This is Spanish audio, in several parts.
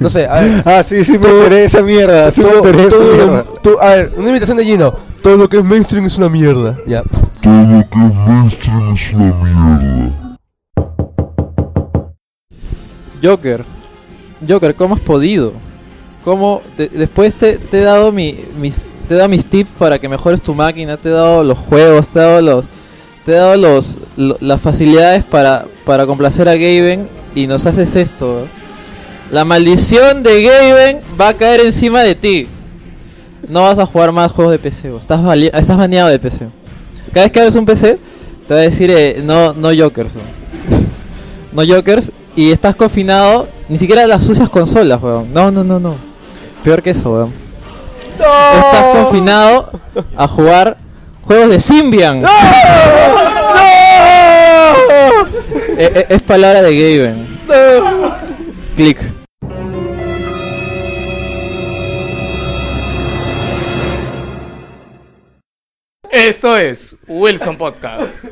No sé, a ver. Ah, sí, sí me enteré de esa mierda. Sí me todo- enteré de esa todo lo- mierda. todo- a ver, una imitación de Gino. Todo lo que es mainstream es una mierda. Ya. Joker. Joker, ¿cómo has podido? ¿Cómo? de- después te, te he dado mi, mis, te he dado mis tips para que mejores tu máquina, te he dado los juegos, te he dado los, te he dado los, lo- las facilidades para, para complacer a Gaben y nos haces esto. ¿eh? La maldición de Gaben va a caer encima de ti. No vas a jugar más juegos de PC, vos. estás, estás baneado de PC. Cada vez que abres un PC, te va a decir eh, no, no Jokers. ¿no? no Jokers y estás confinado, ni siquiera las sucias consolas, weón. No, no, no, no. Peor que eso, weón. Estás confinado a jugar juegos de Symbian. Eh, eh, es palabra de Gaben. Click. Esto es Wilson Podcast.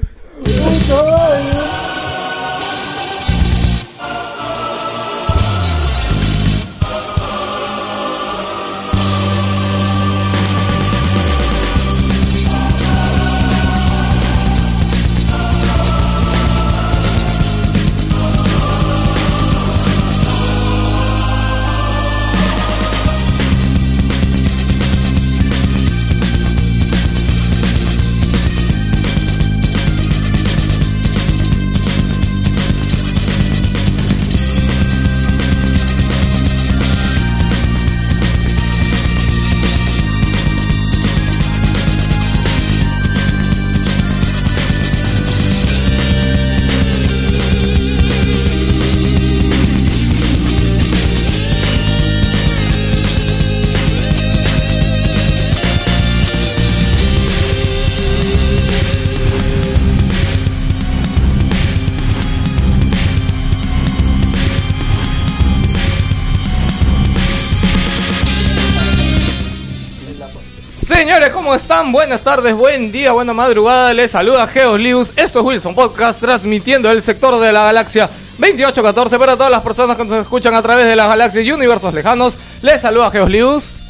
¿Cómo están? Buenas tardes, buen día, buena madrugada. Les saluda Geolius. Esto es Wilson Podcast, transmitiendo el sector de la galaxia 2814 para todas las personas que nos escuchan a través de las galaxias y universos lejanos. Les saluda Geolius.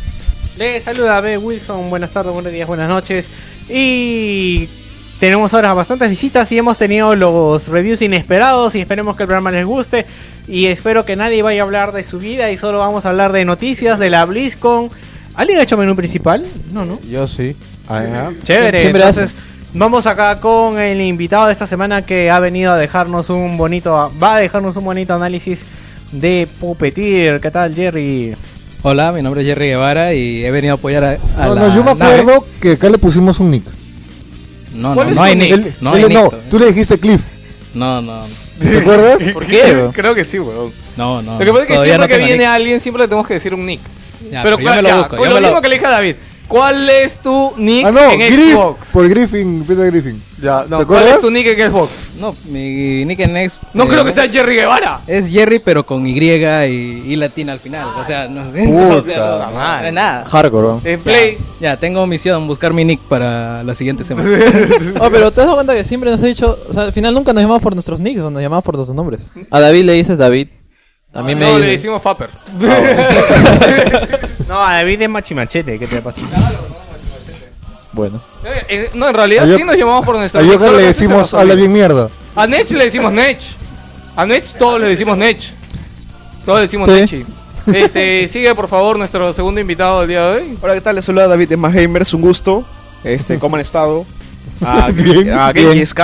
Le saluda B. Wilson, buenas tardes, buenos días, buenas noches. Y tenemos ahora bastantes visitas y hemos tenido los reviews inesperados y esperemos que el programa les guste. Y espero que nadie vaya a hablar de su vida y solo vamos a hablar de noticias, de la BlizzCon. ¿Alguien ha hecho menú principal? No, no. Yo sí. Chévere, Siempre entonces vamos acá con el invitado de esta semana que ha venido a dejarnos un bonito, va a dejarnos un bonito análisis de Puppeteer. ¿Qué tal, Jerry? Hola, mi nombre es Jerry Guevara y he venido a apoyar a, a No, la no, yo me nave. acuerdo que acá le pusimos un nick. No, no, ¿Cuál es no hay tu nick. No, hay no, nick. tú le dijiste Cliff. No, no, ¿Te acuerdas? ¿Por qué? Creo que sí, weón. no, no. Lo que pasa es que siempre no que viene nick. alguien, siempre le tenemos que decir un nick. Ya, pero pero yo me lo ya, busco. con yo lo me lo- mismo que le dije a David. ¿Cuál es tu nick Ah, no, en Griff. Xbox? Por Griffin, Peter Griffin. Ya, no, ¿Te ¿Cuál acuerdas? es tu nick en Xbox? No, mi nick en X. No eh, creo que sea Jerry Guevara. Es Jerry, pero con Y y, y latina al final. O sea, no sé. Puta o sea, no, madre. no es nada. Hardcore. En Play. Ya, tengo misión buscar mi nick para la siguiente semana. Oh, pero te has dado cuenta que siempre nos ha dicho, o sea, al final nunca nos llamamos por nuestros nicks, nos llamamos por nuestros nombres. A David le dices David. A mí me no, le decimos Fapper. No, a David es machimachete, ¿qué te pasa? Bueno. Eh, eh, no, en realidad A Yo- sí nos llamamos por nuestro A Joker le decimos habla bien mierda. A Nech le decimos Nech. A Nech todos le decimos Nech. Todos le decimos Sí. Nechi. Este, sigue por favor nuestro segundo invitado del día de hoy. Hola, ¿qué tal? Les saluda David de Más Gamers, un gusto. Este, ¿cómo han estado? A, Bien, a SK.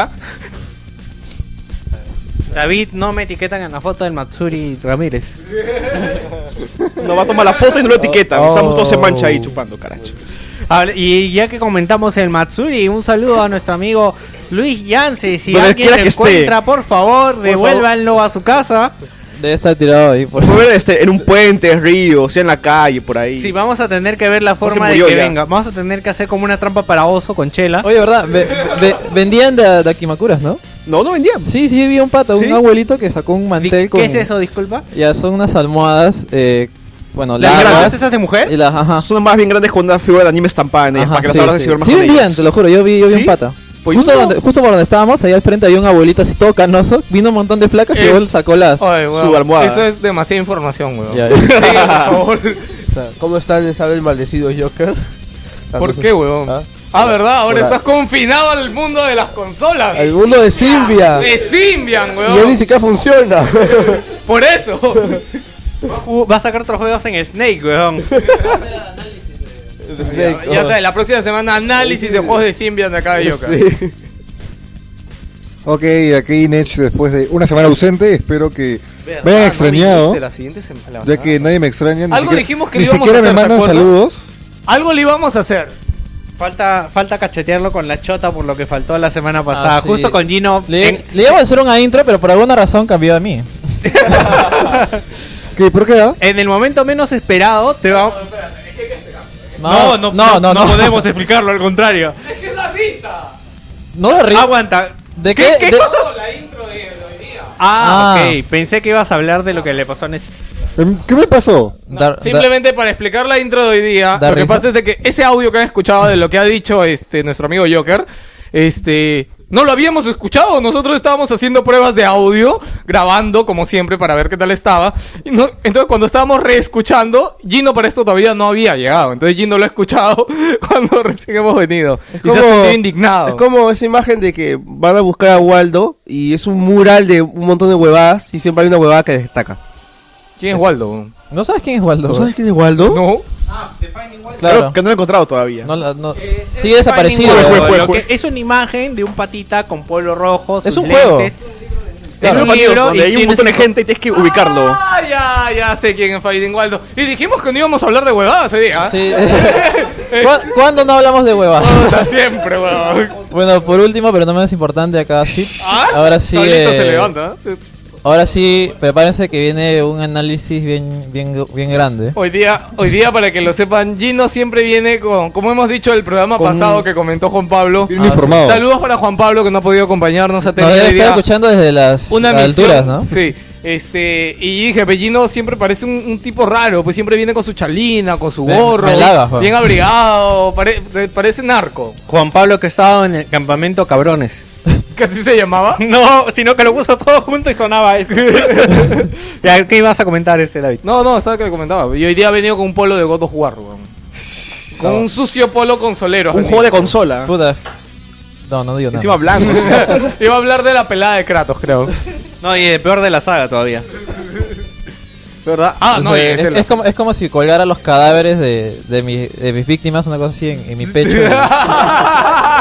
David, no me etiquetan en la foto del Matsuri Ramírez. Nos va a tomar la foto y no lo etiquetan. Oh. Estamos todos en mancha ahí chupando, caracho. Habla- Y ya que comentamos el Matsuri, un saludo a nuestro amigo Luis Yance. Si Donde alguien lo esté. encuentra, por favor, devuélvanlo a su casa. Debe estar tirado ahí. Por... Ver este, en un puente, río, o sea, en la calle, por ahí. Sí, vamos a tener que ver la forma de que ya. venga. Vamos a tener que hacer como una trampa para oso con chela. Oye, ¿verdad? Ve- ve- vendían de, de Akimakuras, ¿no? No, no vendían. Sí, sí, vi un pato, ¿Sí? un abuelito que sacó un mantel con... ¿Qué es eso, disculpa? Ya, son unas almohadas, eh, bueno, ¿Las largas. grabaste esas de mujer? Y las, ajá. Son más bien grandes con una figura de anime estampada en ellas, Ajá, para que las sí, abras sí. se duerman Sí vendían, te lo juro, yo vi, yo vi ¿Sí? un pata. Justo, donde, justo por donde estábamos, ahí al frente había un abuelito así todo canoso. Vino un montón de flacas y Es- él sacó las. Ay, weón, Su almohada. Eso es demasiada información, weón. Ya. Sí, por favor. O sea, ¿Cómo está les habla el maldecido Joker? ¿Por qué, weón? ¿Ah? Ah, ¿verdad? Ahora Por- estás confinado al mundo de las consolas. El mundo de Silvia. De Symbian, Y ya ni weón. siquiera funciona. Por eso. Uh, va a sacar otros juegos en Snake, weón. Snake, Ya sabes, la próxima semana análisis de juegos de Symbian de acá de Joker. Sí. Ok, aquí Nech después de una semana ausente, espero que ¿Verdad? me hayan No extrañado, viniste la siguiente semana. ya que nadie me extraña, ni Algo siquiera, dijimos que ni le íbamos siquiera a me hacer, ¿te mandan saludos. Algo le íbamos a hacer. Falta, falta cachetearlo con la chota por lo que faltó la semana pasada. Ah, sí. Justo con Gino. Le, en- le íbamos a hacer una intro, pero por alguna razón cambió a mí. ¿Qué? ¿Por qué? ah? en el momento menos esperado te va... No, no, no, no. podemos explicarlo, al contrario. Es que es la risa. No de ri- Aguanta. ¿De qué? ¿Qué, qué de- cosas? La intro de, hoy día. Ah, Ah. ok. Pensé que ibas a hablar de lo que le pasó a Nech. Em, ¿Qué me pasó? dar- Simplemente para explicar la intro de hoy día, lo que risa. pasa es de que ese audio que han escuchado de lo que ha dicho este nuestro amigo Joker, este no lo habíamos escuchado, nosotros estábamos haciendo pruebas de audio, grabando como siempre para ver qué tal estaba. Y no- entonces cuando estábamos reescuchando, Gino para esto todavía no había llegado, entonces Gino lo ha escuchado cuando recién hemos venido y se ha sentido indignado. es como esa imagen de que van a buscar a Waldo y es un mural de un montón de huevadas y siempre hay una huevada que destaca. ¿Quién es Waldo? ¿No sabes quién es Waldo? ¿No sabes quién es Waldo? No. Claro. Claro, que no lo he encontrado todavía. No, no- Eh, sigue desaparecido. Juego, juego, Lo juego. que es una imagen de un patita con pueblo rojo. Es sus un juego. lentes. Es Es un un libro donde y hay un tienes montón de gente y tienes que ubicarlo. Ah, ya, ya sé quién es Fighting Waldo. Y dijimos que no íbamos a hablar de huevadas ese día. Sí. ¿Cu- ¿Cuándo no hablamos de huevas? Puta, siempre, weón. Bueno, por último, pero no menos importante acá, sí. Ah, Ahora sí. Solito eh, se levanta. ¿eh? Ahora sí, prepárense que viene un análisis bien, bien, bien grande. Hoy día, hoy día, para que lo sepan, Gino siempre viene con, como hemos dicho el programa Con- pasado que comentó Juan Pablo. Bien informado. Saludos para Juan Pablo que no ha podido acompañarnos, ha Nos tenido debe hoy estar día escuchando desde las una alturas, misión. ¿no? Sí. Este, y dije, Bellino siempre parece un, un tipo raro, pues siempre viene con su chalina, con su Me- gorro, me halaga, Juan. bien abrigado, pare- parece narco. Juan Pablo que estaba en el campamento cabrones. Que así se llamaba. No, sino que lo puso todo junto y sonaba eso. ya, ¿Qué ibas a comentar este David? No, no, estaba que le comentaba. Y hoy día ha venido con un polo de God of War, weón. Con un sucio polo consolero. Un juego de consola. Puta. No, no digo nada. Encima blanco. Iba a hablar de la pelada de Kratos, creo. No, y el peor de la saga todavía. ¿Verdad? Ah, O no, sea, es, es es como, es como si colgara los cadáveres de, de, mi- de mis víctimas, una cosa así en, en mi pecho.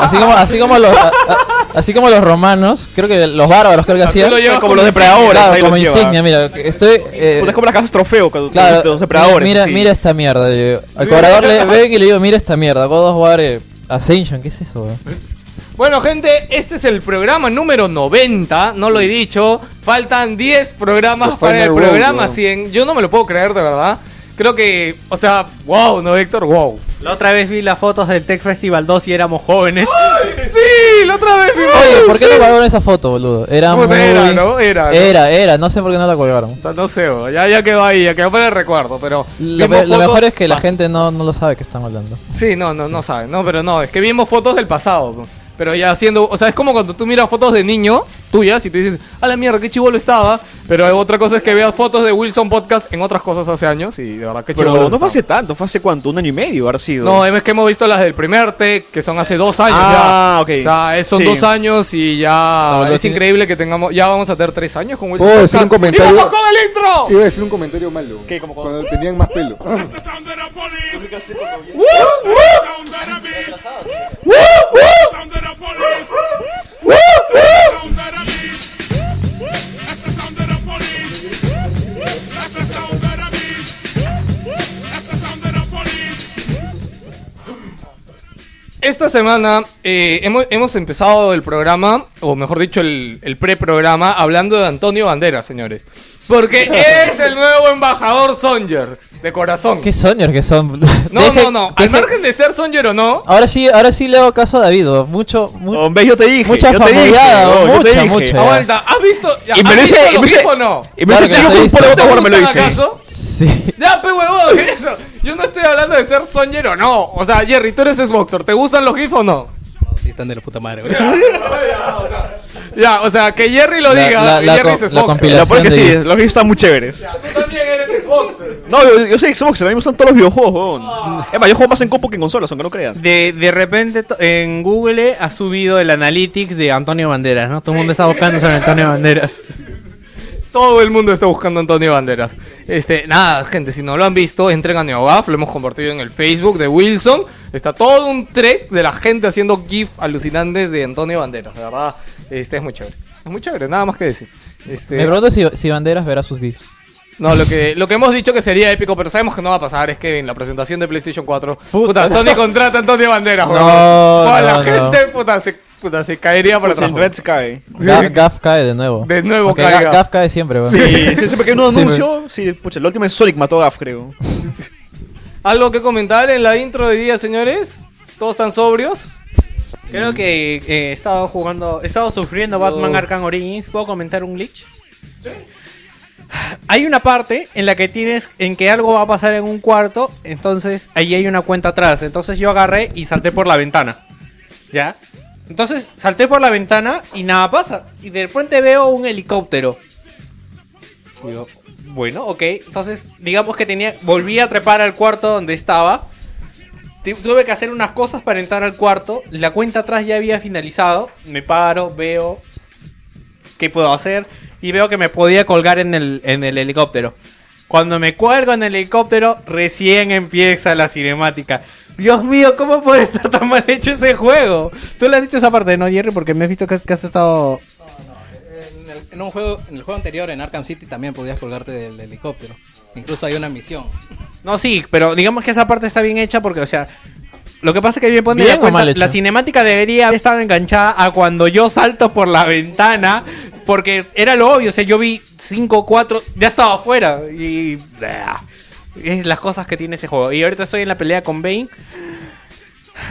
así como, así como los, a- a- así como los romanos, creo que los bárbaros creo que Así hacían. lo como como los depredadores. Claro, como insignia, mira, que estoy. eh, Es como las casas trofeo con claro, los depredadores. Mira, sí. mira esta mierda. Al cobrador le ven y le digo, mira esta mierda. God of War eh, Ascension, ¿qué es eso? weón? Bueno, gente, este es el programa número 90. No lo he dicho. Faltan 10 programas The para el programa weón. 100. Yo no me lo puedo creer, de verdad. Creo que, o sea, wow, ¿no, Héctor? Wow. La otra vez vi las fotos del Tech Festival 2 y éramos jóvenes. Sí, la otra vez vimos. Oye, ¿por qué no colgaron esa foto, boludo? Era muy... era, ¿no? Era, ¿no? Era, era, no sé por qué no la colgaron. No sé, ya, ya quedó ahí, ya quedó para el recuerdo, pero... Lo, pe- lo mejor es que la gente no, no lo sabe que están hablando. Sí, no, no, no saben, no, pero no, es que vimos fotos del pasado, pero ya haciendo, o sea, es como cuando tú miras fotos de niño tuyas y tú dices, a la mierda, qué chivolo estaba, pero otra cosa es que veas fotos de Wilson Podcast en otras cosas hace años y de verdad, qué Pero chivolo no fue hace tanto, fue hace cuánto, un año y medio haber sido. No, es que hemos visto las del primer tech, que son hace dos años Ah, ya. ok. O sea, es- son Sí. dos años y ya No, es tiene- increíble que tengamos, ya vamos a tener tres años con Wilson ¿Puedo Podcast. decir un comentario? ¡Y vamos con el intro! Iba a decir un comentario malo. ¿Qué? ¿Cómo, cómo? Cuando tenían más pelo. Esta semana eh, hemos, hemos empezado el programa, o mejor dicho, el, el pre-programa, hablando de Antonio Banderas, señores. Porque es el nuevo embajador Songer, de corazón. ¿Qué Sonyer que son? No, Deje- no, no. Al deje- margen de ser Songer o no, Ahora sí, ahora sí le hago caso a David. Mucho, mu- Hombre, yo te dije. Mucha yo te dije, famoseada, oh, yo te mucha, dije. mucha. aguanta. ¿Has visto, ya, Y me ¿has lo visto hice, y me GIF o no? Y me Claro dice, que chico, ¿Te de me lo hice. acaso? Sí. Ya, pe huevón, eso. Yo no estoy hablando de ser Songer o no. O sea, Jerry, tú eres Xboxer. ¿Te gustan los GIF o no? sí están de la puta madre, güey. Ya, o sea, que Jerry lo La- diga. la- y la Jerry es la Xboxer. compilación. Lo peor es que de- sí, los videos están muy chéveres. Tú también eres. No, yo, yo soy Xbox, a mí me gustan todos los videojuegos, weón. Es más, yo juego más en compu que en consolas, aunque no crean. De, de repente to- en Google ha subido el analytics de Antonio Banderas, ¿no? Todo el mundo está buscando sobre Antonio Banderas. Todo el mundo está buscando a Antonio Banderas. Este, nada, gente, si no lo han visto, entren a NeoGAF, lo hemos compartido en el Facebook de Wilson. Está todo un trek de la gente haciendo GIF alucinantes de Antonio Banderas, de verdad. Este es muy chévere. Es muy chévere, nada más que decir. Este, Me pregunto si, si Banderas verá sus GIFs. No, lo que, lo que hemos dicho que sería épico, pero sabemos que no va a pasar, es que en la presentación de PlayStation 4, puta, Puta. Sony contrata a Antonio Banderas, No, la no, no. gente, puta, se, puta, se caería por Pues atrás. en Red cae. Ga- Gaf cae de nuevo. De nuevo cae Ga- Gaf. Gaf cae siempre, weón. Sí, sí, siempre que hay un Sí, anuncio, sí, pucha, la última es Sonic mató a Gaff, creo. ¿Algo que comentar en la intro de día, señores? ¿Todos están sobrios? Creo que eh, he estado jugando, he estado sufriendo Batman Arkham Origins. ¿Puedo comentar un glitch? Hay una parte en la que tienes, en que algo va a pasar en un cuarto, entonces ahí hay una cuenta atrás. Entonces yo agarré y salté por la ventana. ¿Ya? Entonces salté por la ventana y nada pasa. Y de repente veo un helicóptero. Digo, bueno, ok. Entonces, digamos que tenía, volví a trepar al cuarto donde estaba. Tu- Tuve que hacer unas cosas para entrar al cuarto. La cuenta atrás ya había finalizado. Me paro, veo qué puedo hacer. Y veo que me podía colgar en el, en el helicóptero. Cuando me cuelgo en el helicóptero, recién empieza la cinemática. Dios mío, ¿cómo puede estar tan mal hecho ese juego? Tú le has visto esa parte, ¿no, Jerry? Porque me has visto que, que has estado... En el, en un juego, en el juego anterior, en Arkham City, también podías colgarte del helicóptero. Incluso hay una misión. No, sí, pero digamos que esa parte está bien hecha porque, o sea, lo que pasa es que bien pone ¿Bien la la cinemática debería haber estado enganchada a cuando yo salto por la ventana, porque era lo obvio, o sea, yo vi 5, 4, ya estaba afuera y ah, es las cosas que tiene ese juego. Y ahorita estoy en la pelea con Bane.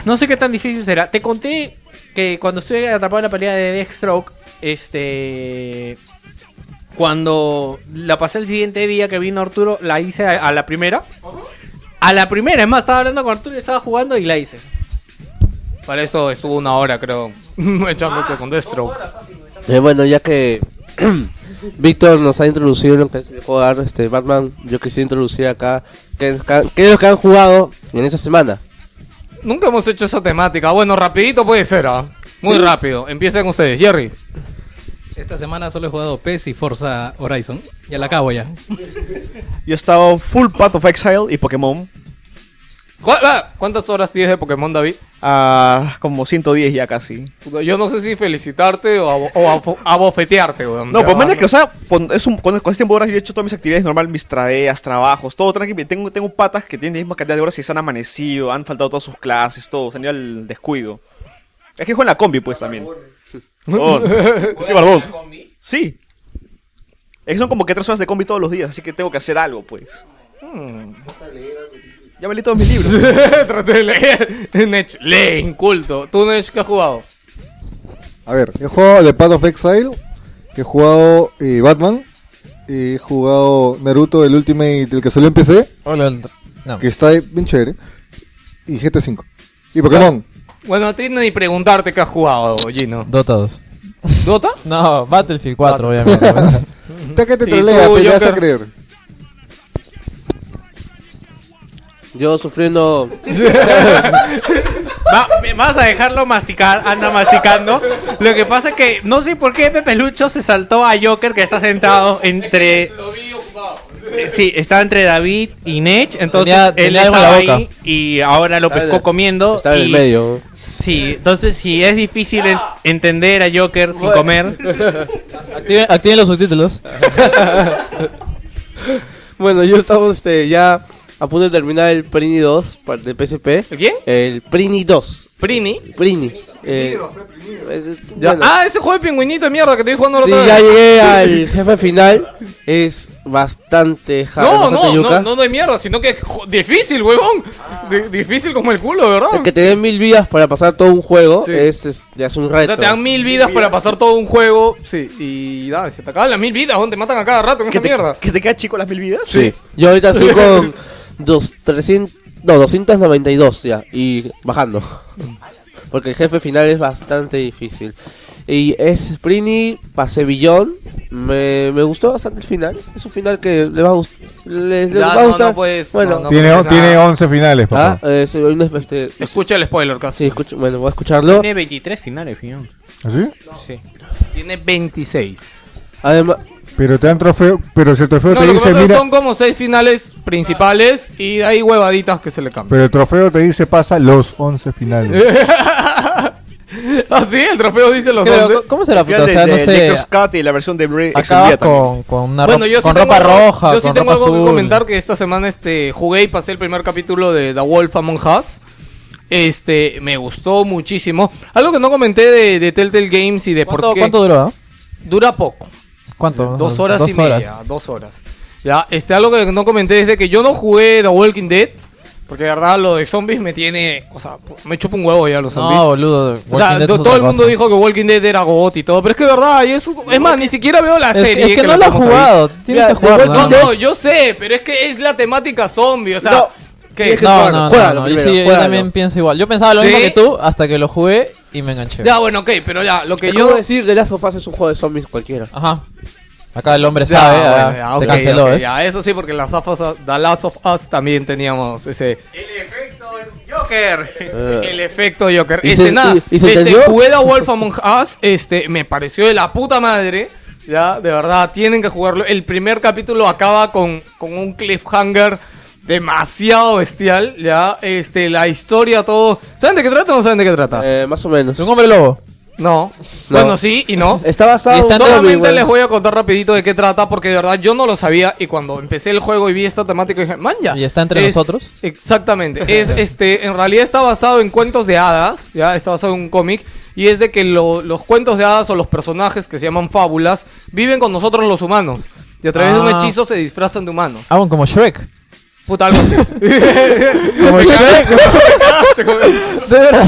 No sé qué tan difícil será. Te conté que cuando estuve atrapado en la pelea de Deathstroke, este cuando la pasé el siguiente día que vino Arturo, la hice a, a la primera. A la primera, es más, estaba hablando con Arturo y estaba jugando y la hice. Para esto estuvo una hora, creo, echándote con Deathstroke. Eh, bueno, ya que Víctor nos ha introducido en lo que es el jugar este Batman, yo quisiera introducir acá qué es, qué es lo que han jugado en esa semana. Nunca hemos hecho esa temática. Bueno, rapidito puede ser, ¿ah? Muy rápido. Empiecen ustedes, Jerry. Esta semana solo he jugado PES y Forza Horizon. Ya la acabo ya. Yo he estado full Path of Exile y Pokémon. ¿Cu- ah, ¿Cuántas horas tienes de Pokémon, David? Ah, como 110 ya casi. Yo no sé si felicitarte o, abo- o abofo- abofetearte, weón. No, pues mañana que, o sea, con, es un, con, con este tiempo de horas yo he hecho todas mis actividades normal, mis tareas, trabajos, todo tranquilo. Tengo, tengo patas que tienen la misma cantidad de horas y se han amanecido, han faltado todas sus clases, todo, se han ido al descuido. Es que juego en la combi, pues, también. Oh, sí, barbón. Sí. Es que son como que tres horas de combi todos los días, así que tengo que hacer algo, pues. Hmm. Ya me leí todos mis libros. Traté de leer. Nech, lee, inculto. ¿Tú, Nech, qué has jugado? A ver, he jugado The Path of Exile, he jugado eh, Batman, he jugado Naruto, el Ultimate, el que salió en PC, Hola, no. que está bien chévere, y GT5. Y Pokémon. Bueno, a ti ni preguntarte qué has jugado, Gino. Dota 2. ¿Dota? No, Battlefield 4, obviamente. Usted que te ¿Y trolea, le vas a creer. Yo sufriendo Va, vas a dejarlo masticar, anda masticando. Lo que pasa es que no sé por qué Pepe Lucho se saltó a Joker que está sentado entre. Sí, está entre David y Nech, entonces Tenía- él tenía algo en estaba la boca. ahí y ahora lo pescó comiendo. estaba en el medio. Sí, entonces si es difícil en- entender a Joker sin comer. Activen, activen los subtítulos. Bueno, yo estaba este, ya a punto de terminar el Prini 2 para- de PSP. ¿El quién? El Prini 2. Prini. Prini. Eh, bueno. Ah, ese juego de pingüinito de mierda que te vi jugando la Sí, otra ya llegué al jefe final. Es bastante hard, No, bastante no, yuca. no, no de mierda, sino que es difícil, huevón. Di- difícil como el culo, ¿verdad? El que te den mil vidas para pasar todo un juego Sí. es, es- ya es un O reto. sea, te dan mil vidas para pasar todo un juego. Sí, y da, se te acaban las mil vidas, te matan a cada rato con esa ¿Que te, mierda. ¿Que te queda chico las mil vidas? Sí. Yo ahorita estoy con dos, 300, no, 292 ya, y bajando. porque el jefe final es bastante difícil. Y es Sprini, pasé billón, me, me gustó bastante el final, es un final que le va a, gust- les, les Ya, va a no, gustar. no puedes- bueno, no, no Tiene, puedes tiene nada. 11 finales, papá. ah, una- este, Escucha el spoiler, casi. sí, escucho, bueno, voy a escucharlo. Tiene 23 finales, fión. ¿Así? Sí. Tiene 26. Además, Pero te dan trofeo, pero si el trofeo No, te lo que dice, mira, son como seis finales principales y hay huevaditas que se le cambian. pero el trofeo te dice pasa los 11 finales. ¿Ah, sí? El trofeo dice los Pero, 11. ¿Cómo será, puta? O sea, de, no de sé. Cut y la versión de extendida también. con, con una Bueno, ropa, yo sí con tengo, ropa algo- roja, yo sí tengo algo que comentar que esta semana este jugué y pasé el primer capítulo de The Wolf Among Us. Este, me gustó muchísimo. Algo que no comenté de, de Telltale Games y de por ¿Cuánto, qué ¿Cuánto duró? ah? dura poco. ¿Cuánto? Dos horas Dos y media, dos horas. Ya, este, algo que no comenté es de que yo no jugué The Walking Dead, porque de verdad lo de zombies me tiene, o sea, me chupa un huevo ya los zombies. No, boludo. o sea, Walking Dead todo el mundo cosa. dijo que Walking Dead era GOT y todo, pero es que de verdad, y eso, es más, ni siquiera veo la Es, serie. es que, no la ahí. jugado. Tienes que jugar. Walking No, no, yo sé, pero es que es la temática zombie, o sea, No, ¿qué? tienes que No, jugarlo, no, no, juégalo no, yo, primero, sí, yo juégalo. también pienso igual. Yo pensaba lo ¿Sí? mismo que tú hasta que lo jugué y me enganché. Ya, bueno, ok, pero ya, lo que yo... como decir, The Last of Us es un juego de zombies cualquiera. Ajá. Acá el hombre sabe, ah, ya, te canceló, ok, ¿ves? ya, eso sí, porque en las of Us- The Last of Us también teníamos ese... El efecto Joker. Eh. El efecto Joker. ¿Y Este, se- nada, y- y se este, jugué The Wolf Among Us, este, me pareció de la puta madre. Ya, de verdad, tienen que jugarlo. El primer capítulo acaba con, con un cliffhanger demasiado bestial, ya. Este, la historia, todo... ¿Saben de qué trata o no saben de qué trata? Eh, más o menos. ¿De un hombre lobo? No. No. Bueno, sí y no. Está basado en Solamente les voy a contar rapidito de qué trata porque de verdad yo no lo sabía y cuando empecé el juego y vi esta temática dije, man ya. ¿Y está entre Es- nosotros? Exactamente. es este, en realidad está basado en cuentos de hadas, ya está basado en un cómic y es de que lo- los cuentos de hadas o los personajes que se llaman fábulas viven con nosotros los humanos y a través de un Ah. hechizo se disfrazan de humanos. Ah, bueno, como Shrek. Puta algo así. Como. De verdad.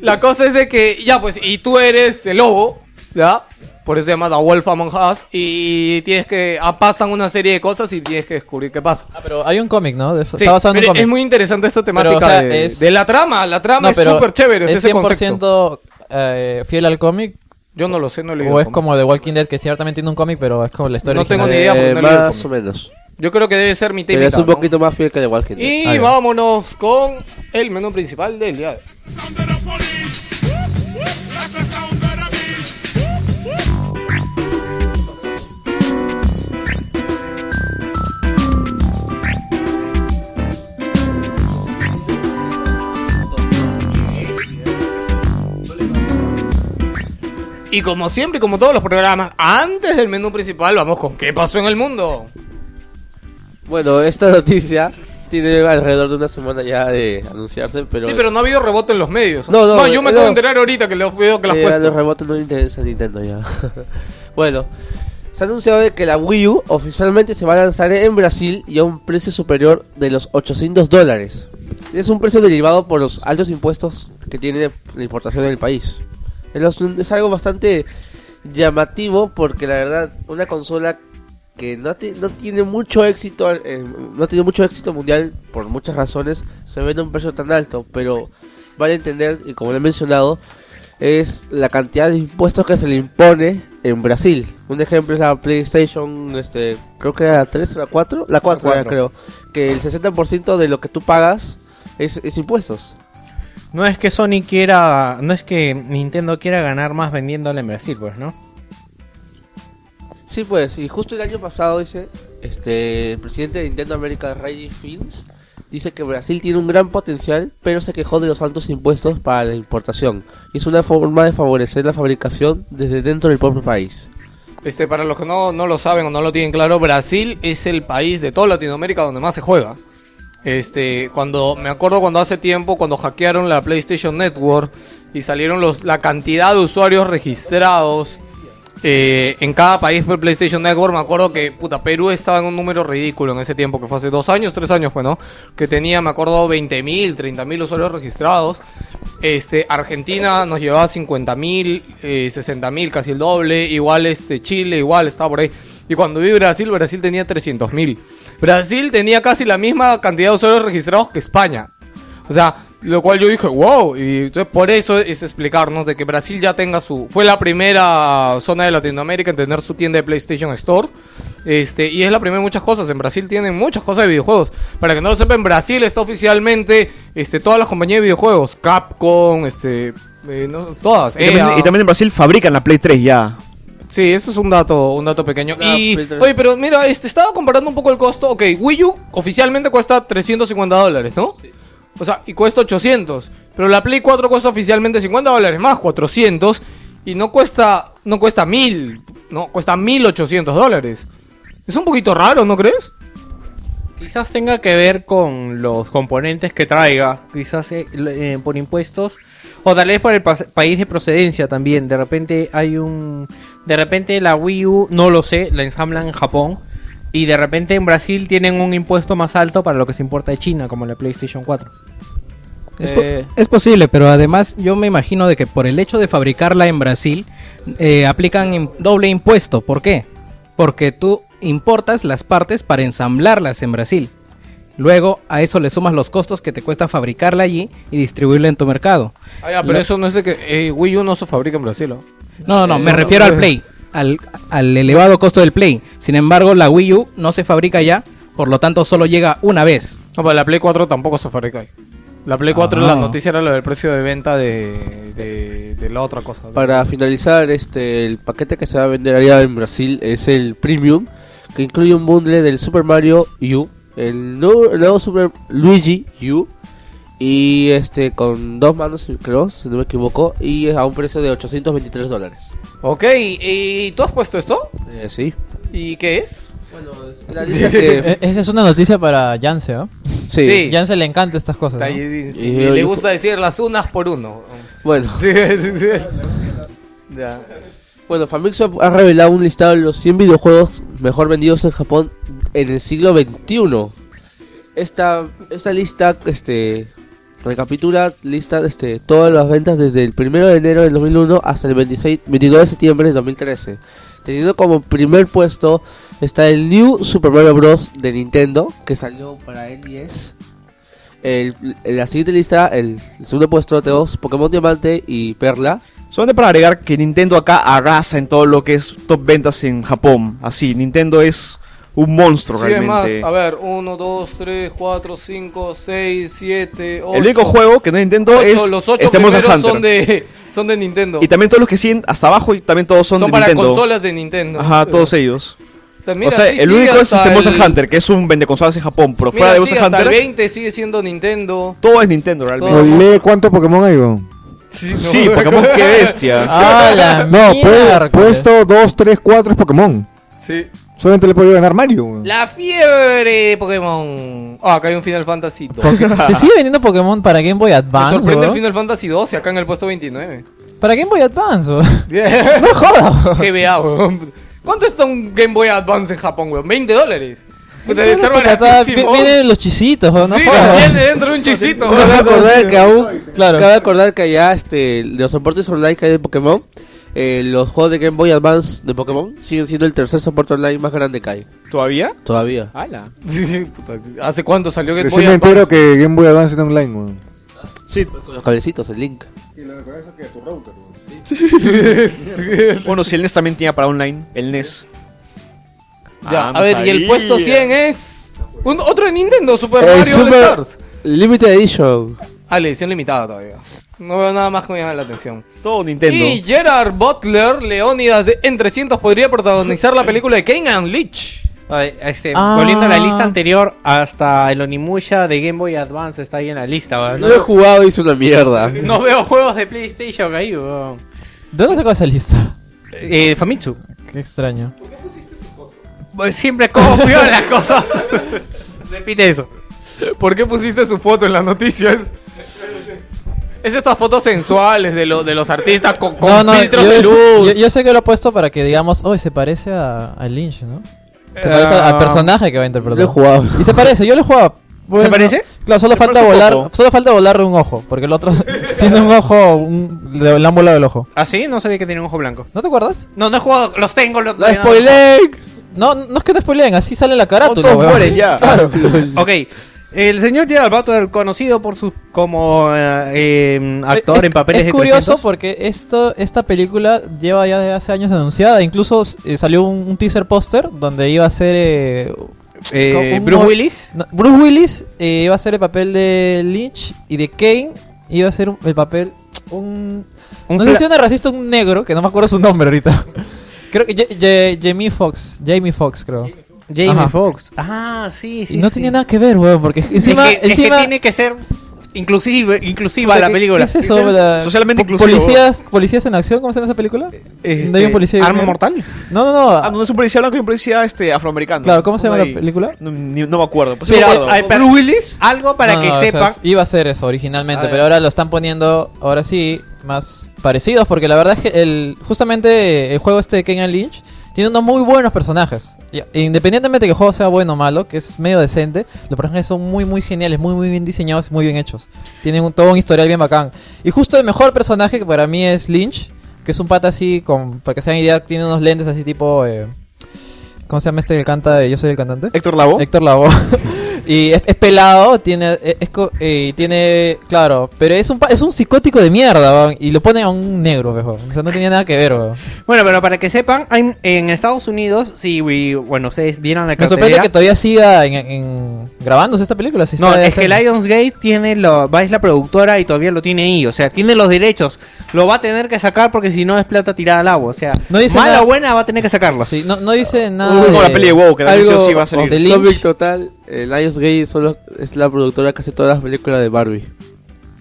La cosa es de que, ya pues, y tú eres el lobo, ¿ya? Por eso se llama The Wolf Among Us. Y tienes que. ah, pasan una serie de cosas y tienes que descubrir qué pasa. Ah, pero hay un cómic, ¿no? De eso. Sí, Está basado en un pero cómic. es muy interesante esta temática Pero, o sea, de, es- de la trama. La trama No, es pero súper chévere, es ¿Es ese concepto. 100% eh, fiel al cómic? Yo no lo sé, no he leído ¿O el es cómic. como The Walking Dead, que ciertamente tiene un cómic, pero es como la historia No tengo original? ni idea porque Eh, no el más o cómic. menos. Yo creo que debe ser y Pero es un ¿no? poquito más fiel que The Walking Dead. Y Ah, ya. vámonos con el menú principal del día de hoy. Y como siempre, y como todos los programas, antes del menú principal, vamos con ¿Qué pasó en el mundo? Bueno, esta noticia tiene alrededor de una semana ya de anunciarse, pero... sí, pero no ha habido rebote en los medios. No, no, yo me no. acabo de enterar ahorita que lo veo que lo has Eh, a los rebotes no le interesa a Nintendo ya. bueno, se ha anunciado de que la Wii U oficialmente se va a lanzar en Brasil y a un precio superior de los 800 dólares. Es un precio derivado por los altos impuestos que tiene la importación en el país. Los- es algo bastante llamativo porque la verdad una consola que no, no tiene mucho éxito eh, no tiene mucho éxito mundial por muchas razones se vende a un precio tan alto pero vale entender y como lo he mencionado es la cantidad de impuestos que se le impone en Brasil. Un ejemplo es la PlayStation, este, creo que era la 3 o la 4, la 4, cuatro. creo, que el 60% de lo que tú pagas es, es impuestos. No es que Sony quiera. No es que Nintendo quiera ganar más vendiéndole en Brasil, pues, ¿no? Sí, pues, y justo el año pasado dice, este, el presidente de Nintendo America, Reggie Fields, dice que Brasil tiene un gran potencial, pero se quejó de los altos impuestos para la importación. Y es una forma de favorecer la fabricación desde dentro del propio país. Este, para los que no, no lo saben o no lo tienen claro, Brasil es el país de toda Latinoamérica donde más se juega. Este, cuando me acuerdo cuando hace tiempo cuando hackearon la PlayStation Network y salieron los la cantidad de usuarios registrados eh, en cada país por PlayStation Network, me acuerdo que puta Perú estaba en un número ridículo en ese tiempo que fue hace dos años, tres años fue, ¿no? Que tenía, me acuerdo, 20.000, 30.000 usuarios registrados. Este, Argentina nos llevaba 50.000, eh, 60.000, casi el doble. Igual este Chile, igual estaba por ahí. Y cuando vi Brasil, Brasil tenía 300.000. Brasil tenía casi la misma cantidad de usuarios registrados que España. O sea, Lo cual yo dije, wow. Y entonces por eso es explicarnos de que Brasil ya tenga su. Fue la primera zona de Latinoamérica en tener su tienda de PlayStation Store. Este, y es la primera de muchas cosas. En Brasil tienen muchas cosas de videojuegos. Para que no lo sepan, Brasil está oficialmente este, todas las compañías de videojuegos. Capcom, este. eh, no, todas. Y también, EA. y también en Brasil fabrican la Play 3 ya. Sí, eso es un dato, un dato pequeño. Y, Play 3. oye, pero mira, este, estaba comparando un poco el costo. Ok, Wii U oficialmente cuesta 350 dólares, ¿no? O sea, y cuesta 800. Pero la Play 4 cuesta oficialmente 50 dólares más, 400. Y no cuesta, no cuesta 1000, no, cuesta 1800 dólares. Es un poquito raro, ¿no crees? Quizás tenga que ver con los componentes que traiga, quizás eh, eh, por impuestos o tal vez por el país de procedencia también. De repente hay un, de repente la Wii U no lo sé, la ensamblan en Japón y de repente en Brasil tienen un impuesto más alto para lo que se importa de China, como la PlayStation 4. Es, po- Eh, es posible, pero además yo me imagino de que por el hecho de fabricarla en Brasil eh, aplican doble impuesto. ¿Por qué? Porque tú importas las partes para ensamblarlas en Brasil. Luego a eso le sumas los costos que te cuesta fabricarla allí y distribuirla en tu mercado. Ah, ya, pero Lo- eso no es de que eh, Wii U no se fabrica en Brasil, ¿no? No, no, no, me no, refiero no. al Play, al, al elevado costo del Play. Sin embargo, la Wii U no se fabrica ya, por lo tanto solo llega una vez. No, pero la Play 4 tampoco se fabrica ahí. La Play 4, Ah. la noticia era lo del precio de venta de, de, de la otra cosa. Para finalizar, este el paquete que se va a vender allá en Brasil es el Premium, que incluye un bundle del Super Mario U, el nuevo, el nuevo Super Luigi U, y este con dos manos, creo, si no me equivoco, y es a un precio de 823 dólares. Ok, ¿y tú has puesto esto? Eh, sí. ¿Y qué es? Bueno, es la lista que... E- Esa es una noticia para Yance, ¿no? sí. sí. Yance le encanta estas cosas. y- Y y yo- le gusta decir las unas por uno. Bueno, ya. bueno, Famitsu ha revelado un listado de los 100 videojuegos mejor vendidos en Japón en el siglo XXI. Esta, esta lista este, recapitula lista, este, todas las ventas desde el 1 de enero del 2001 hasta el 26, 29 de septiembre del 2013. Teniendo como primer puesto está el New Super Mario Bros. de Nintendo, que salió para el 10. El, en la siguiente lista, el, el segundo puesto tenemos Pokémon Diamante y Perla. Solamente para agregar que Nintendo acá arrasa en todo lo que es top ventas en Japón. Así, Nintendo es un monstruo Sí, es más, realmente. a ver, 1, 2, 3, 4, 5, 6, 7, 8. El único juego que no es Nintendo es los 8 este Monster primeros Hunter. son de, son de Nintendo. Y también todos los que siguen hasta abajo y también todos son, son de para Nintendo. consolas de Nintendo. Ajá, todos ellos. También o sea, así el único es este Monster el- Hunter, que es un vende consolas en Japón, pero Mira, fuera de Monster hasta el Hunter, 20 sigue siendo Nintendo. todo es Nintendo realmente. Lee cuántos Pokémon hay, weón. Sí, Sí, Pokémon, qué bestia. ¡Ah, la No, puesto 2, 3, 4 es Pokémon. Sí. Solamente le podía ganar Mario, weón. La fiebre de Pokémon. Ah, acá hay un Final Fantasy 2. Se sigue vendiendo Pokémon para Game Boy Me Advance. sorprende el. Final Fantasy 12 acá en el puesto 29. Para Game Boy Advance. no jodas. GBA, weón. ¿Cuánto está un Game Boy Advance en Japón, weón? 20 dólares. Vi- Vienen los chisitos, weón, no Sí, viene dentro de un chisito. Cabe weón. acordar que aún Claro. cabe acordar que allá este los soportes online que hay de Pokémon eh, los juegos de Game Boy Advance de Pokémon siguen siendo el tercer soporte online más grande que hay ¿Todavía? todavía Sí, puta, ¿Hace cuánto salió Game Boy Recién me Advance? entero que Game Boy Advance está online, weón. con los cablecitos el link Bueno, si el NES también tenía para online, el NES. Ya, Ah, a ver, no y el puesto 100 es. un- otro de Nintendo, Super Mario Super- All Stars. Limited Edition Ah, la edición limitada todavía. No veo nada más que me llame la atención. Todo Nintendo. Y Gerard Butler, Leónidas de En 300, podría protagonizar la película de Kane and Leech. Este, Ah. Volviendo a la lista anterior, hasta el Onimusha de Game Boy Advance está ahí en la lista. no lo he jugado y es una mierda No veo juegos de PlayStation ahí, weón. ¿De dónde sacó esa lista? Eh, Famitsu. Qué extraño. Pues Siempre copio las cosas. Repite eso. ¿Por qué pusiste su foto en las noticias? Es estas fotos sensuales de, lo- de los artistas con, con No, no, filtros yo, de luz. yo- yo sé que lo he puesto para que digamos, oh, se parece a, a Lynch, ¿no? Se Ah. parece al personaje que va a interpretar. lo he jugado Y se parece, yo lo he jugado. Bueno, parece? Claro, solo falta volar, poco. solo falta volarle un ojo, porque el otro tiene un ojo, un, le, le han volado el ojo. ¿Ah, sí? No sabía que tenía un ojo blanco. ¿No te acuerdas? No, no he jugado. Los tengo. Los no spoiler No, no es que te spoileen, así sale la carátula, todos mueren ya. Claro. Ok. El señor Gerald Butler, conocido por su como eh, eh, actor Es- en papeles es de curioso 300. porque esto, esta película lleva ya de hace años anunciada. Incluso eh, salió un, un teaser póster donde iba a ser eh, Eh, un- Bruce Willis. no, Bruce Willis eh, iba a ser el papel de Lynch y de Kane iba a ser un- el papel un Un no sé si una racista un negro que no me acuerdo su nombre ahorita. Creo que Ja- Ja- Jamie Foxx, Jamie Foxx creo. Jamie Ajá. Foxx. Ah, sí, sí. y no sí. tenía nada que ver, weón, porque encima es, que, es que encima tiene que ser inclusive, inclusiva ¿qué- la película. ¿Qué es eso? La- Socialmente po- inclusivo. Policías, policías en acción, ¿cómo se llama esa película? Este, ¿No hay un policía ¿Arma mortal? No, no, no. Ah, donde es un policía blanco y un policía este, afroamericano. Claro, ¿cómo se llama Uno la ahí. película? No, ni- no me acuerdo. Pues Pero, sí me acuerdo. ay, pero- ¿Bruce Willis? Algo para No, que no, o sea, sepan. iba a ser eso originalmente, Ah, pero ahora lo están poniendo, ahora sí, más parecidos, porque la verdad es que el, justamente el juego este de Kenyan Lynch tiene unos muy buenos personajes. Y- Independientemente de que el juego sea bueno o malo, que es medio decente, los personajes son muy muy geniales, muy muy bien diseñados y muy bien hechos. Tienen un, todo un historial bien bacán. Y justo el mejor personaje que para mí es Lynch, que es un pata así, con, para que se hagan idea, tiene unos lentes así tipo... eh, ¿Cómo se llama este que canta Yo soy el cantante? Héctor Lavoe. Héctor Lavoe. y es, es pelado, tiene, es, eh, tiene, claro, pero es un, pa- es un psicótico de mierda, weón, y lo ponen a un negro, mejor. O sea, no tenía nada que ver, weón. Bueno, pero para que sepan, hay- en Estados Unidos, si we- bueno, ustedes vieron la Me sorprende que todavía siga en, en- grabándose esta película. si No, es que Lionsgate tiene lo, va es la productora y todavía lo tiene ahí, o sea, tiene los derechos, lo va a tener que sacar porque si no es plata tirada al agua, o sea, No dice mala nada- o buena va a tener que sacarlo. Sí, no, no dice nada. Es como de- la peli de WoW, que también sí sí va a salir. total. Eh, Lionsgate solo es la productora que hace todas las películas de Barbie.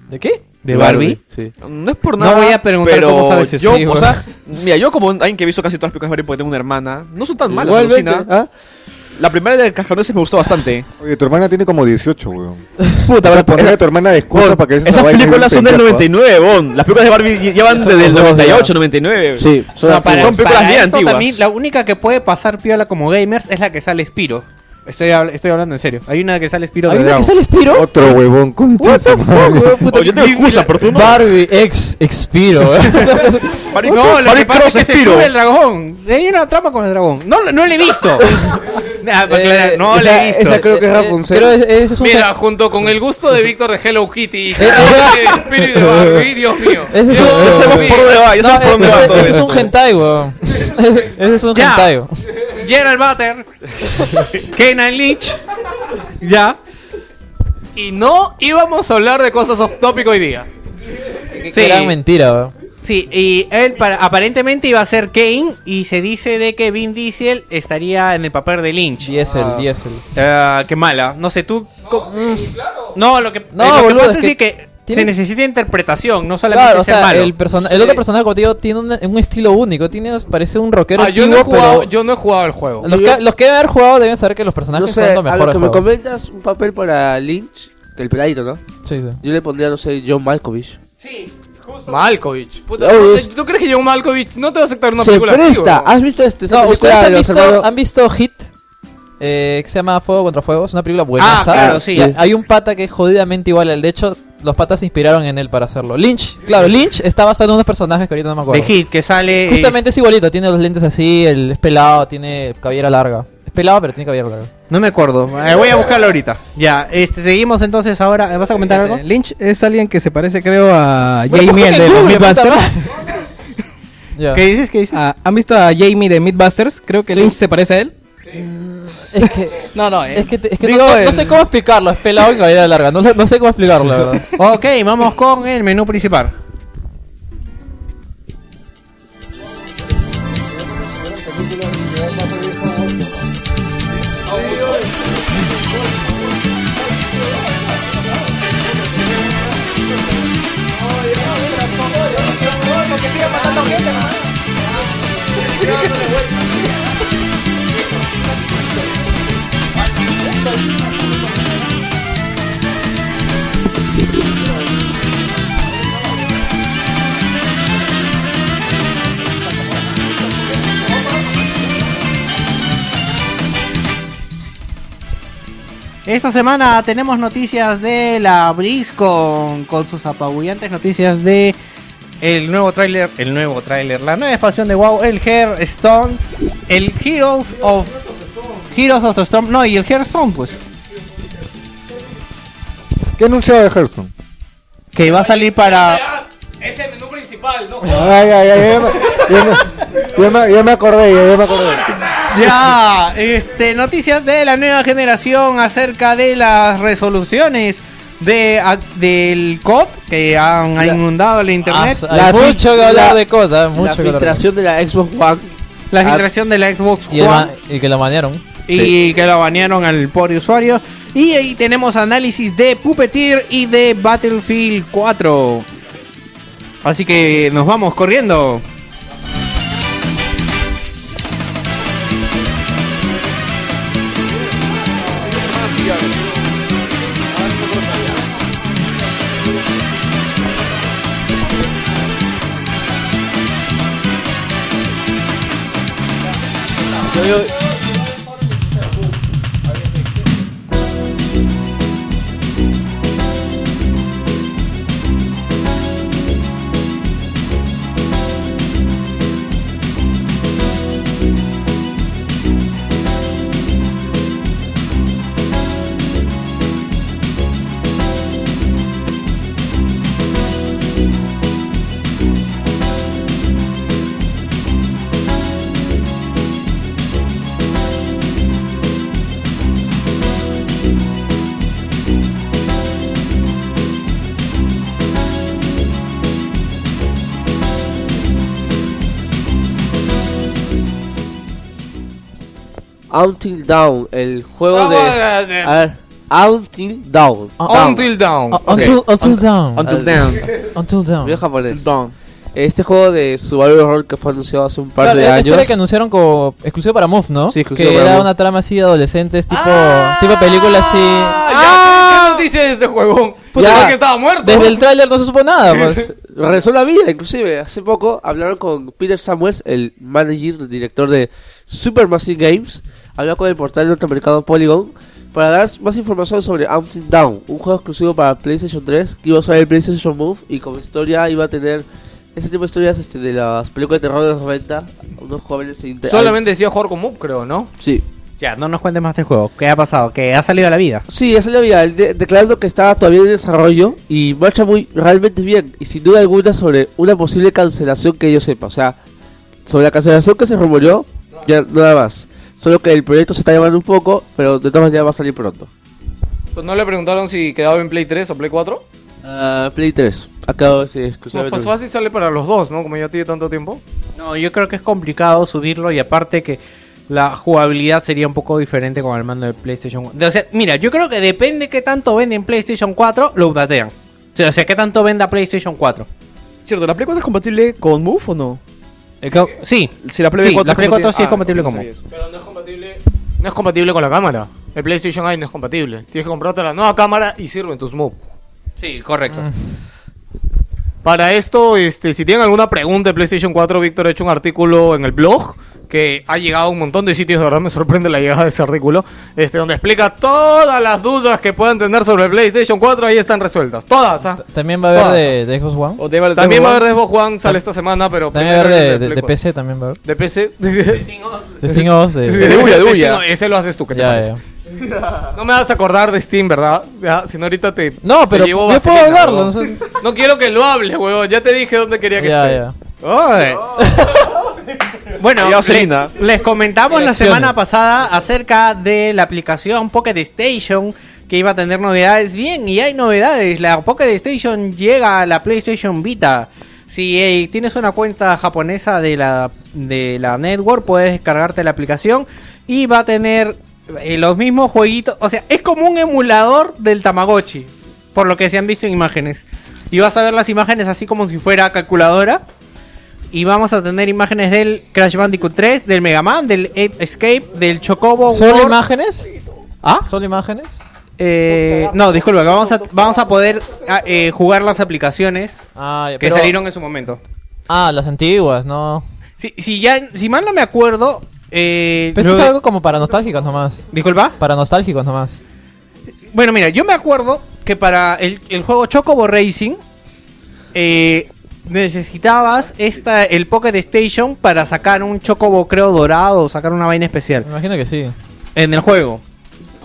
¿De qué? ¿De Barbie? Sí. No es por No nada. voy a preguntar pero cómo sabes eso. yo, Sí, o bueno. sea, mira, yo como alguien que he visto casi todas las películas de Barbie porque tengo una hermana, no son tan malas, alucina. ¿ah? La primera de Cascanueces me gustó bastante. Oye, tu hermana tiene como 18, weón. Puta, Para ponerle a tu hermana de excusa Bon, para que esa esas películas son del pendejo, ¿ah? 99, Bon. Las películas de Barbie llevan desde el no, 98, ya. 99. Sí, son No, para, son películas para bien eso antiguas. también, la única que puede pasar piola como gamers es la que sale Spiro. Estoy, habl- estoy hablando en serio. Hay una que sale Spiro ¿Hay de una que sale Spiro? Otro huevón, concha su madre. Oh, yo tengo excusa, pero tú no. Barbie ex Expiro. Barbie, No, lo Barbie que pasa Cross es que se Spiro. sube el dragón. Sí, hay una trama con el dragón. No, no le he visto. Para aclarar, no esa- le he visto. esa creo que es Eh, Rapunzel. creo es- ese es un Mira, junto con el gusto de Víctor de Hello Kitty y Eh, de Spirit de Barbie, Dios mío. Ese es un- Ya sabemos mío. por dónde va, ya No, sabemos por dónde va ese, todo ese es esto. un hentai, weón. Ese es un Ya. hentai. weón. Gerald Butter. Kenan Lynch. Ya. Y no íbamos a hablar de cosas off topic hoy día. Sí. Era mentira, weón. Sí, y él para- aparentemente iba a ser Kane y se dice de que Vin Diesel estaría en el papel de Lynch. Diesel, diesel. Ah, qué mala. No sé, tú... co- No, lo que, No, eh, lo que pasa es es que que, tiene- se necesita interpretación, no solamente Claro, o ser sea, malo. el, persona- el otro personaje, como te digo, tiene un, un estilo único. Tiene, parece un rockero Ah, yo, no he jugado, pero... yo no he jugado el juego. Los que, los que deben haber jugado deben saber que los No personajes sé, son lo a mejor lo del que me juego. comentas, un papel para Lynch, el peladito, ¿no? Sí, sí. Yo le pondría, no sé, John Malkovich. Malkovich. Puta, Oh, ¿tú- es- ¿Tú crees que John Malkovich no te va a aceptar una Se película así, presta. huevón? ¿Has visto este? No, ¿ustedes han visto, han visto Hit? Eh, que se llama Fuego contra Fuego. Es una película buena. Ah, claro, sí. Hay un pata que es jodidamente igual a él. De hecho, los patas se inspiraron en él para hacerlo. Lynch, claro, Lynch está basado en unos personajes que ahorita no me de acuerdo. Hit, que sale... Justamente es igualito. Tiene los lentes así, el, es pelado, tiene cabellera larga. Es pelado, pero tiene cabellera larga. No me acuerdo. Eh, voy a buscarlo ahorita. Ya, este, seguimos entonces ahora. ¿Vas a comentar algo? Eh, Lynch es alguien que se parece, creo, a Bueno, Jamie, el de los Mythbusters. ¿Qué dices? ¿Qué dices? Ah, ¿Han visto a Jamie de Mythbusters? Creo que Lynch se parece a él. Es que, No, no, eh. es que, te- es que Digo, no, no- no el- sé cómo explicarlo. Es pelado y cabellera larga. No, no sé cómo explicarlo, la verdad. Ok, vamos con el menú principal. Esta semana tenemos noticias de la BlizzCon con sus apabullantes noticias de el nuevo tráiler, el nuevo tráiler, la nueva expansión de WoW, el Hearthstone, el Heroes of Heroes of the Storm, no, y el Hearthstone pues. ¿Qué anunciado de Hearthstone? Que va a salir para. Es el menú principal, no Ay, ay, ay, ya me, ya me, ya me- ya me acordé, ya, ya me acordé. Ya, este, noticias de la nueva generación acerca de las resoluciones de, a- del COD que han La- inundado el internet. Ah, La hay mucho que hablar la- de Coda, mucho La filtración de la Xbox One. la ah, filtración de la Xbox Y, el One y que lo y que lo banearon al por usuario. Y ahí tenemos análisis de Puppeteer y de Battlefield 4. Así que nos vamos corriendo. yo- yo- Until Down, el juego de. Ah, de- A ver, Until Down. Down. Until Down. Uh, until, until down. Until Down. Until down. Video japonés. Este juego de Subaru Horror que fue anunciado hace un par Claro, de esta años. historia que anunciaron como exclusivo para MOV, ¿no? Sí, exclusivo que para era Move. una trama así de adolescentes, tipo, Ah, tipo película así. ya, ¿qué, noticia es este juego? Puta, que estaba muerto. Desde el tráiler no se supo nada, pues. Regresó la vida, inclusive. Hace poco hablaron con Peter Samuels, el manager, el director de Supermassive Games. Habló con el portal norteamericano Polygon para dar más información sobre Until Down, un juego exclusivo para PlayStation 3 que iba a usar el PlayStation Move y como historia iba a tener ese tipo de historias este, de las películas de terror de los 90. Unos jóvenes se inter- Solamente decía jugar con Move, creo, ¿no? Sí. Ya, no nos cuentes más del juego. ¿Qué ha pasado? Que ha salido a la vida. Sí, esa es la vida, de- declarando que está todavía en desarrollo y marcha muy realmente bien y sin duda alguna sobre una posible cancelación que yo sepa, o sea, sobre la cancelación que se rumoreó, ya nada más. Solo que el proyecto se está llevando un poco, pero de todas maneras va a salir pronto. Pues no le preguntaron si quedaba en Play 3 o Play 4. Ah, Play 3, acabo de decir Pues, exclusivamente. pues fácil sale para los dos, ¿no? Como ya tiene tanto tiempo. No, yo creo que es complicado subirlo y aparte que la jugabilidad sería un poco diferente con el mando de PlayStation 4. O sea, mira, yo creo que depende qué tanto vende en PlayStation 4, lo updatean. O sea, o sea, qué tanto venda PlayStation 4. Cierto, ¿la Play 4 es compatible con Move o no? Que- Sí, Si la Play Sí, 4 la Play 4 sí es Ah, compatible no con Move. Pero no es compatible. No es compatible con la cámara. El PlayStation Eye no es compatible. Tienes que comprarte la nueva cámara y sirven tus Move. sí, correcto. Para esto, este, si tienen alguna pregunta de PlayStation 4, Víctor ha hecho un artículo en el blog que ha llegado a un montón de sitios, de verdad me sorprende la llegada de ese artículo, este, donde explica todas las dudas que puedan tener sobre el PlayStation 4, ahí están resueltas, todas. ¿ah? También va a haber Todas. de, de Xbox One. O de- También va a haber de Xbox One, sale esta semana, pero También va a haber de, el de- Play de 4. PC, también va a haber. ¿De PC? De Steam OS, de- De Uya, de Este ese lo haces tú, ¿qué te Ya, parece? ya. No me vas a acordar de Steam, ¿verdad? Ya, si no ahorita te No, te pero llevo yo puedo hablarlo. huevón. no sé. No quiero que lo hable, huevón. Ya te dije dónde quería que Ya, esté. ya. Bueno, Ya, le- vaselina. les comentamos la semana pasada acerca de la aplicación Pocket Station que iba a tener novedades. Bien, y hay novedades. La Pocket Station llega a la PlayStation Vita. Si tienes una cuenta japonesa de la, de la network, puedes descargarte la aplicación y va a tener eh, los mismos jueguitos. O sea, es como un emulador del Tamagotchi, por lo que se han visto en imágenes. Y vas a ver las imágenes así como si fuera calculadora. Y vamos a tener imágenes del Crash Bandicoot 3, del Mega Man, del Ape Escape, del Chocobo ¿Solo World. imágenes? ¿Ah? ¿Solo imágenes? Eh, no, disculpa, que vamos a, vamos a poder ah, eh, jugar las aplicaciones Ah, que pero- salieron en su momento. Ah, las antiguas, no. Si, si, ya, si mal no me acuerdo... Eh, Pero esto es algo como para nostálgicos nomás. Disculpa. Para nostálgicos nomás. Bueno, mira, yo me acuerdo que para el, el juego Chocobo Racing eh, necesitabas esta, el Pocket Station para sacar un Chocobo, creo, dorado o sacar una vaina especial Me imagino que sí. en el juego.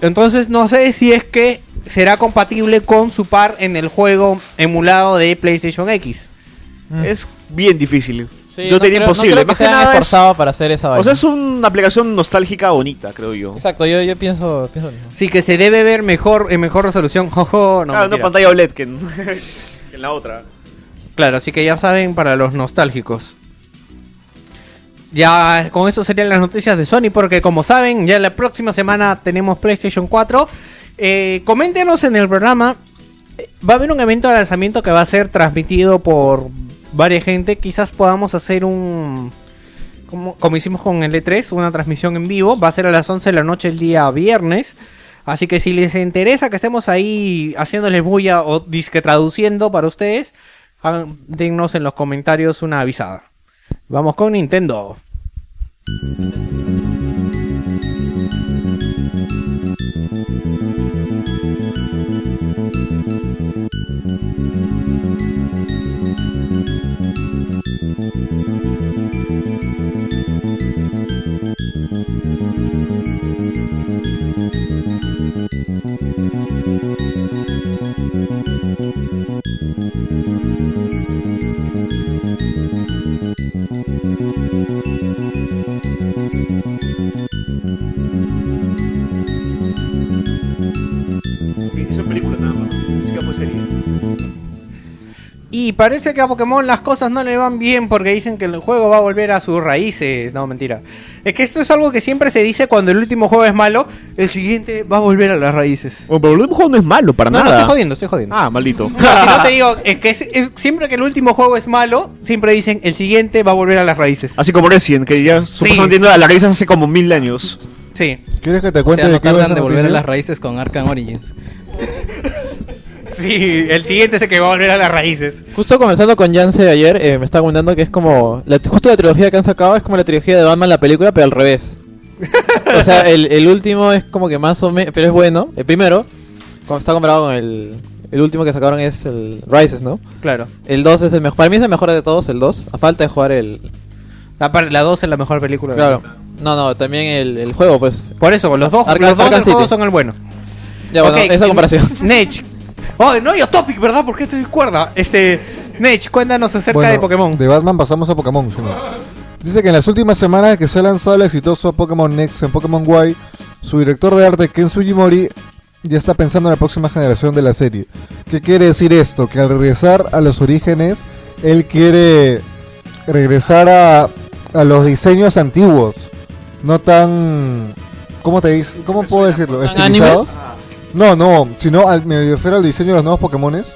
Entonces no sé si es que será compatible con su par en el juego emulado de PlayStation X. Es bien difícil. Sí, Yo no tenía creo- imposible. No creo que Más que nada es- esforzado para hacer esa o vaina. sea, es una aplicación nostálgica bonita, creo yo. Exacto, yo, yo pienso, pienso lo mismo. Sí, que se debe ver mejor en mejor resolución. Jojo, no, claro, una mentira. pantalla OLED que en, que en la otra. Claro, así que ya saben para los nostálgicos. Ya con eso serían las noticias de Sony, porque como saben, ya la próxima semana tenemos PlayStation 4. Eh, coméntenos en el programa. eh, Va a haber un evento de lanzamiento que va a ser transmitido por varias gente. Quizás podamos hacer un. Como, como hicimos con el E3, una transmisión en vivo. Va a ser a las 11 de la noche el día viernes. Así que si les interesa que estemos ahí haciéndoles bulla o disque traduciendo para ustedes, dennos en los comentarios una avisada. Vamos con Nintendo. Parece que a Pokémon las cosas no le van bien porque dicen que el juego va a volver a sus raíces. No, mentira. Es que esto es algo que siempre se dice cuando el último juego es malo, el siguiente va a volver a las raíces. Bueno, pero el último juego no es malo para No, no, nada. estoy jodiendo, estoy jodiendo. Ah, maldito. No, si no te digo, es que es- es- siempre que el último juego es malo, siempre dicen el siguiente va a volver a las raíces. Así como Resident, que ya supuestamente tiene a la raíz hace como mil años. Sí. ¿Quieres que te O cuente sea, no de qué tardan de volver a las raíces con Arkham Origins. Sí, el siguiente es el que va a volver a las raíces. Justo conversando con Yance ayer, eh, me estaba comentando que es como. La, justo la trilogía que han sacado es como la trilogía de Batman, la película, pero al revés. o sea, el, el último es como que más o menos. Pero es bueno. El primero, como está comparado con el. El último que sacaron es el Rises, ¿no? Claro. El 2 es el mejor. Para mí es el mejor de todos, el 2. A falta de jugar el. La, la 2 es la mejor película. Claro. No, no, también el, el juego, pues. Por eso, los dos, Arkham- los dos del juego son el bueno. Ya, bueno, esa comparación. Nech. Oh, no hay topic, ¿verdad? ¿Por qué estoy cuerda? Este. Nech, cuéntanos acerca Bueno, de Pokémon. De Batman pasamos a Pokémon. Dice que en las últimas semanas que se ha lanzado el exitoso Pokémon Next en Pokémon Y, su director de arte Ken Sugimori ya está pensando en la próxima generación de la serie. ¿Qué quiere decir esto? Que al regresar a los orígenes, él quiere regresar a, a los diseños antiguos, no tan... ¿Cómo te dice? ¿Cómo puedo decirlo? ¿Tan ¿Estilizados? No, no, sino al, me refiero al diseño de los nuevos Pokémones.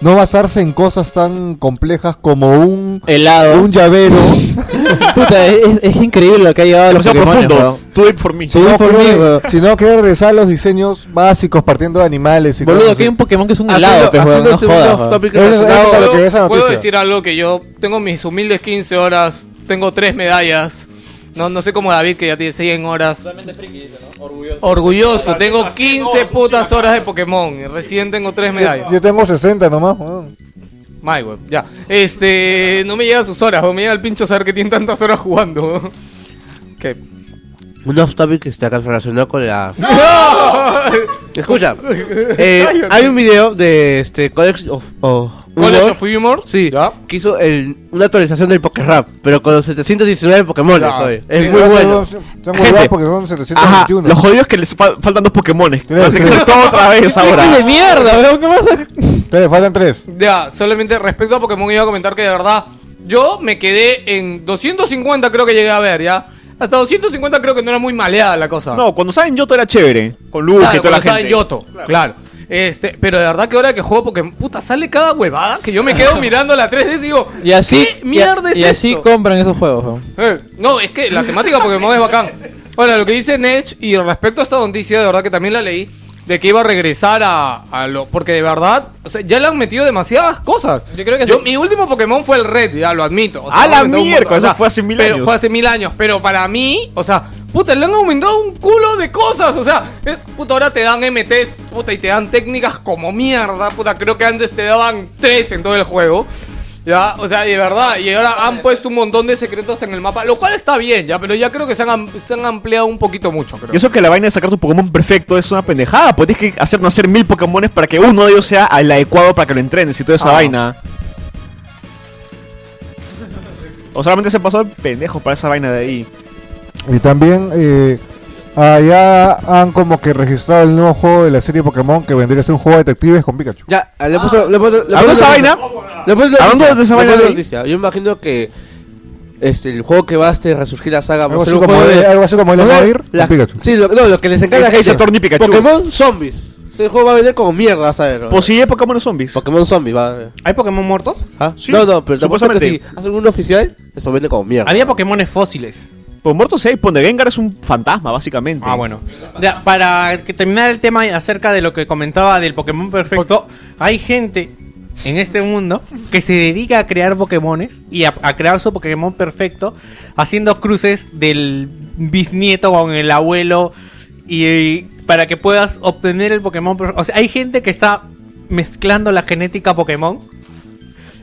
No basarse en cosas tan complejas como un, Helado. un llavero. Puta, es, es increíble lo que ha llevado a los Pokémon. it for me. Mí, quiere, weón. sino quiere regresar a los diseños básicos partiendo de animales y Boludo, que hay un Pokémon que es un Haciendo- helado, pues, no este ¿Puedo, decir algo que yo tengo mis humildes 15 horas, tengo tres medallas. No, no sé como David que ya tiene 100 horas. Orgulloso, tengo 15 putas horas de Pokémon y recién tengo tres medallas. Yo tengo 60 nomás. weón. My web, ya. Este, no me llega a sus horas, o me llega el pincho saber que tiene tantas horas jugando. ¿Qué? Un off topic que está acá relacionado con la. Escucha, eh, hay un video de este College of, of College of Humor. Sí, ¿Ya? que hizo el- una actualización del Poké-Rap, pero con los 719 Pokémon. Ya, Es sí, muy Son- bueno. Son Gente. huevadas porque son Ajá, 721. lo jodido es que les fal- faltan dos Pokémones. Que hacer todo otra vez ¡Qué ahora. de mierda, weón! ¿Qué pasa? Te faltan tres. Ya, solamente respecto a Pokémon iba a comentar que de verdad yo me quedé en 250 creo que llegué a ver, ¿ya? Hasta 250 creo que no era muy maleada la cosa. No, cuando saben Yoto era chévere. Con Luke Claro, y toda cuando la estaba gente. en Yoto, claro. Este, pero de verdad que ahora que juego Pokémon, puta, sale cada huevada que yo me quedo mirando la 3D y digo, Y así, ¿qué mierda y, es y así esto? compran esos juegos, weón. Eh, no, es que la temática Pokémon es bacán. Ahora, lo que dice Nech, y respecto a esta noticia, de verdad que también la leí, de que iba a regresar a, a lo. Porque de verdad, o sea, ya le han metido demasiadas cosas. Yo creo que Yo, sí. Mi último Pokémon fue el Red, ya lo admito. O ¡A la mierda! montón, Eso fue hace mil pero años. Fue hace mil años. Pero para mí, o sea, puta, le han aumentado un culo de cosas. O sea, puta, ahora te dan MTs, puta, y te dan técnicas como mierda. Puta, creo que antes te daban tres en todo el juego. Ya, o sea, de verdad, y ahora han puesto un montón de secretos en el mapa, lo cual está bien, ya, pero ya creo que se han, se han ampliado un poquito mucho, creo. Y eso que la vaina de sacar tu Pokémon perfecto es una pendejada. Pues tienes que hacer nacer mil Pokémones para que uno de ellos sea el adecuado para que lo entrenes y toda esa Ah. vaina. O solamente se pasó el pendejo para esa vaina de ahí. Y también eh, allá han como que registrado el nuevo juego de la serie Pokémon que vendría a ser un juego de detectives con Pikachu. Ya, le puesto, le he puesto- le ¿Hablando de puesto esa vaina? Le noticia, de esa le vaina noticia. Yo imagino que este, el juego que va a este, resurgir la saga va a ser un juego de... algo así como el la- con Pikachu. Sí, lo, no, lo que les encanta Es. Attorney Pikachu. Pokémon Zombies. Ese juego va a vender como mierda, vas a ver. Pues sí, es Pokémon zombies. Pokémon Zombies va a ver. ¿Hay Pokémon muertos? ¿Ah? Sí, no, no, pero te apuesto que supuestamente. si hacen uno oficial, eso vende como mierda. Había Pokémones fósiles. Pues muertos sí, Ponde Gengar es un fantasma, básicamente. Ah, bueno. Ya, para que terminar el tema acerca de lo que comentaba del Pokémon perfecto, hay gente en este mundo que se dedica a crear Pokémones y a, a crear su Pokémon perfecto, haciendo cruces del bisnieto con el abuelo y, y para que puedas obtener el Pokémon perfecto. O sea, hay gente que está mezclando la genética Pokémon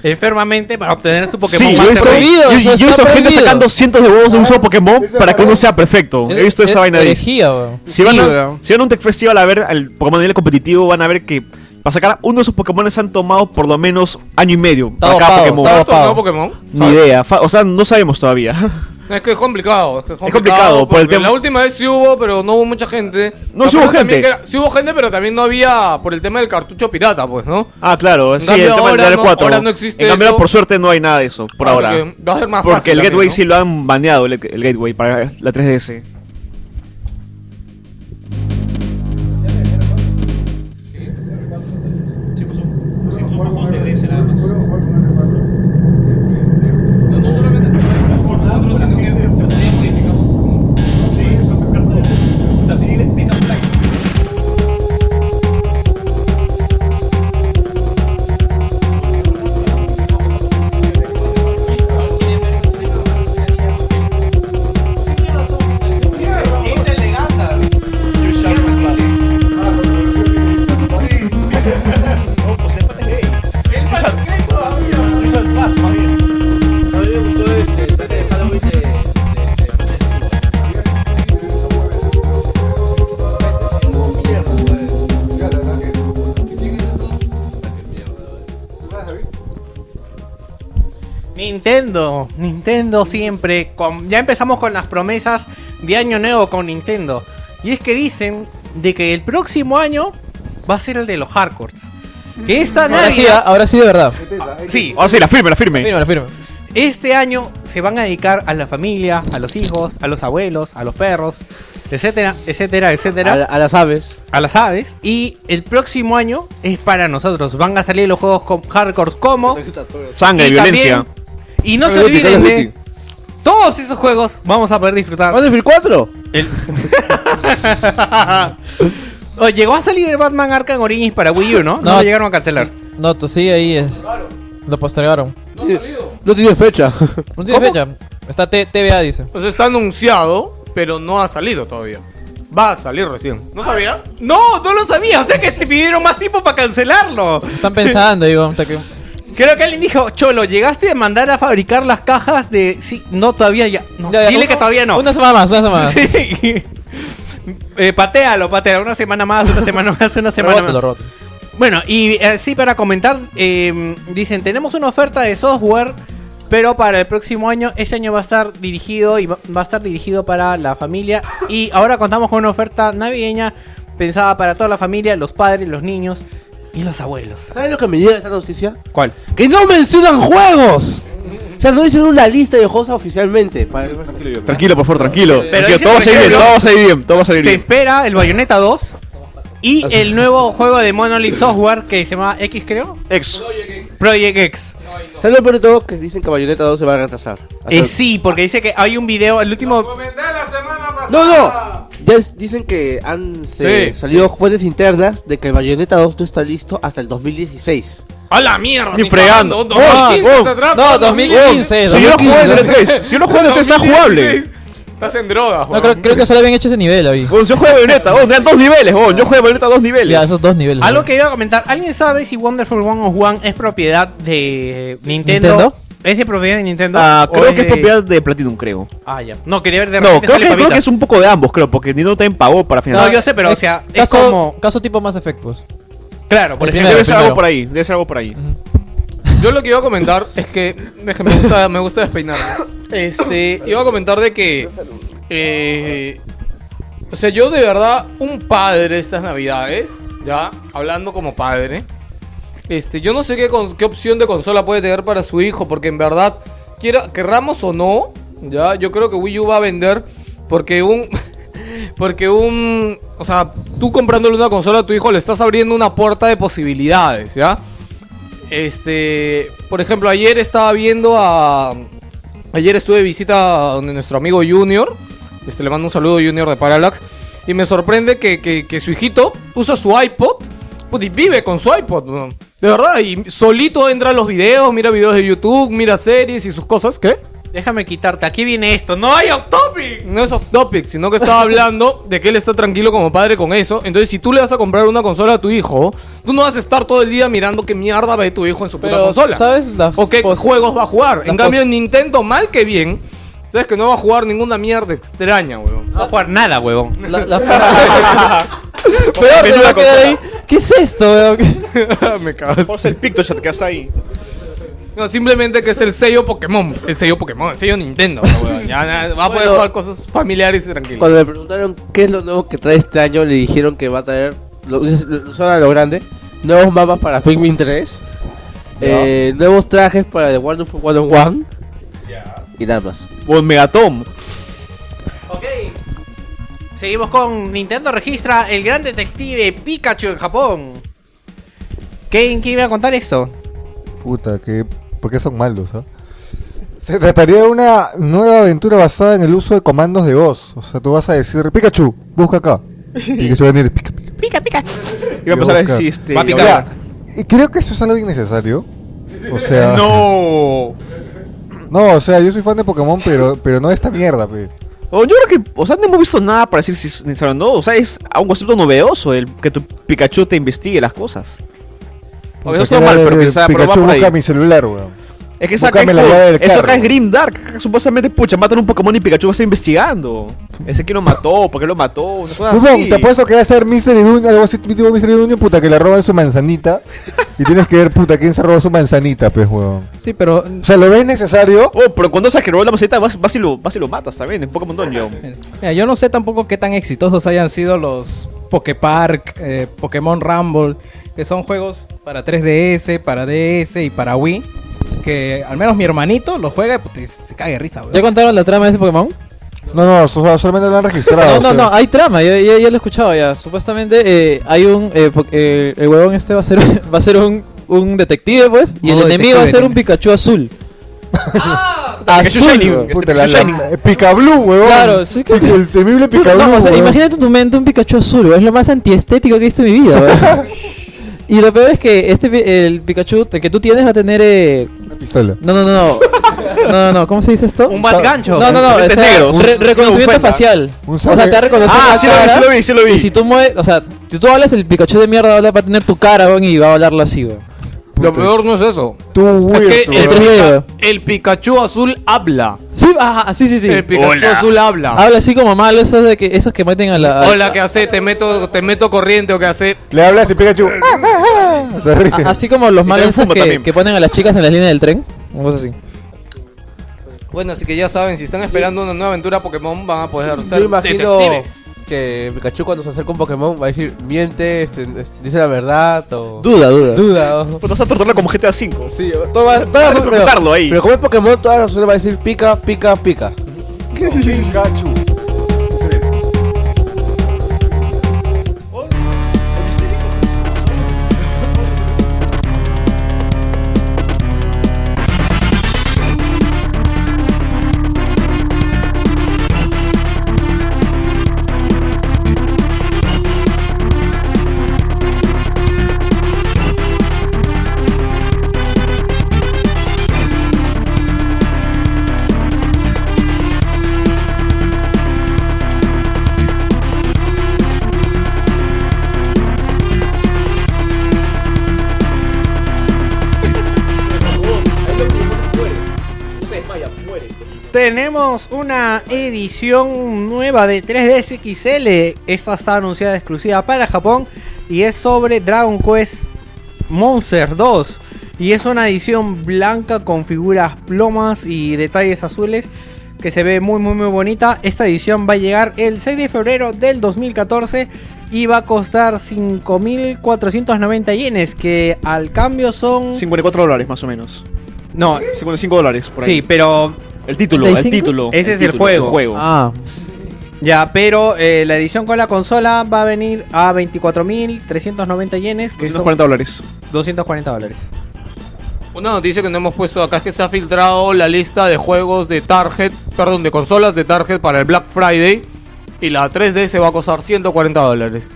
enfermamente para obtener su Pokémon Sí, yo más he visto, prohibido, yo- eso yo he visto gente sacando cientos de huevos de un solo Pokémon para que uno sea perfecto. He visto esa vaina de ahí. Si van, a, si van a un Tech Festival a ver al Pokémon a nivel competitivo, van a ver que para sacar uno de esos Pokémon han tomado por lo menos año y medio para cada Pokémon. está ¿Cuántos dopado. nuevos Pokémon? Ni idea, o sea, no sabemos todavía. Es que es complicado, es que es complicado. complicado, por el porque tema- La última vez sí hubo, pero no hubo mucha gente. No, sí hubo también gente. era- sí hubo gente, pero también no había por el tema del cartucho pirata, pues, ¿no? ah, claro, En sí, el tema ahora del no- 4. ahora no existe en cambio, eso. por suerte no hay nada de eso, por Ah, ahora. porque Va a ser más Porque fácil el también, Gateway ¿no? sí lo han baneado, el, el Gateway para la 3DS. Nintendo, Nintendo siempre. con- ya empezamos con las promesas de año nuevo con Nintendo. Y es que dicen de que el próximo año va a ser el de los hardcores. Que esta Ahora sí, Navidad- ahora sí de verdad. sí, Ahora sí, la firme, la firme. Firme, firme. este año se van a dedicar a la familia, a los hijos, a los abuelos, a los perros, etcétera, etcétera, etcétera. A, la- a las aves. a las aves. Y el próximo año es para nosotros. Van a salir los juegos con hardcores como. Sangre, y violencia. también- y no Call se Call olviden of de Duty. todos esos juegos. Vamos a poder disfrutar. ¿Battlefield 4? Oh, llegó a salir el Batman Arkham Origins para Wii U, ¿no? No, No. lo llegaron a cancelar. No, tú sí, ahí es. Lo postergaron. No tiene fecha. No tiene fecha. Está T- TVA, dice. Pues está anunciado, pero no ha salido todavía. Va a salir recién. ¿No sabías? No, no lo sabía. O sea que te pidieron más tiempo para cancelarlo. Están pensando, digo. hasta que- Creo que alguien dijo, Cholo, llegaste a mandar a fabricar las cajas de. Sí, no, todavía ya. No, Ya, ya, dile uno- que todavía no. Una semana más, una semana más. Sí. Eh, patealo, patealo. Una semana más, una semana más, una semana más. Bueno, y eh, sí, para comentar, eh, dicen, tenemos una oferta de software, pero para el próximo año, ese año va a estar dirigido y va a estar dirigido para la familia. Y ahora contamos con una oferta navideña pensada para toda la familia, los padres, los niños y los abuelos. ¿Sabes lo que me llega esta noticia? ¿Cuál? ¡Que no mencionan juegos! O sea, no dicen una lista de juegos oficialmente. Para- Tranquilo, por favor, tranquilo. Pero tranquilo todo va a salir bien, todo va a salir bien, todo va a salir Se bien. espera el Bayonetta 2 y el nuevo juego de Monolith Software que se llama X, creo. Ex. Project X. ¿Sabes lo peor de todo? Que dicen que Bayonetta 2 se va a retrasar. Hasta- Eh, sí, porque dice que hay un video, el último... No, no. Ya es- dicen que han se- Sí, salido fuentes internas de que el Bayonetta 2 no está listo hasta el 2016. ¡A la mierda! Ni fregando. cagando, Oh, 2015 oh, No, 2015. Si yo lo en el 3, si yo lo juego en el 3 está jugable. Estás en droga, No, creo, creo que solo habían hecho ese nivel ahí. Bueno, yo juego de Bayonetta, oh, dan dos niveles, oh, yo juego de Bayonetta dos niveles. Ya, esos dos niveles. Algo que iba a comentar, ¿alguien sabe si Wonderful 101 es propiedad de Nintendo? ¿Nintendo? ¿Es de propiedad de Nintendo? Ah, ¿O creo que es de- propiedad de Platinum, creo. Ah, ya. No, quería ver de No, repente creo sale que, creo que es un poco de ambos, creo, porque Nintendo también pagó para No, financiar. yo sé, pero o sea, es caso, como... caso tipo más efectos. Claro, por el ejemplo... Debe ser algo primero. por ahí, debe ser algo por ahí. Yo lo que iba a comentar es que. Déjame, me gusta, me gusta despeinarme. Este. Iba a comentar de que. eh, o sea, yo de verdad, un padre estas navidades. Ya, hablando como padre. Este, yo no sé qué, qué opción de consola puede tener para su hijo. Porque en verdad, quiera, querramos o no. Ya, yo creo que Wii U va a vender. Porque un. Porque un. O sea, tú comprándole una consola a tu hijo le estás abriendo una puerta de posibilidades, ¿ya? Este, por ejemplo, ayer estaba viendo a. Ayer estuve de visita donde nuestro amigo Junior. Este, le mando un saludo Junior de Parallax. Y me sorprende que, que- que su hijito usa su iPod. pues, y vive con su iPod. ¿no? De verdad, y solito entra a los videos, mira videos de YouTube, mira series y sus cosas. ¿Qué? Déjame quitarte, aquí viene esto. ¡No hay off topic! No es off topic, sino que estaba hablando de que él está tranquilo como padre con eso. Entonces, si tú le vas a comprar una consola a tu hijo, tú no vas a estar todo el día mirando qué mierda ve tu hijo en su puta consola. ¿sabes? Las o qué pos- juegos va a jugar. En cambio, en Nintendo, mal que bien, sabes que no va a jugar ninguna mierda extraña, weón. No va a jugar nada, huevón. La, la- Peor, me va a quedar ahí. ¿Qué es esto, weón? Me cagas. El PictoChat que está ahí. No, simplemente que es el sello Pokémon. El sello Pokémon, el sello Nintendo, weón. Ya, ya, va a poder Bueno. jugar cosas familiares y tranquilas. Cuando le preguntaron qué es lo nuevo que trae este año, le dijeron que va a traer, lo, lo a lo grande, nuevos mapas para Pikmin 3, eh, nuevos trajes para The Wonderful 101 y nada más. O Megatom. Seguimos con Nintendo registra el gran detective Pikachu en Japón. ¿Qué, qué iba a contar esto? Puta, que. ¿Por qué son malos, ah? Se trataría de una nueva aventura basada en el uso de comandos de voz. O sea, tú vas a decir, Pikachu, busca acá. Pikachu va a venir, pica, pica. Pica, pica. Iba a empezar a decir este. Va a picar. Ya, Y creo que eso es algo innecesario. O sea. No. No, o sea, yo soy fan de Pokémon, pero, pero no de esta mierda, pe. O yo creo que, o sea, no hemos visto nada para decir si es necesario o no. O sea, es un concepto novedoso el que tu Pikachu te investigue las cosas. O eso está Porque mal, pero Pikachu por ahí. busca mi celular, weón. Es que esa acá es, eso acá es Grim Dark. acá Supuestamente, pucha, matan un Pokémon y Pikachu va a estar investigando. Ese que lo mató, por qué lo mató, así. te apuesto que va a ser Mystery Duño, algo así tipo Mystery Duño, puta, que le roban su manzanita. y tienes que ver, puta, quién se robó su manzanita, pues, weón. Sí, pero O sea, ¿lo ves necesario? Oh, pero cuando se que robó la maceta, vas, vas, y lo, vas y lo matas también en Pokémon Dungeon. Mira, yo no sé tampoco qué tan exitosos hayan sido los Poképark, eh, Pokémon Rumble, que son juegos para 3DS, para DS y para Wii. Que al menos mi hermanito lo juega y y se cae de risa, weón. ¿Ya contaron la trama de ese Pokémon? No, no, so- solamente lo han registrado. No, no, no, hay trama, ya, ya, ya lo he escuchado ya. Supuestamente eh, hay un. eh, po- eh, el huevón este va a ser, va a ser un, un detective, pues. Y el Modo enemigo va a ser un Pikachu azul. Pikachu azul. Este la- Picablu, weón. Claro, sí que- El temible Puta, Picablu. no, o sea, imagínate en tu mente un Pikachu azul, weón, es lo más antiestético que he visto en mi vida, weón. Y lo peor es que este el Pikachu el que tú tienes va a tener eh, pistola. no no no no no no no ¿cómo se dice esto? Un bat gancho. No no no, o Lentes sea, negros. re- Un- reconocimiento facial. Un O sea, te va a reconocer Ah, la sí lo vi, cara, sí lo vi, sí lo vi. Y si tú mueves, o sea, si tú hablas el Pikachu de mierda va a tener tu cara, weón, y va a hablarlo así, weón. Lo peor no es eso. Tú, Es que el, weón. Pica- el Pikachu azul habla. Sí, ajá, sí, sí, sí. El Pikachu Hola. azul habla. Habla así como malo esos de que esos que meten a la a- Hola, ¿qué hace? Te meto, te meto corriente o qué hace. Le hablas y Pikachu. Se ríe. a- así como los fuma que, que ponen a las chicas en la línea del tren, cosa así. Bueno, así que ya saben, si están esperando una nueva aventura Pokémon, van a poder ser detectives. Que Pikachu cuando se acerca un Pokémon va a decir, miente, este, este, dice la verdad o... Duda, duda. Duda. o- Pues vas a torturarlo como GTA V. Sí, todo va, todas a las- pero, ahí. pero como es Pokémon, todas las opciones va a decir pica, pica, pica. Pikachu. Tenemos una edición nueva de 3DS XL. Esta está anunciada exclusiva para Japón y es sobre Dragon Quest Monster 2. Y es una edición blanca con figuras plomas y detalles azules que se ve muy muy muy bonita. Esta edición va a llegar el 6 de febrero del 2014 y va a costar 5.490 yenes, que al cambio son... 54 dólares más o menos. No, 55 dólares por ahí. sí, pero El título, el 35? título. Ese es el título, juego. Ah, Ya, pero eh, la edición con la consola va a venir a 24.390 yenes, que son 240 dólares. 240 dólares. Una noticia que no hemos puesto acá es que se ha filtrado la lista de juegos de Target, perdón, de consolas de Target para el Black Friday. Y la 3DS va a costar 140 dólares.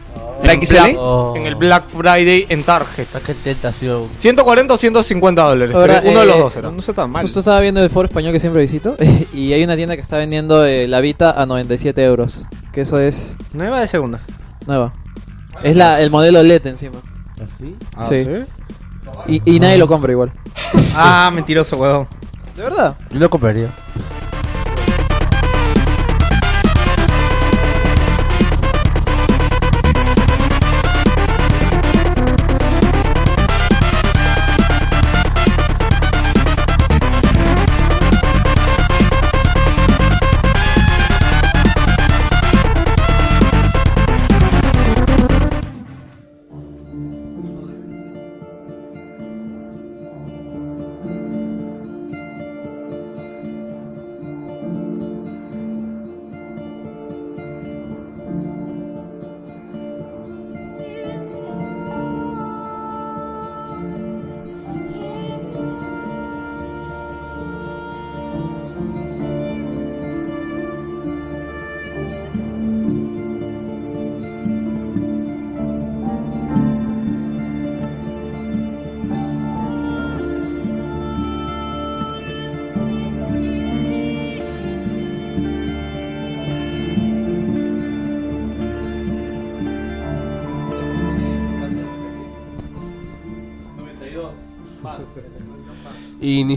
¿La En XL? Black- Oh. En el Black Friday en Target. Qué tentación. 140 o 150 dólares. Ahora, pero uno de los eh, dos era. No está tan mal. justo estaba viendo el foro español que siempre visito y hay una tienda que está vendiendo eh, la Vita a 97 euros. Que eso es Nueva de segunda. nueva. Es la, el modelo LED encima. ¿Así? sí. Y, y nadie lo compra igual. Ah, mentiroso, huevón. ¿De verdad? Yo lo compraría.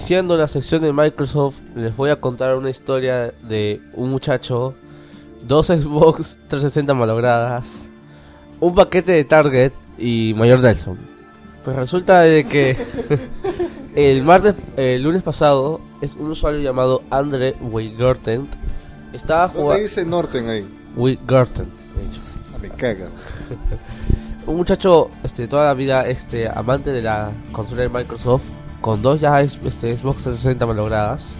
Iniciando la sección de Microsoft, les voy a contar una historia de un muchacho, dos Xbox 360 malogradas, un paquete de Target y Mayor Nelson. Pues resulta de que el martes, el lunes pasado, es un usuario llamado Andre Weigerten. Estaba ¿Dónde jugando. dice Norten ahí? Weigerten, de hecho. Ah, me caga. Un muchacho, este, toda la vida, este, amante de la consola de Microsoft, con dos ya es- este, Xbox 360 malogradas,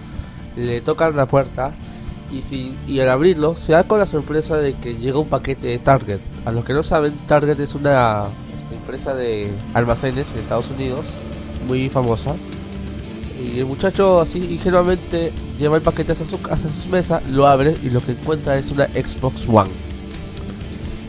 le tocan la puerta y, si, y al abrirlo se da con la sorpresa de que llega un paquete de Target. A los que no saben, Target es una este, empresa de almacenes en Estados Unidos, muy famosa. Y el muchacho así ingenuamente lleva el paquete hasta su, hasta su mesa, lo abre y lo que encuentra es una Xbox One.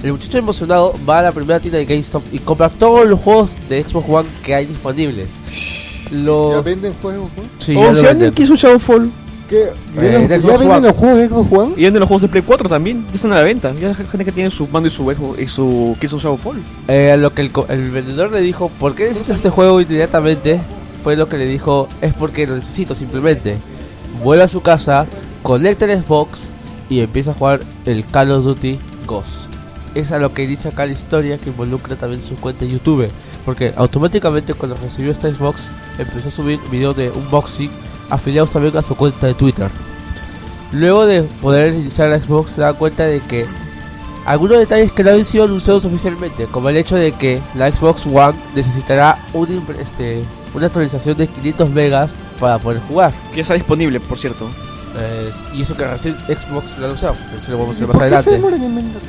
El muchacho emocionado va a la primera tienda de GameStop y compra todos los juegos de Xbox One que hay disponibles. ¿Ya Los... venden juegos? ¿no? Sí, Oh, ya lo si venden. alguien quiso Shadowfall. ¿Qué? ¿Ya, Eh, los- ¿Ya venden los juegos de Xbox One? Y venden los juegos de Play 4 también. Ya están a la venta. Ya hay gente que tiene su mando y su Xbox- y su quiso Shadowfall. Eh, a lo que el, co- el vendedor le dijo, ¿por qué necesitas este juego inmediatamente? Fue lo que le dijo, es porque lo necesito simplemente. Vuelve a su casa, conecta el Xbox y empieza a jugar el Call of Duty Ghost. Es a lo que dice acá la historia que involucra también su cuenta de YouTube. Porque automáticamente cuando recibió esta Xbox empezó a subir videos de unboxing afiliados también a su cuenta de Twitter. Luego de poder iniciar la Xbox se da cuenta de que algunos detalles que no han sido anunciados oficialmente, como el hecho de que la Xbox One necesitará un este, una actualización de 500 megas para poder jugar. Que ya está disponible, por cierto. Eh, y eso que recién Xbox lo ha anunciado, que eso lo vamos a ¿Y ver más ¿Por qué se adelante.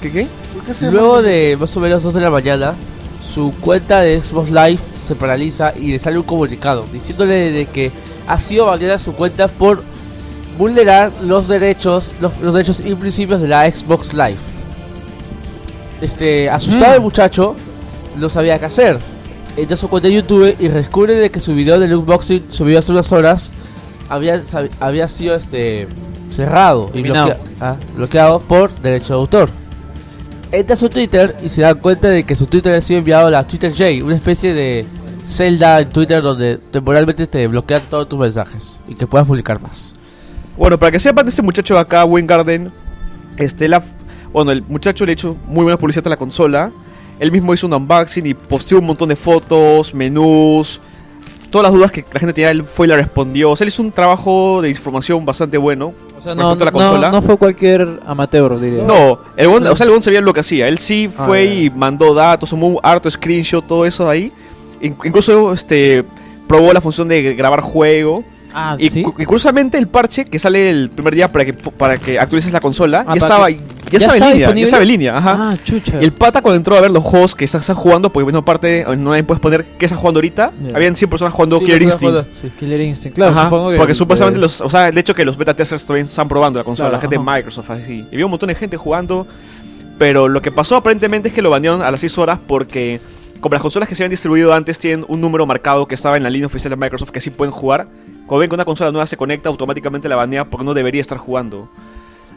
¿Qué qué? ¿Por qué se Luego de más o menos 2 de la mañana, su cuenta de Xbox Live se paraliza y le sale un comunicado diciéndole de que ha sido baneada su cuenta por vulnerar los derechos, los, los derechos y principios de la Xbox Live. Este, asustado el muchacho, no sabía qué hacer. Entra a su cuenta de YouTube y descubre de que su video del unboxing subido hace unas horas había, había sido este cerrado y bloquea- ah, bloqueado por derecho de autor. Entra a su Twitter y se da cuenta de que su Twitter ha sido enviado a la Twitter J, una especie de celda en Twitter donde temporalmente te bloquean todos tus mensajes y que puedas publicar más. Bueno, para que sepan de este muchacho de acá, Wingarden, este, bueno, el muchacho le ha hecho muy buena publicidad a la consola. Él mismo hizo un unboxing y posteó un montón de fotos, menús, todas las dudas que la gente tenía, él fue y le respondió. O sea, él hizo un trabajo de información bastante bueno. O sea, no, respecto a la no- no fue cualquier amateur, diría. No, el buen, o sea, el buen sabía lo que hacía. Él sí Ah, fue y mandó datos, tomó un harto screenshot, todo eso de ahí. In- incluso este probó la función de grabar juego. Ah, Y, ¿sí? y curiosamente el parche que sale el primer día para que para que actualices la consola Ah, ya estaba que- ya, ¿Ya estaba en línea, ya estaba en línea, ajá. Ah, chucha. Y el pata cuando entró a ver los juegos que estás, estás jugando, porque bueno, aparte no puedes poner qué estás jugando ahorita. Ya. Habían 100 personas jugando Sí, Killer Instinct. juego, sí. Killer Instinct, claro, Ajá, supongo que... porque supuestamente eh, los, o sea, el hecho que los beta testers todavía están probando la consola, Claro, la gente ajá. de Microsoft así. Y había un montón de gente jugando, pero lo que pasó aparentemente es que lo banearon a las 6 horas porque como las consolas que se habían distribuido antes tienen un número marcado que estaba en la línea oficial de Microsoft que sí pueden jugar, cuando ven que una consola nueva se conecta automáticamente la banea porque no debería estar jugando.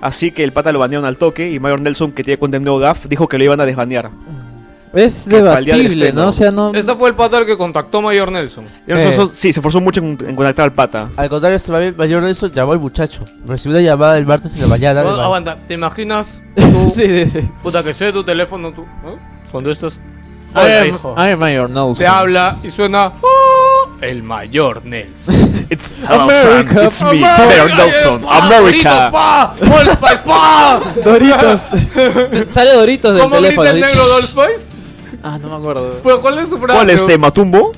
Así que el pata lo banearon al toque y Mayor Nelson, que tiene cuenta en NeoGAF, dijo que lo iban a desbanear. Es día del debatible, ¿no? O sea, no... Este fue el pata el que contactó a Mayor Nelson. Eh. sí, se esforzó mucho en, en contactar al pata. Al contrario, este Mayor Nelson llamó al muchacho. Recibió una llamada el martes en la mañana. Bueno, de- aguanta, ¿te imaginas tú, sí, sí, sí. puta, que suene tu teléfono tú? ¿eh? Cuando estás... Am Mayor Nelson. Te habla y suena... "Oh, el Mayor Nelson. It's America. It's me, Nelson, America. pa! ¡Allspice, pa! Doritos. Sale Doritos del ¿Cómo grita teléfono. el negro de Allspice? Ah, no me acuerdo. Pues, ¿Cuál es su frase? ¿Cuál este, Matumbo?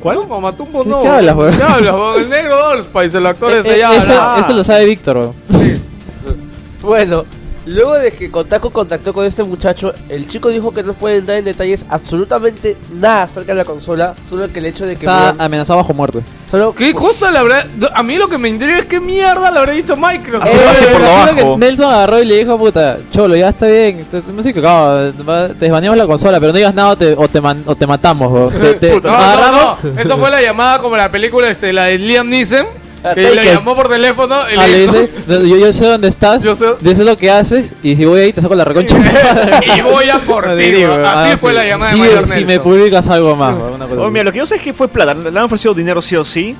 ¿Cuál? No, Matumbo ¿Qué- no. qué hablas, weón? ¿Qué hablas, weón? El negro de Allspice, el actor Eh, ese eh, ya. eso, lo sabe Víctor. weón. Bueno, luego de que Kotaku contactó con este muchacho, el chico dijo que no puede entrar en detalles absolutamente nada acerca de la consola, solo que el hecho de que Está amenazado bajo muerte. solo ¿Qué cosa le habrá.? A mí lo que me intriga es qué mierda le habrá dicho Microsoft. Así pase por lo imagino bajo. que Nelson agarró y le dijo, puta, cholo, ya está bien. Te, te, desbaneamos la consola, pero no digas nada o te, o te, man- o te matamos. Te, te- Puta. No, agarramos. no, no. Esa fue la llamada como la película, la de Liam Neeson. Ah, Que llamó por teléfono y Ah, le dice, "No, yo, yo sé dónde estás, Yo sé- yo sé lo que haces, y si voy ahí te saco la reconcha. de tu madre". y voy a por ti. Digo. Así ah, fue sí. la llamada Sí, de Mayor Si me publicas algo más. Oh, mira, lo que yo sé es que fue plata. Le han ofrecido dinero sí o sí.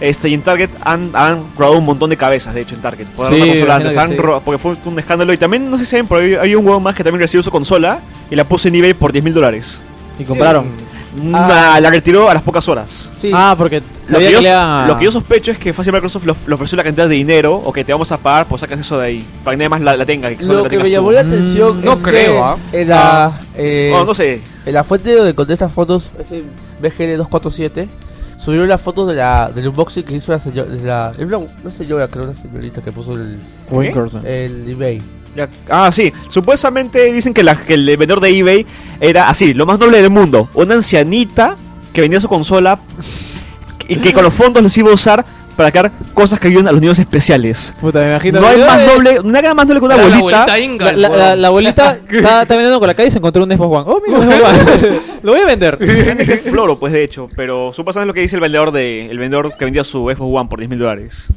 Este, y en Target han, han robado un montón de cabezas, de hecho, en Target. Por Sí, la consola imagino antes. que Han sí. ro- porque fue un escándalo. Y también, no sé si saben, pero hay, hay un huevo más que también recibió su consola y la puso en eBay por 10 mil dólares. Y compraron. Nah, La retiró a las pocas horas. Sí. Ah, porque Lo que, que, yo, le iba- lo que yo sospecho es que fácil Microsoft le, of- le ofreció la cantidad de dinero o que te vamos a pagar, pues sacas eso de ahí. Para que nadie más la, la tenga. solo Lo la que me llamó tú. la atención Mm, no es creo, que ¿ah? en la, eh, Oh, no sé. en la fuente donde encontré estas fotos, ese BGL247, subieron las fotos de la, del unboxing que hizo la señora, la, es una, una señora, creo, una señorita que puso el, el eBay. Ya- Ah, sí. Supuestamente dicen que, la- que el vendedor de eBay era así, lo más noble del mundo. Una ancianita que vendía su consola y que con los fondos los iba a usar para crear cosas que ayudan a los niños especiales. Puta, me imagino. No hay más eh, noble, nada más noble que una la abuelita. La, abuelita está, está vendiendo con la calle y se encontró un Xbox One. Oh, mira, One. Lo voy a vender. Es floro, pues de hecho. Pero supuestamente lo que dice el vendedor de el vendedor que vendía su Xbox One por 10 mil dólares.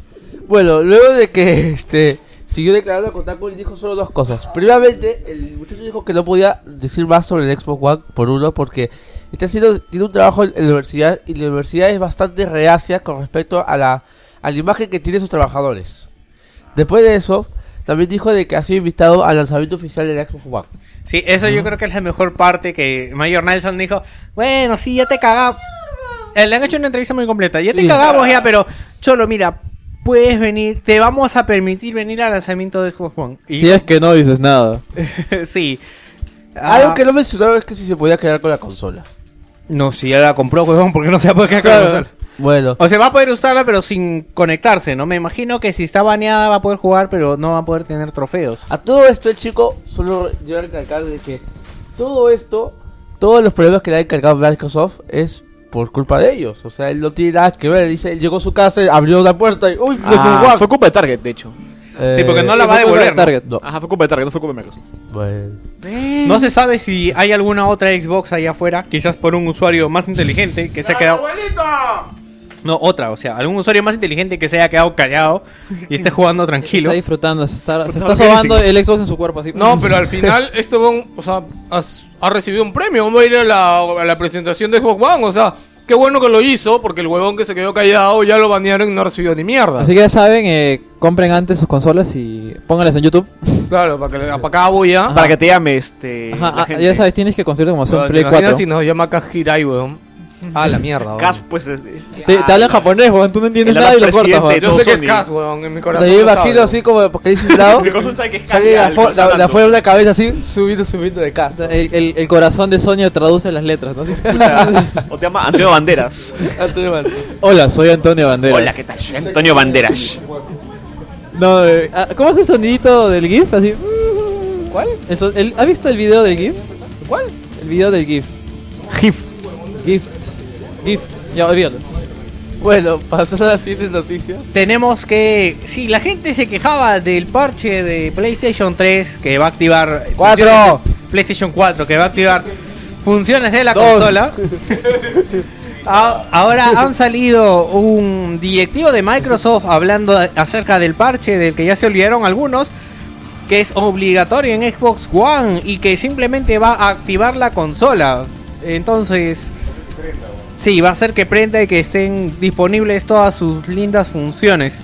Bueno, luego de que este siguió declarando con Kotaku y dijo solo dos cosas. Primeramente, el muchacho dijo que no podía decir más sobre el Xbox One por uno porque está haciendo tiene un trabajo en la universidad y la universidad es bastante reacia con respecto a la a la imagen que tienen sus trabajadores. Después de eso, también dijo de que ha sido invitado al lanzamiento oficial del Xbox One. Sí, eso yo creo que es la mejor parte que Mayor Nelson dijo, bueno, sí, ya te cagamos. Eh, le han hecho una entrevista muy completa, ya te Sí. cagamos ya, pero Cholo, mira, puedes venir, te vamos a permitir venir al lanzamiento de Xbox One. Y Si es que no dices nada. sí. Algo Ah, que no mencionaron es que si se podía quedar con la consola. No, si ya la compró, huevón, porque no se va a poder quedar con la consola? Bueno, O sea, va a poder usarla, pero sin conectarse, ¿no? Me imagino que si está baneada va a poder jugar, pero no va a poder tener trofeos. A todo esto el chico solo dio a recalcar de que todo esto, todos los problemas que le ha encargado Microsoft es por culpa de ellos. O sea, él no tiene nada que ver. Dice, él llegó a su casa, abrió una puerta y ¡Uy! Ah, fue culpa de Target, de hecho. Sí, porque no la va a de devolver. ¿no? Target. no. Ajá, fue culpa de Target, no fue culpa de Microsoft. Bueno. No se sabe si hay alguna otra Xbox allá afuera, quizás por un usuario más inteligente que se ha quedado. No, otra, o sea, algún usuario más inteligente que se haya quedado callado y esté jugando tranquilo. Está disfrutando, se está, se está ¿qué sobando el Xbox en su cuerpo así. No, pero al final weón, o sea, has- ha recibido un premio. Vamos a ir a la, a la presentación de Xbox One. O sea, qué bueno que lo hizo, porque el huevón que se quedó callado ya lo banearon y no recibió ni mierda. Así que ya saben, eh, compren antes sus consolas y pónganlas en YouTube. Claro, para que le apacabo ya. Para que te llame este. Ajá, la ah, gente. ya sabes, tienes que conseguir como son ¿Te Play imaginas 4. si nos llama Kajirai, weón? Ah, la mierda, weón. Cas, pues. Te, te hablan japonés, weón, tú no entiendes El nada y lo cortas, weón. Yo sé que es Sony. Cas, weón, en mi corazón. Lo imagino sabe. así como porque dice un lado. Mi corazón sabe que es Sale Cas, la, fo- el la, la fuera de una cabeza así, subiendo, subiendo de casa. El, el- el corazón de Sonia traduce las letras, ¿no? Así- O sea, o te llama Antonio Banderas. Hola, soy Antonio Banderas. Hola, ¿qué tal? Soy Antonio Banderas. No, eh, ah, ¿cómo es el sonidito del GIF? Así. ¿Cuál? ¿Has visto el video del GIF? ¿Cuál? El video del GIF. GIF. GIF. GIF. Ya, olvídalo. Bueno, pasó a la siguiente noticia. Tenemos que. Sí, la gente se quejaba del parche de PlayStation 3 que va a activar. ¡Cuatro! PlayStation 4 que va a activar funciones de la Dos. consola. Ahora han salido un directivo de Microsoft hablando acerca del parche del que ya se olvidaron algunos, que es obligatorio en Xbox One y que simplemente va a activar la consola. Entonces, sí, va a hacer que prenda y que estén disponibles todas sus lindas funciones.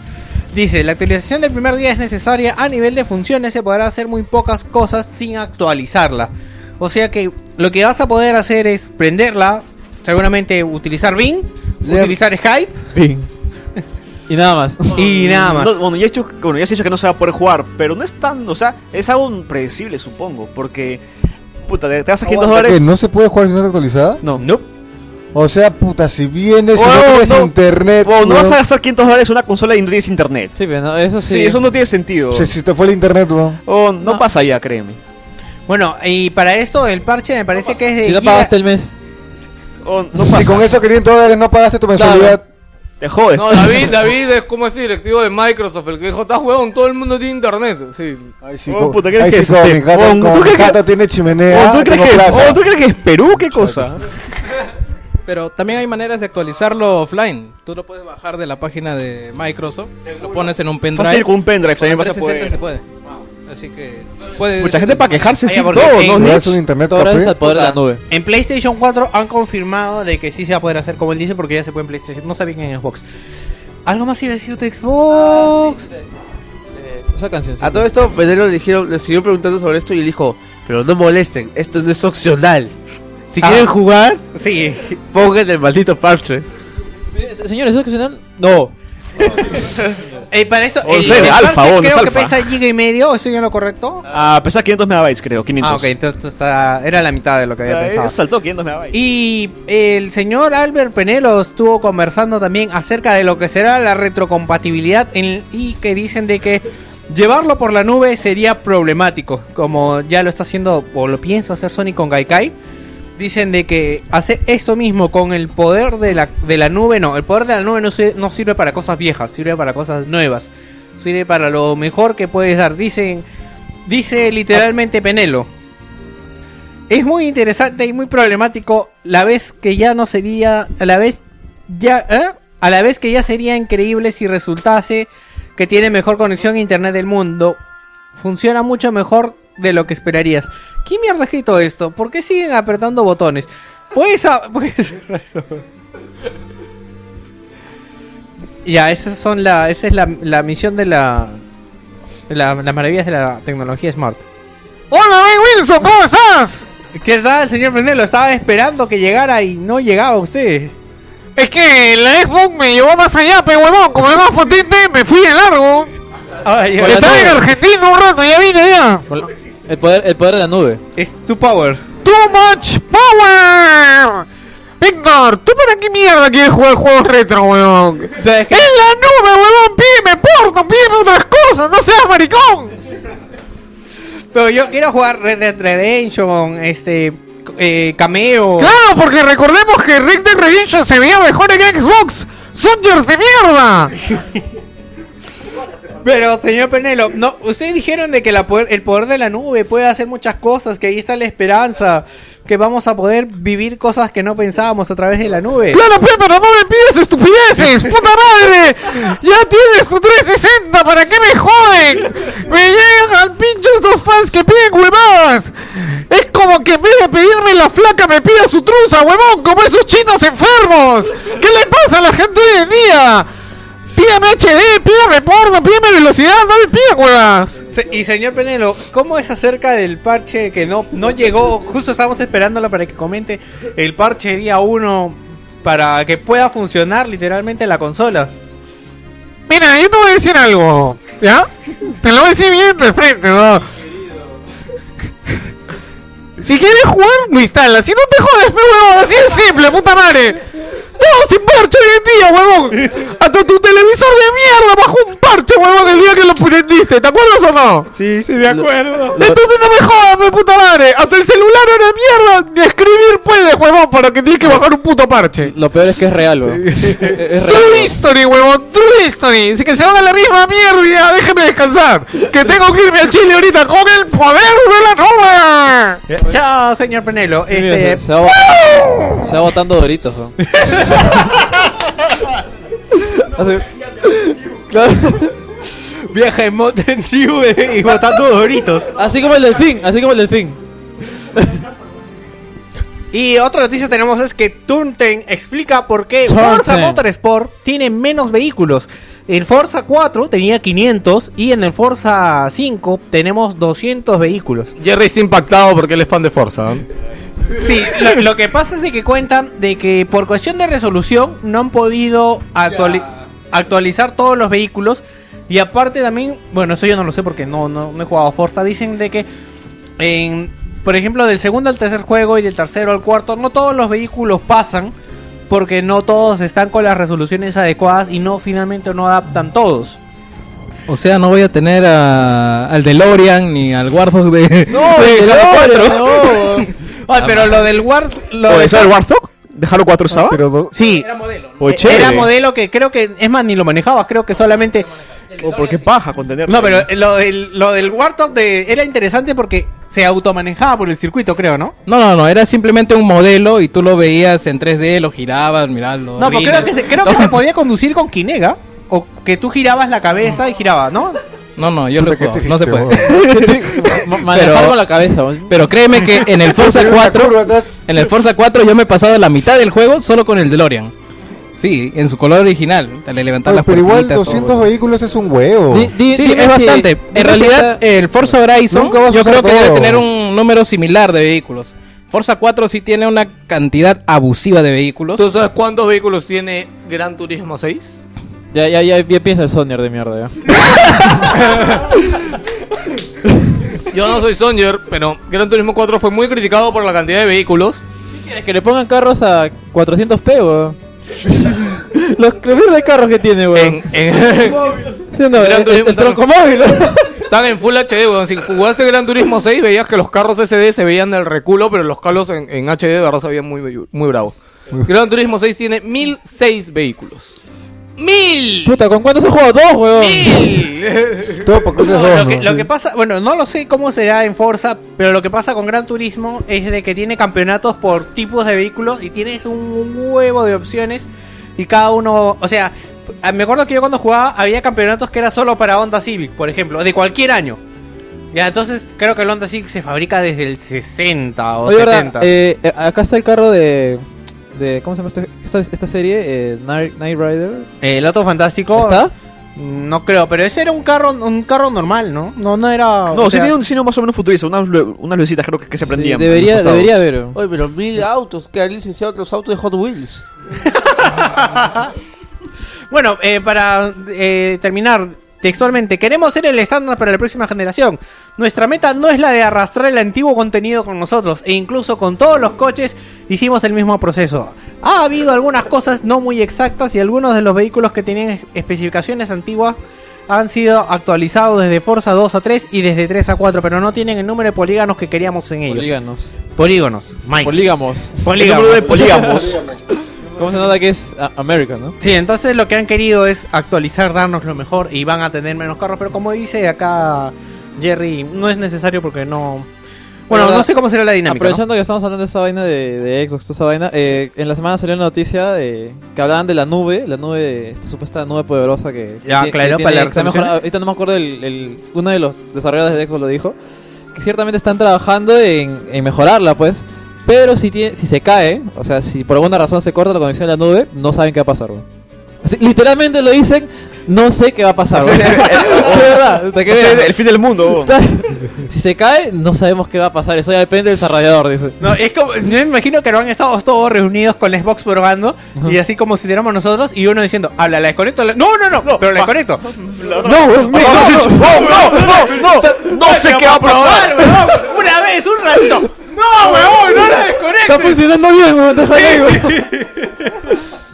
Dice, la actualización del primer día es necesaria a nivel de funciones, se podrá hacer muy pocas cosas sin actualizarla. O sea que lo que vas a poder hacer es prenderla, seguramente utilizar Bing, Le- utilizar Skype Bing. Y nada más. y nada más. No, bueno, ya, he hecho, bueno, ya se ha dicho que no se va a poder jugar, pero no es tan, o sea, es algo predecible, supongo, porque, puta, te, vas a 500 Aguanta, dólares. ¿No se puede jugar si no está actualizada? No. No. O sea, puta, si vienes y no tienes internet. No vas a gastar 500 dólares en una consola y no tienes internet. Sí, pero no, eso sí. Sí, eso no tiene sentido. Sea, si te fue el internet, weón. Oh, no, pasa ya, créeme. Bueno, y para esto el parche me parece que es de Si no giga- pagaste el mes. Oh, no pasa. Si con esos 500 dólares no pagaste tu mensualidad. Te jodes. No, David, David es como ese directivo de Microsoft, el que dijo, estás huevón, todo el mundo tiene internet. Sí. Ay, sí, Oh, puta, ¿qué ay, es sí, que es este? mi gato, ¿tú mi crees que- gato tiene chimenea. Oh, ¿tú, crees tengo que, plaza. oh, ¿Tú crees que es Perú? ¿Qué cosa? Pero también hay maneras de actualizarlo offline. Tú lo puedes bajar de la página de Microsoft, lo pones en un pendrive. Fácil con un pendrive, también vas a 360 poder. se puede. Así que Mucha gente para quejarse, sí, todo, ¿no? ¿No es un internet Todo café? al poder de la nube. En PlayStation 4 han confirmado de que sí se va a poder hacer como él dice porque ya se puede en PlayStation. No sabía que en Xbox. ¿Algo más iba a decir de Xbox? Esa canción. sí. A todo esto, Pedro le dijeron, le siguió preguntando sobre esto y él dijo, pero no molesten, esto no es opcional. Si Ah. quieren jugar, Sí. pongan el maldito parche. Eh, Señores, ¿eso es opcional? No. Eh, para eso, en el, serio, el alfa, no es creo que alfa. pesa giga y medio, ¿estoy en lo correcto? Ah, pesa 500 megabytes, creo. 500. Ah, ok, entonces era la mitad de lo que había Ah, pensado. eso saltó 500 megabytes. Y el señor Albert Penelo estuvo conversando también acerca de lo que será la retrocompatibilidad en- y que dicen de que llevarlo por la nube sería problemático, como ya lo está haciendo o lo pienso hacer Sony con Gaikai. Dicen de que hacer esto mismo con el poder de la, de la nube, no, el poder de la nube no, sirve- no sirve para cosas viejas, sirve para cosas nuevas, sirve para lo mejor que puedes dar. Dicen, dice literalmente Penelo, es muy interesante y muy problemático la vez que ya no sería a la vez ya ¿eh? a la vez que ya sería increíble si resultase que tiene mejor conexión a internet del mundo funciona mucho mejor de lo que esperarías ¿quién mierda ha escrito esto? ¿por qué siguen apretando botones? puedes a- puedes cerrar eso ya esas son la esa es la, la misión de la, la las maravillas de la tecnología smart Hola, Ben Wilson, ¿cómo estás? ¿Qué tal, señor Penelo? Estaba esperando que llegara y no llegaba usted. Es que la Xbox me llevó más allá, pe huevón. Como es más potente, me fui de largo. Ay, Estaba en. Argentina un rato, ya vine ya. El poder, el poder de la nube. Es tu power. Too much power. Víctor, ¿tú para qué mierda quieres jugar juegos retro, weón? Pero es que- En la nube, weón, pídeme porno, pídeme otras cosas, no seas maricón. Pero yo quiero jugar Red Dead Redemption, este, eh, Cameo. Claro, porque recordemos que Red Dead Redemption se veía mejor en Xbox. Soldiers de mierda. Pero, señor Penelo, no, ustedes dijeron de que la poder- el poder de la nube puede hacer muchas cosas, que ahí está la esperanza, que vamos a poder vivir cosas que no pensábamos a través de la nube. Claro, pe, pero no me pides estupideces, puta madre. Ya tienes tu 360, ¿para qué me joden? Me llegan al pincho esos fans que piden huevadas. Es como que en vez de pedirme la flaca me pida su truza, huevón, como esos chinos enfermos. ¿Qué le pasa a la gente hoy en día? Pídame HD, pídame porno, pídame velocidad, no me pida huevadas. Se- y señor Penelo, ¿cómo es acerca del parche que no, no llegó? Justo estábamos esperándolo para que comente el parche día 1 para que pueda funcionar literalmente la consola. Mira, yo te voy a decir algo, ¿ya? Te lo voy a decir bien de frente, ¿no? Si quieres jugar, lo instalas. Si no te jodes, pe, huevón, así es simple, puta madre. Todo sin parche hoy en día, huevón. Hasta tu televisor de mierda bajó un parche, huevón, el día que lo prendiste. ¿Te acuerdas o no? Sí, sí, me acuerdo. Entonces no me jodas, pe, puta madre. Hasta el celular era mierda. Ni escribir puede, huevón, para que tienes que bajar un puto parche. Lo peor es que es real, weón. es, real. True history, huevón, true history. Así que se van a la misma mierda y ya, déjeme descansar. Que tengo que irme a Chile ahorita con el poder de la nube. Chao, señor Penelo. Ese- se, va, bot- se va botando doritos, weón. Hace- Claro. Viaja en moto en nube y botando doritos. Así como el delfín, así como el delfín. Y otra noticia tenemos es que Tunten explica por qué Tunten. Forza Motorsport tiene menos vehículos. El Forza 4 tenía 500 y en el Forza 5 tenemos 200 vehículos. Jerry está impactado porque él es fan de Forza. Sí, lo, lo que pasa es de que cuentan de que por cuestión de resolución no han podido actuali- actualizar todos los vehículos y aparte también, bueno, eso yo no lo sé porque no, no, no he jugado a Forza, dicen de que en, por ejemplo, del segundo al tercer juego y del tercero al cuarto, no todos los vehículos pasan porque no todos están con las resoluciones adecuadas y no finalmente no adaptan todos. O sea, no voy a tener a- al DeLorean ni al Warthog de. No, de 4. Ay, pero lo del War... Lo ¿O de- esa del Warthog? ¿De Halo 4 estaba? Pero do- Sí, Pues era modelo que creo que, es más, ni lo manejabas, creo que solamente... O por qué paja con tener. No, pero lo del, lo del Warthog de, era interesante porque se automanejaba por el circuito, creo, ¿no? No, no, no, era simplemente un modelo y tú lo veías en 3D, lo girabas, miralo. No, pero creo que, se, creo que se podía conducir con Kinega. O que tú girabas la cabeza y girabas, ¿no? No, no, yo lo jugado, no se puede. Ma- Manejar con la cabeza. Pero créeme que en el Forza Una 4, curva atrás. en el Forza 4 yo me he pasado la mitad del juego solo con el DeLorean. Sí, en su color original, le levantar las pero igual puertitas, 200 todo. vehículos es un huevo. Di- di- Sí, es si- bastante. En si realidad, está- el Forza Horizon, yo creo que debe todo. tener un número similar de vehículos. Forza 4 sí tiene una cantidad abusiva de vehículos. ¿Tú sabes cuántos vehículos tiene Gran Turismo 6? Ya, ya, ya, ya piensa el Sonyer de mierda, ya. Yo no soy Sonyer, pero Gran Turismo 4 fue muy criticado por la cantidad de vehículos. ¿Quieres que le pongan carros a 400p, weón? Los mierda de carros que tiene, weón. En, en- ¿Sí no? El, el tronco móvil. están en Full HD, weón. Si jugaste Gran Turismo 6, veías que los carros SD se veían del reculo, pero los carros en, en HD de verdad se veían muy, muy bravos. Gran Turismo 6 tiene 1006 vehículos. ¡Mil! Puta, ¿con cuántos he jugado? Dos, weón. ¡Mil! Todo por cosas No, dos, lo, que, pasa, bueno, no lo sé cómo será en Forza, pero lo que pasa con Gran Turismo es de que tiene campeonatos por tipos de vehículos y tienes un huevo de opciones y cada uno, o sea, me acuerdo que yo cuando jugaba había campeonatos que era solo para Honda Civic, por ejemplo, de cualquier año. Ya, entonces creo que el Honda Civic se fabrica desde el 60 o Oye, 70. verdad, eh, eh, acá está el carro de... de ¿Cómo se llama esta, esta, esta serie? Eh, Night, Knight Rider. Eh, el Auto Fantástico. ¿Está? No creo, pero ese era un carro un carro normal, ¿no? No, no era. No, o sí sea, tiene un cine más o menos futurista, unas, unas lucecitas creo que, que se Sí, prendían. debería, debería haber. Oye, pero mil autos, que han licenciado otros autos de Hot Wheels. Bueno, eh, para eh, terminar textualmente, queremos ser el estándar para la próxima generación. Nuestra meta no es la de arrastrar el antiguo contenido con nosotros, e incluso con todos los coches hicimos el mismo proceso. Ha habido algunas cosas no muy exactas y algunos de los vehículos que tenían es- especificaciones antiguas han sido actualizados desde Forza 2 a 3 y desde 3 a 4, pero no tienen el número de polígonos que queríamos en ellos. Políganos. Polígonos, Mike. Polígamos. Polígamos. El número de polígamos. ¿Cómo se nota que es a- American, no? Sí, entonces lo que han querido es actualizar, darnos lo mejor y van a tener menos carros, pero como dice acá Jerry, no es necesario porque no... Bueno, no sé cómo será la dinámica. ¿no? Aprovechando que estamos hablando de esa vaina de, de Xbox, toda esa vaina, eh, en la semana salió una noticia de, que hablaban de la nube, la nube, esta supuesta nube poderosa que, Ya, que- claro, que para tiene- la mejor- ahorita no me acuerdo, el, el- uno de los desarrolladores de Xbox lo dijo, que ciertamente están trabajando en, en mejorarla, pues, pero si, tiene, si se cae, o sea, si por alguna razón se corta la conexión de la nube, no saben qué va a pasar. Así, literalmente lo dicen, no sé qué va a pasar, O sea, weón. el- el- De verdad, hasta que O sea, vean. el fin del mundo. Si se cae, no sabemos qué va a pasar. Eso ya depende del desarrollador, dice. No, es como, yo me imagino que lo han estado todos reunidos con la Xbox probando y así como si tuviéramos nosotros y uno diciendo, habla, la desconecto. la- No, no, no, pero la desconecto. No, no, no, no, no, no, No sé qué va a pasar. probar, weón. Una vez, un ratito. No, weón, no la desconectes. Está funcionando bien, weón, salió, weón.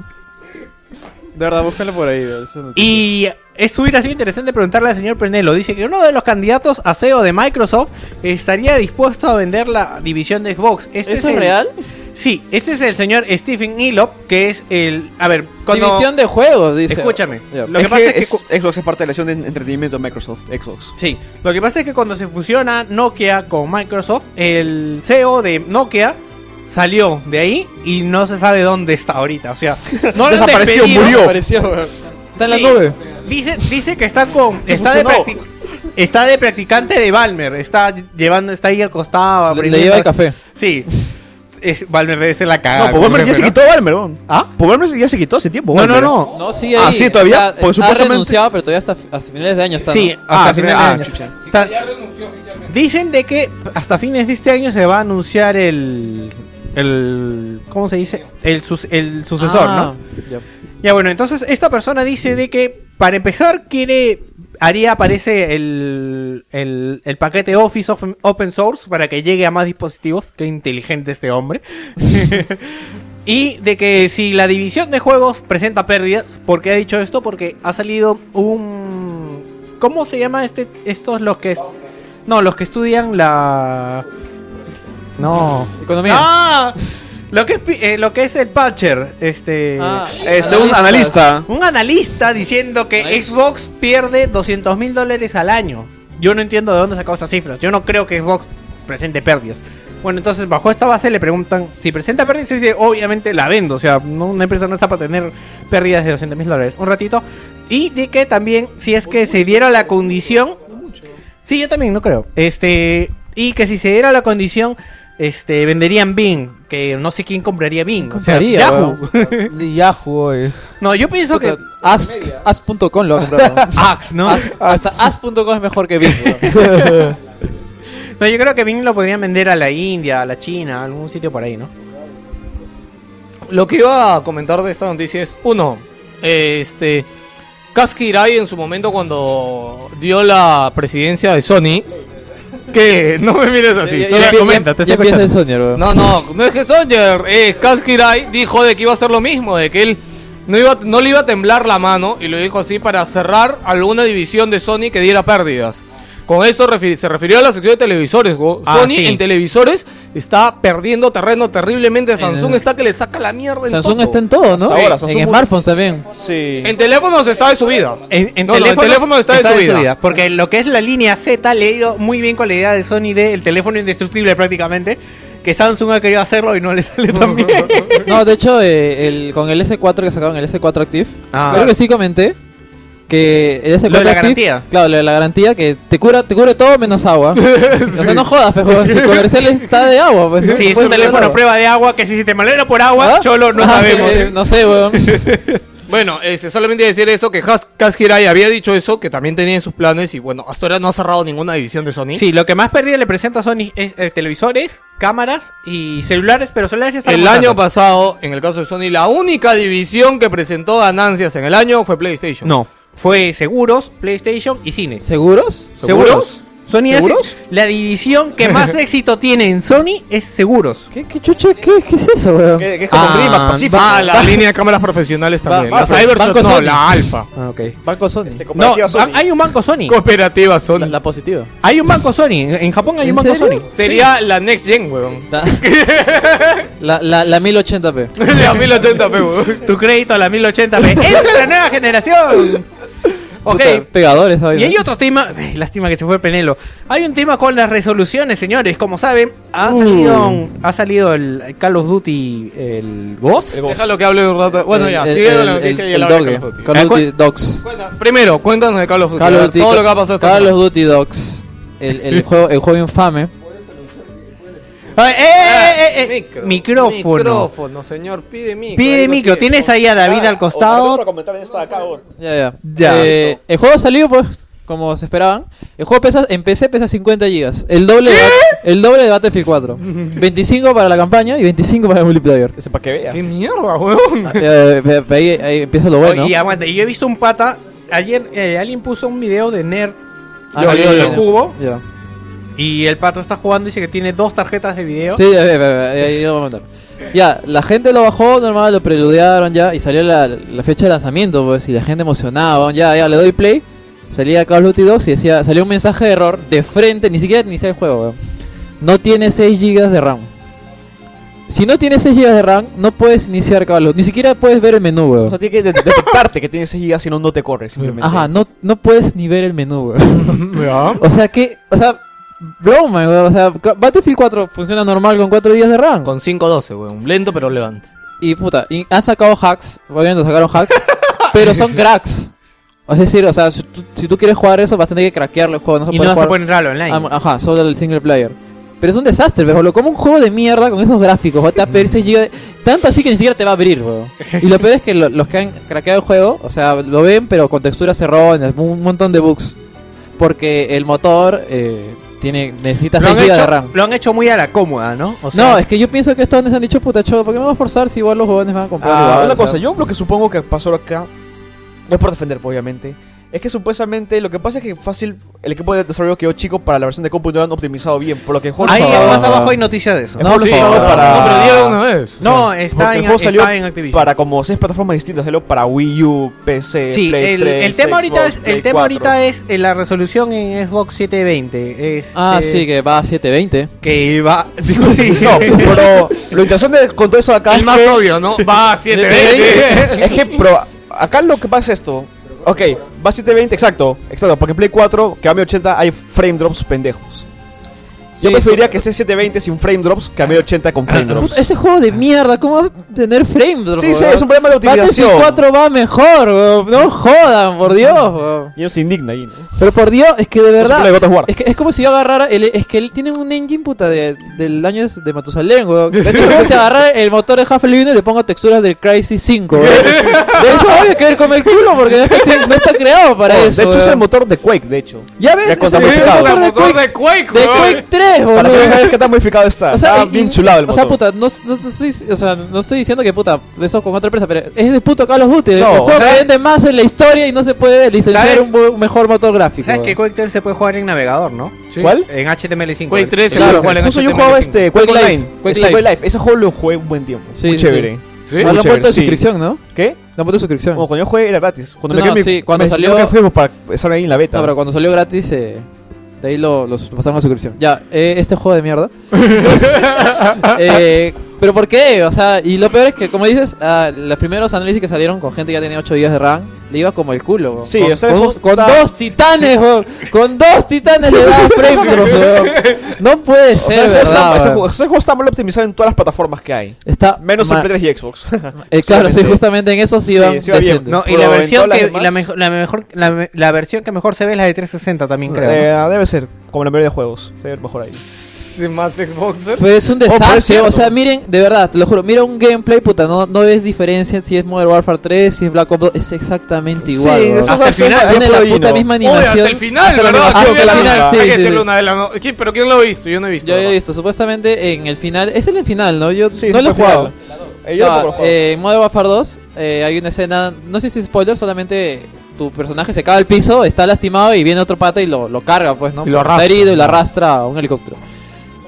De verdad, búscalo por ahí. Y eso hubiera sido interesante preguntarle al señor Pernelo. Dice que uno de los candidatos a CEO de Microsoft estaría dispuesto a vender la división de Xbox. ¿Eso el- es real? Sí, este es el señor Stephen Elop, que es el... A ver, cuando... División de juegos, dice. Escúchame. Lo que pasa es que... Xbox es parte de la acción de entretenimiento de Microsoft, Xbox. Sí, lo que pasa es que cuando se fusiona Nokia con Microsoft, el CEO de Nokia salió de ahí y no se sabe dónde está ahorita. O sea, no Desapareció, despedido. murió. Apareció, weón. Está en la nube. Dice, dice que está con. Se Está de, está de practicante de Balmer. Está llevando, está ahí al costado. Le, le lleva el café. Sí. Es, Balmer debe ser la cagada. No, pues ya se quitó Walmer, weón. ¿Ah? Pues ya se quitó hace tiempo. No, no, no. No, sí, Ah, ahí. sí, todavía, O sea, ha supuestamente- renunciado, pero todavía hasta, hasta finales de año está. Sí, ¿no? hasta Ah, finales ah, de año. chucha. Está- Dicen de que hasta fines de este año se va a anunciar el. El ¿Cómo se dice? El, sus- el sucesor, Ah, ¿no? ya. Ya bueno, entonces esta persona dice de que para empezar quiere haría aparece el, el, el paquete Office open, open source para que llegue a más dispositivos. Qué inteligente este hombre. y de que si la división de juegos presenta pérdidas, ¿por qué ha dicho esto? Porque ha salido un ¿Cómo se llama este estos los que no, los que estudian la no. Economía. Ah, lo que es pi- eh, lo que es el patcher, este Ah, Este, un analista. un analista diciendo que. Xbox pierde 200 mil dólares al año. Yo no entiendo de dónde sacó esas cifras. Yo no creo que Xbox presente pérdidas. Bueno, entonces bajo esta base le preguntan si presenta pérdidas. Y dice, obviamente la vendo. O sea, no- una empresa no está para tener pérdidas de 200 mil dólares. Un ratito. Y de que también, si es que se diera la condición. Sí, yo también no creo. Este. Y que si se diera la condición. Este, venderían Bing, que no sé quién compraría Bing. O sea, Yahoo. Yahoo, oye. no, yo pienso que Ask, ask.com lo ha comprado. Axe, ¿no? Ask- hasta ask.com es mejor que Bing. No, yo creo que Bing lo podrían vender a la India, a la China, a algún sitio por ahí, ¿no? Lo que iba a comentar de esta noticia es, uno, este, Kazuki Hirai en su momento cuando dio la presidencia de Sony, que no me mires así, Ya- solo ya- ya- comenta, te ya estoy empieza el escuchando. Sony, weón. No, no, no es que Sonyer, eh, Kazuki Hirai dijo de que iba a hacer lo mismo, de que él no, iba, no le iba a temblar la mano, y lo dijo así para cerrar alguna división de Sony que diera pérdidas. Con esto se refirió a la sección de televisores. go. Ah, Sony sí. en televisores está perdiendo terreno terriblemente. Samsung está que le saca la mierda en Samsung todo. está en todo, ¿no? Ahora, Samsung en smartphones también. Sí. En teléfonos está de subida. En, en No, no, en teléfonos está de subida. Porque lo que es la línea Z le he ido muy bien con la idea de Sony de el teléfono indestructible prácticamente. Que Samsung ha querido hacerlo y no le sale tan bien. No, de hecho, eh, el, con el S4 que sacaron, el S4 Active, Ah. creo que sí comenté que el S4 Lo de la garantía. Claro, lo de la garantía que te cura, te cubre todo menos agua. O sea, no jodas, pero si el comercial está de agua, pues. no Sí, es un teléfono a prueba de agua que si se te malera por agua, ¿Ah? cholo, no Ah, sabemos. sí, eh, no sé, weón. Bueno, este, solamente decir eso, que Has- Kazuki Hirai había dicho eso, que también tenía en sus planes y bueno, hasta ahora no ha cerrado ninguna división de Sony. Sí, lo que más pérdida le presenta a Sony es eh, televisores, cámaras y celulares, pero celulares ya están El año pasado, en el caso de Sony, la única división que presentó ganancias en el año fue PlayStation. No, fue seguros, PlayStation y cine. ¿Seguros? ¿Seguros? Sony es ¿Seguros? la división que más éxito tiene en Sony es seguros. ¿Qué, qué chucha? ¿Qué, qué es eso, weón? Es como Ah. Ah, la línea de cámaras profesionales también. va- la Cybershot, Banco no, Sony. la Alfa. Ah, ok. Banco Sony. Este, No, Sony. hay un banco Sony. Cooperativa Sony. La, la positiva. Hay un banco Sony. En Japón hay ¿En un banco serio? Sony. Sería la Next Gen, weón. La, la, la 1080p. la 1080p, weón. Tu crédito a la 1080p. ¡Entra la nueva generación! Ok. Pegadores. Y hay otro tema, ay, lástima que se fue Penelo. Hay un tema con las resoluciones, señores. Como saben, ha salido, ha salido el Call of Duty, el Ghost. Déjalo que hable un rato. Bueno, ya, con la noticia y el habla de. Call of Duty. Call of Duty Dogs. Cuenta- Primero, cuéntanos de Call of Duty. Call a of Duty, todo lo que ha pasado esta Call of semana. Duty Dogs. El, el juego, el juego infame. Eh, eh, eh, eh, Micro. micrófono. Micrófono, señor, pide micro. Pide micro. tiene. Tienes ahí a David al Para costado. esta acá. Ya, ya. Ya. Eh, el juego salió, pues, como se esperaban. El juego pesa, en PC pesa 50 GB. El doble, de, el doble de Battlefield 4. 25 para la campaña y 25 para el multiplayer. Ese para que veas. ¿Qué mierda, weón? Eh, ahí, ahí empieza lo bueno. Y aguanta, y yo he visto un pata. Ayer eh, alguien puso un video de Nerd Ah, ya, lo ya. cubo. Ya. Y el pata está jugando y dice que tiene dos tarjetas de video. Sí, eh, eh, eh, voy a comentar. Ya, la gente lo bajó normal, lo preludearon ya y salió la, la fecha de lanzamiento, pues, y la gente emocionada, ya, ya, le doy play. Salía Call of Duty 2 y decía, salió un mensaje de error de frente, ni siquiera inicié el juego, weón. No tiene 6 GB de RAM. Si no tiene 6 GB de RAM, no puedes iniciar Call of Duty, ni siquiera puedes ver el menú, O weón. sea, tiene que de- detectarte que tienes 6 gigas, si no, no te corre simplemente. Ajá, no, no puedes ni ver el menú, weón. o sea que, o sea, broma, weón. O sea, Battlefield 4 funciona normal con 4 GB de RAM. Con 512, weón. Lento pero levante. Y puta, y han sacado hacks, obviamente sacaron hacks, pero son cracks. Es decir, o sea, si tú, si tú quieres jugar eso, vas a tener que craquearlo el juego. No se y puede no se jugar- puede entrar online. Ah, Ajá, solo el single player. Pero es un desastre, viejo. Como un juego de mierda con esos gráficos. Va a pedir 6 GB de- Tanto así que ni siquiera te va a abrir, weón. Y lo peor es que lo- los que han craqueado el juego, o sea, lo ven, pero con texturas erróneas, un montón de bugs. Porque el motor eh, tiene necesita lo, 6 han GB de hecho, RAM. lo han hecho muy a la cómoda, ¿no? O no, es que yo pienso que estos se han dicho, puta, chavo, ¿por qué me voy a forzar si igual los jóvenes van a comprar? Ah, igual, una sea? cosa, yo lo que supongo que pasó acá, no es por defender, obviamente, es que supuestamente lo que pasa es que fácil el equipo de desarrollo quedó chico para la versión de compu y no lo han optimizado bien, por lo que el juego Ahí estaba- más abajo hay noticias de eso. El juego No, no sí, estaba no, para... No, pero diga una vez. No, está en, el juego salió está en Activision. para como seis plataformas distintas, salió para Wii U, PC, Sí, Play el, 3, el tema ahorita es Play el tema 4. ahorita es eh, la resolución en Xbox 720. Es, Ah, eh, sí, que va a 720. que va digo sí. No, pero lo interesante con todo eso acá El es más que, obvio, ¿no? Va a 720. es que pero acá lo que pasa es esto. Ok, va a 720, exacto, exacto, porque en Play 4, que a 1080 hay frame drops pendejos. Yo Sí, preferiría eso- que esté 720 sin frame drops que a 1080 con frame drops. Puta, ese juego de mierda, ¿cómo va a tener frame drop? Sí, sí, es un problema de optimización. Battlefield 4 va mejor, weón. no jodan, por Dios. weón. Y uno se indigna ahí, ¿no? Pero por Dios, es que de verdad. Es. Es que es como si yo agarrara. El, es que él tiene un engine puta de, del año es de Matusalén, weón. De hecho, es como si agarrara el motor de Half-Life 1 y le pongo texturas del Crysis 5, weón. De hecho, obvio que ver con el culo porque no está, no está creado para eso. de hecho, es weón. el motor de Quake, de hecho. Ya ves, ya es el modificado. motor de El Quake, de Quake, de. Quake 3, Para que boludo. veas que tan modificado está. O sea, está y- bien chulado el O motor. sea, puta, no, no- no estoy, o sea, no estoy diciendo que puta, eso con otra empresa, pero es de puto Call of Duty. No, el juego o sea- que vende más en la historia y no se puede licenciar ¿Sabes? un, un mejor motor gráfico. Sabes que Quake 3 se puede jugar en navegador, ¿no? Sí. ¿Cuál? En HTML5. Quake 3 se Claro, puede jugar en Justo yo HTML5. jugaba este Quake. Live, Quake Este Live. Ese juego lo jugué un buen tiempo. Sí, chévere. ¿Sí? Lo han chévere, puesto de sí. suscripción, ¿no? ¿Qué? Le han puesto de suscripción. Bueno, cuando yo jugué era gratis. Cuando No, me quedé sí, mi- cuando me- salió- me fuimos para estar ahí en la beta. No, pero cuando salió gratis, eh, de ahí lo, los pasaron a suscripción. Ya, eh, este juego de mierda. eh, pero ¿por qué? O sea, y lo peor es que, como dices, ah, los primeros análisis que salieron con gente que ya tenía 8 GB de RAM, le iba como el culo. Sí, con, o sea, con, el juego con está- dos titanes. Con dos titanes le daba frame drops, weón. No puede O ser, está- ¿verdad? ese, juego, ese juego está mal optimizado en todas las plataformas que hay. Está Menos en Play 3 y Xbox. eh, claro, sí, justamente en eso sí Sí, van sí va bien. No, y Pero la versión que las demás- la, mejor, la mejor la, me- la versión que mejor se ve es la de 360 también creo. Eh, ¿no? debe ser, como la mayoría de juegos. Se ve mejor ahí. Sí, más Xboxer. Pues es un Oh, desastre, o sea, miren, de verdad, te lo juro, mira un gameplay, puta, no, no ves diferencia si es Modern Warfare 3, si es Black Ops 2, es exactamente igual. Sí, eso Hasta el final tiene la puta misma Oye, animación. hasta el final, Hasta la ¿verdad? hasta el final, sí, Hay que sí. una de las no- ¿Quién- ¿Pero quién lo ha visto? Yo no he visto. Yo he visto, supuestamente en el final, es en el final, ¿no? Yo Sí, no lo he jugado. Eh, he jugado. eh, en Modern Warfare 2 eh, hay una escena, no sé si es spoiler, solamente tu personaje se cae al piso, está lastimado y viene otro pata y lo, lo carga, pues, ¿no? Y lo arrastra. Está herido y lo arrastra a un helicóptero.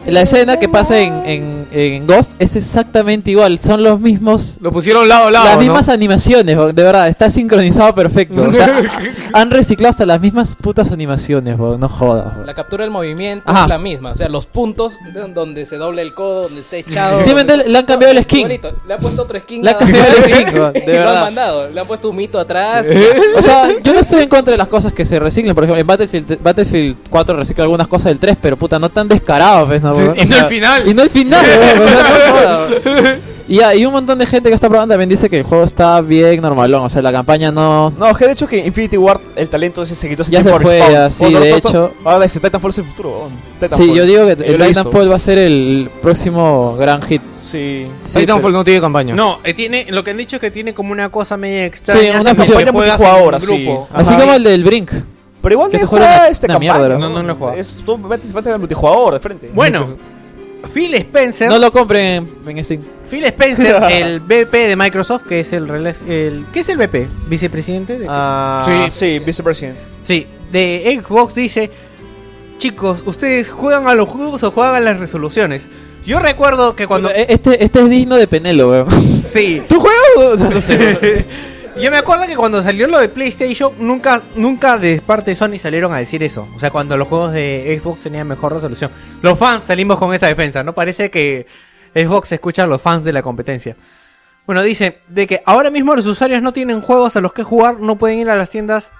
La escena que pasa en, en, en Ghost es exactamente igual, son los mismos Lo pusieron lado a lado. las ¿no? mismas animaciones, de verdad, está sincronizado perfecto. O sea, han reciclado hasta las mismas putas animaciones, bo, no jodas. bo. La captura del movimiento Ajá. es la misma. O sea, los puntos de- donde se doble el codo, donde está echado. Simplemente le han cambiado el skin. igualito. Le han puesto otro skin. Le han cambiado el skin, bo, de lo han verdad. mandado. Le han puesto un mito atrás. O sea, yo no estoy en contra de las cosas que se reciclen. Por ejemplo, en Battlefield, Battlefield 4 recicla algunas cosas del 3, pero puta, no tan descarado, pues, ¿no? Sí, bo? y O no sea, final. Y no el final, sea, no jodas, bo. Y hay un montón de gente que está probando también dice que el juego está bien normalón. O sea, la campaña no. No, es que de hecho que Infinity War, el talento ese se quitó ese Ya se fue, sí, no, de no, no, hecho. Ahora ese Titanfall es el futuro. Sí, yo digo que el. Titanfall va a ser el próximo gran hit. Sí. Sí, Titanfall no tiene campaña. No, eh, tiene, lo que han dicho es que tiene como una cosa media extraña. Sí, una que fusión. en sí. Así como el del Brink. Pero igual Que ese se juego juega una- este una campaña. mierda, No, no lo he jugado. Es, tú metes, metes el multijugador de frente. Bueno, Phil Spencer, No lo compren en, en Steam. Phil Spencer, el VP de Microsoft, que es el, rela- el ¿qué es el VP? Vicepresidente de Ah, Sí. sí, vicepresidente. Sí, de Xbox dice, chicos, ¿ustedes juegan a los juegos o juegan a las resoluciones? Yo recuerdo que cuando... Bueno, e- este, este es digno de Penelo, weón. sí. ¿Tú juegas? No sé. Yo me acuerdo que cuando salió lo de PlayStation, nunca, nunca de parte de Sony salieron a decir eso. O sea, cuando los juegos de Xbox tenían mejor resolución. Los fans salimos con esa defensa, ¿no? Parece que Xbox escucha a los fans de la competencia. Bueno, dice de que ahora mismo los usuarios no tienen juegos a los que jugar, no pueden ir a las tiendas,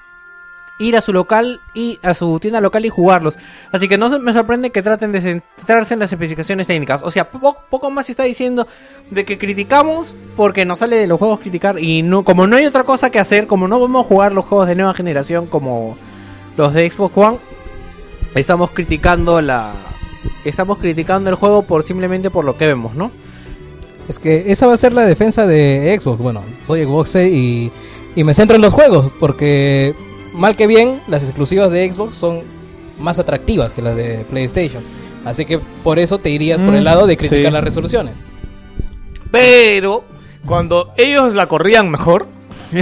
ir a su local y a su tienda local y jugarlos. Así que no me sorprende que traten de centrarse en las especificaciones técnicas. O sea, poco, más se está diciendo de que criticamos porque nos sale de los juegos criticar y no como no hay otra cosa que hacer, como no vamos a jugar los juegos de nueva generación como los de Xbox One, estamos criticando la estamos criticando el juego por simplemente por lo que vemos, ¿no? Es que esa va a ser la defensa de Xbox. Bueno, soy Xboxer y, y me centro en los juegos, porque mal que bien, las exclusivas de Xbox son más atractivas que las de PlayStation. Así que por eso te irías por el lado de criticar sí. las resoluciones. Pero cuando ellos la corrían mejor,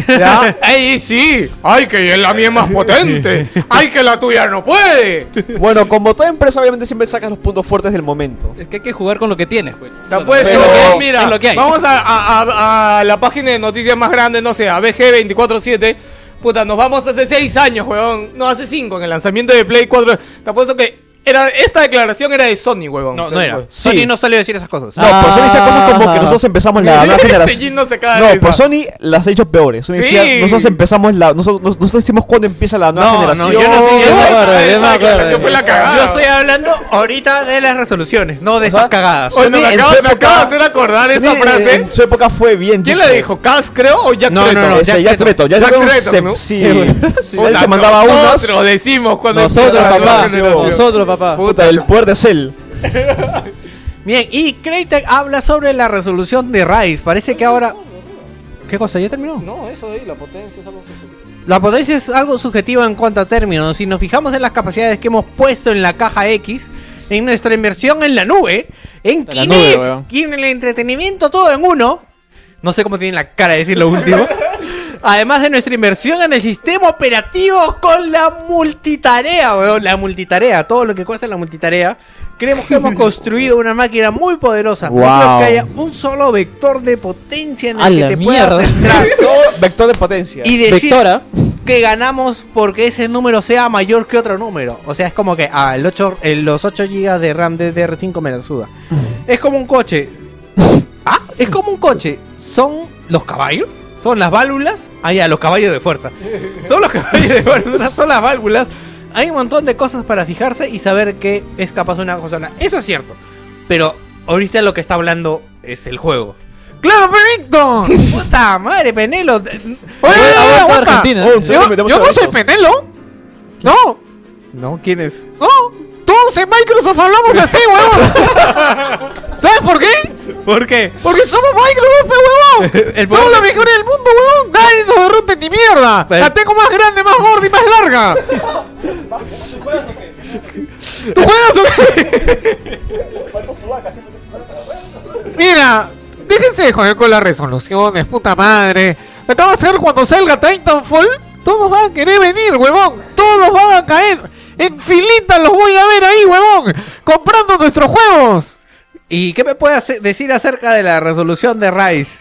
ya, ¡Ey, sí! ¡Ay, que la mía es más potente! ¡Ay, que la tuya no puede! Bueno, como toda empresa, obviamente siempre sacas los puntos fuertes del momento. Es que hay que jugar con lo que tienes, pues. Te apuesto es lo que que, hay, mira, es lo que hay. vamos a, a- a- a la página de noticias más grande, no sé, a BG247. Puta, nos vamos hace 6 años, weón. No, hace 5, en el lanzamiento de Play 4. Te apuesto que era, esta declaración era de Sony, weón. No, no era. Sí. Sony no salió a decir esas cosas. No, por Sony dice cosas como que nosotros empezamos la nueva generación. No se cae de No, por Sony las ha dicho peores. Sony Sí. decía, nosotros empezamos la. Nosotros, nos- nosotros decimos cuándo empieza la nueva No, no, generación. yo no sé, yo Esa- no- me acuerdo, yo me esa acuerdo. declaración fue la cagada. Yo estoy hablando ahorita de las resoluciones, no de esas cagadas. Oye, me, Sony en acaba, su me época- acaba de hacer acordar esa Sony frase. En su época fue bien. ¿Quién dicho. la dijo? ¿Cas, creo? ¿O Jack No, no, no, Este, Jack Jack Tretton. Jack Tretton, se- ¿no? Sí, sí, Puta, él se mandaba nosotros unas. decimos cuando Nosotros, empieza la nueva papá. generación. Nosotros, papá. Puta, el poder de Cell. Bien, y Crytek habla sobre la resolución de Rise. Parece que ahora. ¿Qué cosa? ¿Ya terminó? No, eso ahí, la potencia es algo La potencia es algo subjetivo en cuanto a términos. Si nos fijamos en las capacidades que hemos puesto en la caja X, en nuestra inversión en la nube, en la Kinect, nube, en el entretenimiento todo en uno. No sé cómo tienen la cara de decir lo último. Además de nuestra inversión en el sistema operativo con la multitarea, weón. La multitarea, todo lo que cuesta la multitarea. Creemos que hemos construido una máquina muy poderosa. No Wow. creo que haya un solo vector de potencia en A el que la te puedas mierda. centrar. Vector, vector de potencia. Y decir Vectora. que ganamos porque ese número sea mayor que otro número. O sea, es como que ah, el 8, el- los 8 GB de RAM de DR5 me la suda. Es como un coche. Ah, es como un coche. ¿Son los caballos? ¿Son las válvulas? Ah, ya, los caballos de fuerza. Son los caballos de fuerza, son las válvulas. Hay un montón de cosas para fijarse y saber que es capaz una cosa. Eso es cierto. Pero ahorita lo que está hablando es el juego. ¡Claro, Penelo! ¡Puta madre, Penelo! Oye. Argentina. Yo, yo no a soy. Penelo. No, ¿No? ¿Quién es? no. Todos en Microsoft hablamos así, huevón. ¿Sabes por qué? ¿Por qué? Porque somos Microsoft, pe, huevón. Somos los mejores del mundo, huevón. Nadie nos derrote ni mierda. La tengo más grande, más gorda y más larga. ¿Tú juegas o qué? Mira, déjense de joder con las resoluciones, puta madre. Acaba de ser cuando salga Titanfall. Todos van a querer venir, huevón. Todos van a caer. En filita los voy a ver ahí, huevón. Comprando nuestros juegos. ¿Y qué me puede hacer- decir acerca de la resolución de Rise?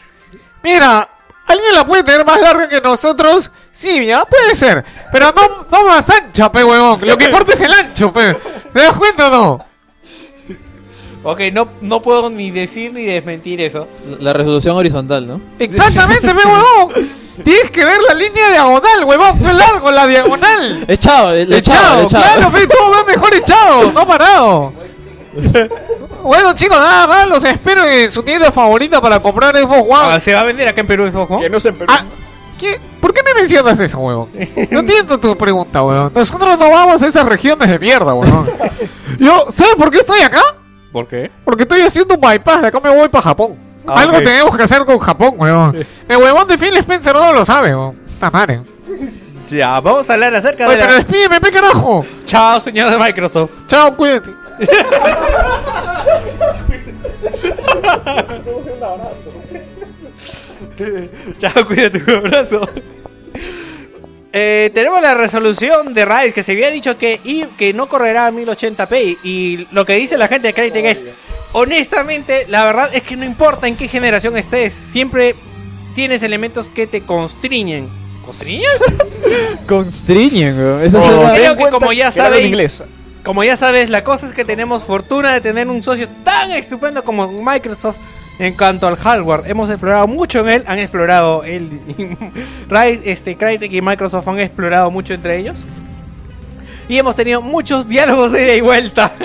Mira, ¿alguien la puede tener más larga que nosotros? Sí, ya puede ser. Pero no, no más ancha, pe, huevón. Lo que importa es el ancho, pe. ¿Te das cuenta o no? Ok, no, no puedo ni decir ni desmentir eso. La resolución horizontal, ¿no? Exactamente, pe, huevón. Tienes que ver la línea diagonal, huevón. No es largo, la diagonal. Echado, eh, echado, Echado, echado. claro, pe, todo va mejor echado, no parado. Bueno, chicos, nada más los espero en su tienda favorita para comprar Xbox One. Ah, ¿Se va a vender acá en Perú Xbox One? Que no se empe- Ah, ¿qué? ¿Por qué me mencionas eso, huevón? No entiendo tu pregunta, huevón. Nosotros no vamos a esas regiones de mierda, huevón. Yo, ¿sabes por qué estoy acá? ¿Por qué? Porque estoy haciendo un bypass, de acá me voy para Japón. Ah, Algo tenemos que hacer con Japón, huevón. El huevón de Phil Spencer no lo sabe, huevón. Está madre. Ya, vamos a hablar acerca Oye, de pero la... despídeme, pe carajo. Chao, señor de Microsoft. Chao, cuídate. Chao, cuídate, un abrazo. Eh, tenemos la resolución de Rise que se había dicho que, y, que no correrá a 1080p y, lo que dice la gente de Crytek es honestamente la verdad es que no importa en qué generación estés siempre tienes elementos que te constriñen ¿constriñen? Constriñen, weón. Eso Oh, creo que como ya sabéis inglés. Como ya sabes la cosa es que tenemos fortuna de tener un socio tan estupendo como Microsoft en cuanto al hardware, hemos explorado mucho en él, han explorado él, este, Crytek y Microsoft han explorado mucho entre ellos. Y hemos tenido muchos diálogos de ida y vuelta.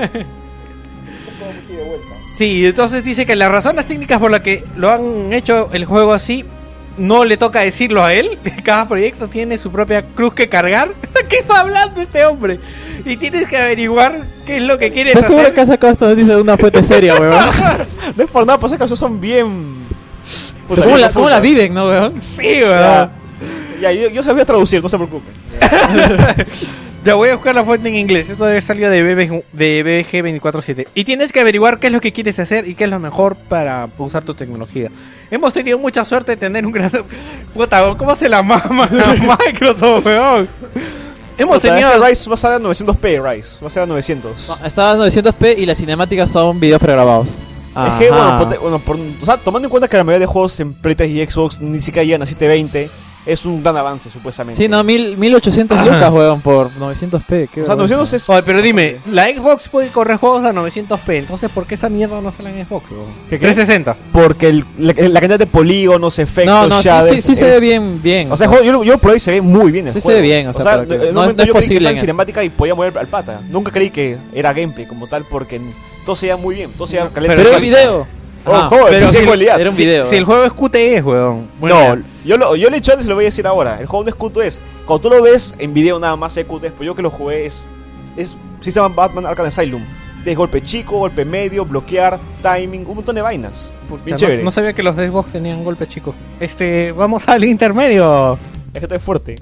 Sí, entonces dice que las razones técnicas por las que lo han hecho el juego así, no le toca decirlo a él. Cada proyecto tiene su propia cruz que cargar. ¿Qué está hablando este hombre? Y tienes que averiguar qué es lo que quieres ¿Estás seguro hacer. que has sacado esta noticia de una fuente seria, weón? No es por nada, pues esas son bien. Puta, ¿Cómo bien la, cómo la viven, no, weón? Sí, ¿verdad? Ya, yo, yo sabía traducir, no se preocupen. Ya voy a buscar la fuente en inglés. Esto debe salir de, BB, de BBG 247. Y tienes que averiguar qué es lo que quieres hacer y qué es lo mejor para usar tu tecnología. Hemos tenido mucha suerte de tener un gran. Puta, weón, ¿cómo se la mama a Microsoft, weón? Hemos Puta, tenido. es que Rise va a ser a 900p, Rise. Va a ser a 900. No, Está a 900p y las cinemáticas son videos pregrabados. Es que, bueno, Ajá. ponte- bueno, por- o sea, tomando en cuenta que la mayoría de juegos en Play y Xbox ni siquiera llegan a 720, es un gran avance, supuestamente. Sí, no, mil, 1800 lucas, weón, por 900p. Qué O sea, vergüenza. 900 es. Oye, pero dime, la Xbox puede correr juegos a 900p. Entonces, ¿por qué esa mierda no sale en Xbox? ¿Qué, qué? 360. Porque el- la, la cantidad de polígonos, efectos, No, no, sí, shaders, sí, sí se ve es- bien, bien. O sea, el juego- yo, yo lo probé y se ve muy bien. el Sí se juego. ve bien, o sea, para que- en un no es- no es yo creí que posible en cinemática y podía mover al pata. Nunca creí que era gameplay como tal porque todo se veía muy bien. Todo se veía caleta Pero visual. video. Oh, Ah, joder, pero si- cualidad. era un Si- video. Si, el juego es QTE, weón. Bueno, no, yo lo, yo le he dicho antes y lo voy a decir ahora. El juego no es QTEs. Cuando tú lo ves en video nada más es QTEs, pero yo que lo jugué es. es llama Batman Arkham Asylum. Tienes golpe chico, golpe medio, bloquear, timing, un montón de vainas. Bien no, sabía que los de Xbox tenían golpe, chicos. Este, vamos al intermedio. Es que esto es fuerte.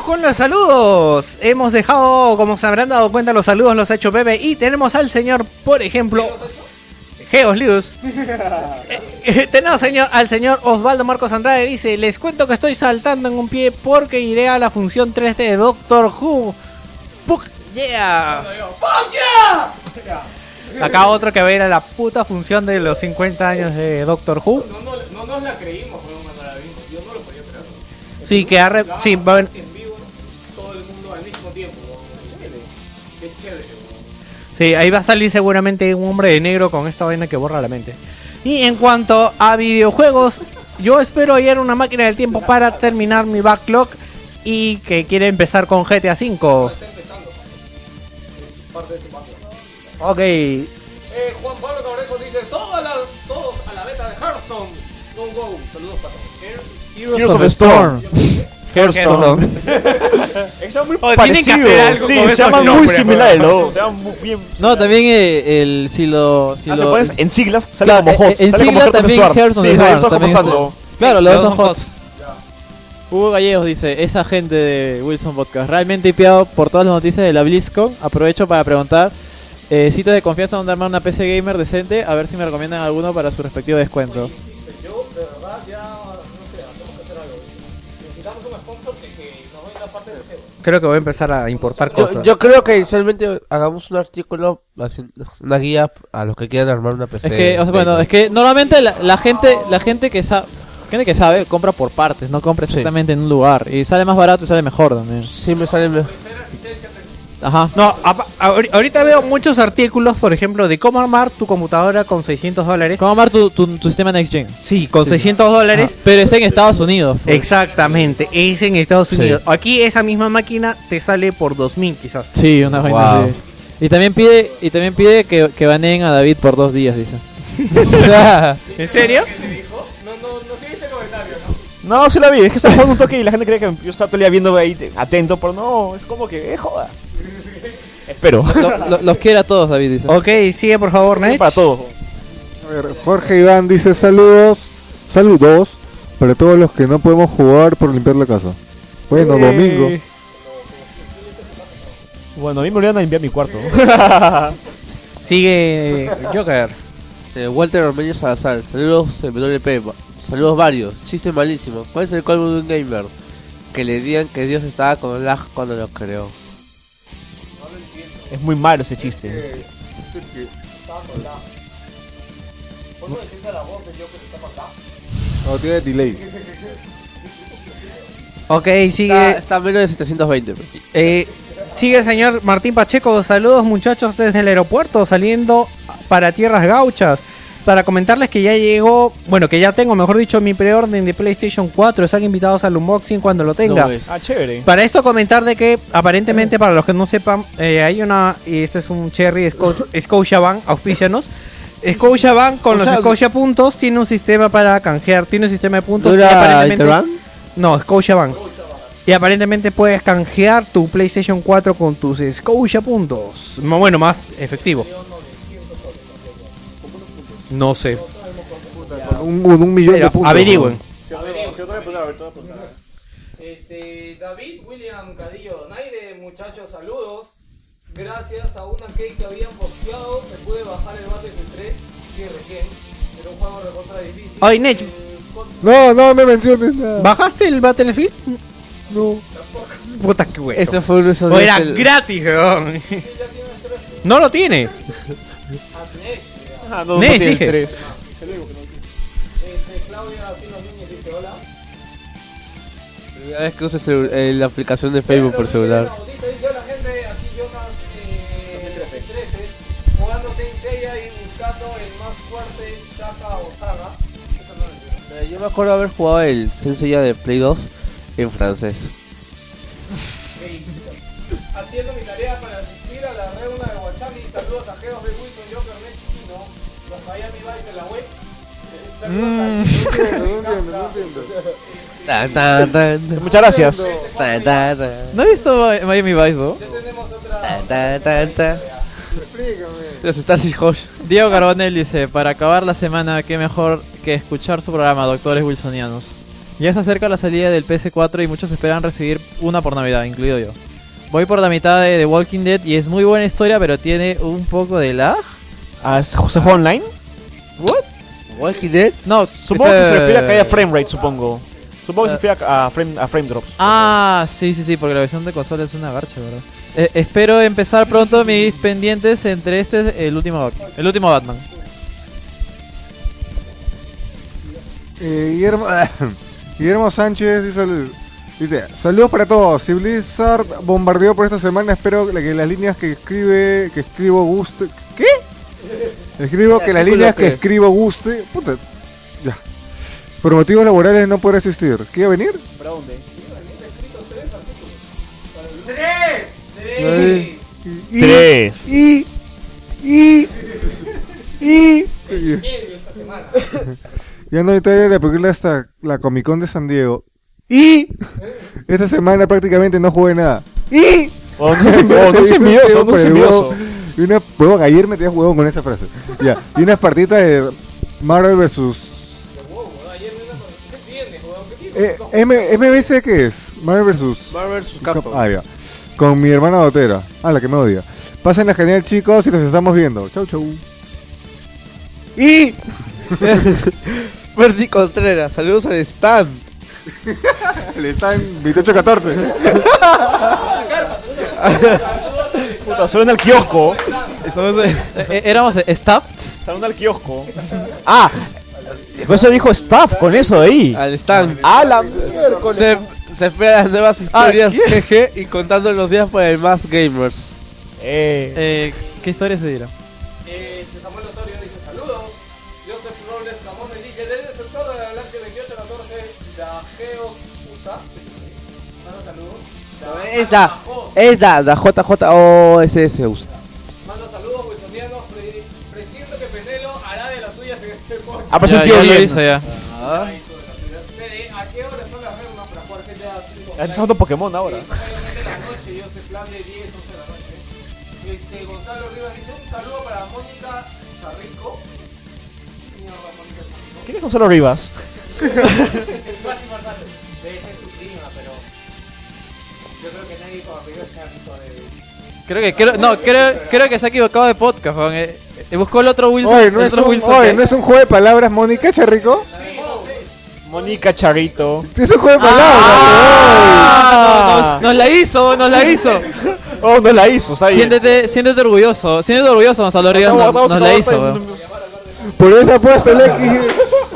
Con los saludos. Hemos dejado, como se habrán dado cuenta, los saludos los ha hecho Bebe. Y tenemos al señor, por ejemplo, Geos Lius. Eh, eh, tenemos señor, al señor Osvaldo Marcos Andrade. Dice: Les cuento que estoy saltando en un pie porque iré a la función 3D de Doctor Who. Fuck yeah. Acá otro que va a ir a la puta función de los 50 años de Doctor Who. No, no, no nos la creímos. Yo no lo podía creer. Sí, que ha re- sí, va a haber- Sí, ahí va a salir seguramente un hombre de negro con esta vaina que borra la mente. Y en cuanto a videojuegos, yo espero hallar una máquina del tiempo para terminar mi backlog y que quiere empezar con GTA V. Ok, Eh, Juan Pablo Cabrejo dice, todas las, todos a la beta de Hearthstone. Go, go. Saludos para todos. Heroes of the Storm. Hearthstone. Es muy Oh, tienen que parecido. hacer algo sí, con se esos llaman muy nombres, similares. ¿no? Se llaman muy bien. No, también eh, el si lo si Ah, se lo pones en siglas, sale Claro, como eh, HOTS. en sale como sigla también of Sí, como también. Claro, los dos son HOTS. Hugo Gallegos dice, esa gente de Wilson Podcast, realmente hipeado por todas las noticias de la BlizzCon. Aprovecho para preguntar, eh, sitios de confianza donde armar una PC gamer decente, a ver si me recomiendan alguno para su respectivo descuento. Creo que voy a empezar a importar cosas. yo creo que inicialmente hagamos un artículo, así, una guía a los que quieran armar una PC. Es que, o sea, bueno, es que normalmente la, la gente, la gente que sabe, gente que sabe compra por partes, no compra Sí. exactamente en un lugar y sale más barato y sale mejor también. Sí, me sale mejor. Ajá. No, ahorita veo muchos artículos, por ejemplo, de cómo armar tu computadora con 600 dólares. ¿Cómo armar tu, tu, tu sistema Next Gen? Sí, con 600 dólares. Ajá. Pero es en Estados Unidos. pues. Exactamente, es en Estados Sí. Unidos. Aquí esa misma máquina te sale por 2000 quizás. Sí, una vaina así. Y también pide, y también pide que, que baneen a David por dos días, dice. ¿En serio? ¿No? Sí la vi. Es que estaba jugando un toque y la gente creía que yo estaba todo el día viendo ahí te- atento, pero no, es como que, eh, joda. Espero. Lo- lo- los quiere a todos, David, dice. Ok, sigue por favor, Nech. Para todos. A ver, Jorge Iván dice saludos, saludos para todos los que no podemos jugar por limpiar la casa. Bueno, Eh. domingo. Bueno, a mí me olvidan a limpiar mi cuarto. Sigue Joker. Eh, Walter Ormeño Salazar, saludos MWP, va- saludos varios, chiste malísimo. ¿Cuál es el colmo de un gamer? Que le digan que Dios estaba con lag cuando lo creó. es muy malo ese chiste. No, tiene delay. Ok, Está, sigue. está a menos de 720. pero. Eh, sigue el señor Martín Pacheco. Saludos muchachos desde el aeropuerto saliendo para tierras gauchas. Para comentarles que ya llegó, bueno, que ya tengo, mejor dicho, mi preorden de PlayStation 4. Están invitados al unboxing cuando lo tenga. No. Ah, chévere. Para esto comentar de que aparentemente para los que no sepan eh, hay una y este es un Cherry Sco- Scotiabank auspicianos Scotiabank con O los sea, Scotia puntos tiene un sistema para canjear tiene un sistema de puntos ¿No y era aparentemente Interbank? no Scotiabank y aparentemente puedes canjear tu PlayStation 4 con tus Scotia puntos bueno más efectivo no sé Un, un, un millón Pero de puntos. averigüen Este, David William Cadillo Donaire, muchachos, saludos. Gracias a una cake que habían posteado, se puede bajar el Battlefield 3, sí, recién. Era un juego recontra difícil. Ay, Nech. Con- No, no me menciones nada. ¿bajaste el Battlefield? No. puta que bueno Ese fue uno de esos O días era el- gratis, weón. No lo tiene. Ah, no, no Nes, tiene dije. tres. Este, Claudia Silva Núñez dice hola. Primera vez que usas el- eh, la aplicación de Facebook por celular. Dice, hola gente, aquí Jonas eh, 13, jugando Saint Seiya y buscando el más fuerte Shaka o Saga. No Yo me acuerdo haber jugado el Senseiya de Play 2 en francés. Haciendo mi tarea A Tan, tan, tan, Muchas gracias. tan, tan, tan, ¿No he visto Mi- Miami Vice, ¿no? Ya tenemos otra. tan, tan, tan, tan. Los Starship Hosh. Diego Carbonell dice, para acabar la semana, qué mejor que escuchar su programa, Doctores Wilsonianos. Ya se acerca la salida del PS4 y muchos esperan recibir una por Navidad, incluido yo. Voy por la mitad de The Walking Dead y es muy buena historia, pero tiene un poco de lag. Ah, ¿Se juega online? Walking Dead. No, Supongo que se refiere a que haya frame rate, supongo. Supongo que se refiere a, a frame, a frame drops. Ah, sí, sí, sí, porque la versión de consola es una garcha, ¿verdad? Eh, espero empezar pronto mis pendientes entre este y el último, el último Batman. Eh, Guillermo, Guillermo Sánchez dice, dice, saludos para todos. Si Blizzard bombardeó por esta semana, espero que que las líneas que escribe, que escribo guste. ¿Qué? Escribo que las líneas que que- escribo guste. Puta, ya. Por motivos laborales no podrá asistir. ¿Quiere venir? ¡Tres! Ahí. ¡Tres! Y, Tres. y, y, y. Ya no hay trailer de película hasta la Comic Con de San Diego. Y esta semana prácticamente no jugué nada. Y Oh, no oh, no no seas envidioso. Y una, huevón, ayer me tenía huevón con esa frase. Ya, y unas partitas de Marvel vs. Eh, M MBC qué es? Marvel vs. Marvel vs. Capcom. Ah, ya. Con mi hermana Dotera. Ah, la que me odia. Pásenla genial, chicos, y nos estamos viendo. Chau, chau. Y. Bertie Contreras, saludos al stand. Le están 28-14. Puta, solo en el kiosco. Eh, eh, Éramos staffed. Salón al kiosco. Ah, por eso dijo staff con eso de ahí. Al stand. Ah, la. Se, se espera las nuevas historias GG y contando los días por el más gamers. Eh, Eh, ¿Qué historia se dirá? Eh, Es da, es da, da JJOSS usa. Manda saludos, wilsonianos. Pre presiento que Penelo hará de las suyas en este podcast. ha pasado Ya, un tío bien. ya. ¿A qué hora son las reglas para jugar GTA 5? Está jugando Pokémon ahora. Sí, mayormente de la noche, yo sé plan de 10, 11 de la noche. Este, Gonzalo Rivas dice un saludo para Mónica Charrico. ¿Quién es Gonzalo Rivas? yo creo que nadie apellido Charrito de... Creo que, creo, no, creo, creo que se ha equivocado de podcast, weón. Eh, eh, buscó el otro Wilson. Oye, el ¿no es, otro un, Wilson oye, ¿no es un juego de palabras, Mónica Charrico? Mónica Charrito. Es un juego de palabras. Ah, nos, nos la hizo, nos la hizo. Oh, no la hizo, ¿sabes? Siéntete, siéntete orgulloso, siéntete orgulloso, Gonzalo Rivas, nos, nos la hizo, weón. Por eso ha puesto el X.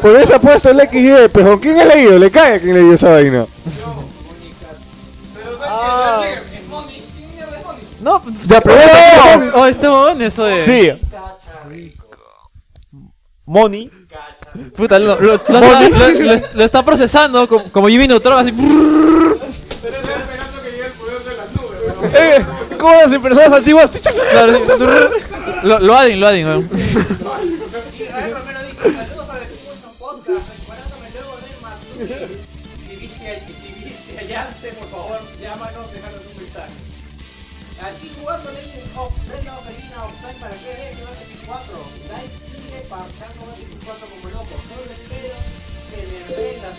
Por eso ha puesto el XY. Pero ¿quién ha leído? Le cae a quien leyó esa vaina. No, Ya, pero oh, oh, este momento eso de. Sí. Moni. Puta, lo, lo- lo está, lo- lo- está procesando como, como Jimmy Neutron, así. Pero estoy esperando que llegue el poder de las nubes, weón. Eh, ¿Cómo las impresoras antiguas? Claro, lo, lo adding, lo adding, weón.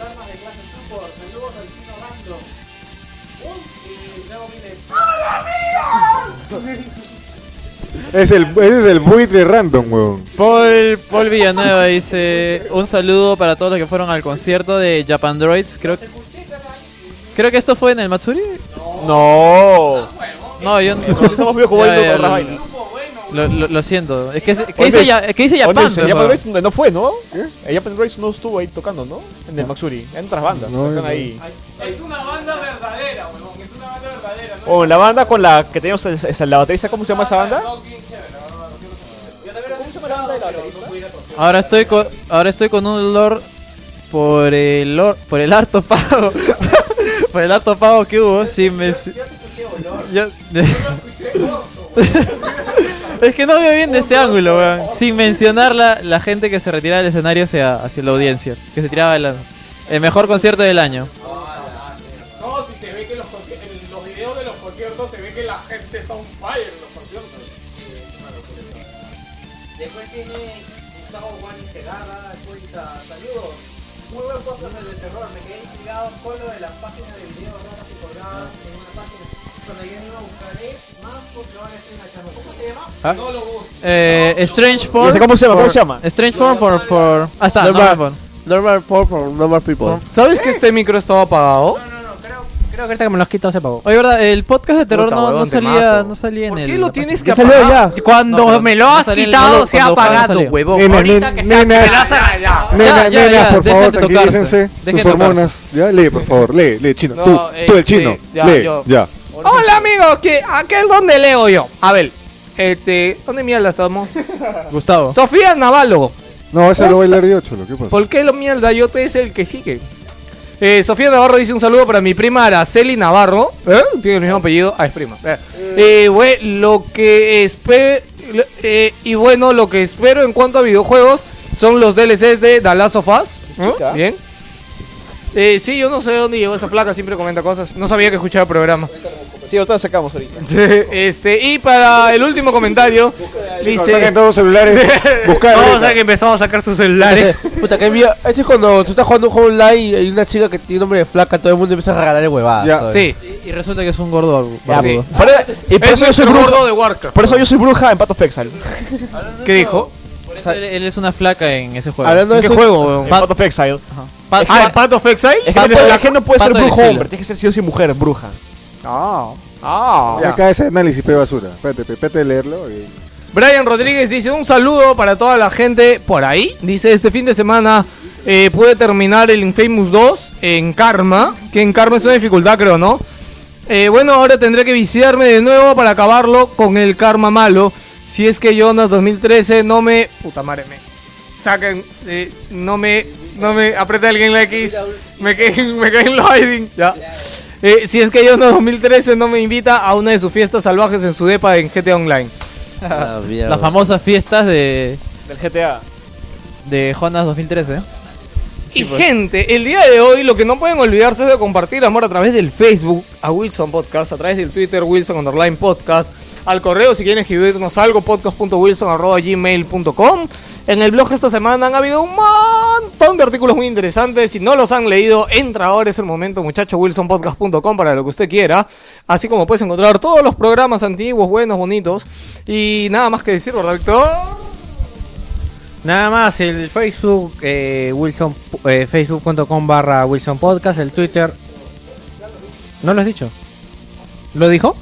den las armas de support. Saludos al chino random. Y luego viene... Es el, ese es el buitre random, weón. Paul, Paul Villanueva dice un saludo para todos los que fueron al concierto de Japan Droids. Creo, creo que esto fue en el Matsuri. No. No, yo no. Estamos viendo lo- vainas. Lo, lo, lo siento. Es que, es- que dice, ya, es que dice Japan. pues, Japan. Race no- no fue, ¿no? El Japan Race no estuvo ahí tocando, ¿no? En el Maxuri. En otras bandas. No, están no. ahí. Es una banda verdadera, weón. Es una banda verdadera. ¿no? O la banda con la que teníamos la baterista, ¿cómo se llama esa banda? Ahora estoy con, ahora estoy con un lord por el lord, por el harto pago. por el harto pago que hubo, sí me Yo- Es que no veo bien de este ángulo, weón. Sin mencionar la, la gente que se retiraba del escenario hacia, hacia la audiencia. Que se tiraba el, el mejor concierto del año. No, si se ve que los, conci- en los videos de los conciertos se ve que la gente está on fire en los conciertos. Después tiene Gustavo Juan y Segarra, cuenta saludos. Muy buen podcast del de terror, me quedé intrigado con lo de las páginas de videos raras y colgadas en una página. Cuando yo no buscaré más porque ahora estoy enganchando. ¿Cómo se llama? ¿Ah? No lo. Eh, Strange. No sé cómo se llama, ¿cómo por- se llama? Strange Form por. por ah, está, Normal. Normal Form. Normal por, por normal people. ¿Sabes que este micro estaba apagado? No, no, no, creo, creo que ahorita que me los quito se pagó. Oye, verdad, el podcast de terror Puta, no, no salía, no salía en ¿Por el. qué lo tienes que salió apagar? ya. Cuando No, me lo has quitado lo- se ha apagado, huevón. Ahorita que sea nena. pedazo- ya. Nena, ya, nena, ya, por favor, tranquilícense. Tocarse. hormonas. Ya, lee, por favor, lee, lee, chino. No, tú, tú el este, chino. ya, lee, yo. ya. Hola amigos, que aquel donde leo yo. A ver, este, ¿dónde mierda estamos? Gustavo. Sofía Navarro. No, ese lo va a leer yo, cholo. ¿Qué pasa? ¿Por qué lo mierda? Yo te es el que sigue. Eh, Sofía Navarro dice un saludo para mi prima Araceli Navarro. ¿Eh? Tiene el mismo apellido. Ah, es prima. Eh, eh, bue- lo que espero. y bueno, lo que espero en cuanto a videojuegos son los DLCs de The Last of Us. Bien. Eh, sí, yo no sé dónde llegó esa placa, siempre comenta cosas. No sabía que escuchaba el programa. Sí, ahorita lo sacamos ahorita. Sí, este, y para el último comentario, dice... Saquen todos los celulares. Buscar. Todos ahorita. a que empezamos a sacar sus celulares. Puta, que miedo. Este es cuando tú estás jugando un juego online y hay una chica que tiene nombre de flaca, todo el mundo empieza a regalarle huevadas. Ya. ¿sabes? Sí, Y resulta que es un gordo sí. Por- y por Es eso yo soy bruja. gordo de Warcraft. Por eso yo soy bruja en Path of Exile. ¿Qué dijo? Por eso él, él es una flaca en ese juego. Hablando de ¿En qué eso, juego, weón? En Path of Exile. Pa- Ah, pa- ¿Path of Exile? Es que, no puede, es que no puede ser del brujo hombre, tiene que ser sí o sí mujer, bruja. Ah, ah. Ya acá ese análisis, pe basura. Espérate, pe, espérate de leerlo. y- Brian Rodríguez dice un saludo para toda la gente por ahí. Dice este fin de semana eh, pude terminar el Infamous 2 en Karma, que en Karma es una dificultad creo, ¿no? Eh, bueno, ahora tendré que viciarme de nuevo para acabarlo con el Karma malo. Si es que Jonas 2013 no me... Puta madre, me... Saquen... eh, no me... No me... Aprieta alguien la X. Me quedé, me quedé en loading. Ya. Eh, si es que Jonas 2013 no me invita a una de sus fiestas salvajes en su depa en GTA Online. Ah. Las famosas fiestas de, Del GTA. de Jonas 2013. y gente, el día de hoy lo que no pueden olvidarse es de compartir amor a través del Facebook a Wilson Podcast, a través del Twitter Wilson Underline Podcast, al correo si quieren escribirnos algo podcast.wilson.gmail.com. En el blog esta semana han habido un montón de artículos muy interesantes. Si no los han leído, entra ahora, es el momento, muchacho, wilsonpodcast.com para lo que usted quiera. Así como puedes encontrar todos los programas antiguos, buenos, bonitos. Y nada más que decir, ¿verdad? Nada más, el Facebook, eh, Wilson, eh, facebook.com barra Wilson Podcast, el Twitter. ¿No lo has dicho? ¿Lo dijo?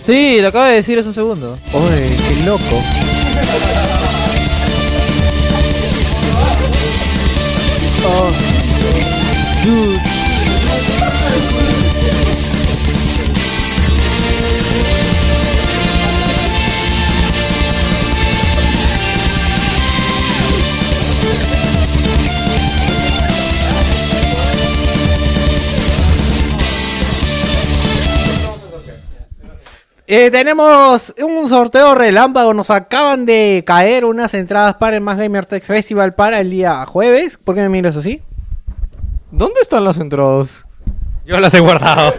Sí, lo acabo de decir hace un segundo. Oye, qué loco. Eh, tenemos un sorteo relámpago. Nos acaban de caer unas entradas para el Más Gamer Tech Festival para el día jueves. ¿Por qué me miras así? ¿Dónde están las entradas? Yo las he guardado.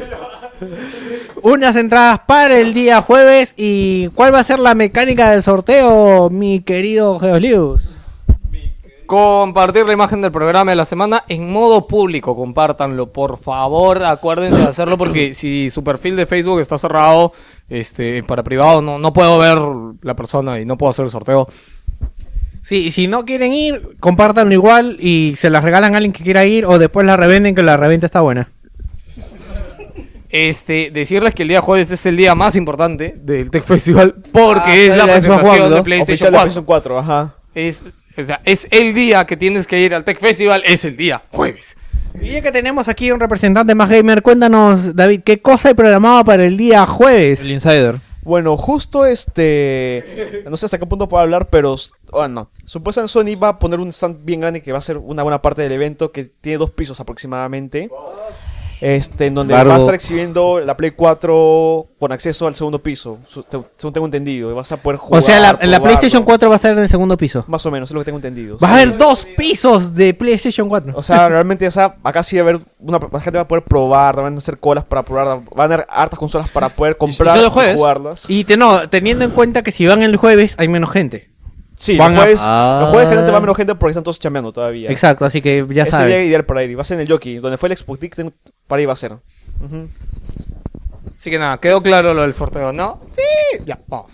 Unas entradas para el día jueves. ¿Y cuál va a ser la mecánica del sorteo, mi querido Geolius? Compartir la imagen del programa de la semana en modo público, compártanlo, por favor, acuérdense de hacerlo porque si su perfil de Facebook está cerrado, este, para privado no, no puedo ver la persona y no puedo hacer el sorteo. Sí, si no quieren ir, compártanlo igual y se las regalan a alguien que quiera ir o después la revenden que la reventa está buena. Este, decirles que el día jueves es el día más importante del Tech Festival porque Ah, es la presentación de. PlayStation Oficial de 4. PlayStation 4, ajá. Es, o sea, es el día que tienes que ir al Tech Festival, es el día jueves. Y ya que tenemos aquí un representante más gamer, cuéntanos, David, ¿qué cosa hay programado para el día jueves? El Insider. Bueno, justo este. No sé hasta qué punto puedo hablar, pero. Bueno, supuestamente Sony va a poner un stand bien grande que va a ser una buena parte del evento que tiene dos pisos aproximadamente. Este, en donde va a estar exhibiendo la Play 4 con acceso al segundo piso, según tengo entendido. y Vas a poder jugar. o sea, la. PlayStation 4 va a estar en el segundo piso. Más o menos, es lo que tengo entendido. Va a haber dos pisos de PlayStation 4. O sea, realmente, o sea, acá sí va a haber una la gente va a poder probar, van a hacer colas para probar, van a haber hartas consolas para poder comprar y jueves? jugarlas. Y te, no, teniendo en cuenta que si van el jueves hay menos gente. Sí, van los a- jueves, Ah. los jueves generalmente va menos gente porque están todos chambeando todavía. Exacto, así que ya Ese día saben. ideal para ir. y Va a ser en el Jockey, donde fue el Expo Tick, ten- para ahí va a ser. Así que nada, quedó claro lo del sorteo, ¿no? Sí, ya, vamos.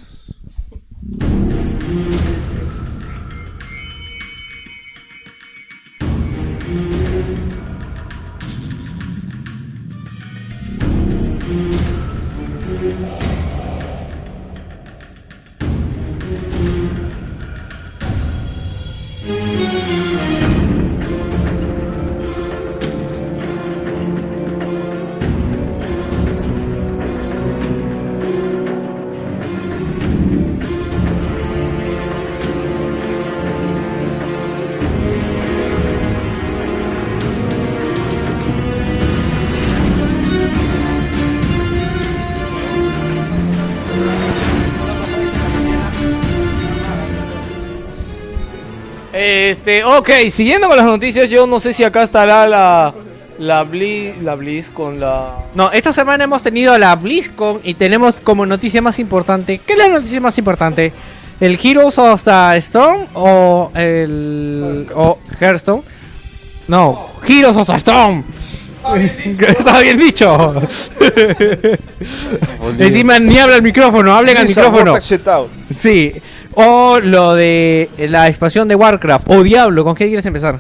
Este, ok, siguiendo con las noticias, yo no sé si acá estará la la Blizz, la Blizz con la No, esta semana hemos tenido la BlizzCon y tenemos como noticia más importante. ¿Qué es la noticia más importante? ¿El Heroes of the Storm o el. o Hearthstone? No, Heroes of the Storm. Está bien dicho. Encima ni habla el micrófono, hablen al micrófono. Sí. O lo de la expansión de Warcraft o Diablo, ¿con qué quieres empezar?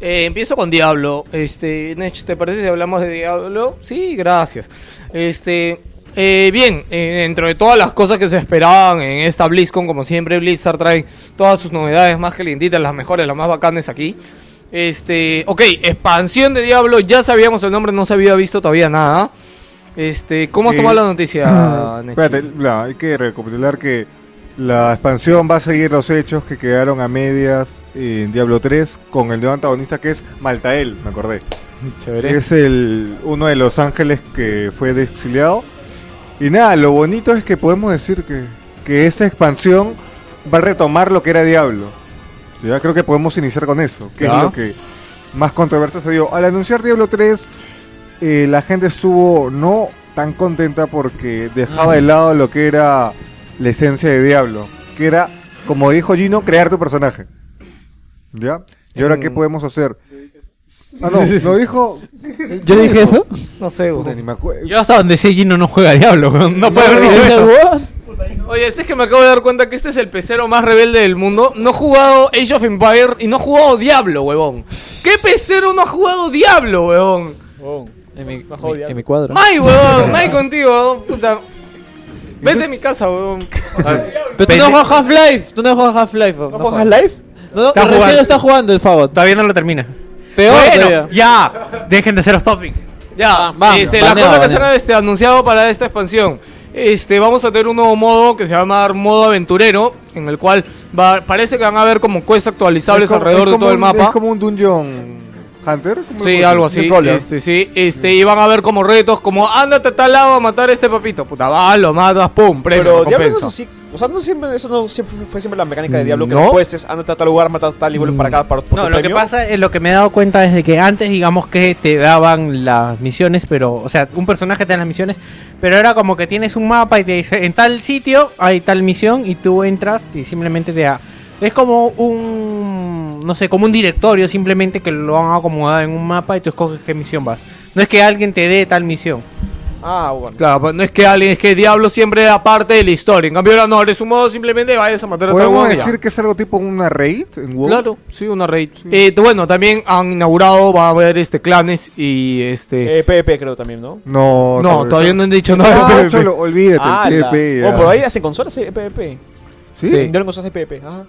Eh, empiezo con Diablo. Este, Nech, ¿te parece si hablamos de Diablo? Sí, gracias. Este, eh, bien, eh, dentro de todas las cosas que se esperaban en esta BlizzCon, como siempre Blizzard trae todas sus novedades más calientitas, las mejores, las más bacanes aquí. Este, ok, expansión de Diablo, ya sabíamos el nombre, no se había visto todavía nada. Este, ¿cómo has Eh, tomado la noticia, Nech? Espérate, la- hay que recapitular que la expansión va a seguir los hechos que quedaron a medias en Diablo 3 con el nuevo antagonista que es Maltael, me acordé. Chévere. Es el uno de los ángeles que fue exiliado. Y nada, lo bonito es que podemos decir que, que esa expansión va a retomar lo que era Diablo. Ya creo que podemos iniciar con eso, que Ya. es lo que más controversia se dio. Al anunciar Diablo 3, eh, la gente estuvo no tan contenta porque dejaba de lado lo que era la esencia de Diablo, que era, como dijo Gino, crear tu personaje. ¿Ya? ¿Y ahora qué Mm. podemos hacer? Ah, no, lo dijo... ¿Yo dije eso? No sé, Puta, weón. ni me acuerdo. Yo hasta donde sé Gino no juega Diablo, weón. no puede haber dicho eso. Oye, es que me acabo de dar cuenta que este es el pecero más rebelde del mundo. No he jugado Age of Empire y no he jugado Diablo, huevón. ¿Qué pecero no ha jugado Diablo, huevón? En mi, en mi cuadro. Mai, huevón, Mai contigo, huevón, puta. Vete a mi casa, huevón. Pero tú no juegas Half-Life. Tú no juegas Half-Life. ¿No juegas live? No, no, Está recién jugando. lo está jugando el Fagot. Todavía no lo termina. Peor Bueno, todavía. ya. Dejen de ser los topic. Ya, vamos, este, la cosa que se han este, anunciado para esta expansión. Este, vamos a tener un nuevo modo que se va a llamar modo aventurero, en el cual va, parece que van a haber como quests actualizables como- alrededor de todo el mapa. Es como un Dungeon Hunter. ¿Cómo Sí, algo así. Este, sí, este, y van a ver como retos, como ándate a tal lado a matar a este papito. Puta, va, lo matas, pum, premio, Pero Diablo no es recompensa. así. O sea, no siempre, eso no siempre fue siempre la mecánica de Diablo. Que No. no puestes, anda a tal lugar, mata a tal y vuelve para acá para No, lo que pasa es lo que me he dado cuenta es de que antes, digamos que te daban las misiones, pero, o sea, un personaje te da las misiones, pero era como que tienes un mapa y te dice en tal sitio hay tal misión y tú entras y simplemente te da. Es como un, no sé, como un directorio simplemente que lo han acomodado en un mapa y tú escoges qué misión vas. No es que alguien te dé tal misión. Ah, bueno. Claro, pues no es que alguien, es que Diablo siempre era parte de la historia. En cambio, ahora no, eres un modo simplemente vayas a matar a tal ¿Podemos decir que es algo tipo una raid en WoW? Claro, sí, una raid. Eh, bueno, también han inaugurado, va a haber este clanes y este. Eh, PvP creo también, ¿no? No, no, todavía no han dicho nada. PvP. cholo, olvídate, Ah, PvP. Oh, por ahí hacen consolas de PvP. ¿Sí? Sí. Vendieron consolas de PvP. Ajá.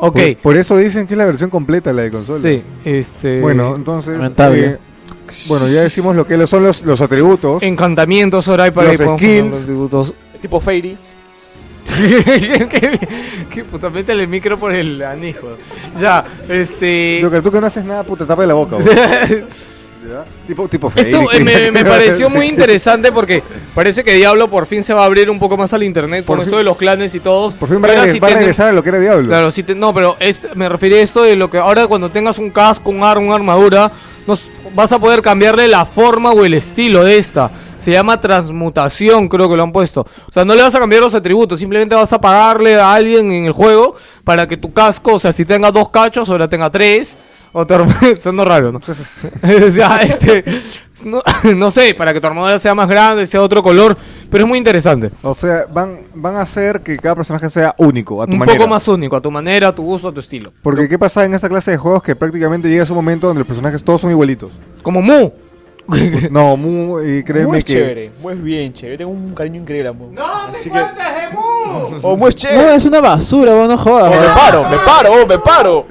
Ok, Por, por eso dicen que es la versión completa la de consola. sí, este. Bueno, entonces. Lamentable. eh, bueno, ya decimos lo que son los, los atributos. Encantamientos, ahora hay para Los ahí podemos skills. poner los tributos. Tipo Fairy. ¿Qué, qué puta, métele el micro por el anijo. Ya, este. Lo que tú que no haces nada, puta, tapa de la boca. Tipo, tipo Esto eh, me, me pareció muy interesante porque parece que Diablo por fin se va a abrir un poco más al internet Por con fin- esto de los clanes y todos. Por fin va a, va regresar a lo que era Diablo. Claro, sí te- no, pero es, me refería a esto de lo que ahora cuando tengas un casco, un arma, una armadura, nos, vas a poder cambiarle la forma o el estilo de esta. Se llama transmutación, creo que lo han puesto. O sea, no le vas a cambiar los atributos, simplemente vas a pagarle a alguien en el juego para que tu casco, o sea, si tenga dos cachos, ahora tenga tres. O tu arma- Sonó raro, ¿no? o sea, este, no, no sé, para que tu armadura sea más grande, sea otro color, pero es muy interesante. O sea, van, van a hacer que cada personaje sea único, a tu Un manera. poco más único, a tu manera, a tu gusto, a tu estilo. Porque ¿qué pasa en esta clase de juegos? Que prácticamente llega ese momento donde los personajes todos son igualitos. Como Mu. No, muy, y créeme muy que... chévere. Muy bien chévere. Tengo un cariño increíble a Mu. ¡No Así te que- cuentes de Mu! Oh, muy No, chévere. es una basura, vos no jodas. Oh, me paro, me paro, oh, me paro.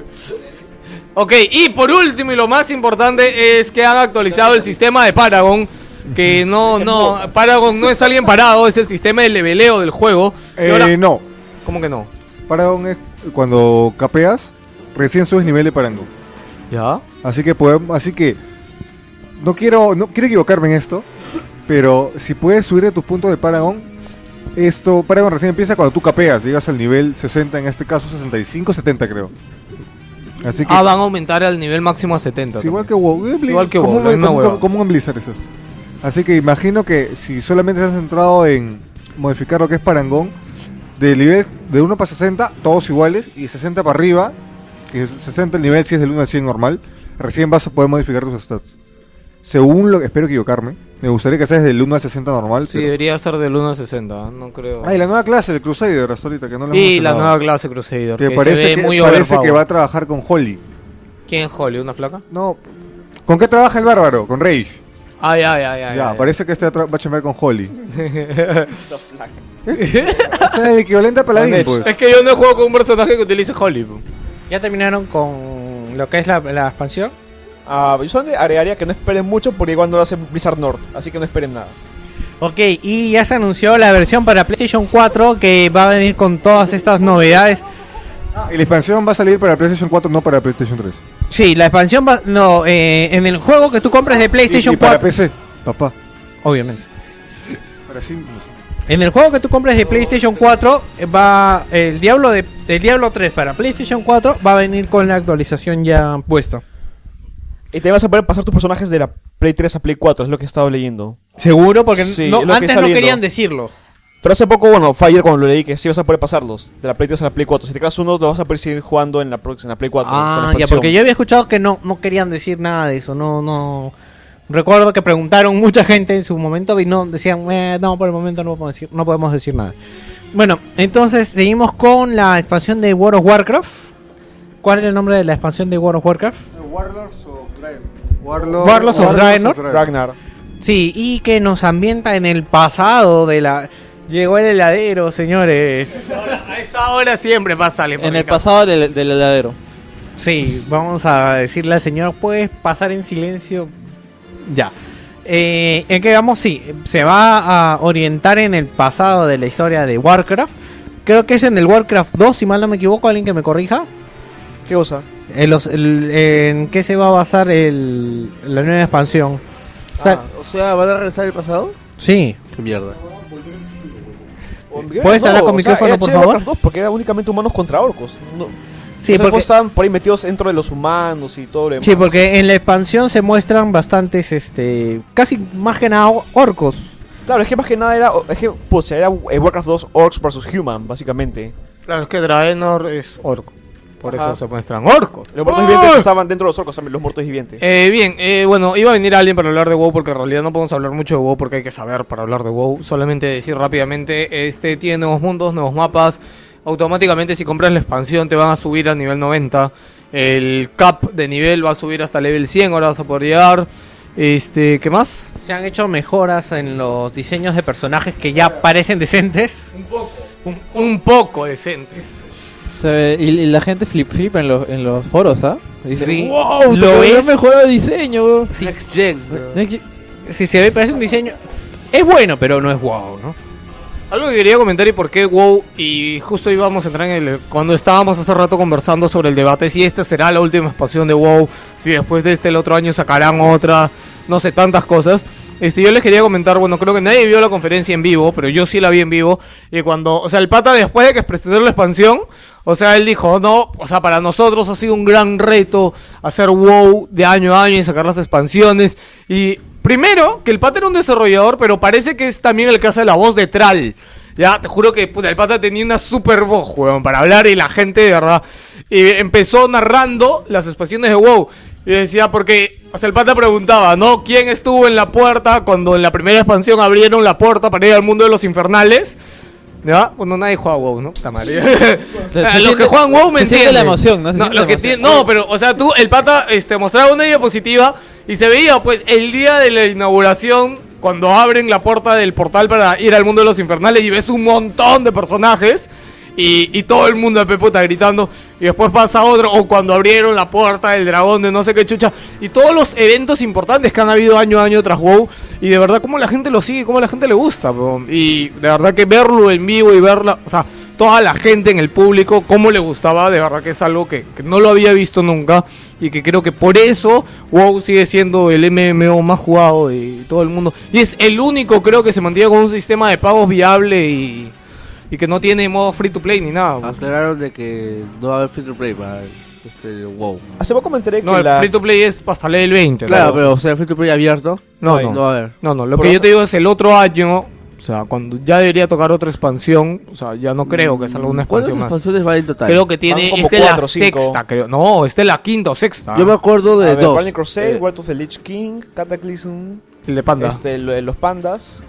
Ok, y por último y lo más importante es que han actualizado el sistema de Paragon. Que no, no, Paragon no es alguien parado, es el sistema de leveleo del juego. Eh, ahora- no, ¿Cómo que no? Paragon es cuando capeas, recién subes nivel de Paragon. ¿Ya? Así que podemos, así que no quiero, no quiero equivocarme en esto, pero si puedes subir de tus puntos de Paragon, esto, Paragon recién empieza cuando tú capeas, llegas al nivel 60, en este caso 65, 70 creo. Así que, Ah, van a aumentar al nivel máximo a 70. es igual que WoW. Igual que WoW, un- la misma como, un Blizzard es eso. Así que imagino que si solamente se has centrado en modificar lo que es Parangón, de nivel de 1 para 60, todos iguales, y 60 para arriba, que es 60 el nivel si es del 1 al 100 normal, recién vas a poder modificar tus stats. Según lo que espero equivocarme, me gustaría que sea desde el 1 al 60 normal. Sí, pero- debería ser del 1 a 60, no creo. Ah, y la nueva clase, el Crusader, hasta ahorita, que no hemos y la nueva clase Crusader, que que, parece, se ve que, muy parece que va a trabajar con Holly. ¿Quién es Holly? ¿Una flaca? No, ¿con qué trabaja el bárbaro? Con Rage. Ay, ay, ay, ay. ya, ay. parece que este va a a chambear con Holly. o sea, el equivalente a Paladín, pues. Es que yo no juego con un personaje que utilice Holly. po. ¿Ya terminaron con lo que es la, la expansión? Ah, yo solamente agregaría que no esperen mucho porque igual no lo hace Blizzard North, así que no esperen nada. Ok, y ya se anunció la versión para PlayStation 4 que va a venir con todas estas novedades. Y la expansión va a salir para PlayStation 4, no para PlayStation 3. Sí, la expansión va... No, eh, en el juego que tú compres de PlayStation y, y para 4... PC, papá. Obviamente. Para sí. En el juego que tú compres de PlayStation 4 eh, va el Diablo de el Diablo 3 para PlayStation 4 va a venir con la actualización ya puesta. Y te vas a poder pasar tus personajes de la Play 3 a Play 4, es lo que he estado leyendo. Seguro porque Sí, no- es lo que antes no leyendo. querían decirlo. Pero hace poco, bueno, fue ayer cuando lo leí que sí vas a poder pasarlos de la Play 3 a la Play 4. Si te creas uno, lo vas a poder seguir jugando en la, próxima- en la Play 4. con la Ah, ya porque yo había escuchado que no no querían decir nada de eso, no no recuerdo que preguntaron mucha gente en su momento y no decían, "Eh, no, por el momento no podemos decir no podemos decir nada. Bueno, entonces seguimos con la expansión de World of Warcraft. ¿Cuál es el nombre de la expansión de World of Warcraft? Warlords of Draenor. Warlords of Draenor. Ragnar. Sí, y que nos ambienta en el pasado de la... Llegó el heladero, señores. A esta hora siempre pasa En el pasado del, del heladero. Sí, vamos a decirle al señor, ¿puedes pasar en silencio? Ya. Eh, ¿En qué vamos? Sí, se va a orientar en el pasado de la historia de Warcraft. Creo que es en el Warcraft 2, si mal no me equivoco, alguien que me corrija. ¿Qué cosa? En, los- el- ¿En qué se va a basar el, la nueva expansión? O sea, Ah, o sea, ¿van a regresar al pasado? Sí. Qué mierda. ¿Puedes hablar con o sea, micrófono, era por favor? 2 porque era únicamente humanos contra orcos. No, Sí, sea, porque- estaban por ahí metidos dentro de los humanos y todo lo demás. Sí, porque en la expansión se muestran bastantes, este, casi más que nada orcos. Claro, es que más que nada era. Es que, pues, era eh, Warcraft 2 Orcs vs Human, básicamente. Claro, es que Draenor es orco. Por Ajá. eso se muestran orcos. Los muertos vivientes estaban dentro de los orcos también, los muertos vivientes. Eh, bien, eh, bueno, iba a venir alguien para hablar de WoW porque en realidad no podemos hablar mucho de WoW porque hay que saber para hablar de WoW. Solamente decir rápidamente, este tiene nuevos mundos, nuevos mapas. Automáticamente si compras la expansión te van a subir a nivel 90. El cap de nivel va a subir hasta level 100, ahora vas a poder llegar. Este, ¿qué más? Se han hecho mejoras en los diseños de personajes que ya parecen decentes. Un poco. Un, un poco decentes. Se ve- y, y la gente flip flipa en los, en los foros, ¿ah? Dice, Sí. wow, Lo lo es. mejorado el diseño. Next Gen. Next Gen- Si se ve, parece un diseño... Es bueno, pero no es wow, ¿no? Algo que quería comentar y por qué WoW, y justo íbamos a entrar en el... Cuando estábamos hace rato conversando sobre el debate, si esta será la última expansión de WoW, si después de este el otro año sacarán otra, no sé, tantas cosas. Este, yo les quería comentar, bueno, creo que nadie vio la conferencia en vivo, pero yo sí la vi en vivo, y cuando, o sea, el pata después de que presentó la expansión, o sea, él dijo, no, o sea, para nosotros ha sido un gran reto hacer WoW de año a año y sacar las expansiones, y primero, que el pata era un desarrollador, pero parece que es también el que hace la voz de Tral. Ya, te juro que puta, el pata tenía una super voz, weón, para hablar y la gente, de verdad, y empezó narrando las expansiones de WoW. Y decía, porque, o sea, el pata preguntaba, ¿no? ¿Quién estuvo en la puerta cuando en la primera expansión abrieron la puerta para ir al mundo de los infernales? ¿Ya? Bueno, nadie juega WoW, ¿no? Puta madre. Se los que juegan WoW me se siente la emoción, ¿no? Se No, lo que tiene- no, pero, o sea, tú, el pata, este, mostraba una diapositiva y se veía, pues, el día de la inauguración, cuando abren la puerta del portal para ir al mundo de los infernales y ves un montón de personajes y, todo el mundo de Pepota gritando y después pasa otro, o cuando abrieron la puerta del dragón de no sé qué chucha, y todos los eventos importantes que han habido año a año tras WoW, y de verdad cómo la gente lo sigue, cómo la gente le gusta, y de verdad que verlo en vivo y verla, o sea, toda la gente en el público, cómo le gustaba, de verdad que es algo que no lo había visto nunca, y que creo que por eso WoW sigue siendo el MMO más jugado de todo el mundo, y es el único creo que se mantiene con un sistema de pagos viable y... Y que no tiene modo free to play ni nada. po. Aclararon de que no va a haber free to play para este, el WoW. Hace poco me enteré que No, el la... free to play es hasta level 20. Claro, ¿no? pero o sea, free to play abierto. No, no, no. va a haber. No, no, lo Por que yo te digo es el otro año, o sea, cuando ya debería tocar otra expansión, o sea, ya no creo que salga una ¿Cuántas expansión más. expansiones va en total? Creo que tiene, como esta es la cinco. sexta, creo. No, esta es la quinta o sexta. Yo me acuerdo de a ver, dos. Burning Crusade, Eh, World of the Lich King, Cataclysm, El de Panda. este, lo- los pandas.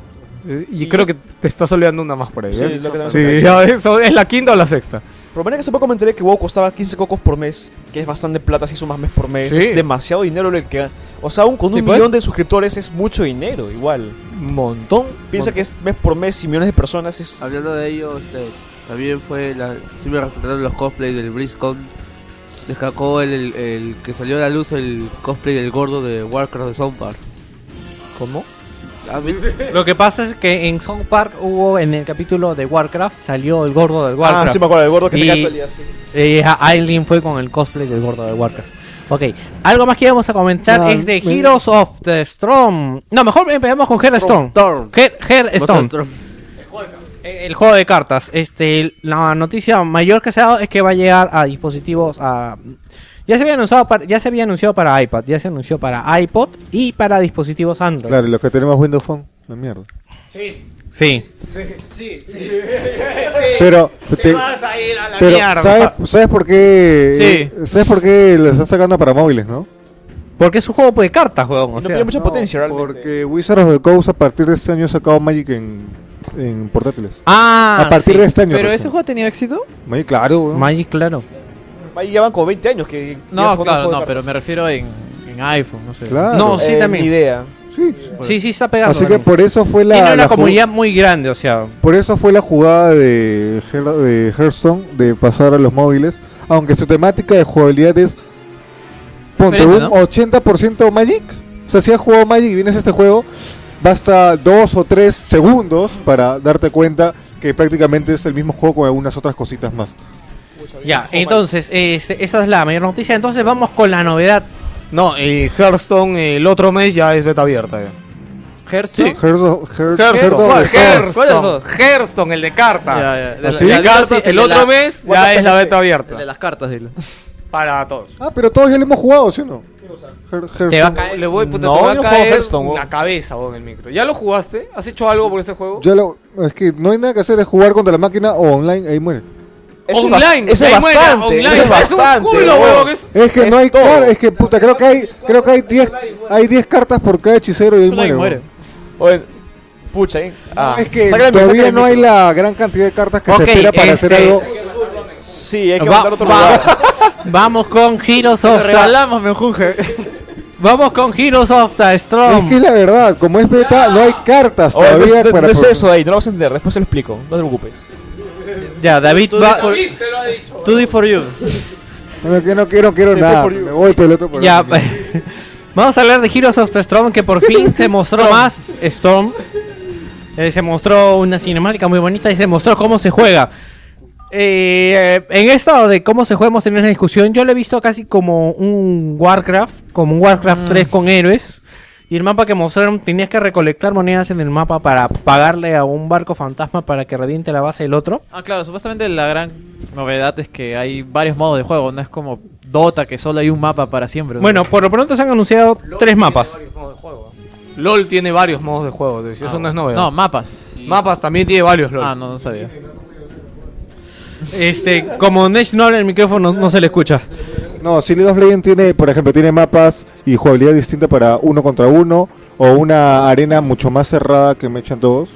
Y creo que te estás olvidando una más por ahí. Sí, ¿ves? es lo que Sí, ya, eso es la quinta o la sexta. Pero que hace poco me enteré que WoW costaba 15 cocos por mes, que es bastante plata si sumas mes por mes. Sí. Es demasiado dinero lo que... O sea, aún con Sí, un pues. millón de suscriptores es mucho dinero, igual. Un montón. Piensa que es mes por mes y millones de personas es... Hablando de ello, este, también fue la. Sí me resultaron los cosplays del BlizzCon. Destacó el, el, el que salió a la luz el cosplay del gordo de Warcraft de Sound Park. ¿Cómo? Lo que pasa es que en South Park hubo en el capítulo de Warcraft salió el gordo del Warcraft. Ah, sí me acuerdo, el gordo que se Y- todo el día así. Eh, Aileen fue con el cosplay del gordo de Warcraft. Ok, algo más que íbamos a comentar Ah, es de Heroes of the Storm. No, mejor empezamos con Hearthstone. Hearthstone. Storm. El juego de cartas. Este, la noticia mayor que se ha dado es que va a llegar a dispositivos a ya se había anunciado para, ya se había anunciado para iPad, ya se anunció para iPod y para dispositivos Android. Claro, y los que tenemos Windows Phone, la mierda. Sí. Pero, te- vas a ir a la pero mierda. ¿sabes, ¿sabes por qué? eh, ¿Sabes por qué lo están sacando para móviles, no? Porque es un juego de cartas, juego. No tiene mucha No, potencia realmente. Porque Wizards of the Coast a partir de este año ha sacado Magic en, en portátiles. Ah, a partir sí. de este año. ¿Pero recién. ese juego ha tenido éxito? Magic, claro, weón. Magic, claro. Ahí llevan como 20 años que... No, claro, no, pero me refiero en, en iPhone, no sé. Claro. No, sí, Eh, también. Ni idea. Sí. Sí, sí está pegando. Así que por eso fue la, Tiene una la comunidad muy grande, o sea. por eso fue la jugada de, Her- de Hearthstone de pasar a los móviles, aunque su temática de jugabilidad es ponte un Diferente, 80% Magic. O sea, si has jugado Magic y vienes a este juego, basta dos o tres segundos para darte cuenta que prácticamente es el mismo juego con algunas otras cositas más. Ya, entonces, este, esa es la mayor noticia. Entonces vamos con la novedad. No, el Hearthstone el otro mes ya es beta abierta. ya. Hearthstone. Hearthstone, Hearth- Hearthstone, Hearthstone ¿cuál? Storm. ¿Cuál de los dos? Hearthstone, Hearthstone, el de cartas. Ya, ya, de ¿Ah, la- sí? ya, El, dilo cartas, el de otro la- mes ya es la beta abierta. el de las cartas, dilo. Para todos. Ah, pero todos ya lo hemos jugado, ¿sí o no? Her- Hearthstone. Te va a caer. Le voy, puta, No, te va yo a juego caer Hearthstone, weón. la cabeza vos, en el micro. ¿Ya lo jugaste? ¿Has hecho algo por ese juego? Ya lo- es que no hay nada que hacer, es jugar contra la máquina o online, ahí muere. Eso es online, bas- Eso es bastante. online. eso es Es un bastante, culo, weón. huevón, es- Es que Es no hay car- es que puta, creo que hay creo que hay 10 hay 10 cartas por cada hechicero y ahí muere. muere. Oye, pucha, ¿eh? Ah, es que todavía no hay la gran cantidad de cartas que Ok, se espera para hacer este- algo. Sí, hay que Va- mandar otro va- lugar. Vamos con Heroes of regalamos, me junge. Vamos con Heroes of the Storm. Es que es la verdad, como es beta, no hay cartas Oye, no es, todavía no- para no es eso ahí, no lo vas a entender, después se lo explico, no te preocupes. Ya, David va. To do for you. No, que no quiero, quiero nada. Me voy por el otro por Ya, vamos a hablar de Heroes of the Storm que por fin se mostró más Storm. Eh, se mostró una cinemática muy bonita y se mostró cómo se juega. Eh, en esto de cómo se juega hemos tenido una discusión. Yo lo he visto casi como un Warcraft, como un Warcraft 3 con héroes. Y el mapa que mostraron tenías que recolectar monedas en el mapa para pagarle a un barco fantasma para que reviente la base del otro. Ah, claro, supuestamente la gran novedad es que hay varios modos de juego, no es como Dota que solo hay un mapa para siempre. ¿no? Bueno, por lo pronto se han anunciado tres mapas. LOL tiene varios modos de juego, eso Ah, no es novedad. No, mapas. Mapas también tiene varios LOL. Ah, no, no sabía. Este, como Nesh no habla el micrófono, no se le escucha. No, si League of Legends tiene, por ejemplo, tiene mapas y jugabilidad distinta para uno contra uno o una arena mucho más cerrada que me echan todos.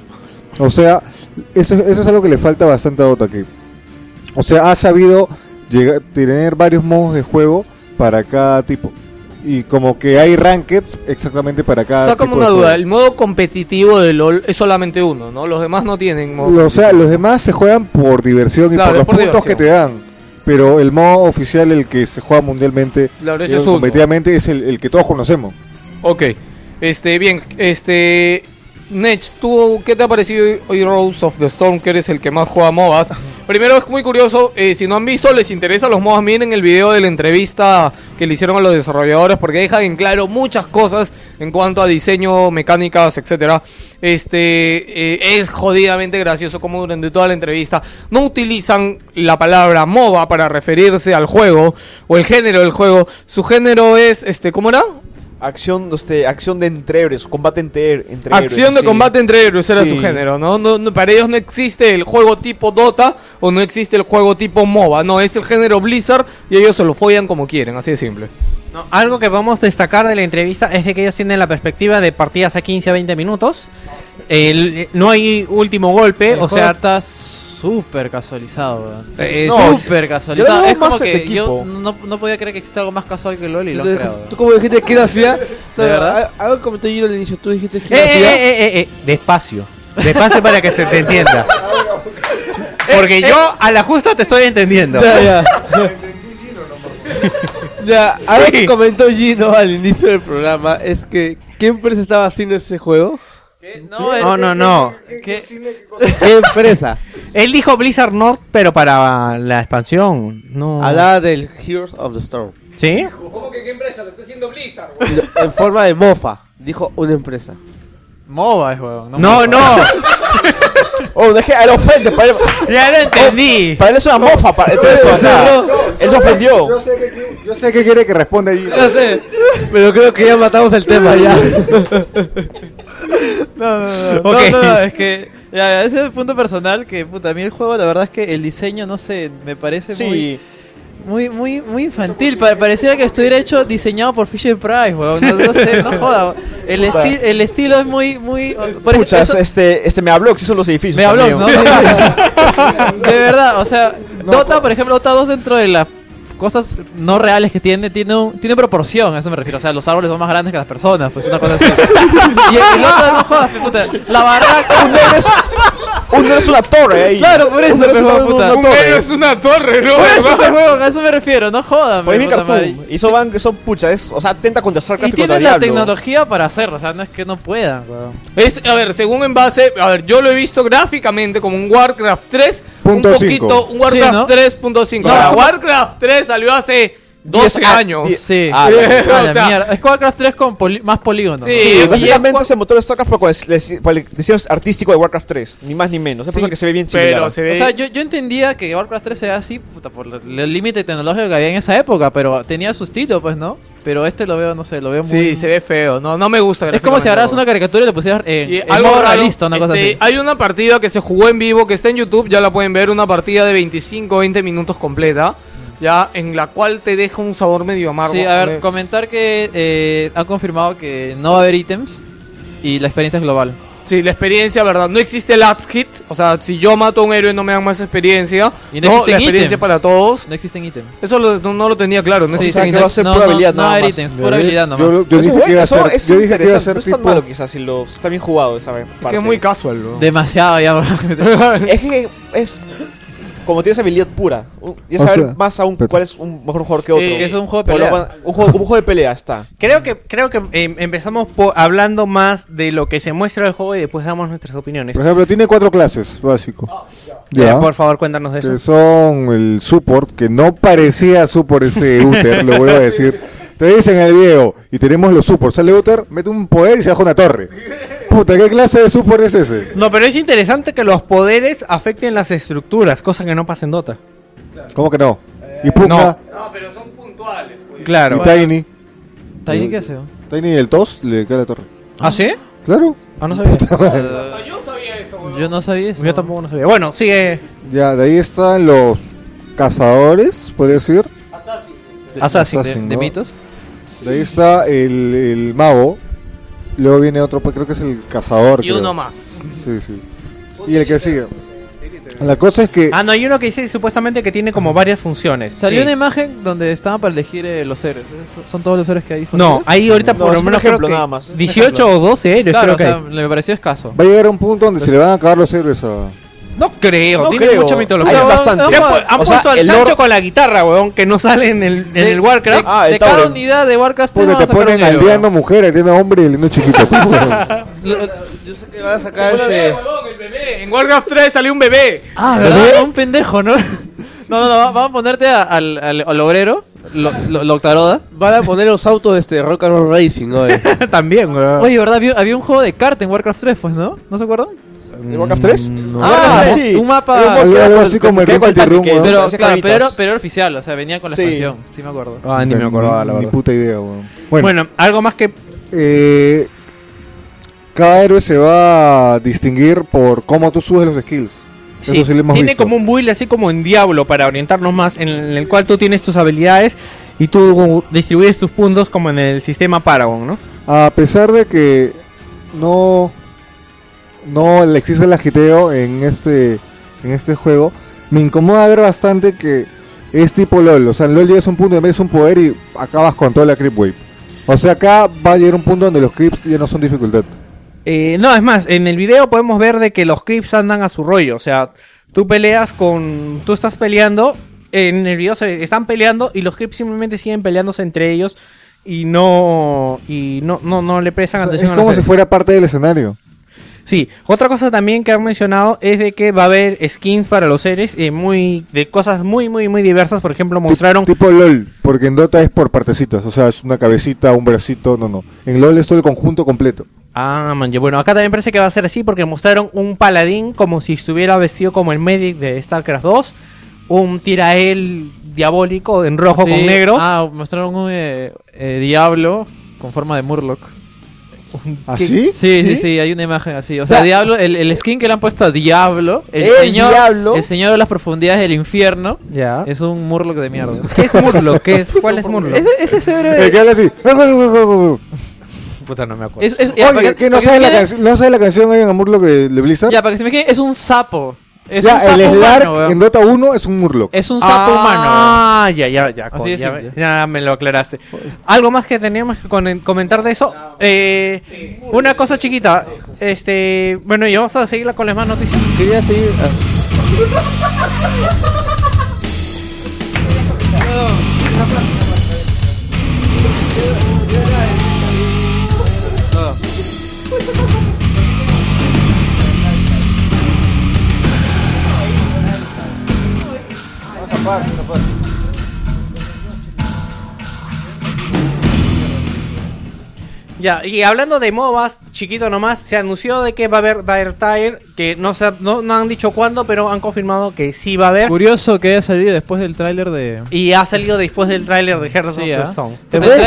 O sea, eso, eso es algo que le falta bastante a Dota que o sea, ha sabido tener varios modos de juego para cada tipo. Y como que hay rankeds exactamente para cada Sácame una duda, juego. el modo competitivo de LOL es solamente uno, ¿no? Los demás no tienen modo O sea, los demás se juegan por diversión y por los por puntos diversión. que te dan. Pero el modo oficial, el que se juega mundialmente, Claro, ese digamos, es competitivamente, es el, el que todos conocemos. Ok, este, bien, este... Nech, ¿tú qué te ha parecido hoy Rose of the Storm, que eres el que más juega MOBAs? Primero es muy curioso, eh, si no han visto, les interesa los modos, miren el video de la entrevista que le hicieron a los desarrolladores porque dejan en claro muchas cosas en cuanto a diseño, mecánicas, etcétera. Este eh, es jodidamente gracioso como durante toda la entrevista no utilizan la palabra MOBA para referirse al juego o el género del juego. Su género es este, ¿cómo era? Acción, este, acción de entre héroes, combate entre, entre héroes. Acción de sí. combate entre héroes era Sí. su género, ¿no? No, no, Para ellos no existe el juego tipo Dota o no existe el juego tipo MOBA, no, es el género Blizzard y ellos se lo follan como quieren, así de simple. No, algo que vamos a destacar de la entrevista es de que ellos tienen la perspectiva de partidas a 15 a 20 minutos. El- no hay último golpe, El o sea, está súper casualizado. Eh, no, súper yo casualizado. Es como que yo equipo. no, no podía creer que exista algo más casual que LOL y lo han creado. Tú como dijiste que era hacía, ¿De verdad? Algo comentó yo al inicio, tú dijiste que Eh, era eh, hacía. eh, eh, eh, despacio. Despacio para que se te entienda. Porque yo a la justa te estoy entendiendo. Ya, ya. ya, algo Sí. que comentó Gino al inicio del programa es que ¿qué empresa estaba haciendo ese juego? No, No, no, no. ¿Qué? ¿Qué empresa? Él dijo Blizzard North, pero para la expansión. No. Hablaba del Heroes of the Storm. ¿Sí? ¿Cómo que qué empresa? Lo está haciendo Blizzard, En forma de mofa, dijo una empresa. MOBA es, weón. No, no. Oh, deje, él ofende, para él, ya lo entendí. para él es una mofa. Para, esto, o sea, él se ofendió. Yo sé que, yo sé que quiere que responda allí. No sé, pero creo que ya matamos el tema ya. No, no, no. No, no, no, es que. Ya, ese es el punto personal que, puta, a mí el juego, la verdad es que el diseño, no sé, me parece muy, Sí. muy, muy, muy infantil. Pa- pareciera que estuviera hecho, diseñado por Fisher Price, weón. No, no sé, no joda. El, esti- el estilo es muy, muy. Pucha, eso- este, este me habló que son los edificios. me habló, también. ¿no? de verdad, o sea, Dota, por ejemplo, Dota 2 dentro de las cosas no reales que tiene, tiene, un- tiene proporción, a eso me refiero. O sea, los árboles son más grandes que las personas, pues una cosa así. y el, el otro, no jodas, puta, la barraca, Un negro es, un es una torre ahí. Claro, por eso, Un es una, puta. Un torre. es una torre, ¿no? Por eso, pues, huevón, a eso me refiero, no jodan. Por mi cartoon. Y eso van, son pucha, es, o sea, atenta contra Y StarCraft y, tienen la tecnología para hacerlo, o sea, no es que no puedan, weón. Es, a ver, según en base, a ver, yo lo he visto gráficamente como un Warcraft 3, Punto un cinco. poquito, un Warcraft Sí, ¿no? 3.5. No, Ahora, como- Warcraft 3 salió hace 12 Diez a- años. Sí, Ah, a la- la o sea- mierda. Es Warcraft 3 con poli- más polígonos. Sí, básicamente es es el motor de StarCraft por, el- diseño artístico de Warcraft 3, ni más ni menos. Es por Sí, eso que se ve bien similar. pero se ve... O sea, yo, yo entendía que Warcraft 3 era así, puta, por el límite tecnológico que había en esa época, pero tenía su estilo, pues, ¿no? Pero este lo veo, no sé, lo veo muy... Sí, se ve feo. No, no me gusta. Es como si agarras una caricatura y le pusieras en, Y en algo modo raro, realista, una cosa este, así. Hay una partida que se jugó en vivo que está en YouTube, ya la pueden ver, una partida de 25-20 minutos completa, ya en la cual te deja un sabor medio amargo. Sí, a ver, Eh, comentar que eh, han confirmado que no va a haber ítems y la experiencia es global. Sí, la experiencia, ¿verdad? No existe el ads kit. O sea, si yo mato a un héroe no me dan más experiencia. Y no no, existen la experiencia ítems. para todos. No existen ítems. Eso lo- no, no lo tenía claro. No existen o sea, que ítems. va a ser no, pura no, habilidad no haber más. ítems, pura habilidad nomás. Yo, yo dije es que bueno, iba a ser, es yo dije que iba a ser No es tan tipo... malo quizás si lo está bien jugado esa Es parte. que es muy casual, ¿no? Demasiado ya. Es que es como tienes habilidad pura. Y O saber sea, más aún cuál es un mejor jugador que otro. Eh, que es un juego de Por lo pelea. cual- Un juego, como un juego de pelea está. Creo que, creo que eh, empezamos po- hablando más de lo que se muestra del juego y después damos nuestras opiniones. Por ejemplo, tiene cuatro clases, básico. Eh, Ya. por favor, cuéntanos de que eso. son el support, que no parecía support ese Uther, lo voy a decir. Te dicen en el video, y tenemos los supports. Sale Uther, mete un poder y se baja una torre. Puta, ¿qué clase de support es ese? No, pero es interesante que los poderes afecten las estructuras, cosa que no pasa en Dota. ¿Cómo que no? Y Pugna, No, pero son puntuales. pues. Claro. y Tiny. ¿Tiny qué hace? Tiny del tos le cae la torre. ¿Ah, sí? Claro. Ah, no sabía. Hasta yo sabía eso, weón. Yo no sabía eso. Yo tampoco no sabía. Bueno, sigue. Ya, de ahí están los cazadores, podría decir. Assassin. de, Assassin, de ¿no? mitos. De ahí está el, el mago. Luego viene otro, pues, creo que es el cazador. Y creo. uno más. Sí, sí. Y el que sigue. La cosa es que Ah, no, hay uno que dice supuestamente que tiene como varias funciones. Salió Sí. una imagen donde estaban para elegir eh, los héroes. ¿Esos ¿Son todos los héroes que hay No, ahí ahorita No, por lo menos ejemplo creo que nada más, es un 18 o 12 héroes Claro, creo o que sea, hay. me pareció escaso. va a llegar un punto donde se le van a acabar los héroes a... No, creo, No tiene creo. mucha mitología. Hay bastante. Se han, pu- han O sea, puesto al chancho lore- con la guitarra, weón, que no sale en el, en De- el Warcraft. De, Ah, el de cada unidad de Warcraft Porque te sacar ponen un héroe. aldeano mujer, aldeano hombre y aldeano chiquito. Yo sé que van a sacar este. el bebé. En Warcraft 3 salió un bebé. Ah, ¿verdad? Un pendejo, ¿no? No, no, no, va- vamos a ponerte a- al, al, al obrero, lo, lo. Van a poner los autos de este Rock and Roll Racing, ¿no? Eh. También, weón. Oye, ¿verdad? Había, había un juego de carta en Warcraft 3, pues, ¿no? ¿No se acuerdan? ¿De Warcraft 3? Ah, Ah, sí. Un mapa- Algo- así como el weón. Pero, claro, pero, pero era oficial, o sea, venía con la Sí. expansión, sí me acuerdo. Ah, ni me acordaba, la Ni verdad. puta idea, weón. Bueno, Bueno, algo más que eh, cada héroe se va a distinguir por cómo tú subes los skills. Sí, Eso sí lo hemos tiene visto. como un build así como en Diablo para orientarnos más, en el cual tú tienes tus habilidades y tú distribuyes tus puntos como en el sistema Paragon, ¿no? A pesar de que no no le existe el agiteo en este en este juego, me incomoda ver bastante que es tipo LOL, o sea, en LOL llegas a un punto de metes un poder y acabas con toda la creep wave. O sea, acá va a llegar un punto donde los creeps ya no son dificultad. Eh, no, es más, en el video podemos ver de que los creeps andan a su rollo, o sea, tú peleas con... Tú estás peleando, en el video se están peleando y los creeps simplemente siguen peleándose entre ellos y no... Y no, no, no le prestan O sea, atención es a como si fuera parte del escenario. Sí, otra cosa también que han mencionado es de que va a haber skins para los seres eh, muy de cosas muy muy muy diversas, por ejemplo, mostraron Tipo LOL, porque en Dota es por partecitas, o sea, es una cabecita, un bracito, no, no. En LOL es todo el conjunto completo. Ah, man, bueno, acá también parece que va a ser así porque mostraron un paladín como si estuviera vestido como el medic de StarCraft 2, un tirael diabólico en rojo Sí, con negro. Ah, mostraron un eh, eh, diablo con forma de Murloc. ¿Así? Sí, sí, sí, hay una imagen así. O sea, Diablo, el, el skin que le han puesto a Diablo, el, El señor, Diablo. el señor de las profundidades del infierno, Ya. es un Murloc de mierda. ¿Qué es Murloc? ¿Qué es? ¿Cuál es Murloc? Ese, ese es héroe- El que habla así. Puta, no me acuerdo. es- es- ya, Oye, que- ¿qué no sabe la canción? ¿No sabe la canción en Amurlo de, de Blizzard? Ya, para que se imaginen, es un sapo. Es Ya, un sapo el Slark humano, en Dota 1 es un Murloc. Es un sapo humano. Ah, ya, ya, ya. Así de ya, me lo aclaraste. Algo más que teníamos que comentar de eso. Eh, una cosa chiquita. Este, bueno, y vamos a seguirla con las más noticias. Quería seguir. ah. Ya, y hablando de MOBAs, chiquito nomás, se anunció de que va a haber Dire Tire, que no, se, no, no han dicho cuándo, pero han confirmado que sí va a haber. Curioso que haya salido después del tráiler de... Y ha salido después del tráiler de Hearts Sí, of the ¿ah? Stone.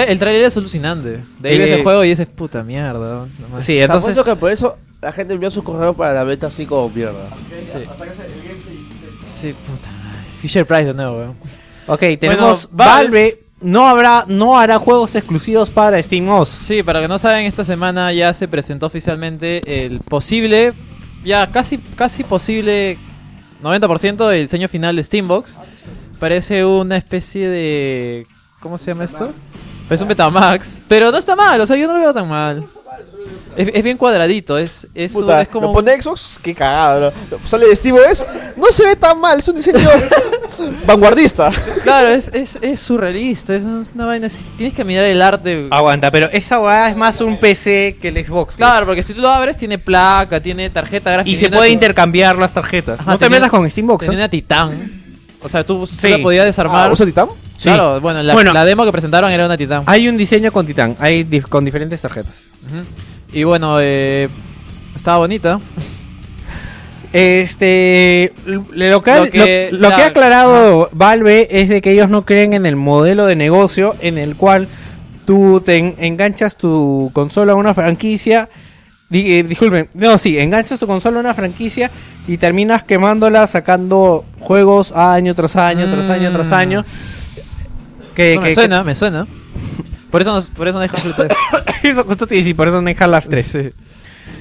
El, tráiler es alucinante. De ahí Eh, ves el juego y dices, puta mierda. no más". Sí, entonces... que por eso la gente envió su correo para la beta así como mierda. Sí, puta. Fisher Price de nuevo, weón. Ok, tenemos Bueno, Valve. No habrá, no hará juegos exclusivos para SteamOS. Sí, para que no saben, esta semana ya se presentó oficialmente el posible, ya casi, casi posible 90% del diseño final de Steambox. Parece una especie de... ¿Cómo se llama esto? Es un Betamax, pero no está mal, o sea, yo no lo veo tan mal. Es, es bien cuadradito, es, es, un- es como... lo pone Xbox, qué cagada. ¿no? Sale de Steve OS, no se ve tan mal, es un diseño vanguardista. Claro, es, es, es surrealista, es una vaina así. Tienes que mirar el arte. Aguanta, pero esa weá es más un PC que el Xbox. Claro, porque si tú lo abres, tiene placa, tiene tarjeta gráfica. Y se tiene puede intercambiar las tarjetas. Ajá, no te tenía- metas con Steambox. Tenía ¿eh? una Titán. O sea, tú, tú Sí. la podías desarmar. Ah, ¿Usa Titan? Sí. Claro, bueno la, Bueno. la demo que presentaron era una Titán. Hay un diseño con Titan, hay dif- con diferentes tarjetas. Y bueno, eh, estaba bonita. Este, lo que, ha- Lo que- lo- lo que la- ha aclarado Valve es de que ellos no creen en el modelo de negocio en el cual tú te en- enganchas tu consola a una franquicia. Di- eh, disculpen, no, sí, enganchas tu consola a una franquicia y terminas quemándola sacando juegos año tras año, tras año, tras Mm. año. Que, me que- suena, me suena. Por eso, nos- por eso no dejan Half-Life 3. Eso justo te dice, por eso no hay Half-Life 3.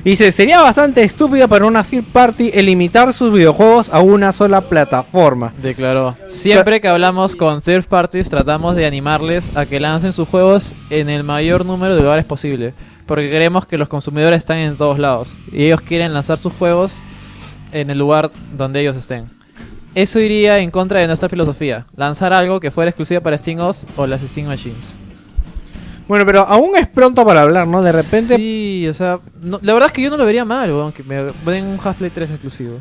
Dice, sería bastante estúpido para una third party el limitar sus videojuegos a una sola plataforma. Declaró. Siempre que hablamos con third parties, tratamos de animarles a que lancen sus juegos en el mayor número de lugares posible. Porque creemos que los consumidores están en todos lados. Y ellos quieren lanzar sus juegos en el lugar donde ellos estén. Eso iría en contra de nuestra filosofía. Lanzar algo que fuera exclusiva para Steam OS o las Steam Machines. Bueno, pero aún es pronto para hablar, ¿no? De repente. Sí, o sea, no- la verdad es que yo no lo vería mal, weón, que me den un Half-Life 3 exclusivo.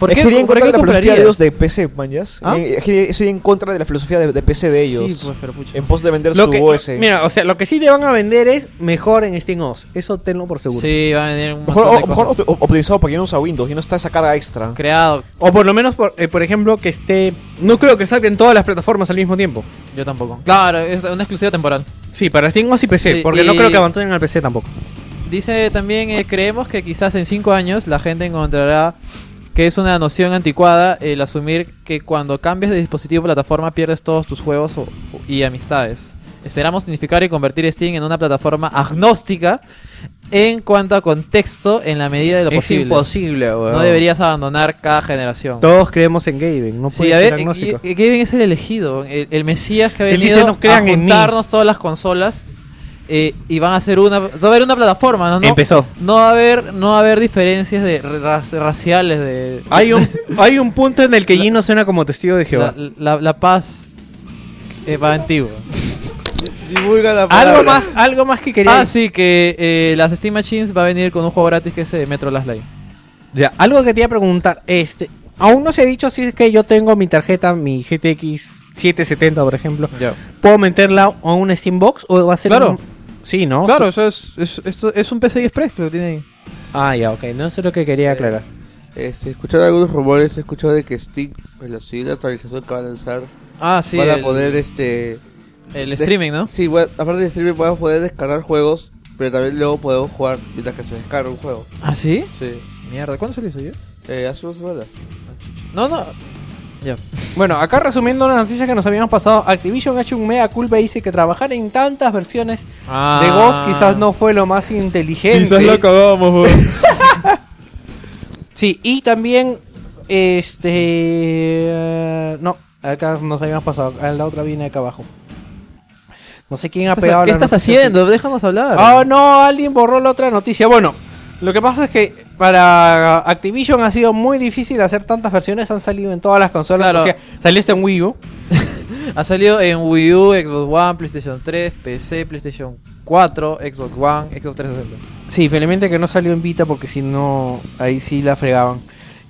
¿Por es qué, en ¿por contra qué de la filosofía de ellos de PC, mañas. ¿Ah? Eh, es que Eso iría en contra de la filosofía de, de PC de ellos. Sí, pues, pero pucha. En pos de vender Lo su que, OS. mira, o sea, lo que sí te van a vender es mejor en Steam OS. Eso tenlo por seguro. Sí, va a venir un Mejor, montón de o- mejor op- optimizado porque ya no usa Windows y no está esa carga extra. creado. O por lo menos, por, eh, por ejemplo, que esté. No creo que salga en todas las plataformas al mismo tiempo. Yo tampoco. Claro, es una exclusiva temporal. Sí, para Steam OS y PC. Sí, porque no creo que abandonen al PC tampoco. Dice también, eh, creemos que quizás en 5 años la gente encontrará que es una noción anticuada el asumir que cuando cambias de dispositivo o plataforma pierdes todos tus juegos o- y amistades. Esperamos unificar y convertir Steam en una plataforma agnóstica en cuanto a contexto en la medida de lo es posible. imposible, weón. No deberías abandonar cada generación. Todos creemos en Gaben. No Sí, puede ser agnóstico. Gaben es el elegido, el, el mesías que ha venido dice, "No crean a en mí". juntarnos todas las consolas eh, y van a hacer una, va a haber una plataforma, ¿no? No- Empezó. No va a haber, no va a haber diferencias de ra- raciales de. Hay un, hay un punto en el que Gino suena como testigo de Jehová. la, la- la paz eh, va antigua. Divulga la palabra. Algo más, algo más que quería Ah, sí, que eh, las Steam Machines va a venir con un juego gratis que es eh, Metro Last Light. Ya, algo que te iba a preguntar, este, aún no se ha dicho si es que yo tengo mi tarjeta, mi GTX 770, por ejemplo, Ya. ¿puedo meterla a un Steambox o va a ser Claro. un- Sí, ¿no? Claro, eso es, es, esto es un PCI Express que lo tiene ahí. Ah, ya, ok, no sé lo que quería aclarar. Eh, se escucharon algunos rumores, se escuchó de que Steam, en la siguiente actualización que va a lanzar, Ah, sí. van a el, poder este... el streaming, ¿no? Sí, bueno, aparte de streaming podemos poder descargar juegos, pero también luego podemos jugar mientras que se descarga un juego. Ah, sí. Sí. Mierda, ¿cuándo salió eso yo? Eh, hace una semana. No, no. Ya. Bueno, acá resumiendo las noticias que nos habíamos pasado, Activision ha hecho un mea culpa y dice que trabajar en tantas versiones Ah. de Ghost quizás no fue lo más inteligente. cagamos, weón. Sí, y también, este... eh, no, acá nos habíamos pasado, la otra viene acá abajo. No sé quién ha pegado ¿Qué la estás haciendo? Déjanos hablar. Oh, no, alguien borró la otra noticia. Bueno, lo que pasa es que para Activision ha sido muy difícil hacer tantas versiones. Han salido en todas las consolas. Claro. O sea, salió este en Wii U. Ha salido en Wii U, Xbox One, PlayStation 3, PC, PlayStation 4, Xbox One, Xbox 360. Sí, felizmente que no salió en Vita porque si no, ahí sí la fregaban.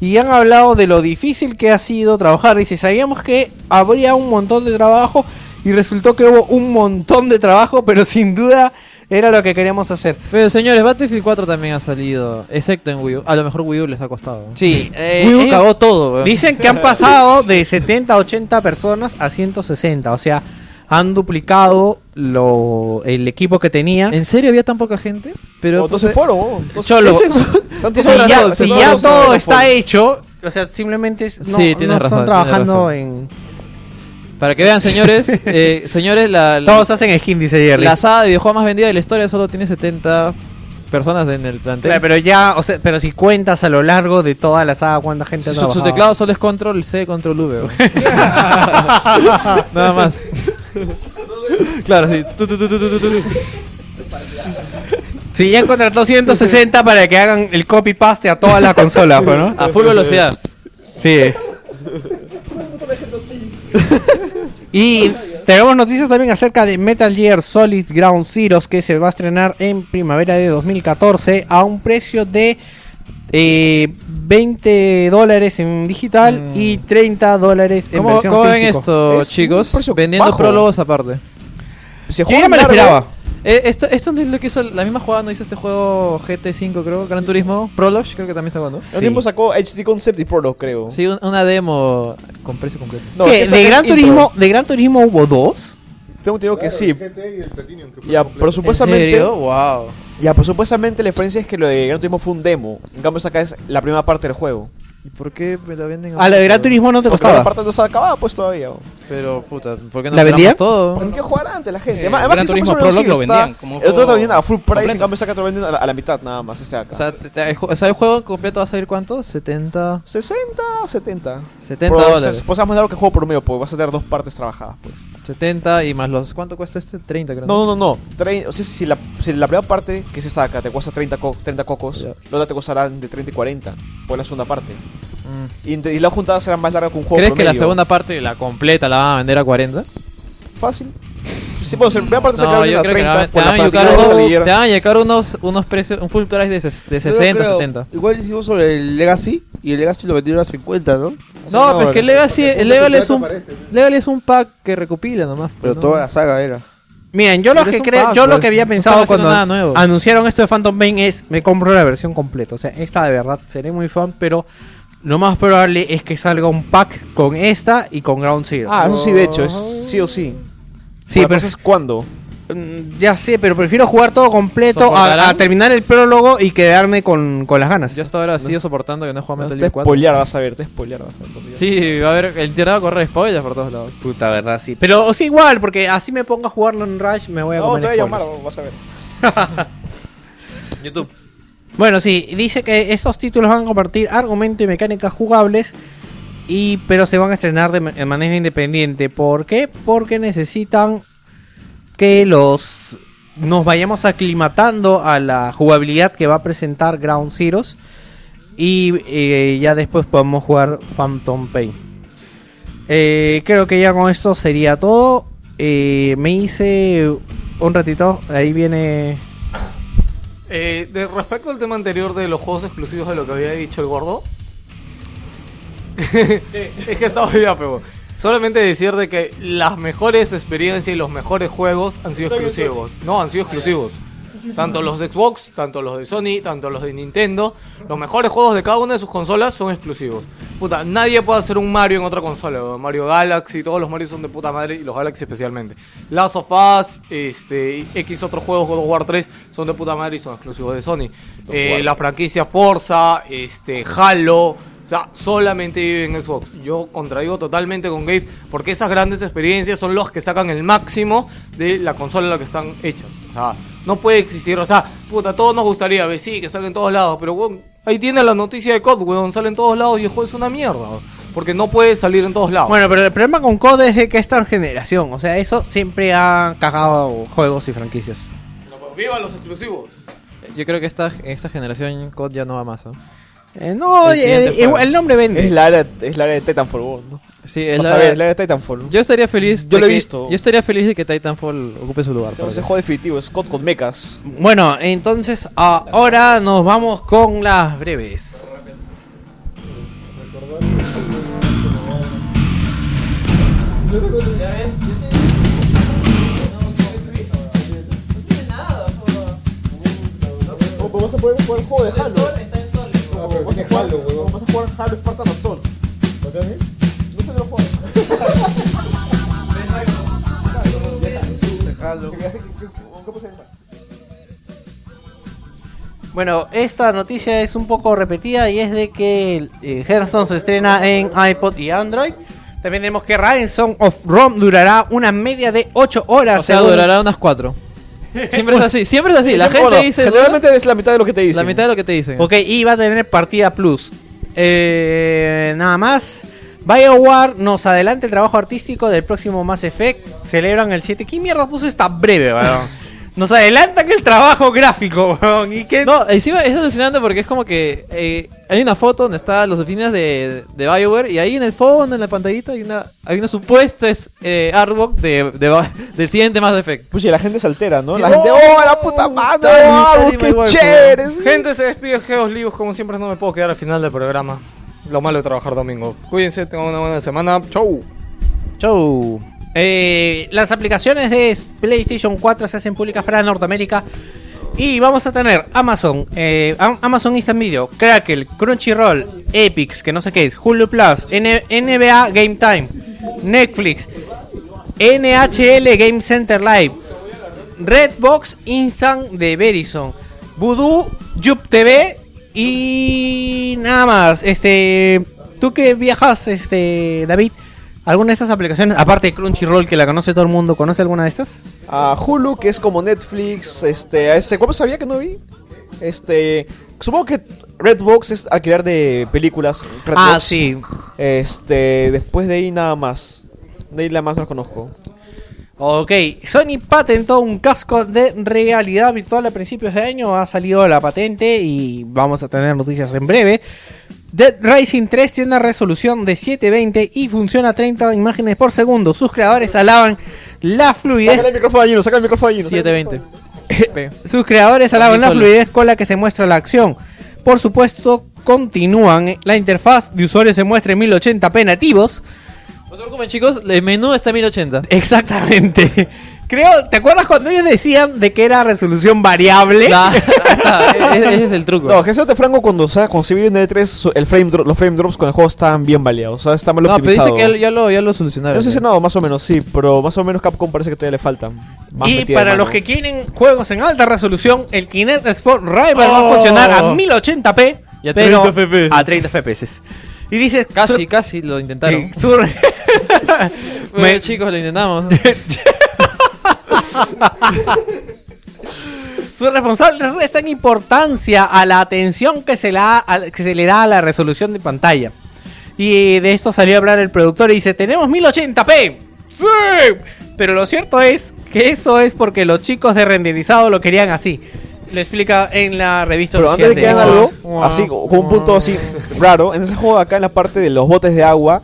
Y han hablado de lo difícil que ha sido trabajar. Dice, sabíamos que habría un montón de trabajo y resultó que hubo un montón de trabajo, pero sin duda era lo que queríamos hacer. Pero señores, Battlefield 4 también ha salido, excepto en Wii U. A lo mejor Wii U les ha costado. Sí, eh, Wii U ellos- cagó todo, weón. Dicen que han pasado de 70 a 80 personas a 160. O sea, han duplicado lo, el equipo que tenían. ¿En serio había tan poca gente? Pero Oh, entonces fueron, entonces- Cholo, Ese- si ya, si tantos ya todo está hecho, o sea, simplemente es- no, Sí, no tienes están razón, tienes trabajando razón. en... Para que vean, señores, eh, señores, la, la, Todos hacen skin, dice Jerry. la saga de videojuegos más vendida de la historia solo tiene 70 personas en el plantel. Claro, pero ya, o sea, pero si cuentas a lo largo de toda la saga cuánta gente ha su, su trabajado. teclado solo es control C, control V. Nada más. claro, sí. Tu. Si ya han contratado 160 para que hagan el copy paste a todas las consolas, pues, ¿no? A full velocidad. Sí. y tenemos noticias también acerca de Metal Gear Solid Ground Zeroes que se va a estrenar en primavera de 2014 a un precio de eh, 20 dólares en digital Mm. y 30 dólares en ¿Cómo, versión cómo ven físico. esto, Es chicos? Vendiendo bajo. prólogos aparte. Se Yo me lo largo. esperaba. Eh, esto, esto no es lo que hizo la misma jugada, no hizo este juego GT5, creo, Gran Turismo, Prologue, creo que también está jugando. El tiempo sacó HD Concept y Prologue, creo. Sí, un- una demo con precio completo. No, ¿De Gran intro. Turismo, ¿De Gran Turismo hubo dos? Tengo entendido que sí. y el Platinum, que Ya, pero supuestamente. Wow. Ya, pero supuestamente la diferencia es que lo de Gran Turismo fue un demo. En cambio, acá es la primera parte del juego. ¿Y por qué me la venden A lo de Gran? Turismo no te Porque la costaba. parte no está acabada, pues todavía. Pero, puta, ¿por qué no ¿La vendían? todo? ¿Por qué jugar antes la gente? Eh, Además, Gran que Turismo Prologue lo está- vendían como El otro lo vendían a full price, completo. en cambio ese acá te lo venden a la, a la mitad nada más, este acá. O sea, te- te- o sea, el juego completo va a salir cuánto? 70, 60 o 70. 70 Pero, dólares. Pues más claro que juego por medio, porque vas a tener dos partes trabajadas, pues. 70 y más los... ¿Cuánto cuesta este? 30 creo. No, no, no, no. Trein- o sea, si la, si la primera parte, que es esta de acá, te cuesta 30, co- 30 cocos, Ya. la otra te costarán de 30 y 40, por la segunda parte. Mm. Y, entre- y la juntada será más larga que un juego ¿Crees que la segunda parte, la completa, la van a vender a 40? Fácil. Sí, si la primera parte se No, yo creo que 30, te van- te van la a llegar unos- Lear. te van a llegar unos, unos precios, un full price de, ses- de 60, Creo- 70. Igual hicimos sobre el Legacy y el Legacy lo vendieron a 50, ¿no? No, pues que el Legacy, el Legacy es un, Legacy es un pack que recopila nomás. Pero ¿no? toda la saga era. Miren, yo lo Pero que creo, pack, yo lo pues, que había no pensado cuando nada nuevo. anunciaron esto de Phantom Pain es me compro la versión completa. O sea, esta de verdad seré muy fan, pero lo más probable es que salga un pack con esta y con Ground Zero. Ah, eso sí, de hecho, es sí o sí. sí, la pero cosa es cuándo. mm, ya sé, pero prefiero jugar todo completo a, terminar el prólogo y quedarme con, con las ganas. Yo hasta ahora sigo soportando que no he jugado Metal te Gear 4. spoilear, vas a ver, te spoilear, vas a ver. porque Sí, va a haber, el internet va a correr spoilers por todos lados. Puta verdad, sí. Pero o sea, igual, porque así me pongo a jugarlo en Rush, me voy a No, comer te voy a spoilers. llamar, vas a ver. YouTube. Bueno, sí, dice que estos títulos van a compartir argumento y mecánicas jugables, y pero se van a estrenar de, ma- de manera independiente. ¿Por qué? Porque necesitan que los nos vayamos aclimatando a la jugabilidad que va a presentar Ground Zeroes y eh, ya después podemos jugar Phantom Pain. Eh, creo que ya con esto sería todo. Eh, me hice un ratito, ahí viene Eh, de respecto al tema anterior de los juegos exclusivos de lo que había dicho el gordo. es que estaba ya, pero solamente decir de que las mejores experiencias y los mejores juegos han sido exclusivos. No, han sido exclusivos. Tanto los de Xbox, tanto los de Sony, tanto los de Nintendo. Los mejores juegos de cada una de sus consolas son exclusivos. Puta, nadie puede hacer un Mario en otra consola. Mario Galaxy, todos los Mario son de puta madre y los Galaxy especialmente. Last of Us, este, X otros juegos, God of War 3, son de puta madre y son exclusivos de Sony. Eh, la franquicia Forza, este, Halo, o sea, solamente vive en Xbox. Yo contradigo totalmente con Gabe porque esas grandes experiencias son los que sacan el máximo de la consola en la que están hechas. O sea, no puede existir, o sea, puta, todos nos gustaría ver, sí, que salga en todos lados, pero weón, ahí tiene la noticia de COD, weón, sale en todos lados y el juego es una mierda. weón, Porque no puede salir en todos lados. Bueno, pero el problema con COD es que es transgeneración. O sea, eso siempre ha cagado juegos y franquicias. ¡Viva los exclusivos! Yo creo que esta, esta generación COD ya no va más. ¿no? Eh, no, El eh, el nombre vende. Es la área, es la área de Titanfall, ¿no? Sí, es la- área de Titanfall. Yo estaría feliz. Yo lo he que- visto. Yo estaría feliz de que Titanfall ocupe su lugar. Pero por ese ejemplo. juego definitivo es COD con mechas. Bueno, entonces ahora nos vamos con las breves. Vas a poder jugar el juego de Halo. Ah, pero tiene Halo, huevón. Vas a jugar Halo Spartan Assault. ¿Lo tenés? No se lo juego. Bueno, esta noticia es un poco repetida y es de que eh, Hearthstone se estrena en iPod y Android. También tenemos que Ransom of Rome durará una media de 8 horas. O sea, según- durará unas cuatro. Siempre es así, siempre es así. La gente bueno, dice. Generalmente es la mitad de lo que te dicen. La mitad de lo que te dicen. Ok, y va a tener partida plus. Eh, nada más. BioWare nos adelanta el trabajo artístico del próximo Mass Effect. Celebran el 7. ¿Qué mierda puso esta breve, weón? Nos adelantan el trabajo gráfico, weón. ¿Y qué? No, encima es alucinante porque es como que eh, hay una foto donde están las oficinas de, de BioWare y ahí en el fondo, en la pantallita, hay una, hay una supuesta eh, artwork de, de Bi- del siguiente Mass Effect. Pues y la gente se altera, ¿no? Sí, La gente, ¡oh, la puta madre! ¡Oh, tal y qué chévere! Gente, se despide Geos Libros. Como siempre, no me puedo quedar al final del programa. Lo malo de trabajar domingo. Cuídense, tengan una buena semana. Chau. Chau. Eh, las aplicaciones de PlayStation 4 se hacen públicas para Norteamérica. Y vamos a tener Amazon, eh, Am- Amazon Instant Video, Crackle, Crunchyroll, Epix, que no sé qué es, Hulu Plus, NBA Game Time, Netflix, NHL Game Center Live, Redbox Instant de Verizon, Voodoo, Yup TV y nada más. Este, tú que viajas, este, David, ¿Alguna de estas aplicaciones, aparte de Crunchyroll, que la conoce todo el mundo, conoce alguna de estas? A Hulu, que es como Netflix, este, a ese, ¿cómo sabía que no vi? Este, supongo que Redbox es alquiler de películas. Redbox. Ah, sí. Este, después de ahí nada más. De ahí la más no conozco. Ok, Sony patentó un casco de realidad virtual a principios de año. Ha salido la patente y vamos a tener noticias en breve. Dead Rising 3 tiene una resolución de 720 y funciona a 30 imágenes por segundo. Sus creadores alaban la fluidez. Sácale el micrófono a Gino, saca el micrófono a Gino. 720. Sus creadores alaban la fluidez con la que se muestra la acción. Por supuesto, continúan. La interfaz de usuario se muestra en 1080p nativos. No se preocupen, chicos, el menú está en 1080. Exactamente. Creo, ¿te acuerdas cuando ellos decían de que era resolución variable? Ya, está, e- ese es el truco. No, que eso te franco cuando, o sea, cuando se vio en E3, su- el frame los frame drops con el juego estaban bien baleados. O sea, está mal No, pero optimizado. dice que ya, ya lo, ya lo solucionaron. No sé ya. si no, más o menos sí, pero más o menos Capcom parece que todavía le falta. más Y de para los que quieren juegos en alta resolución, el Kinect Sport Rival va a Oh. funcionar a 1080p Y a pero 30 FPS. A 30 FPS. Y dices, Casi, casi lo intentaron. sí, su- Bueno, Me- chicos, lo intentamos. sus responsables restan importancia a la atención que se, la, a- que se le da a la resolución de pantalla. Y de esto salió a hablar el productor y dice, tenemos 1080p. Sí. Pero lo cierto es que eso es porque los chicos de renderizado lo querían así. Lo explica en la revista Pero antes de que hagan algo, así, con un punto así raro, en ese juego acá, en la parte de los botes de agua,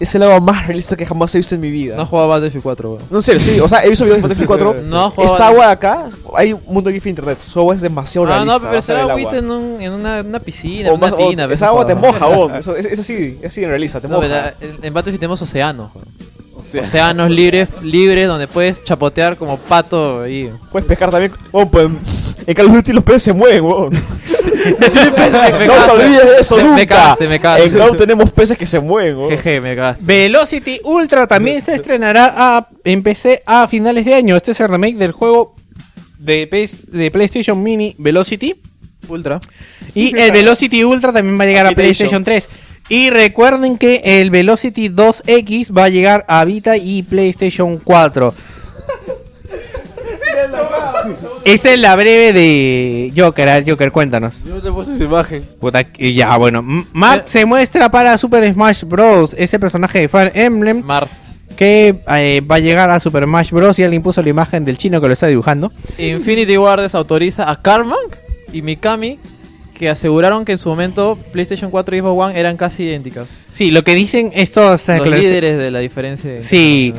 es el agua más realista que jamás he visto en mi vida. No he jugado a Battlefield 4, weón. No, en serio, sí, o sea, he visto videos de Battlefield 4. No he jugado Esta agua de acá, hay un mundo de GIF en internet, su agua es demasiado Ah, realista. no, pero será agüita agua. en, un, en una, una piscina, O en una tina. esa agua te moja, vos. Eso- Es, es así, es así en realista, te No, moja. en, en Battlefield tenemos océanos. weón. Océanos libres, libres donde puedes chapotear como pato ahí. Puedes pescar también. Oh, pues, en Call of Duty los peces se mueven, weón. no te olvides de eso Me- nunca. me cagaste, me cagaste. En Call tenemos peces que se mueven, weón. Jeje, me cagaste. Velocity Ultra también se estrenará a, en PC a finales de año. Este es el remake del juego de, PS de PlayStation Mini Velocity. Ultra. Y el Velocity Ultra también va a llegar a. PlayStation 3. Y recuerden que el Velocity 2X va a llegar a Vita y PlayStation 4. Esta es la breve de Joker. A ver, Joker, cuéntanos. Yo te puse esa imagen. Puta, ya, bueno. M- Mark se muestra para Super Smash Bros. Ese personaje de Fire Emblem Mart. que eh, va a llegar a Super Smash Bros. Y alguien puso la imagen del chino que lo está dibujando. Infinity Ward autoriza a Carmack y Mikami que aseguraron que en su momento PlayStation 4 y Xbox One eran casi idénticas. Sí, lo que dicen estos... Los líderes de la diferencia. Sí.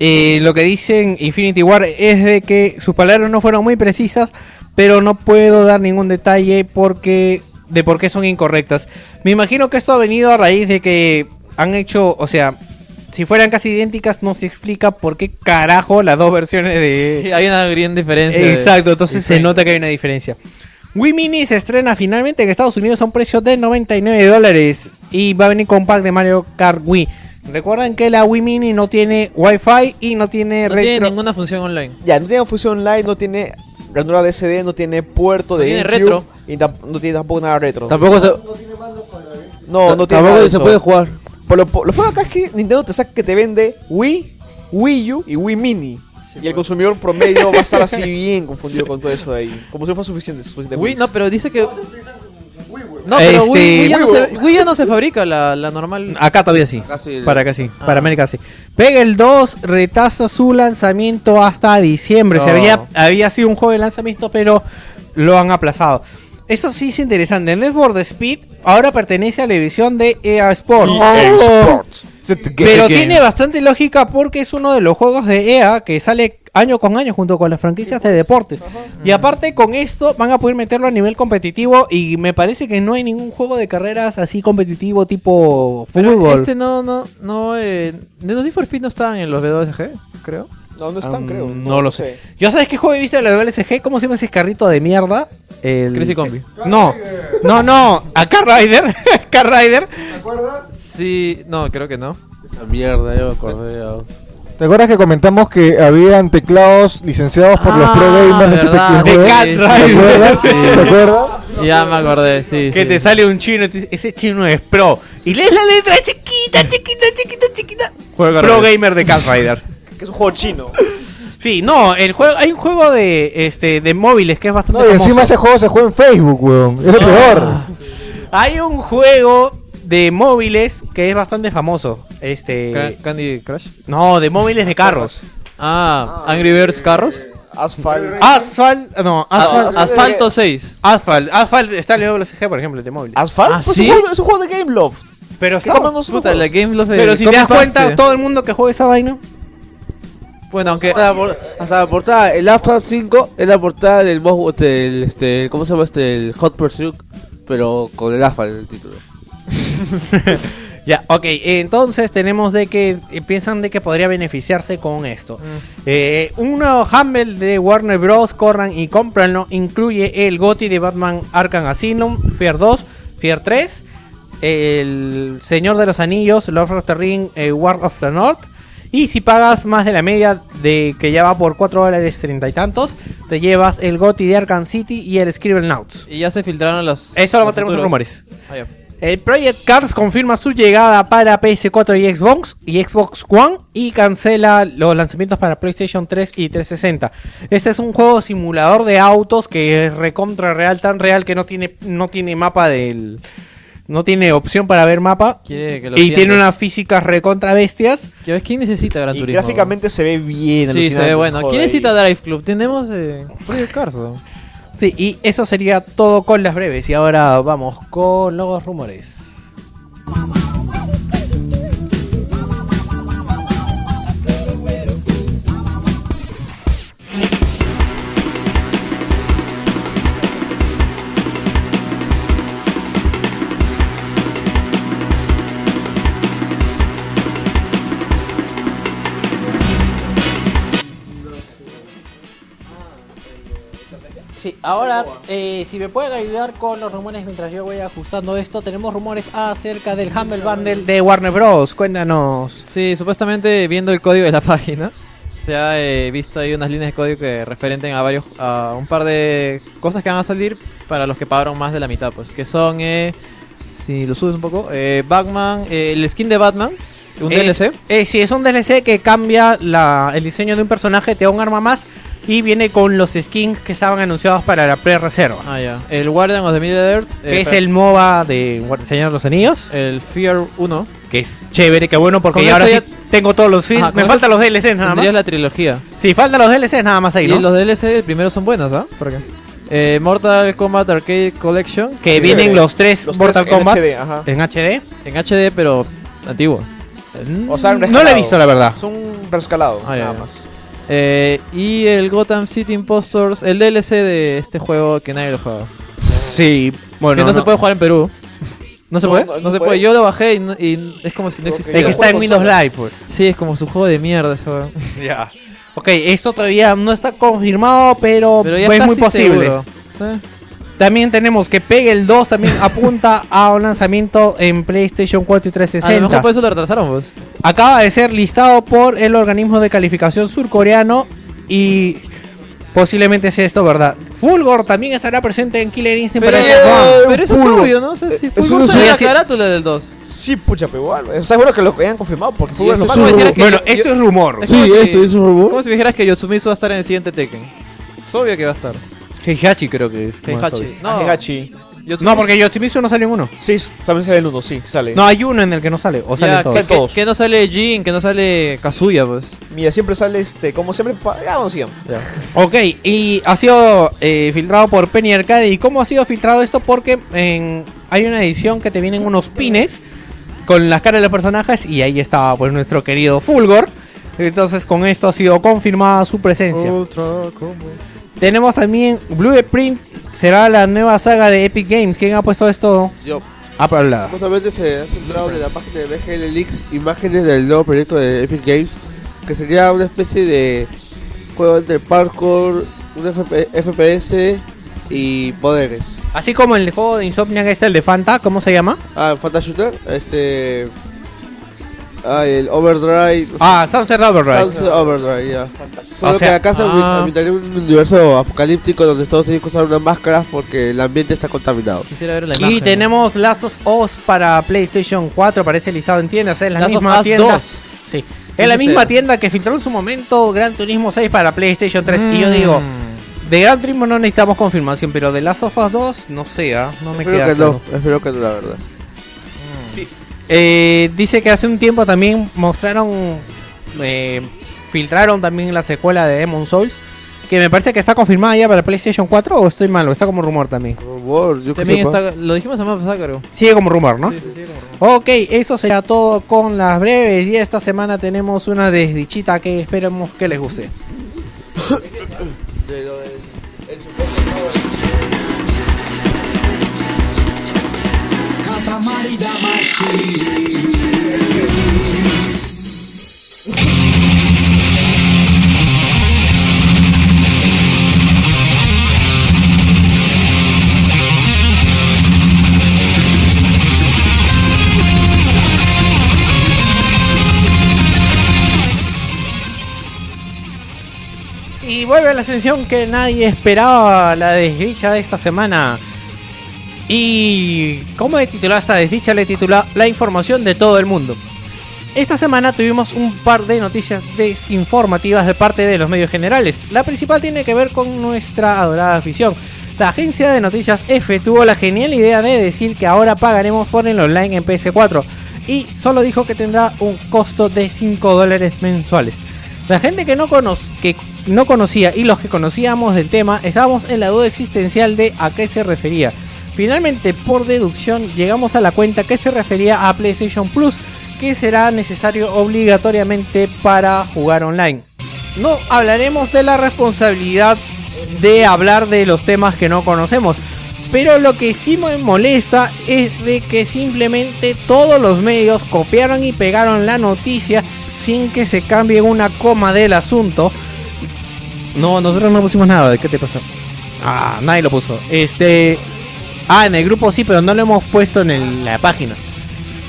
Eh, lo que dicen Infinity War es de que sus palabras no fueron muy precisas, pero no puedo dar ningún detalle porque de por qué son incorrectas. Me imagino que esto ha venido a raíz de que han hecho, o sea, si fueran casi idénticas no se explica por qué carajo las dos versiones de Hay una gran diferencia. Exacto, entonces se nota que hay una diferencia. Wii Mini se estrena finalmente en Estados Unidos a un precio de 99 dólares y va a venir con pack de Mario Kart Wii. Recuerden que la Wii Mini no tiene Wi-Fi y no tiene No tiene ninguna función online. Ya, no tiene fusión online, no tiene ranura de SD, no tiene puerto de tiene GameCube, retro. Y no tiene tampoco nada retro. Tampoco se, no, no tiene nada tampoco de se puede jugar. Por lo, por lo feo acá es que Nintendo te saca que te vende Wii, Wii U y Wii Mini. y el consumidor promedio va a estar así bien confundido con todo eso de ahí. Como si fuera suficiente. suficiente Wii, no, pero dice que. No, pero Este- Wii, Wii ya no se, Wii ya no se fabrica la, la normal. Acá todavía sí. Acá sí. Para acá sí. Ah. Para América sí. Pega el 2 retrasa su lanzamiento hasta diciembre. Se había, había sido un juego de lanzamiento, pero lo han aplazado. Eso sí es interesante. Need for the Speed ahora pertenece a la división de EA Sports. EA Sports. Pero tiene bastante lógica porque es uno de los juegos de EA que sale año con año junto con las franquicias de deportes. Y aparte con esto van a poder meterlo a nivel competitivo y me parece que no hay ningún juego de carreras así competitivo tipo Pero fútbol. este no, no, no. Eh, de los Need for Speed no estaban en los B2G, creo. No, no están, Mm, creo. no lo sé. ¿Yo sabes qué juego he visto de la WSG? ¿Cómo se llama ese carrito de mierda? El... Crazy Combi. No, no, no. A Car Rider. Car Rider. Sí, no, creo que no. La mierda, yo me acordé. ya. ¿Te acuerdas que comentamos que habían teclados licenciados por los Ah, Pro Gamers de acuerdan? Sí. ¿Se acuerdan? Ya me acordé, sí. Que sí. te sale un chino y te dice, ese chino es pro. Y lees la letra chiquita, chiquita, chiquita, chiquita. Juego Pro revés. gamer de Cat Rider. Que es un juego chino. Sí, no, el juego, hay un juego de este de móviles que es bastante No, y famoso. encima ese juego se juega en Facebook, weón. Es lo peor. Hay un juego de móviles que es bastante famoso. Este, Ca- Candy Crush. no, de móviles de carros. Ah, Angry Birds Carros. Asphalt. Asphalt, no, Asphalt, Ah, Asfalto 6. Asphalt, Asphalt está en el WCG, por ejemplo, el de móviles. ¿Asphalt? ¿Ah, Pues sí? es, un juego, es un juego de Game Love. Pero ¿Qué está, Puta, la? Game Love de pero si te das cuenta, Pass, todo el mundo que juega esa vaina. Bueno, aunque. Hasta la, por- hasta la portada, el Asphalt 5 es la portada del, Most- del este, ¿cómo se llama este? El Hot Pursuit, pero con el Asphalt en el título. Ya, ok, entonces tenemos de que eh, piensan de que podría beneficiarse con esto. Eh, un nuevo Humble de Warner Bros. Corran y cómpranlo. Incluye el GOTI de Batman Arkham Asylum, Fear 2, Fear 3, el Señor de los Anillos, Lord of the Ring, eh, War of the North. Y si pagas más de la media de que ya va por 4 dólares 30 y tantos, te llevas el GOTI de Arkham City y el Scribblenauts. Y ya se filtraron los. Eso lo tenemos en rumores. Ya. El Project Cars confirma su llegada para PS4 y Xbox y Xbox One y cancela los lanzamientos para PlayStation 3 y 360. Este es un juego simulador de autos que es recontra real, tan real que no tiene, no tiene mapa del. No tiene opción para ver mapa. Quiere que lo Y sientas. tiene unas físicas recontra bestias. ¿Quién necesita Gran Y Turismo? gráficamente se ve bien. Sí, se ve bueno. ¿Quién necesita Drive Club? Tenemos eh, Project Cars. Sí, y eso sería todo con las breves. Y ahora vamos con los rumores. Ahora, eh, si me pueden ayudar con los rumores mientras yo voy ajustando esto, tenemos rumores acerca del Humble Bundle de Warner Bros. Cuéntanos. Sí, supuestamente viendo el código de la página, se ha eh, visto ahí unas líneas de código que referenten a varios, a un par de cosas que van a salir para los que pagaron más de la mitad, pues, que son, eh, si lo subes un poco, eh, Batman, eh, el skin de Batman, un Es- DLC. Eh, sí, es un DLC que cambia la- el diseño de un personaje, te da un arma más y viene con los skins que estaban anunciados para la pre-reserva. Ah, ya. El Guardian of the Middle Earth, eh, que es para- el MOBA de Señor de los Anillos. el Fear 1. Que es chévere, que bueno, porque ya ahora sí tengo todos los films. Me faltan los DLCs nada más. La trilogía. Sí, faltan los DLCs nada más ahí, los DLC, el primero son buenos, ¿ah? ¿Por qué? Eh, Mortal Kombat Arcade Collection. Que Sí, vienen los tres Los Mortal tres en Kombat HD, ajá. en HD. En HD, pero antiguo. O sea, no lo he visto, la verdad. Es un rescalado, Ah, ya, nada ya. más. Eh, y el Gotham City Impostors, el DLC de este juego que nadie lo juega. Sí, bueno. que no, se puede jugar en Perú. ¿No se No, puede? no, No, se puede. Yo lo bajé y, no- y es como si no existiera. Es que está en Windows. Live, pues. Sí, es como su juego de mierda ese juego. Ya. Ok, esto todavía no está confirmado, pero, Pero ya es casi muy posible. seguro. Eh, También tenemos que Pegue el 2 también apunta a un lanzamiento en PlayStation 4 y A lo mejor 360. por eso lo retrasaron. Acaba de ser listado por el organismo de calificación surcoreano y posiblemente sea esto verdad. Fulgor también estará presente en Killer Instinct Pero, para Xbox One. pero eso es obvio, ¿no? O sea, si Eh, Fulgor es- la carátula del 2. Sí, pucha, pero igual. O sea, bueno que lo hayan confirmado porque lo que Bueno, esto es rumor. Es Sí, esto es un rumor. Como si dijeras que Yotsumitsu va a estar en el siguiente Tekken. Es obvio que va a estar. Heihachi creo que es. Heihachi. No, Hegachi. No, porque Yoshimitsu no sale en uno. Sí, también sale el uno, sí, sale. No, hay uno en el que no sale. O Ya, salen todos. que, todos. que- que no sale Jin, que no sale Kazuya, pues. Mira, siempre sale este, como siempre. pa- Ya, vamos, sigamos. Ya. Ok, y ha sido eh, filtrado por Penny Arcade. ¿Y cómo ha sido filtrado esto? Porque en- hay una edición que te vienen unos pines con las caras de los personajes y ahí estaba pues nuestro querido Fulgor. Entonces con esto ha sido confirmada su presencia. Tenemos también Blueprint, será la nueva saga de Epic Games. ¿Quién ha puesto esto Yo, a hablar? justamente se ha filtrado de la página de BGL Leaks imágenes del nuevo proyecto de Epic Games, que sería una especie de juego entre parkour, un FP FPS y poderes. Así como el juego de Insomniac este, el de Fanta, ¿cómo se llama? Ah, Fanta Shooter, este... Ah, el Overdrive. Ah, Sunset Overdrive. Sunset Overdrive, ya. Solo O sea, que acá se ah. ambientaría un universo apocalíptico donde todos tienen que usar una máscara porque el ambiente está contaminado. Quisiera ver la Y imagen. tenemos Last of Us para PlayStation 4, aparece listado en tiendas, es la Last of misma Us tienda. 2. Sí. Es la misma tienda que filtró en su momento Gran Turismo 6 para PlayStation 3. Y yo digo, Mm. de Gran Turismo no necesitamos confirmación, pero de Last of Us 2, no sé, ¿ah? no me Espero queda que claro. no, espero que no, la verdad. Eh, dice que hace un tiempo también mostraron, eh, filtraron también la secuela de Demon Souls, que me parece que está confirmada ya para PlayStation 4 o estoy malo, está como rumor también. Rumor, yo que También está, lo dijimos a pasada, creo. Sigue como rumor, ¿no? Ok, eso será todo con las breves y esta semana tenemos una desdichita que esperemos que les guste. Y vuelve la ascensión que nadie esperaba, la desdicha de esta semana. Y ¿cómo he titulado esta desdicha? Le he La información de todo el mundo. Esta semana tuvimos un par de noticias desinformativas de parte de los medios generales. La principal tiene que ver con nuestra adorada afición. La agencia de noticias F tuvo la genial idea de decir que ahora pagaremos por el online en PS4 y solo dijo que tendrá un costo de 5 dólares mensuales. La gente que no, cono- que no conocía y los que conocíamos del tema estábamos en la duda existencial de a qué se refería. Finalmente, por deducción, llegamos a la cuenta que se refería a PlayStation Plus, que será necesario obligatoriamente para jugar online. No hablaremos de la responsabilidad de hablar de los temas que no conocemos. Pero lo que sí me molesta es de que simplemente todos los medios copiaron y pegaron la noticia sin que se cambie una coma del asunto. No, nosotros no pusimos nada. ¿De qué te pasó? Ah, nadie lo puso. Este. Ah, en el grupo sí, pero no lo hemos puesto en la página.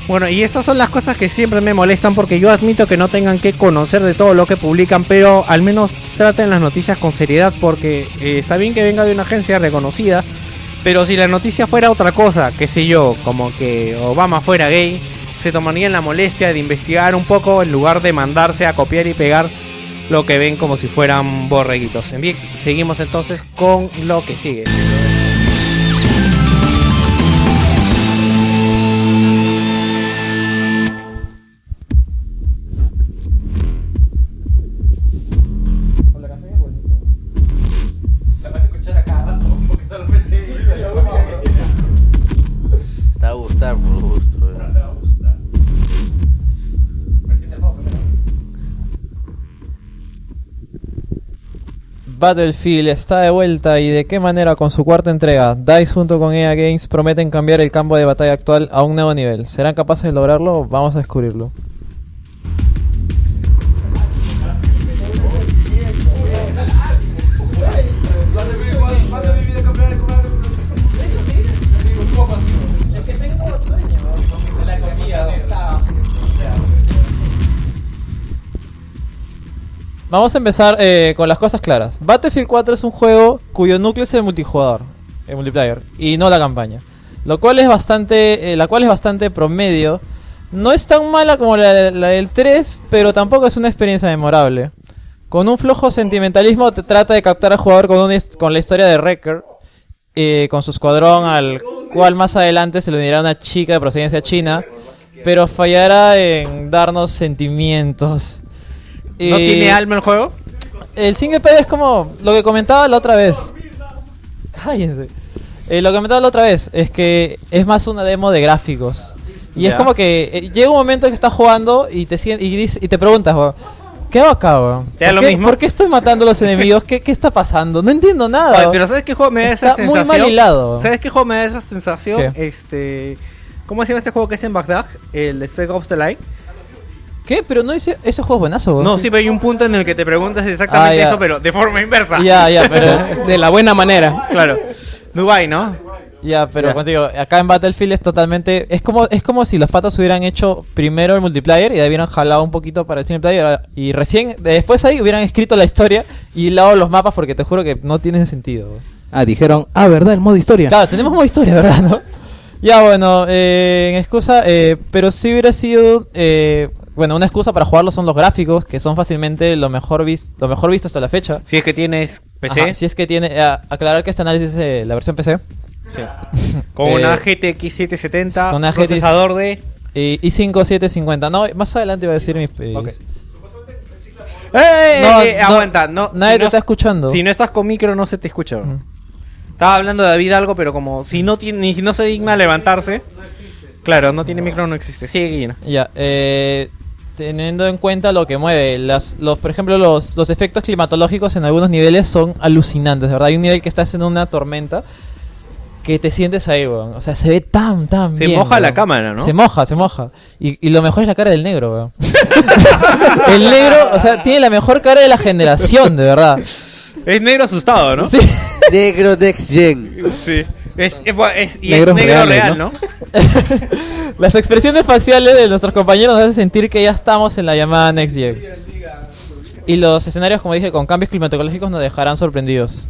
Bueno, y estas son las cosas que siempre me molestan porque yo admito que no tengan que conocer de todo lo que publican, pero al menos traten las noticias con seriedad porque eh, está bien que venga de una agencia reconocida, pero si la noticia fuera otra cosa, qué sé yo, como que Obama fuera gay, se tomarían la molestia de investigar un poco en lugar de mandarse a copiar y pegar lo que ven como si fueran borreguitos. Seguimos entonces con lo que sigue. Battlefield está de vuelta y de qué manera con su cuarta entrega. DICE junto con EA Games prometen cambiar el campo de batalla actual a un nuevo nivel. ¿Serán capaces de lograrlo? Vamos a descubrirlo. Vamos a empezar eh, con las cosas claras. Battlefield 4 es un juego cuyo núcleo es el multijugador, el multiplayer, y no la campaña. Lo cual es bastante, eh, la cual es bastante promedio. No es tan mala como la, del 3, pero tampoco es una experiencia memorable. Con un flojo sentimentalismo te trata de captar al jugador con, his- con la historia de Wrecker, eh, con su escuadrón al cual más adelante se le unirá una chica de procedencia china, pero fallará en darnos sentimientos. ¿No Eh, tiene alma el juego? el single player es como lo que comentaba la otra vez. Cállense. Eh, lo que comentaba la otra vez es que es más una demo de gráficos. Y es Ya. como que eh, llega un momento en que estás jugando y te y, te preguntas, weón, ¿qué hago acá, weón? ¿Te da ¿Por lo qué, mismo? por qué estoy matando a los enemigos? ¿Qué, qué está pasando? No entiendo nada. Ay, weón. pero ¿sabes qué juego me da esa Está muy sensación? mal hilado. ¿Sabes qué juego me da esa sensación? Este. ¿Cómo se llama este juego que es en Bagdad? El Spec Ops The Line. ¿Qué? Pero no dice, ese juego es buenazo, weón. No, sí, pero hay un punto en el que te preguntas exactamente Ah, eso, pero de forma inversa. Ya, ya, pero De la buena manera. Claro. Dubai, ¿no? Ya, pero Ya. contigo, acá en Battlefield es totalmente. Es como, es como si los patos hubieran hecho primero el multiplayer y de ahí hubieran jalado un poquito para el single player y recién, después ahí hubieran escrito la historia y lado los mapas porque te juro que no tiene sentido. Ah, dijeron, ah, ¿verdad? El modo historia. Claro, tenemos modo historia, ¿verdad? ¿No? Ya, bueno, eh, en excusa, eh, pero si hubiera sido. eh, bueno, una excusa para jugarlo son los gráficos, que son fácilmente lo mejor, vis- lo mejor visto hasta la fecha. Si es que tienes PC, Ajá, si es que tiene. a- aclarar que este análisis es eh, la versión PC. sí. con Eh, una GTX 770, con una GTX procesador de... Y, y 5750. No, más adelante iba a decir mis. eh, Ok. ¡Eh! No, eh, no, aguanta, no. Nadie si te no- está escuchando. Si no estás con micro, no se te escucha. Mm. Estaba hablando de David algo, pero como si no tiene, ni si no se digna levantarse. Claro, no tiene micro, no existe. Sigue, Guillena. Ya, eh, teniendo en cuenta lo que mueve, las, los, por ejemplo, los, los efectos climatológicos en algunos niveles son alucinantes, de verdad. Hay un nivel que estás en una tormenta que te sientes ahí, weón. O sea, se ve tan, tan Se bien. moja la cámara, ¿no? Se moja, se moja. Y, y lo mejor es la cara del negro, weón. El negro, o sea, tiene la mejor cara de la generación, de verdad. Es negro asustado, ¿no? Sí. Negro Next Gen. Sí. Es, es- es- y Negros es negro real, ¿no? ¿no? Las expresiones faciales de nuestros compañeros nos hacen sentir que ya estamos en la llamada Next Gen. Y los escenarios, como dije, con cambios climatológicos nos dejarán sorprendidos.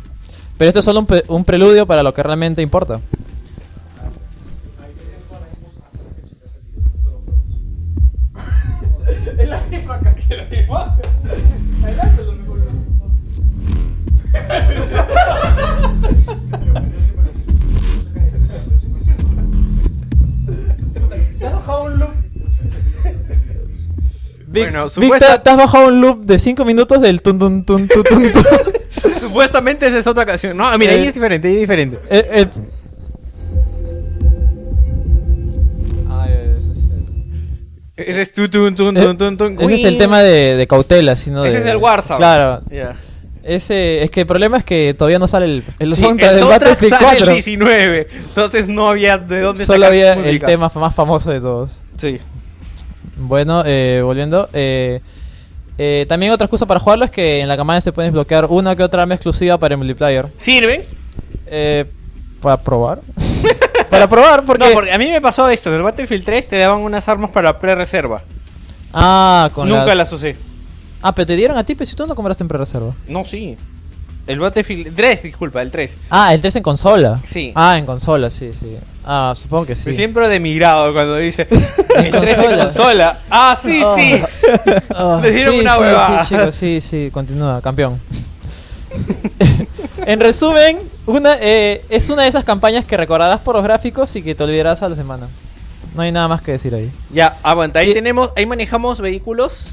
Pero esto es solo un, pre- un preludio para lo que realmente importa. Vic- Bueno, Vic, supuesta- te, te has bajado un loop de 5 minutos del tun tun tun tun tun tun. Supuestamente esa es otra canción. No, mira, Eh, ahí es diferente, ahí es diferente. Eh, eh, Ese es tu, tu, tu, Eh, tu, tu, tu, Ese es el tema de, de cautela, sino Ese de- es el Warzone. Claro. Ya. Ese, es que el problema es que todavía no sale el, el Sí, soundtrack el del soundtrack sale 4. el 19. Entonces no había de dónde Solo sacar había el música. tema más famoso de todos. Sí. Bueno, eh, volviendo. eh, eh, también otra excusa para jugarlo es que en la campaña se puede desbloquear una que otra arma exclusiva para el multiplayer. ¿Sirven? Eh, ¿Para probar? para probar, porque... No, porque a mí me pasó esto. En el Battlefield 3 te daban unas armas para pre-reserva. Ah, con Nunca las... las usé. Ah, pero te dieron a ti, pero si tú no compraste en pre-reserva. No, sí. El Battlefield 3, disculpa, el 3. Ah, el 3 en consola. Sí. Ah, en consola, sí, sí. Ah, supongo que sí. Me siempre de migrado cuando dice el 3 en consola. Ah, sí, sí. Ah, Le dieron sí, una sí, huevada. Sí, chicos, sí, sí, continúa, campeón. en resumen, una, eh, es una de esas campañas que recordarás por los gráficos y que te olvidarás a la semana. No hay nada más que decir ahí. Ya, aguanta. Ahí Sí. tenemos, ahí manejamos vehículos.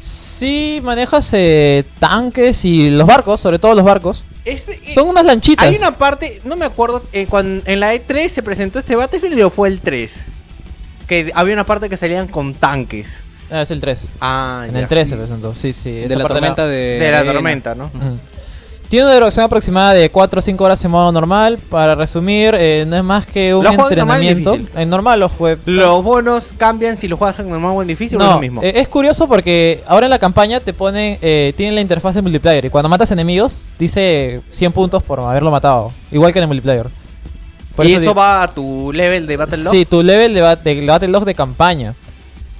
Si manejas eh, tanques y los barcos, sobre todo los barcos, Este, eh, son unas lanchitas. Hay una parte, no me acuerdo, eh, cuando en la E3 se presentó este Battlefield o fue el 3. Que había una parte que salían con tanques. Ah, es el 3. Ah, En ya. el 3 se presentó, sí, sí. de la tormenta me- de... De la arena. tormenta, ¿no? Ujú. Tiene una duración aproximada de 4 o 5 horas en modo normal. Para resumir, eh, no es más que un ¿Lo juegas en normal o en entrenamiento. En normal lo jugué. Los bonos cambian si lo juegas en normal o en difícil o es No, lo mismo. eh, es curioso porque ahora en la campaña te ponen, eh, tienen la interfaz de multiplayer y cuando matas enemigos dice 100 puntos por haberlo matado, igual que en el multiplayer. Por y eso va a tu level de Battle Log. Sí, tu level de, bat- de Battle Log de campaña,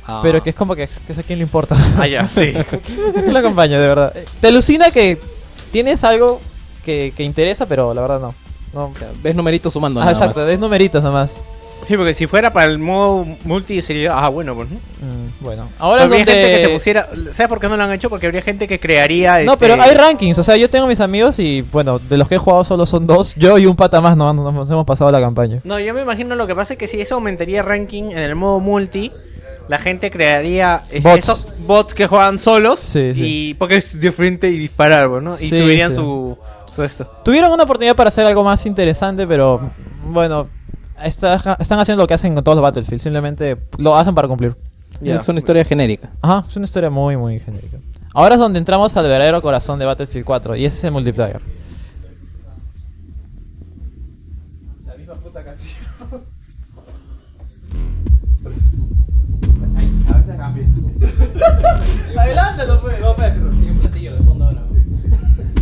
Ah. pero que es como que, que sé a quién le importa. Ah, ya, sí. es la campaña, de verdad. Eh, Te alucina que tienes algo que, que interesa, pero la verdad no. no. Ves numeritos sumando. Ah, nada exacto, más. ves numeritos nomás. sí, porque si fuera para el modo multi sería. Ah, bueno, pues. Mm, bueno, ahora habría donde... gente que se pusiera. ¿Sabes por qué no lo han hecho? Porque habría gente que crearía. No, este, pero hay rankings, o sea, yo tengo mis amigos y bueno, de los que he jugado solo son dos, yo y un pata más no nos, nos hemos pasado la campaña. No, yo me imagino lo que pasa es que si eso aumentaría ranking en el modo multi, la gente crearía es- Bots. esos bots que juegan solos Sí, sí. y porque es de frente y disparar, ¿no? Y Sí, subirían sí. su, su esto. Tuvieron una oportunidad para hacer algo más interesante, pero bueno, está- están haciendo lo que hacen con todos los Battlefield, simplemente lo hacen para cumplir. Es una historia genérica. Ajá, es una historia muy, muy genérica. Ahora es donde entramos al verdadero corazón de Battlefield 4 y ese es el multiplayer. Adelante, pues. López. No, pues, pero tiene un platillo de fondo ahora.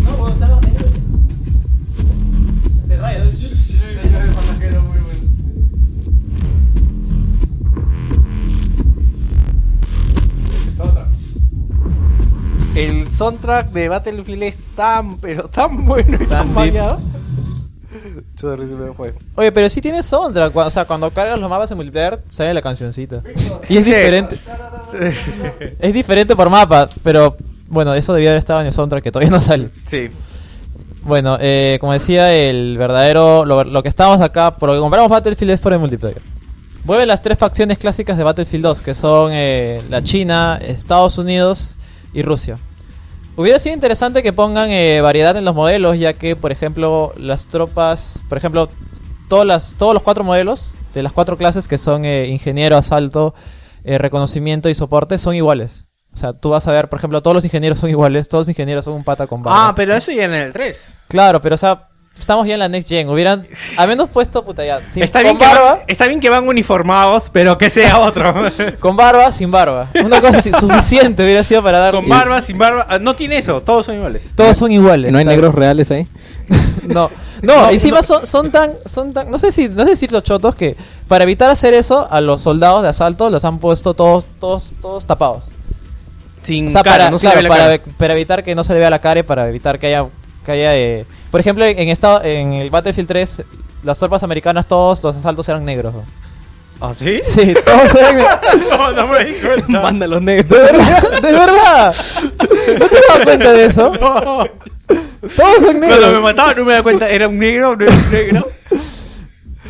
No, vos estás donde Se raya. El pasajero muy bueno. El soundtrack de Battlefield es tan, pero tan bueno y tan, tan Oye, pero sí tiene soundtrack. cua- O sea, cuando cargas los mapas en multiplayer, sale la cancioncita. Y Sí, es diferente. Es diferente por mapa, pero bueno, eso debía haber estado en el soundtrack que todavía no sale. Sí. Bueno, eh, como decía, el verdadero. Lo, lo que estamos acá, por lo que compramos Battlefield es por el multiplayer. Vuelven las tres facciones clásicas de Battlefield 2, que son eh, la China, Estados Unidos y Rusia. Hubiera sido interesante que pongan eh, variedad en los modelos, ya que, por ejemplo, las tropas, por ejemplo, todas las, todos los cuatro modelos de las cuatro clases que son eh, ingeniero, asalto, eh, reconocimiento y soporte son iguales. O sea, tú vas a ver, por ejemplo, todos los ingenieros son iguales, todos los ingenieros son un pata con barba. Ah, pero eso ya en el 3. Claro, pero o sea, estamos ya en la next gen. Hubieran al menos puesto puta ya. sin- está, con bien que barba, van, está bien que van uniformados, pero que sea otro. con barba, sin barba. Una cosa así, suficiente hubiera sido para dar. Con barba, sin barba. Ah, No tiene eso, todos son iguales. Todos son iguales. ¿No hay negros reales ahí? No, no, encima Son, son tan, son tan, no sé si, no sé si los chotos que para evitar hacer eso a los soldados de asalto los han puesto todos, todos, todos tapados. Sin O sea, cara, para, no se le claro, ve la para, cara. para evitar que no se le vea la cara y para evitar que haya, que haya, eh, por ejemplo, en estado, en el Battlefield 3 las tropas americanas todos los asaltos eran negros. ¿no? ¿Ah, sí? Sí, todos eran negros. No, no me di cuenta. Manda los negros. ¿De verdad? ¿De verdad? ¿No te das cuenta de eso? No. Todos son Cuando me negros. mataban no me da cuenta, era un negro, no era un negro.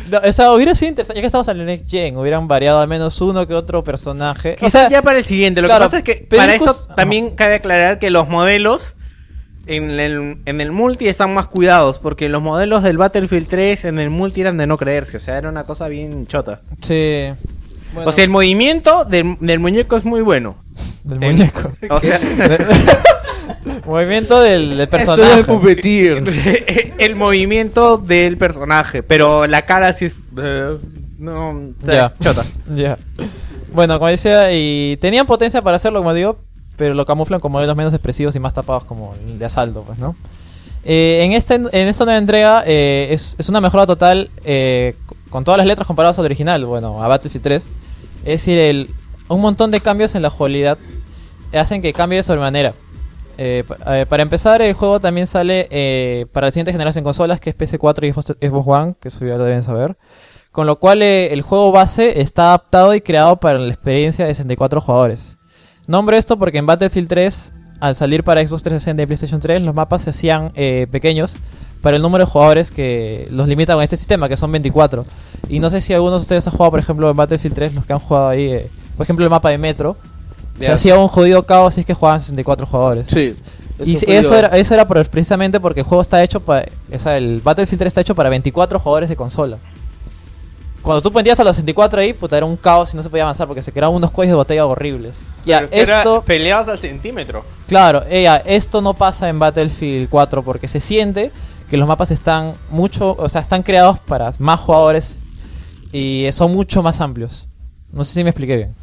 No, o sea, hubiera sido interesante, ya que estamos en el Next Gen, hubieran variado al menos uno que otro personaje. O Quizás sea, ya para el siguiente. Lo claro, que pasa es que para esto también cabe aclarar que los modelos en el, en el multi están más cuidados. Porque los modelos del Battlefield 3 en el multi eran de no creerse. O sea, era una cosa bien chota. sí. Bueno, O sea, el movimiento del, del muñeco es muy bueno. del el- muñeco. O sea, Movimiento del, del Esto personaje. es competir. el movimiento del personaje. Pero la cara sí es. eh, no, Ya. es chota. Ya. Bueno, como decía, y tenían potencia para hacerlo, como digo, pero lo camuflan con modelos menos expresivos y más tapados como el de asalto, pues, ¿no? Eh, en, este, en esta nueva entrega eh, es, es una mejora total eh, con todas las letras comparadas al original, bueno, a Battlefield 3. Es decir, un montón de cambios en la jugabilidad hacen que cambie de sobremanera. Pa- para empezar, el juego también sale para la siguiente generación de consolas, que es PS4 y Xbox Xbox One, que eso ya lo deben saber. Con lo cual el juego base está adaptado y creado para la experiencia de 64 jugadores. Nombro esto porque en Battlefield 3, al salir para Xbox 360 y PlayStation 3, los mapas se hacían eh, pequeños para el número de jugadores que los limita con este sistema, que son 24. Y no sé si algunos de ustedes han jugado, por ejemplo, en Battlefield 3, los que han jugado ahí, eh, por ejemplo, el mapa de Metro. Se hacía un jodido caos si es que jugaban 64 jugadores. Sí. Y fue eso, era, eso era por- precisamente porque el juego está hecho para. O sea, el Battlefield 3 está hecho para 24 jugadores de consola. Cuando tú ponías a los 64 ahí, puta, era un caos y no se podía avanzar porque se creaban unos cuellos de botella horribles. Ya, Pero era- esto. peleabas al centímetro. Claro, ella, esto no pasa en Battlefield 4 porque se siente que los mapas están mucho. O sea, están creados para más jugadores y son mucho más amplios. No sé si me expliqué bien.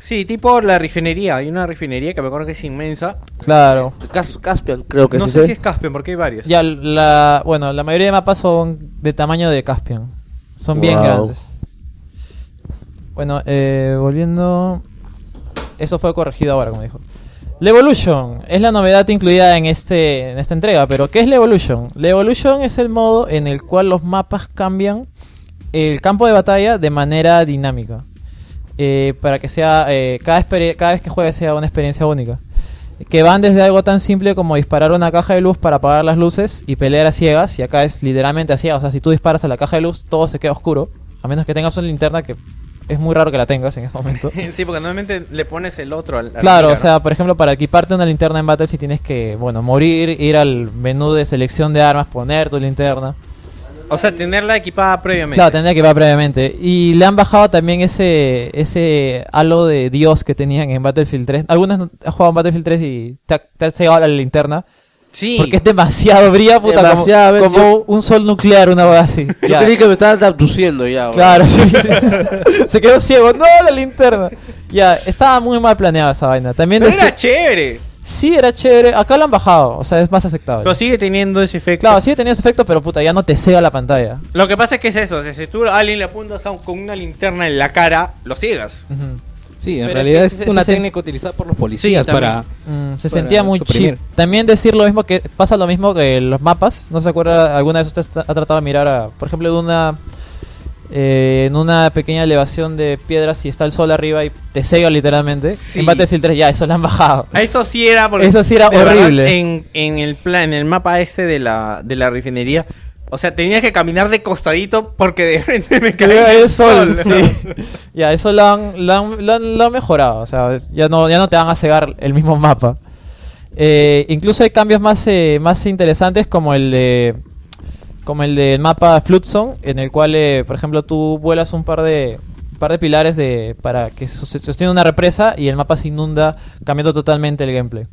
Sí, tipo la refinería. Hay una refinería que me acuerdo que es inmensa. Claro. Cas- Caspian, creo que no sí. sé sí. si es Caspian, porque hay varios. Ya, la, bueno, la mayoría de mapas son de tamaño de Caspian. Son bien grandes. Bueno, eh, volviendo... Eso fue corregido ahora, como dijo. La Evolution es la novedad incluida en, este, en esta entrega, pero ¿qué es la Evolution? La Evolution es el modo en el cual los mapas cambian el campo de batalla de manera dinámica. Eh, para que sea eh, cada, cada vez que juegues sea una experiencia única. Que van desde algo tan simple como disparar una caja de luz para apagar las luces y pelear a ciegas. Y acá es literalmente a ciegas. O sea, si tú disparas a la caja de luz, todo se queda oscuro. A menos que tengas una linterna que es muy raro que la tengas en ese momento. sí, porque normalmente le pones el otro al. al Claro, o sea, por ejemplo, para equiparte una linterna en Battlefield tienes que, bueno, morir, ir al menú de selección de armas, poner tu linterna. O sea, tenerla equipada previamente. Claro, tendría que va previamente. Y le han bajado también ese ese halo de Dios que tenían en Battlefield 3. Algunos no- han jugado en Battlefield 3 y te, te has llegado a la linterna. Sí. Porque es demasiado, brilla puta, como- Demasiado, como, yo- un sol nuclear, una cosa así. Yo Ya. creí que me estaban abduciendo ya. güey. Claro, sí, sí. Se quedó ciego. No, la linterna. Ya, estaba muy mal planeada esa vaina. También Pero era chévere. Sí, era chévere. Acá lo han bajado, o sea, es más aceptable. Pero sigue teniendo ese efecto. Claro, sigue teniendo ese efecto, pero puta, ya no te cega la pantalla. Lo que pasa es que es eso. o sea, si tú a alguien le apuntas a un- con una linterna en la cara, lo ciegas. Ujú. Sí, en Pero realidad es una se- técnica utilizada por los policías también. para... Mm, se para sentía muy suprimir. cheap. También decir lo mismo que pasa lo mismo que los mapas. ¿No se acuerda? ¿Alguna vez usted está- ha tratado de mirar, a, por ejemplo, de una eh, en una pequeña elevación de piedras y está el sol arriba y te cega literalmente? Sí. En Battlefield 3 ya, eso lo han bajado. Eso sí era porque Eso sí era verdad, horrible. en, en el plan, en el mapa ese de la, de la refinería. O sea, tenía que caminar de costadito porque de frente me caía el el sol, sol. sí. ya, eso lo han, lo, han, lo han- lo han mejorado. O sea, ya no, ya no te van a cegar el mismo mapa. Eh, incluso hay cambios más, eh, más interesantes como el de como el del mapa Floodzone, en el cual, eh, por ejemplo, tú vuelas un par de un par de pilares de, para que sostiene una represa y el mapa se inunda, cambiando totalmente el gameplay.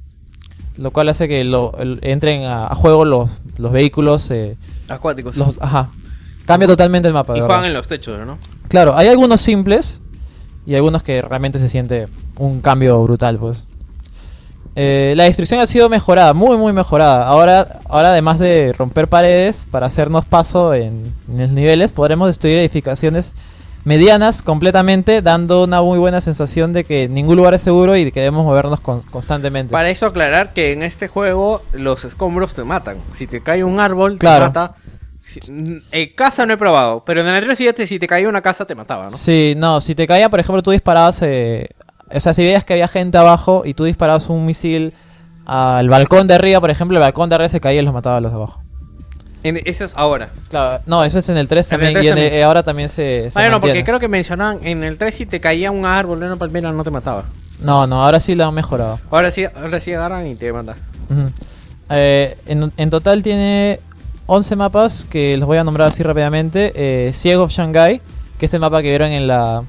Lo cual hace que lo, el- entren a, a juego los, los vehículos. eh, Acuáticos. los, ajá. Cambia totalmente el mapa. y juegan verdad. en los techos, ¿no? Claro, hay algunos simples y algunos que realmente se siente un cambio brutal, pues. Eh, la destrucción ha sido mejorada, muy muy mejorada. Ahora, ahora además de romper paredes para hacernos paso en, en los niveles, podremos destruir edificaciones medianas completamente, dando una muy buena sensación de que ningún lugar es seguro y de que debemos movernos con- constantemente. Para eso aclarar que en este juego los escombros te matan. Si te cae un árbol, Claro. te mata. Si- n- en casa no he probado, pero en el 3 si te caía una casa te mataba, ¿no? Sí, no, si te caía, por ejemplo, tú disparabas, eh, o sea, si veías que había gente abajo y tú disparabas un misil al balcón de arriba, por ejemplo, el balcón de arriba se caía y los mataba a los de abajo. En- eso es ahora. Claro, no, eso es en el 3 En el también 3 y en el- también. ahora también se, se Ah, no, porque creo que mencionaban en el 3 si te caía un árbol, una palmera no te mataba. No, no, ahora sí lo han mejorado. Ahora sí, ahora sí agarran y te matan. Ujú. Eh, en, en total tiene 11 mapas que los voy a nombrar así rápidamente. Eh, Ciego of Shanghai, que es el mapa que vieron en la,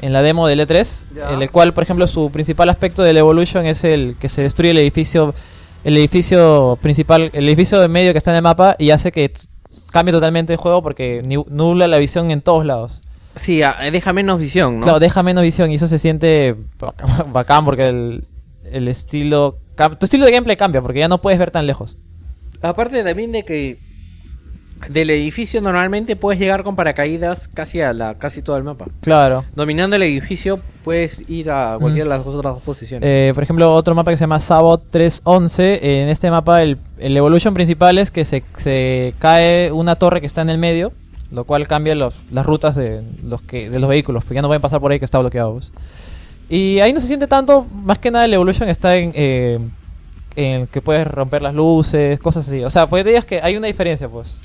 en la demo del E3, Ya. en el cual, por ejemplo, su principal aspecto del Evolution es el que se destruye el edificio el edificio principal, el edificio de medio que está en el mapa y hace que cambie totalmente el juego porque nubla la visión en todos lados. Sí, ah, deja menos visión, ¿no? Claro, deja menos visión y eso se siente bacán, porque el, el estilo... Tu estilo de gameplay cambia porque ya no puedes ver tan lejos. Aparte también de que del edificio normalmente puedes llegar con paracaídas casi a la casi todo el mapa. Claro. Dominando el edificio puedes ir a cualquiera de las otras dos posiciones. Eh, por ejemplo, otro mapa que se llama Sabot 311. En este mapa, el, el evolution principal es que se, se cae una torre que está en el medio, lo cual cambia los- las rutas de los, que, de los vehículos, porque ya no pueden pasar por ahí que está bloqueado. pues. Y ahí no se siente tanto, más que nada el evolution está en, eh, en que puedes romper las luces, cosas así. O sea, pues te digas que hay una diferencia, pues.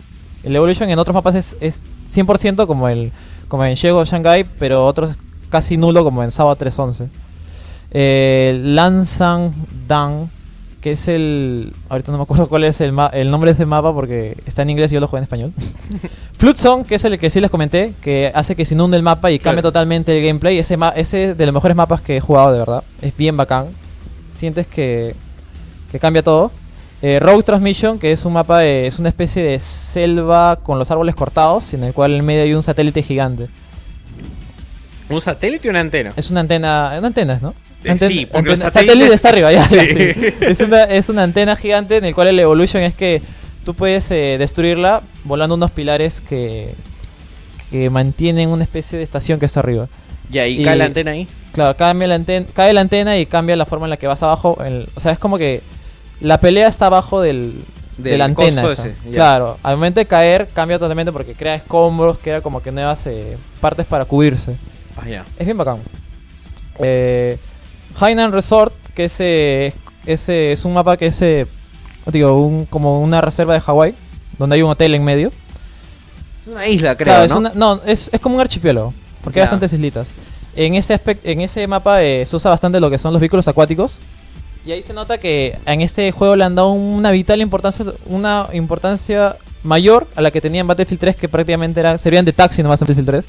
El evolution en otros mapas es, es 100% como el como en Shego Shanghai, pero otros casi nulo como en Sabot 311 eh, Lansang Dan, que es el. Ahorita no me acuerdo cuál es el, ma- el nombre de ese mapa porque está en inglés y yo lo juego en español. Flood que es el que sí les comenté, que hace que se inunde el mapa y cambie Claro. totalmente el gameplay. Ese, ma- ese es de los mejores mapas que he jugado, de verdad. Es bien bacán. Sientes que, que cambia todo. Eh, Rogue Transmission, que es un mapa, de- es una especie de selva con los árboles cortados, en el cual en medio hay un satélite gigante. ¿Un satélite o una antena? Es una antena, una antena, ¿no? Eh, Anten- sí, porque los antena- satélites- satélite está arriba, ya. Sí. sí. Es, una, es una antena gigante en el cual el evolution es que tú puedes eh, destruirla volando unos pilares que, que mantienen una especie de estación que está arriba. Y ahí Y- cae la antena ahí. Claro, cambia la antena, cae la antena y cambia la forma en la que vas abajo. el- o sea, es como que la pelea está abajo del, de Del la antena. ese. Claro, al momento de caer cambia totalmente porque crea escombros, crea como que nuevas eh, partes para cubrirse. Ah, ya. Es bien bacán. Eh, Hainan Resort, que ese, ese es un mapa que es digo, un, como una reserva de Hawái, donde hay un hotel en medio. Es una isla, creo, Claro, es ¿no? una- no, es, es como un archipiélago, porque hay Ya. bastantes islitas. En ese, aspect- en ese mapa eh, se usa bastante lo que son los vehículos acuáticos. Y ahí se nota que en este juego le han dado una vital importancia, una importancia mayor a la que tenía en Battlefield 3, que prácticamente era, serían de taxi nomás en Battlefield 3.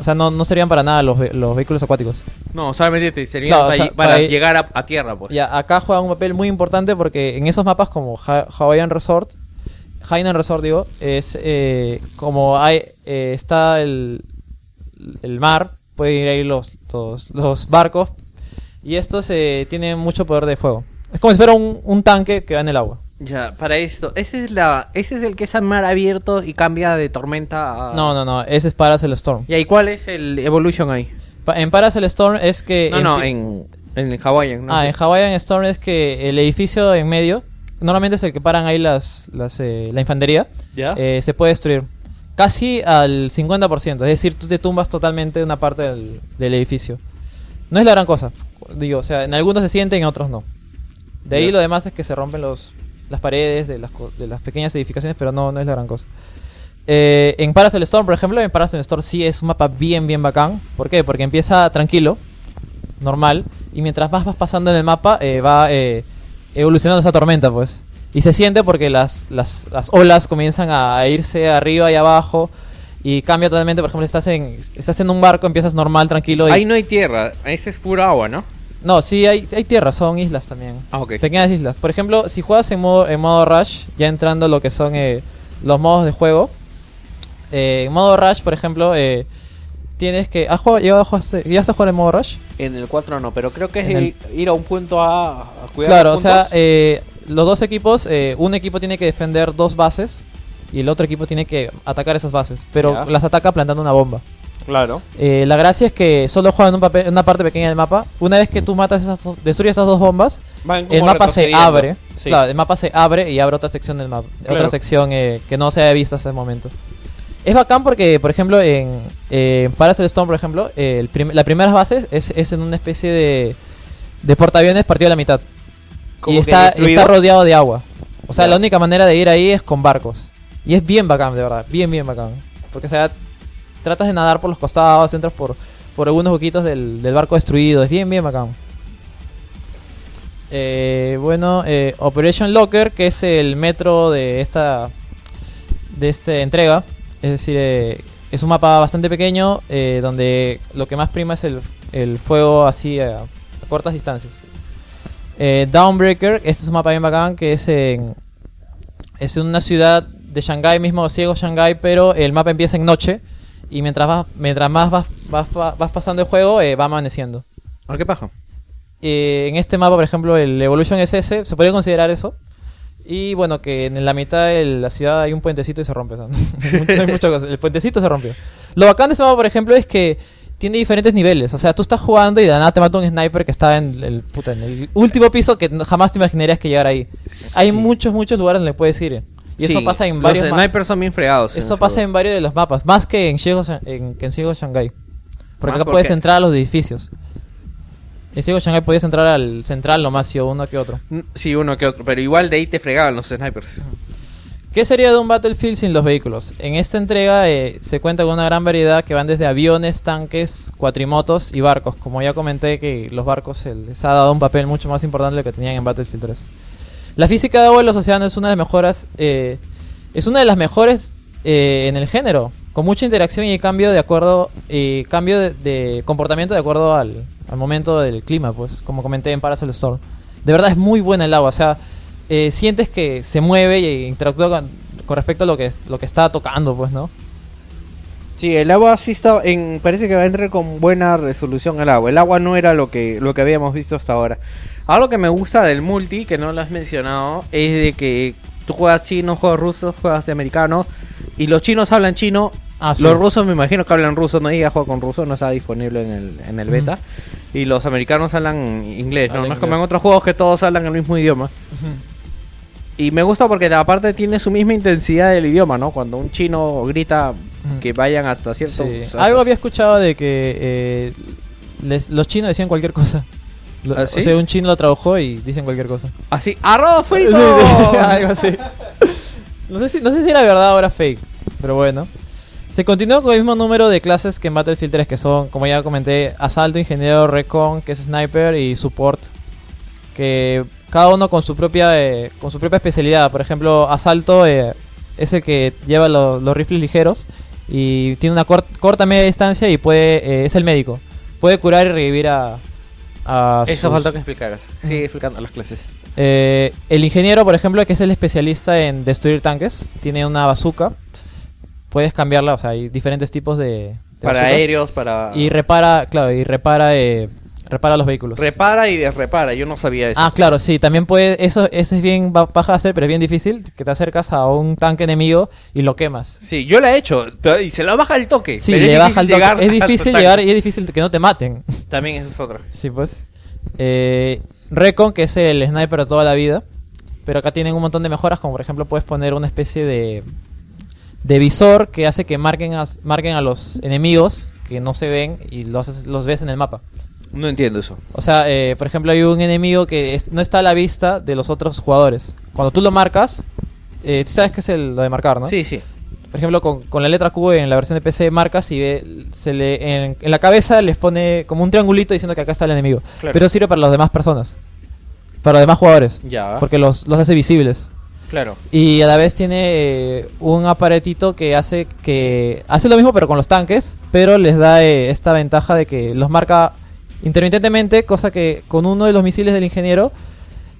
O sea, no, no serían para nada los, los vehículos acuáticos. No, solamente te sería Claro, o para, sea, ll- para para- llegar a, a tierra, pues. Ya, acá juega un papel muy importante porque en esos mapas como Ha- Hawaiian Resort, Hainan Resort digo, es eh, como hay eh, está el, el mar, pueden ir ahí los, los, los barcos y estos eh, tienen mucho poder de fuego. Es como si fuera un, un tanque que va en el agua. Ya, para esto. Ese es, la, ese es el que es a mar abierto y cambia de tormenta a... No, no, no, ese es para el Storm. ¿Y ahí cuál es el Evolution ahí? Pa- en Parasol Storm es que... No, no, empie- en, en Hawaiian. ¿no? Ah, en Hawaiian Storm es que el edificio en medio, normalmente es el que paran ahí las, las, eh, la infantería, ¿Ya? eh, se puede destruir. Casi al 50%, es decir, tú te tumbas totalmente una parte del, del edificio. No es la gran cosa, digo, o sea, en algunos se sienten, en otros no. De ahí Ya. lo demás es que se rompen los, las paredes de las, de las pequeñas edificaciones, pero no, no es la gran cosa. Eh, en Parasol Storm, por ejemplo, en Parasol Storm sí es un mapa bien, bien bacán. ¿Por qué? Porque empieza tranquilo, normal, y mientras más vas pasando en el mapa, eh, va eh, evolucionando esa tormenta, pues. Y se siente porque las, las, las olas comienzan a irse arriba y abajo, y cambia totalmente. Por ejemplo, estás en, estás en un barco, empiezas normal, tranquilo. Y... Ahí no hay tierra, ese es pura agua, ¿no? No, sí, hay, hay tierra, son islas también. Ah, ok. Pequeñas islas. Por ejemplo, si juegas en modo, en modo Rush, ya entrando lo que son eh, los modos de juego. eh, en modo Rush, por ejemplo, eh, tienes que... ¿Has jugado, llegado a jugar, ¿Llegaste a jugar en modo Rush? En el 4 no, pero creo que es el- ir, a un punto a, a cuidar Claro, o los sea, puntos. eh, los dos equipos, eh, un equipo tiene que defender dos bases y el otro equipo tiene que atacar esas bases, pero las ataca plantando una bomba. Claro. Eh, la gracia es que solo juegan un papel, una parte pequeña del mapa. Una vez que tú matas esas, destruyes esas dos bombas, el mapa se abre. Sí. Claro, el mapa se abre y abre otra sección del mapa. Claro. Otra sección eh, que no se había visto hasta el momento. Es bacán porque, por ejemplo, en eh, Parasol Storm, por ejemplo, el prim- la primera base es, es en una especie de, de portaaviones partido a la mitad. Y está, rodeado de agua. O sea, la única manera de ir ahí es con barcos. Y es bien bacán, de verdad. Bien, bien bacán. Porque, o sea, tratas de nadar por los costados, entras por, por algunos huequitos del, del barco destruido. Es bien, bien bacán. Eh, bueno, eh, Operation Locker, que es el metro de esta de esta entrega. Es decir, eh, es un mapa bastante pequeño donde lo que más prima es el, el fuego así a, cortas distancias. Downbreaker, este es un mapa bien bacán que es en, es una ciudad de Shanghái mismo, ciego Shanghái, pero el mapa empieza en noche y mientras vas, mientras más vas, vas, vas pasando el juego eh, va amaneciendo. ¿A qué paja? Eh, en este mapa, por ejemplo, el Evolution SS, se podría considerar eso. Y bueno, que en la mitad de la ciudad hay un puentecito y se rompe. o sea, no hay mucha cosa. El puentecito se rompió. Lo bacán de este mapa, por ejemplo, es que tiene diferentes niveles. O sea, tú estás jugando y de nada te mata un sniper que está en el, puta, en el último piso que jamás te imaginarías que llegara ahí. Hay muchos, muchos lugares donde puedes ir. Y eso Sí, pasa en los varios ma- snipers son bien fregados. Eso pasa juego. en varios de los mapas, más que en Ciego en, en Ciego Shanghai. Porque ¿Más acá por puedes qué? entrar a los edificios. En Ciego Shanghai podías entrar al central nomás, y uno que otro. Mm, Sí, uno que otro, pero igual de ahí te fregaban los snipers. ¿Qué sería de un Battlefield sin los vehículos? En esta entrega eh, se cuenta con una gran variedad que van desde aviones, tanques, cuatrimotos y barcos. Como ya comenté que los barcos se les ha dado un papel mucho más importante de lo que tenían en Battlefield 3. La física de agua en los océanos es una de las mejoras, eh, es una de las mejores eh, en el género, con mucha interacción y cambio de acuerdo, cambio de, de comportamiento de acuerdo al, momento del clima, pues, como comenté en Parasol Storm. De verdad es muy buena el agua, o sea, eh, sientes que se mueve y interactúa con, respecto a lo que, lo que está tocando, pues, ¿no? Sí, el agua sí está en parece que va a entrar con buena resolución al agua. El agua no era lo que lo que habíamos visto hasta ahora. Algo que me gusta del multi que no lo has mencionado es de que tú juegas chino, juegas ruso, juegas de americano y los chinos hablan chino. Ah, sí. Los rusos me imagino que hablan ruso, no diga juego con ruso, no está disponible en el, en el beta. Y los americanos hablan inglés, ¿no? No es como en otros juegos que todos hablan el mismo idioma. Y me gusta porque aparte tiene su misma intensidad del idioma, ¿no? Cuando un chino grita que vayan hasta cierto... Sí. Algo había escuchado de que eh, les- los chinos decían cualquier cosa. Lo- ¿Ah, sí? O sea, un chino lo trabajó y dicen cualquier cosa. Así, ¡arroz frito! Sí, sí, algo así. No sé, si, no sé si era verdad o era fake, pero bueno. Se continúa con el mismo número de clases que en Battlefield 3, que son, como ya comenté, Asalto, Ingeniero, Recon, que es Sniper, y Support. Que cada uno con su propia eh, con su propia especialidad. Por ejemplo, Asalto eh, es el que lleva lo- los rifles ligeros y tiene una cort- corta media distancia y puede eh, es el médico. Puede curar y revivir a... a Eso sus- falta que explicaras. Sigue explicando las clases. eh, el ingeniero, por ejemplo, que es el especialista en destruir tanques, tiene una bazooka. Puedes cambiarla, o sea, hay diferentes tipos de, de Para bazookas. aéreos, para... Y repara, claro, y repara eh, repara los vehículos. Repara y desrepara, yo no sabía eso. Ah, claro, sí, también puede, eso, eso es bien ba- baja de hacer, pero es bien difícil, que te acercas a un tanque enemigo y lo quemas. Sí, yo la he hecho, pero, y se la baja el toque. Sí, pero le es baja el toque. llegar Es difícil llegar y es difícil que no te maten. También esa es otra. Sí, pues. Eh, Recon, que es el sniper de toda la vida. Pero acá tienen un montón de mejoras, como por ejemplo puedes poner una especie de, de visor que hace que marquen a, marquen a los enemigos que no se ven y los, los ves en el mapa. No entiendo eso. O sea, eh, por ejemplo, hay un enemigo que es- no está a la vista de los otros jugadores. Cuando tú lo marcas, eh, tú sabes que es el, lo de marcar, ¿no? Sí, sí. Por ejemplo, con, con la letra Q en la versión de PC marcas y ve, se le, en, en la cabeza les pone como un triangulito diciendo que acá está el enemigo. Claro. Pero sirve para las demás personas. Para los demás jugadores. Ya. Porque los, los hace visibles. Claro. Y a la vez tiene eh, un aparatito que hace que hace lo mismo pero con los tanques, pero les da eh, esta ventaja de que los marca intermitentemente, cosa que con uno de los misiles del ingeniero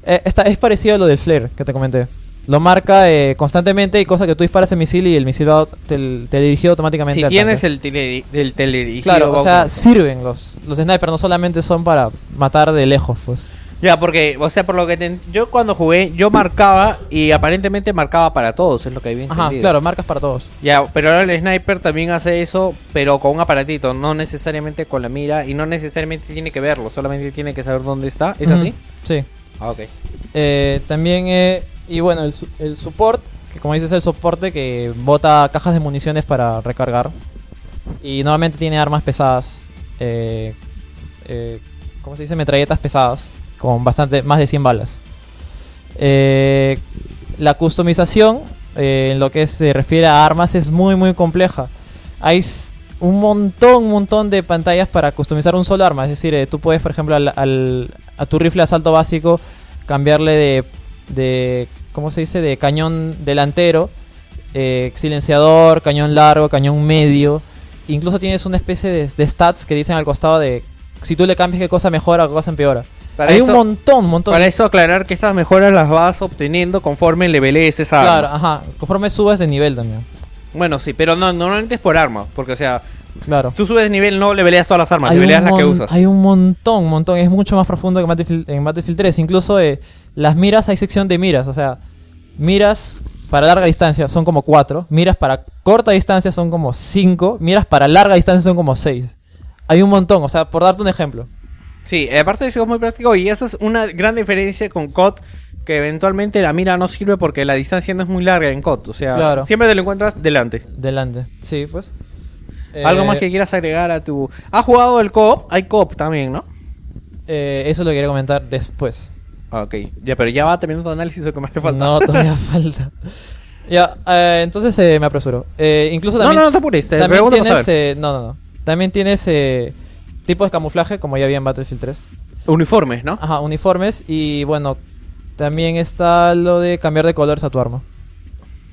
eh, está, es parecido a lo del flare que te comenté. Lo marca eh, constantemente y cosa que tú disparas el misil y el misil va te, te dirigido automáticamente Si al tienes el, tele, el teledirigido, Claro, o sea, sirven los, los snipers, no solamente son para matar de lejos, pues. Ya, porque, o sea, por lo que te- yo cuando jugué, yo marcaba y aparentemente marcaba para todos, es lo que había Ajá, entendido. claro, marcas para todos. Ya, pero ahora el sniper también hace eso, pero con un aparatito, no necesariamente con la mira y no necesariamente tiene que verlo, solamente tiene que saber dónde está. ¿Es así? Sí. Ah, ok. Eh, también, eh, y bueno, el, el support, que como dices, es el soporte que bota cajas de municiones para recargar. Y normalmente tiene armas pesadas, eh, eh, ¿cómo se dice? Metralletas pesadas, con bastante, más de 100 balas. Eh, la customización, eh, en lo que se refiere a armas, es muy, muy compleja. Hay un montón, un montón de pantallas para customizar un solo arma. Es decir, eh, tú puedes, por ejemplo, al, al- a tu rifle de asalto básico cambiarle de, de ¿cómo se dice? De cañón delantero, eh, silenciador, cañón largo, cañón medio. Incluso tienes una especie de, de stats que dicen al costado de si tú le cambias qué cosa mejora o qué cosa empeora. Para Hay eso- un montón, un montón. Para eso aclarar que estas mejoras las vas obteniendo conforme levelees esa arma. Claro, ajá. Conforme subes de nivel también. Bueno, sí, pero no, normalmente es por arma, porque o sea, Claro. tú subes de nivel, no leveleas todas las armas, Hay leveleas las que usas. Hay un montón, un montón. Es mucho más profundo que Battlefield, en Battlefield 3. Incluso eh, las miras, hay sección de miras. O sea, miras para larga distancia son como 4. Miras para corta distancia son como 5. Miras para larga distancia son como 6. Hay un montón. O sea, por darte un ejemplo. Sí, aparte de eso es muy práctico y eso es una gran diferencia con COD que eventualmente la mira no sirve porque la distancia no es muy larga en COD, o sea, Claro. siempre te lo encuentras delante. Delante. Sí, pues. Algo Eh, más que quieras agregar a tu ¿Has jugado el COP? Hay COP también, ¿no? eh, eso lo quería comentar después. Ah, Ok, ya, pero ya va terminando tu análisis o que más te falta. No, todavía falta. Ya, eh, entonces eh, me apresuro. Incluso No, también, no, no te apures, te también tienes, no, no, no. También tienes tipos de camuflaje, como ya había en Battlefield 3. Uniformes, ¿no? Ajá, uniformes y bueno, también está lo de cambiar de colores a tu arma.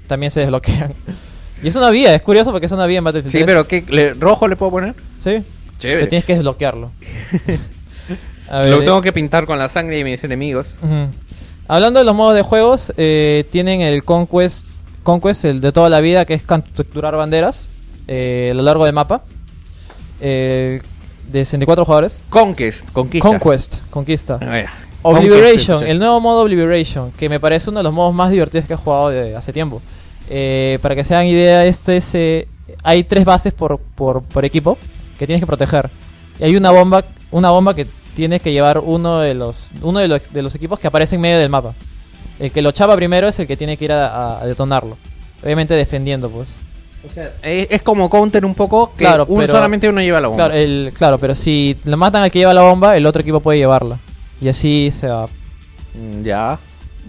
También se desbloquean. Y es una vía, es curioso porque es una vía en Battlefield Sí, 3. pero ¿qué? ¿Le- ¿Rojo le puedo poner? Sí, Chévere. pero tienes que desbloquearlo. A Lo ver, tengo que pintar con la sangre de mis enemigos. Hablando de los modos de juegos, eh, tienen el Conquest, Conquest, el de toda la vida, que es capturar banderas eh, a lo largo del mapa. Eh, de 64 jugadores. Conquest, conquista. Conquest, conquista. Ah. Obliteration, el nuevo modo Obliteration, que me parece uno de los modos más divertidos que he jugado de hace tiempo. Eh, para que se hagan idea, este es, eh, hay tres bases por, por, por equipo que tienes que proteger. Y hay una bomba, una bomba que tienes que llevar uno de los, uno de los, de los equipos que aparece en medio del mapa. El que lo chapa primero es el que tiene que ir a, a detonarlo. Obviamente defendiendo, pues. Es, es como counter un poco, que Claro, un- pero- solamente uno lleva la bomba. Claro, el, claro, pero si lo matan al que lleva la bomba, el otro equipo puede llevarla. Y así se va. Mm, Ya.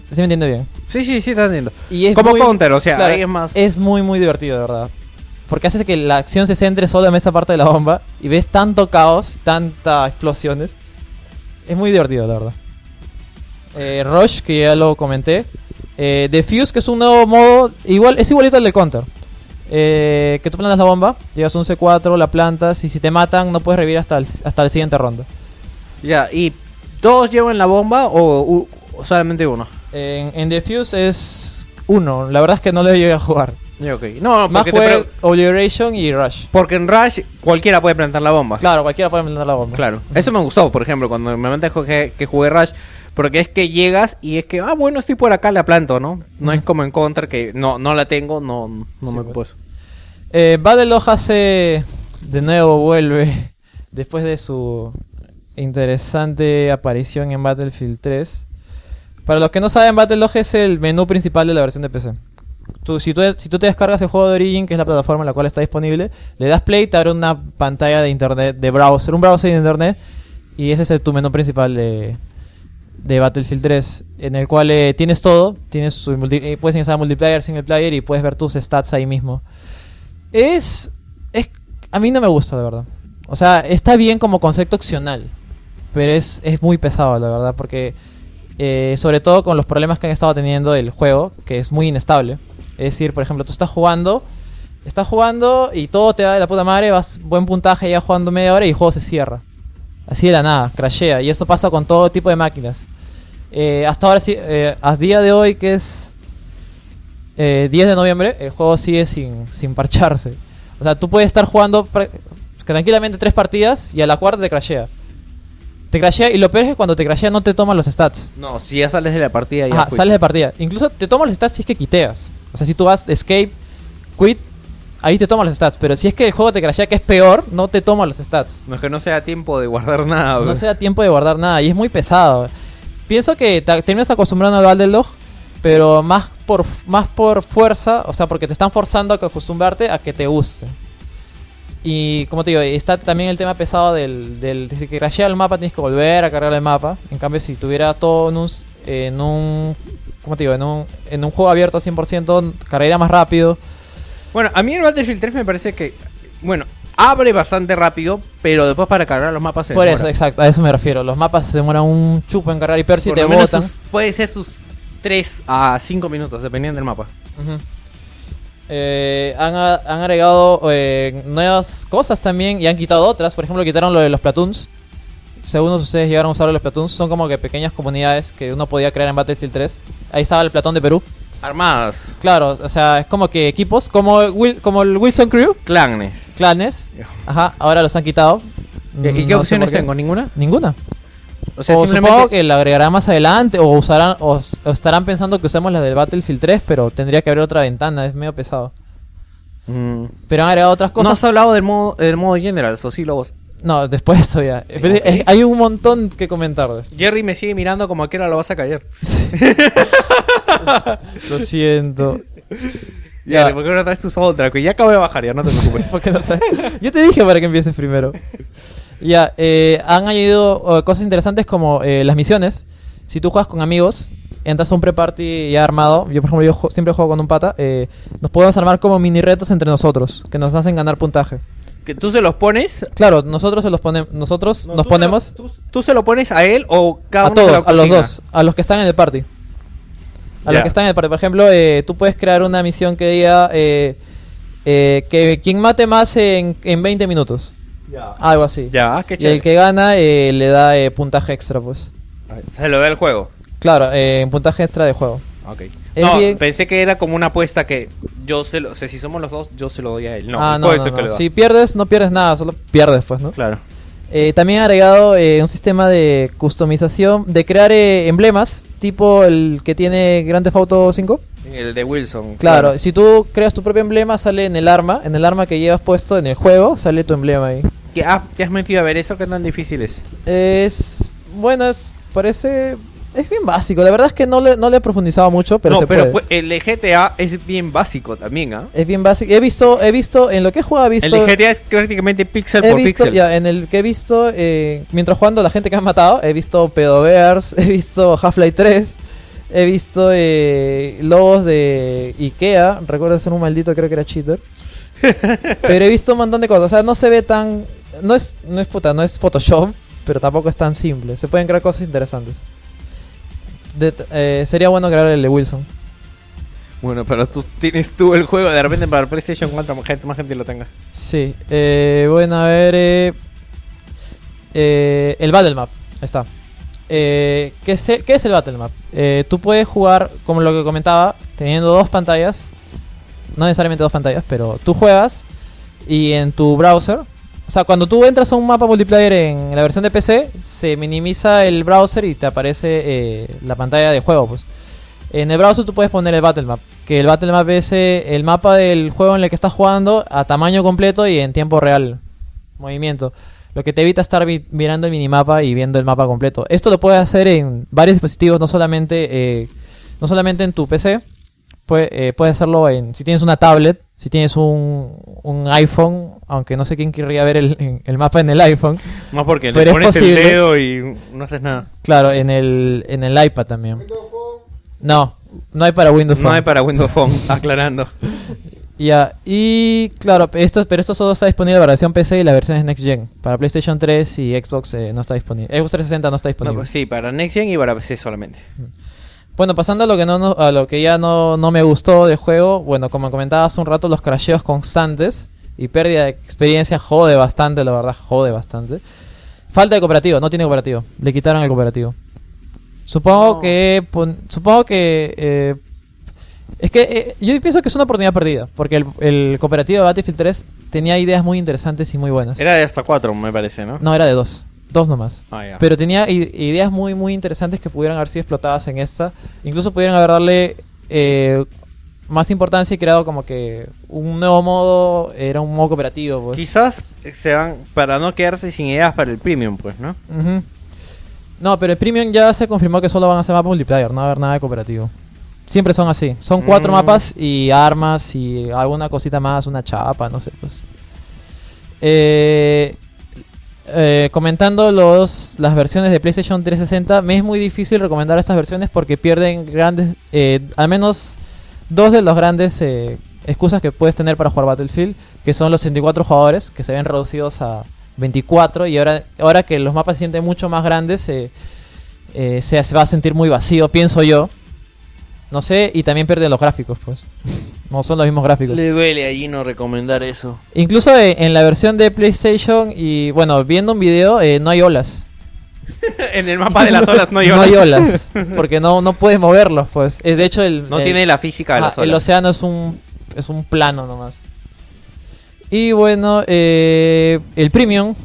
¿Sí me entiende bien? Sí, sí, sí, te entiendo. Y es Como muy- counter, o sea, claro, ahí es más... Es muy, muy divertido, de verdad. Porque hace que la acción se centre solo en esa parte de la bomba y ves tanto caos, tantas explosiones. Es muy divertido, la verdad. Eh, Rush, que ya lo comenté. Eh, Defuse, que es un nuevo modo, igual es igualito al del Counter. Eh, que tú plantas la bomba, llegas a un C4, la plantas y si te matan no puedes revivir hasta el, hasta la siguiente ronda. Ya, ¿y todos llevan la bomba o, u- o solamente uno? En, en Defuse es uno, la verdad es que no le llegué a jugar. Ya, ok. No, Más jugué Obliteration y Rush. porque en Rush cualquiera puede plantar la bomba. Claro, cualquiera puede mandar la bomba. Claro. Eso me gustó, por ejemplo, cuando me jugué- que jugué Rush. Porque es que llegas y es que, ah, bueno, estoy por acá, la planto, ¿no? No es como en Counter que no, no la tengo, no, no Sí, me pues. Eh, Battleog hace de nuevo vuelve después de su interesante aparición en Battlefield 3. Para los que no saben, Battleog es el menú principal de la versión de PC. Tú, si, tú, si tú te descargas el juego de Origin, que es la plataforma en la cual está disponible, le das play, te abre una pantalla de internet, de browser, un browser de internet, y ese es el- tu menú principal de, de Battlefield 3, en el cual eh, tienes todo, tienes su eh, puedes instalar multiplayer, single player y puedes ver tus stats ahí mismo. Es, es. A mí no me gusta, de verdad. O sea, está bien como concepto opcional. Pero es, es muy pesado, la verdad. Porque. eh, sobre todo con los problemas que han estado teniendo el juego. Que es muy inestable. Es decir, por ejemplo, tú estás jugando. Estás jugando y todo te da de la puta madre. Vas buen puntaje ya jugando media hora y el juego se cierra. Así de la nada, crashea. Y esto pasa con todo tipo de máquinas. Eh, hasta ahora sí, eh, a día de hoy que es eh, 10 de noviembre, el juego sigue sin, sin parcharse. O sea, tú puedes estar jugando tranquilamente tres partidas y a la cuarta te crashea. Te crashea y lo peor es que cuando te crashea no te toma los stats. No, si ya sales de la partida, ya Ajá, sales de partida. Incluso te toma los stats si es que quiteas. O sea, si tú vas escape, quit, ahí te toma los stats. Pero si es que el juego te crashea que es peor, no te toma los stats. No es que no sea tiempo de guardar nada, No güey. se da tiempo de guardar nada y es muy pesado. Pienso que te terminas acostumbrando al Battlelog, pero más por más por fuerza, o sea, porque te están forzando a acostumbrarte a que te guste. Y como te digo, está también el tema pesado del, del si que crashea el mapa tienes que volver a cargar el mapa. En cambio, si tuviera todo en un, en un ¿cómo te digo? En un, en un juego abierto 100%, cargaría más rápido. Bueno, a mí el Battlefield 3 me parece que, bueno, abre bastante rápido, pero después para cargar los mapas se Por demora. eso, exacto, a eso me refiero. Los mapas se demoran un chupo en cargar y peor si Por te botan. sus- puede ser sus 3 a 5 minutos, dependiendo del mapa. Eh, han, han agregado eh, nuevas cosas también y han quitado otras. Por ejemplo, quitaron lo de los platoons. Según ustedes llegaron a usar los platoons, son como que pequeñas comunidades que uno podía crear en Battlefield 3. Ahí estaba el platón de Perú. Armadas, Claro, o sea, es como que equipos, como, Wil- como el Wilson Crew, clanes. clanes. Ajá, ahora los han quitado. ¿Y qué No sé opciones por qué. tengo? ¿Ninguna? Ninguna. O sea, o simplemente... supongo que la agregarán más adelante o usarán o, s- o estarán pensando que usemos la del Battlefield 3, pero tendría que abrir otra ventana, es medio pesado. Mm. Pero han agregado otras No cosas. has hablado del modo, del modo general, eso sí lo vos. No, después todavía. Pero Ok. es- hay un montón que comentar. Jerry me sigue mirando como a qué hora lo vas a caer. Lo siento. Jerry, ¿por qué no traes tu soundtrack? Que ya acabo de bajar, ya no te preocupes. ¿Por qué no sabes? Yo te dije para que empieces primero. Ya, eh, han añadido eh, cosas interesantes como eh, las misiones. Si tú juegas con amigos, entras a un pre-party ya armado. Yo, por ejemplo, yo ju- siempre juego con un pata. eh, nos podemos armar como mini retos entre nosotros que nos hacen ganar puntaje. Que tú se los pones. Claro, nosotros se los ponemos, nosotros No, nos tú ponemos se lo- tú, tú se lo pones a él o cada a uno se todos, lo a los cocina? dos, a los que están en el party. A Ya. los que están en el party. Por ejemplo, eh, tú puedes crear una misión que diga eh, eh, que quien mate más en, en 20 minutos. Algo así. Ya, qué Y chévere. el que gana eh, le da eh, puntaje extra, pues. Se lo da el juego. Claro, eh, puntaje extra de juego. Ok. No, bien- pensé que era como una apuesta que yo se lo. O sea, si somos los dos, yo se lo doy a él. No, ah, no, no. Si pierdes, no pierdes nada, solo pierdes, pues, ¿no? Claro. Eh, también ha agregado eh, un sistema de customización, de crear eh, emblemas, tipo el que tiene Grand Theft Auto 5. El de Wilson. Claro, si tú creas tu propio emblema, sale en el arma, en el arma que llevas puesto en el juego, sale tu emblema ahí. ¿Qué, ah, ¿Te has metido a ver eso? ¿Qué tan difícil es? Es, bueno, es, parece, es bien básico, la verdad es que no le, no le he profundizado mucho, pero no, se pero puede. el de GTA es bien básico también, ¿ah? Es bien básico, he visto, he visto, en lo que he jugado he visto... El de GTA es prácticamente pixel He por visto, pixel. ya, en el que he visto, eh, mientras jugando la gente que han matado, he visto Pedobears, he visto Half-Life 3, he visto eh, lobos de Ikea, recuerdo ser un maldito, creo que era cheater. pero he visto un montón de cosas, o sea, no se ve tan... No es, no es puta, no es Photoshop, pero tampoco es tan simple. Se pueden crear cosas interesantes. De- eh, sería bueno crear el de Wilson. Bueno, pero tú tienes tú el juego, de repente para PlayStation 4 más gente, más gente lo tenga. Sí, eh, bueno, a ver. Eh, eh, el Battle Map, ahí está. ¿qué, es, el- qué es el Battle Map? Tú puedes jugar, como lo que comentaba, teniendo dos pantallas. no necesariamente dos pantallas, pero tú juegas y en tu browser, o sea, cuando tú entras a un mapa multiplayer en la versión de PC, se minimiza el browser y te aparece eh, la pantalla de juego, pues. En el browser tú puedes poner el battle map, que el battle map es eh, el mapa del juego en el que estás jugando a tamaño completo y en tiempo real, movimiento. Lo que te evita estar mirando el minimapa y viendo el mapa completo. Esto lo puedes hacer en varios dispositivos, no solamente, eh, no solamente en tu PC. Pue- puedes hacerlo en, si tienes una tablet, si tienes un, un iPhone, aunque no sé quién querría ver el, el mapa en el iPhone. Más porque le es pones posible. el dedo y no haces nada. Claro, en el, en el iPad también. No, no hay para Windows No Phone. hay para Windows Phone, aclarando. Ya, y claro, esto, pero esto solo está disponible para la versión PC y la versión es Next Gen. Para PlayStation 3 y Xbox eh, no está disponible. Xbox 360 no está No, disponible. pues sí, para Next Gen y para PC solamente. Bueno, pasando a lo que no, no- a lo que ya no, no me gustó del juego, bueno, como comentaba hace un rato, los crasheos constantes y pérdida de experiencia jode bastante, la verdad, jode bastante. Falta de cooperativo, no tiene cooperativo, le quitaron el cooperativo. Supongo No. que pon- supongo que eh, es que eh, yo pienso que es una oportunidad perdida, porque el, el cooperativo de Battlefield 3 tenía ideas muy interesantes y muy buenas. Era de hasta 4, me parece, ¿no? No, era de dos, dos nomás. Ah, ya. Pero tenía ideas muy, muy interesantes que pudieran haber sido explotadas en esta. Incluso pudieran haber darle eh, más importancia y creado como que un nuevo modo, era un modo cooperativo. Pues. Quizás se van para no quedarse sin ideas para el premium, pues, ¿no? No, pero el Premium ya se confirmó que solo van a ser mapas multiplayer, no va a haber nada de cooperativo. Siempre son así. Son cuatro Mm. mapas y armas y alguna cosita más, una chapa, no sé. Pues. Eh, eh, comentando los, las versiones de PlayStation 360, me es muy difícil recomendar estas versiones porque pierden grandes, eh, al menos dos de los grandes eh, excusas que puedes tener para jugar Battlefield, que son los 64 jugadores, que se ven reducidos a 24 y ahora, ahora que los mapas se sienten mucho más grandes, eh, eh, se, se va a sentir muy vacío, pienso yo. No sé, y también pierden los gráficos, pues. no son los mismos gráficos. Le duele allí no recomendar eso. Incluso eh, en la versión de PlayStation y bueno, viendo un video, eh, no hay olas. en el mapa de las olas no hay No olas. hay olas, porque no, no puedes moverlos, pues. Es de hecho el No el- tiene la física de las el olas. océano es un es un plano nomás. Y bueno, eh, el premium,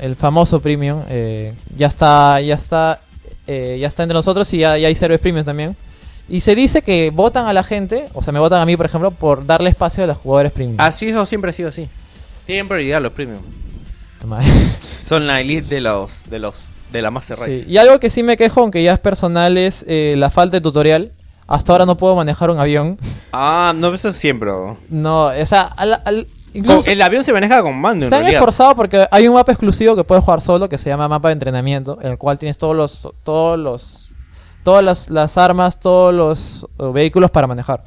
el famoso premium, eh, ya está ya está eh, ya está entre nosotros y ya, ya hay servers premium también. Y se dice que votan a la gente, o sea, me votan a mí, por ejemplo, por darle espacio a los jugadores premium. Así eso siempre ha sido así. Tienen prioridad los premium. Son la elite de los de los de la Master Race. Sí, Y algo que sí me quejo, aunque ya es personal, es eh, la falta de tutorial. Hasta ahora no puedo manejar un avión. Ah, no, eso es siempre. No, o sea, al- incluso el avión se maneja con mando en se han realidad. esforzado porque hay un mapa exclusivo que puedes jugar solo que se llama mapa de entrenamiento, en el cual tienes todos los todos los todas las, las armas, todos los eh, vehículos para manejar.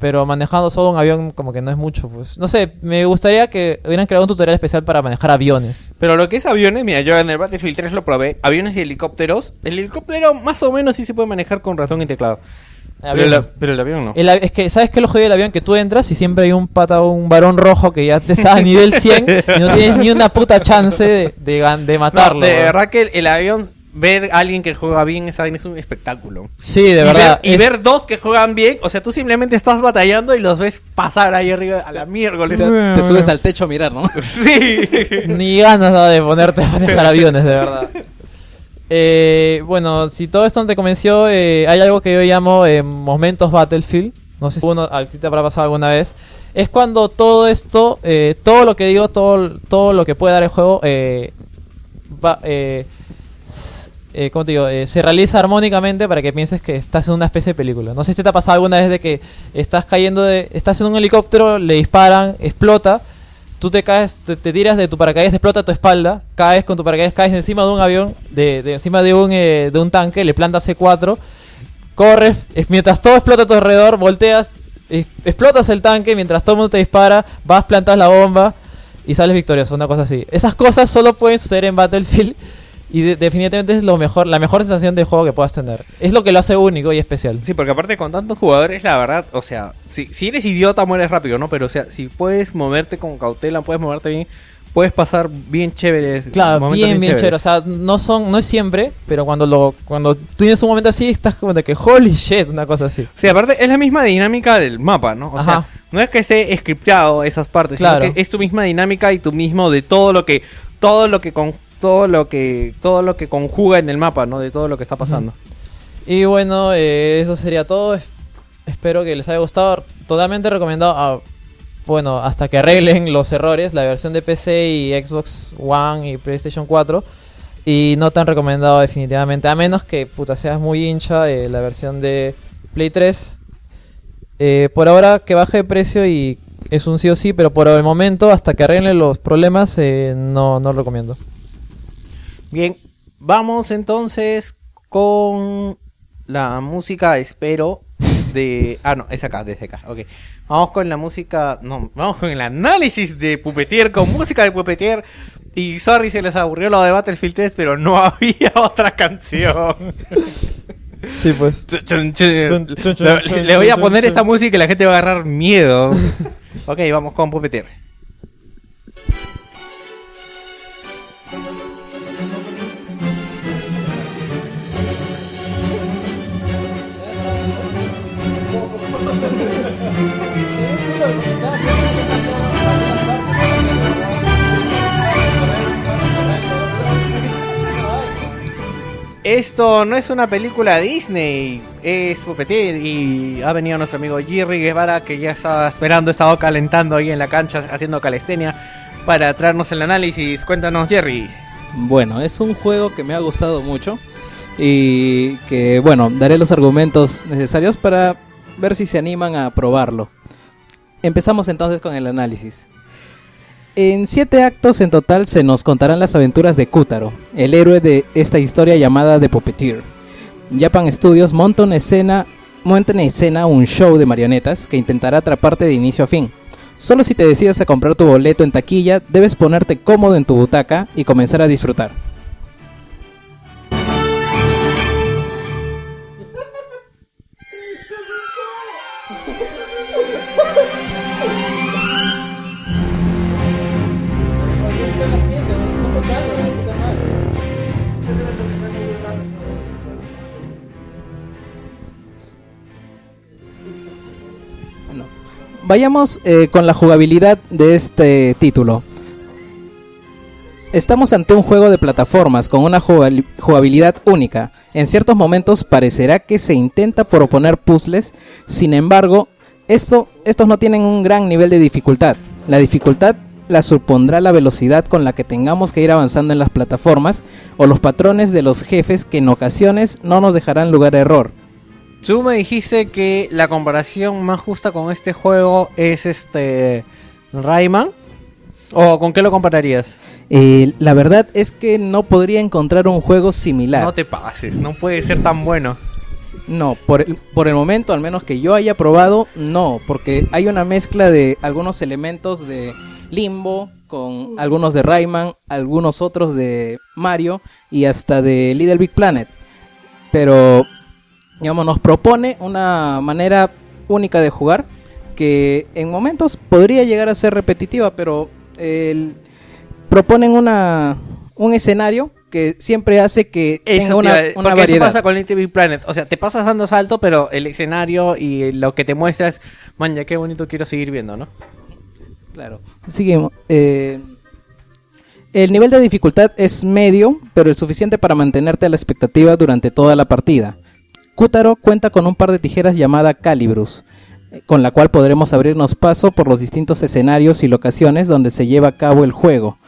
Pero manejando solo un avión como que no es mucho, pues. No sé, me gustaría que hubieran creado un tutorial especial para manejar aviones. Pero lo que es aviones, mira, yo en el Battlefield 3 lo probé. Aviones y helicópteros. El helicóptero más o menos sí se puede manejar con ratón y teclado. Pero, la- pero el avión no. El es que, ¿sabes qué es lo jodido del avión? Que tú entras y siempre hay un pata, un varón rojo que ya te está a nivel 100 y no tienes ni una puta chance de, de, de No, matarlo. de weón. verdad que el, el avión, ver a alguien que juega bien esa es un espectáculo. Sí, de y verdad. Ver, y es- ver dos que juegan bien, o sea, tú simplemente estás batallando y los ves pasar ahí arriba a la miércoles. Te, te subes al techo a mirar, ¿no? sí. Ni ganas de ponerte a manejar aviones, de verdad. Eh, bueno, si todo esto no te convenció, eh, hay algo que yo llamo eh, momentos Battlefield. No sé si uno a ti te habrá pasado alguna vez. Es cuando todo esto, eh, todo lo que digo, todo, todo lo que puede dar el juego, eh, va, eh, eh, ¿cómo te digo? Eh, se realiza armónicamente para que pienses que estás en una especie de película. No sé si te ha pasado alguna vez de que estás cayendo de, estás en un helicóptero, le disparan, explota, tú te caes, te, tiras de tu paracaídas, explota tu espalda, caes con tu paracaídas, caes encima de un avión, de, de encima de un, eh, de un tanque, le plantas C4, corres, es- mientras todo explota a tu alrededor, volteas, explotas el tanque, mientras todo el mundo te dispara, vas, plantas la bomba y sales victorioso, una cosa así. Esas cosas solo pueden suceder en Battlefield y de- definitivamente es lo mejor, la mejor sensación de juego que puedas tener. Es lo que lo hace único y especial. Sí, porque aparte con tantos jugadores, la verdad, o sea, si, si eres idiota mueres rápido, ¿no? Pero o sea, si puedes moverte con cautela, puedes moverte bien, puedes pasar bien chévere. Claro, momentos bien, bien chévere. chéveres. O sea, no son, no es siempre, pero cuando lo, cuando tienes un momento así, estás como de que holy shit, una cosa así. Sí, aparte es la misma dinámica del mapa, ¿no? O Ajá. sea, no es que esté scripteado esas partes, Claro. sino que es tu misma dinámica y tu mismo de todo lo que todo lo que con todo lo que todo lo que conjuga en el mapa, ¿no? De todo lo que está pasando. Y bueno, eh, eso sería todo. Es- Espero que les haya gustado. Totalmente recomendado. a- bueno, hasta que arreglen los errores, la versión de PC y Xbox One y PlayStation 4. Y no tan recomendado definitivamente. A menos que puta seas muy hincha eh, la versión de Play 3. Eh, por ahora que baje de precio y es un sí o sí, pero por el momento, hasta que arreglen los problemas, eh, no, no lo recomiendo. Bien, vamos entonces con la música, espero, de... Ah, no, es acá, desde acá, ok. Vamos con la música... No, vamos con el análisis de Puppeteer, con música de Puppeteer. Y sorry, se les aburrió lo de Battlefield 3, pero no había otra canción. Sí, pues. Le, voy a poner esta música y la gente va a agarrar miedo. ok, vamos con Puppeteer. Esto no es una película Disney, es Puppeteer y ha venido nuestro amigo Jerry Guevara que ya estaba esperando, estaba calentando ahí en la cancha haciendo calistenia para traernos el análisis. Cuéntanos Jerry. Bueno, es un juego que me ha gustado mucho y que, bueno, daré los argumentos necesarios para ver si se animan a probarlo. Empezamos entonces con el análisis. En siete actos en total se nos contarán las aventuras de Kutaro, el héroe de esta historia llamada The Puppeteer. Japan Studios monta en escena, monta en escena un show de marionetas que intentará atraparte de inicio a fin. Solo si te decides a comprar tu boleto en taquilla, debes ponerte cómodo en tu butaca y comenzar a disfrutar. Vayamos eh, con la jugabilidad de este título. Estamos ante un juego de plataformas con una jugabilidad única. En ciertos momentos parecerá que se intenta proponer puzzles, sin embargo, esto, estos no tienen un gran nivel de dificultad. La dificultad la supondrá la velocidad con la que tengamos que ir avanzando en las plataformas o los patrones de los jefes que en ocasiones no nos dejarán lugar a error. Tú me dijiste que la comparación más justa con este juego es este Rayman. ¿O con qué lo compararías? Eh, la verdad es que no podría encontrar un juego similar. No te pases, no puede ser tan bueno. No, por el, por el momento, al menos que yo haya probado, no, porque hay una mezcla de algunos elementos de Limbo con algunos de Rayman, algunos otros de Mario y hasta de Little Big Planet. Pero, digamos, nos propone una manera única de jugar que en momentos podría llegar a ser repetitiva, pero el- proponen una, un escenario que siempre hace que Eso tenga te una, a- una porque variedad. eso pasa con Little Big Planet. O sea, te pasas dando salto, pero el escenario y lo que te muestra es, man, ya qué bonito quiero seguir viendo, ¿no? Claro. Seguimos. Eh, el nivel de dificultad es medio, pero el suficiente para mantenerte a la expectativa durante toda la partida. Kutaro cuenta con un par de tijeras llamada Calibrus, con la cual podremos abrirnos paso por los distintos escenarios y locaciones donde se lleva a cabo el juego.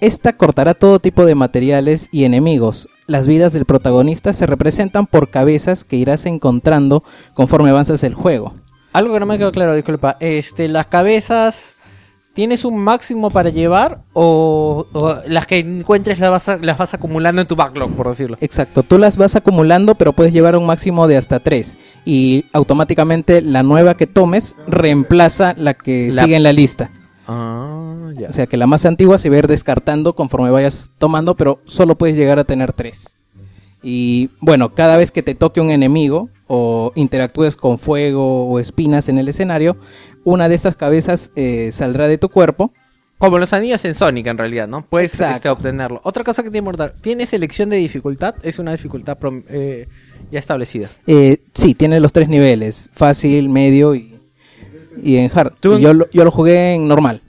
Esta cortará todo tipo de materiales y enemigos. Las vidas del protagonista se representan por cabezas que irás encontrando conforme avanzas el juego. Algo que no me quedó claro, disculpa. Este, las cabezas, ¿tienes un máximo para llevar? O, o las que encuentres las vas, a- las vas acumulando en tu backlog, por decirlo? Exacto, tú las vas acumulando, pero puedes llevar un máximo de hasta tres. Y automáticamente la nueva que tomes reemplaza la que La- sigue en la lista. Ah, ya. O sea que la más antigua se va a ir descartando conforme vayas tomando, pero solo puedes llegar a tener tres. Y bueno, cada vez que te toque un enemigo o interactúes con fuego o espinas en el escenario, una de estas cabezas eh, saldrá de tu cuerpo Como los anillos en Sonic, en realidad, ¿no? Puedes este, obtenerlo. Otra cosa que tiene Mortal, ¿tiene selección de dificultad? Es una dificultad eh, ya establecida. Eh, sí, tiene los tres niveles, fácil, medio y, y en hard. Y yo, lo- yo lo jugué en normal.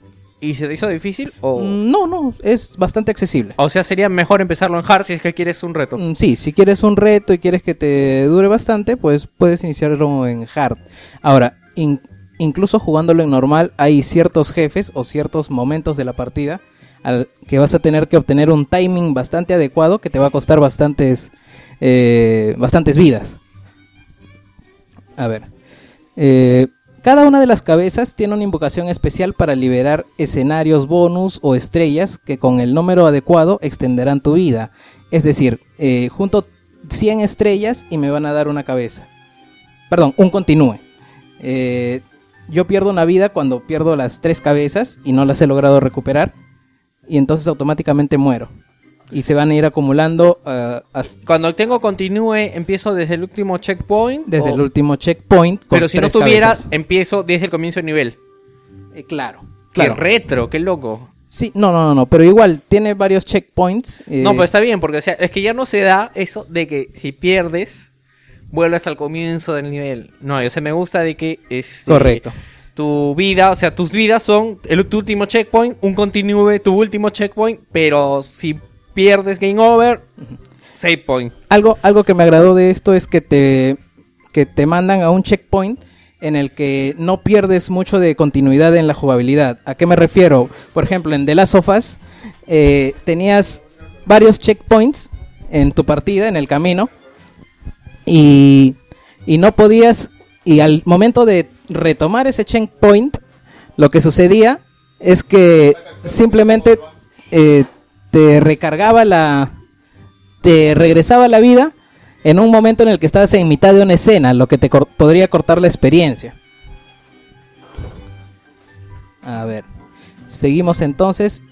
¿Y se te hizo difícil? O, Mm, No, no, es bastante accesible. o sea, sería mejor empezarlo en hard si es que quieres un reto. Mm, Sí, si quieres un reto y quieres que te dure bastante, pues puedes iniciarlo en hard. Ahora, in- incluso jugándolo en normal, hay ciertos jefes o ciertos momentos de la partida al que vas a tener que obtener un timing bastante adecuado que te va a costar bastantes, eh, bastantes vidas. A ver. eh, cada una de las cabezas tiene una invocación especial para liberar escenarios bonus o estrellas que con el número adecuado extenderán tu vida. Es decir, eh, junto 100 estrellas y me van a dar una cabeza. Perdón, un continúe. Eh, yo pierdo una vida cuando pierdo las tres cabezas y no las he logrado recuperar. Y entonces automáticamente muero. Y se van a ir acumulando ah, hasta- Cuando tengo continúe, empiezo desde el último checkpoint. desde o- el último checkpoint. con Pero si no tres tuviera, cabezas. empiezo desde el comienzo del nivel. Eh, claro. Qué claro. retro, qué loco. Sí, no, no, no, no, pero igual tiene varios checkpoints. eh, No, pero está bien, porque o sea, es que ya no se da eso de que si pierdes, vuelves al comienzo del nivel. No, o sea, me gusta de que es Correcto. tu vida, o sea, tus vidas son el, tu último checkpoint, un continúe, tu último checkpoint, pero si pierdes game over, save point. Algo, algo que me agradó de esto es que te, que te mandan a un checkpoint en el que no pierdes mucho de continuidad en la jugabilidad. ¿A qué me refiero? Por ejemplo, en The Last of Us eh, tenías varios checkpoints en tu partida, en el camino, y, y no podías, y al momento de retomar ese checkpoint, lo que sucedía es que simplemente eh, te recargaba la, te regresaba la vida en un momento en el que estabas en mitad de una escena, lo que te podría cortar la experiencia. A ver, seguimos entonces.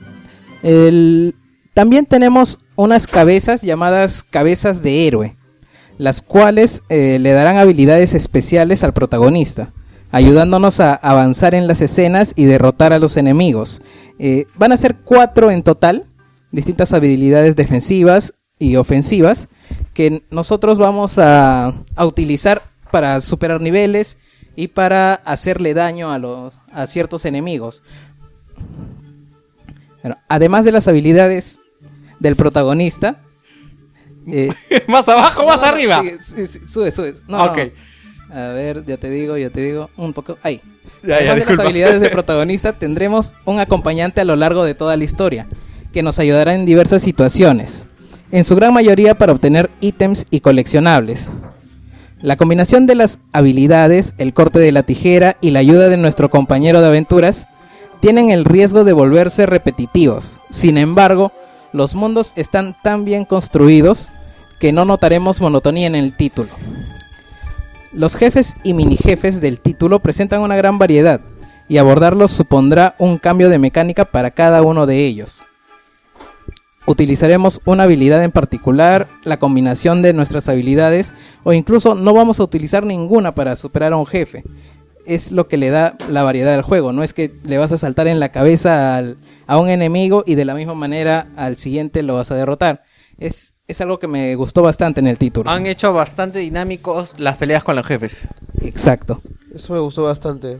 También tenemos unas cabezas llamadas cabezas de héroe, las cuales eh, le darán habilidades especiales al protagonista, ayudándonos a avanzar en las escenas y derrotar a los enemigos. Eh, van a ser cuatro en total, distintas habilidades defensivas y ofensivas que nosotros vamos a, a utilizar para superar niveles y para hacerle daño a, los, a ciertos enemigos. Bueno, además de las habilidades del protagonista. eh, más abajo, más no, arriba. sí, sí, sube, sube. No, no. A ver, ya te digo, ya te digo. Un poco. Ahí. Ya, ya, Además de las habilidades del protagonista, tendremos un acompañante a lo largo de toda la historia, que nos ayudará en diversas situaciones, en su gran mayoría para obtener ítems y coleccionables. La combinación de las habilidades, el corte de la tijera y la ayuda de nuestro compañero de aventuras tienen el riesgo de volverse repetitivos. Sin embargo, los mundos están tan bien construidos que no notaremos monotonía en el título. Los jefes y mini jefes del título presentan una gran variedad y abordarlos supondrá un cambio de mecánica para cada uno de ellos. Utilizaremos una habilidad en particular, la combinación de nuestras habilidades o incluso no vamos a utilizar ninguna para superar a un jefe. Es lo que le da la variedad al juego, no es que le vas a saltar en la cabeza al- a un enemigo y de la misma manera al siguiente lo vas a derrotar. Es, es algo que me gustó bastante en el título. Han hecho bastante dinámicos las peleas con los jefes. Exacto. Eso me gustó bastante.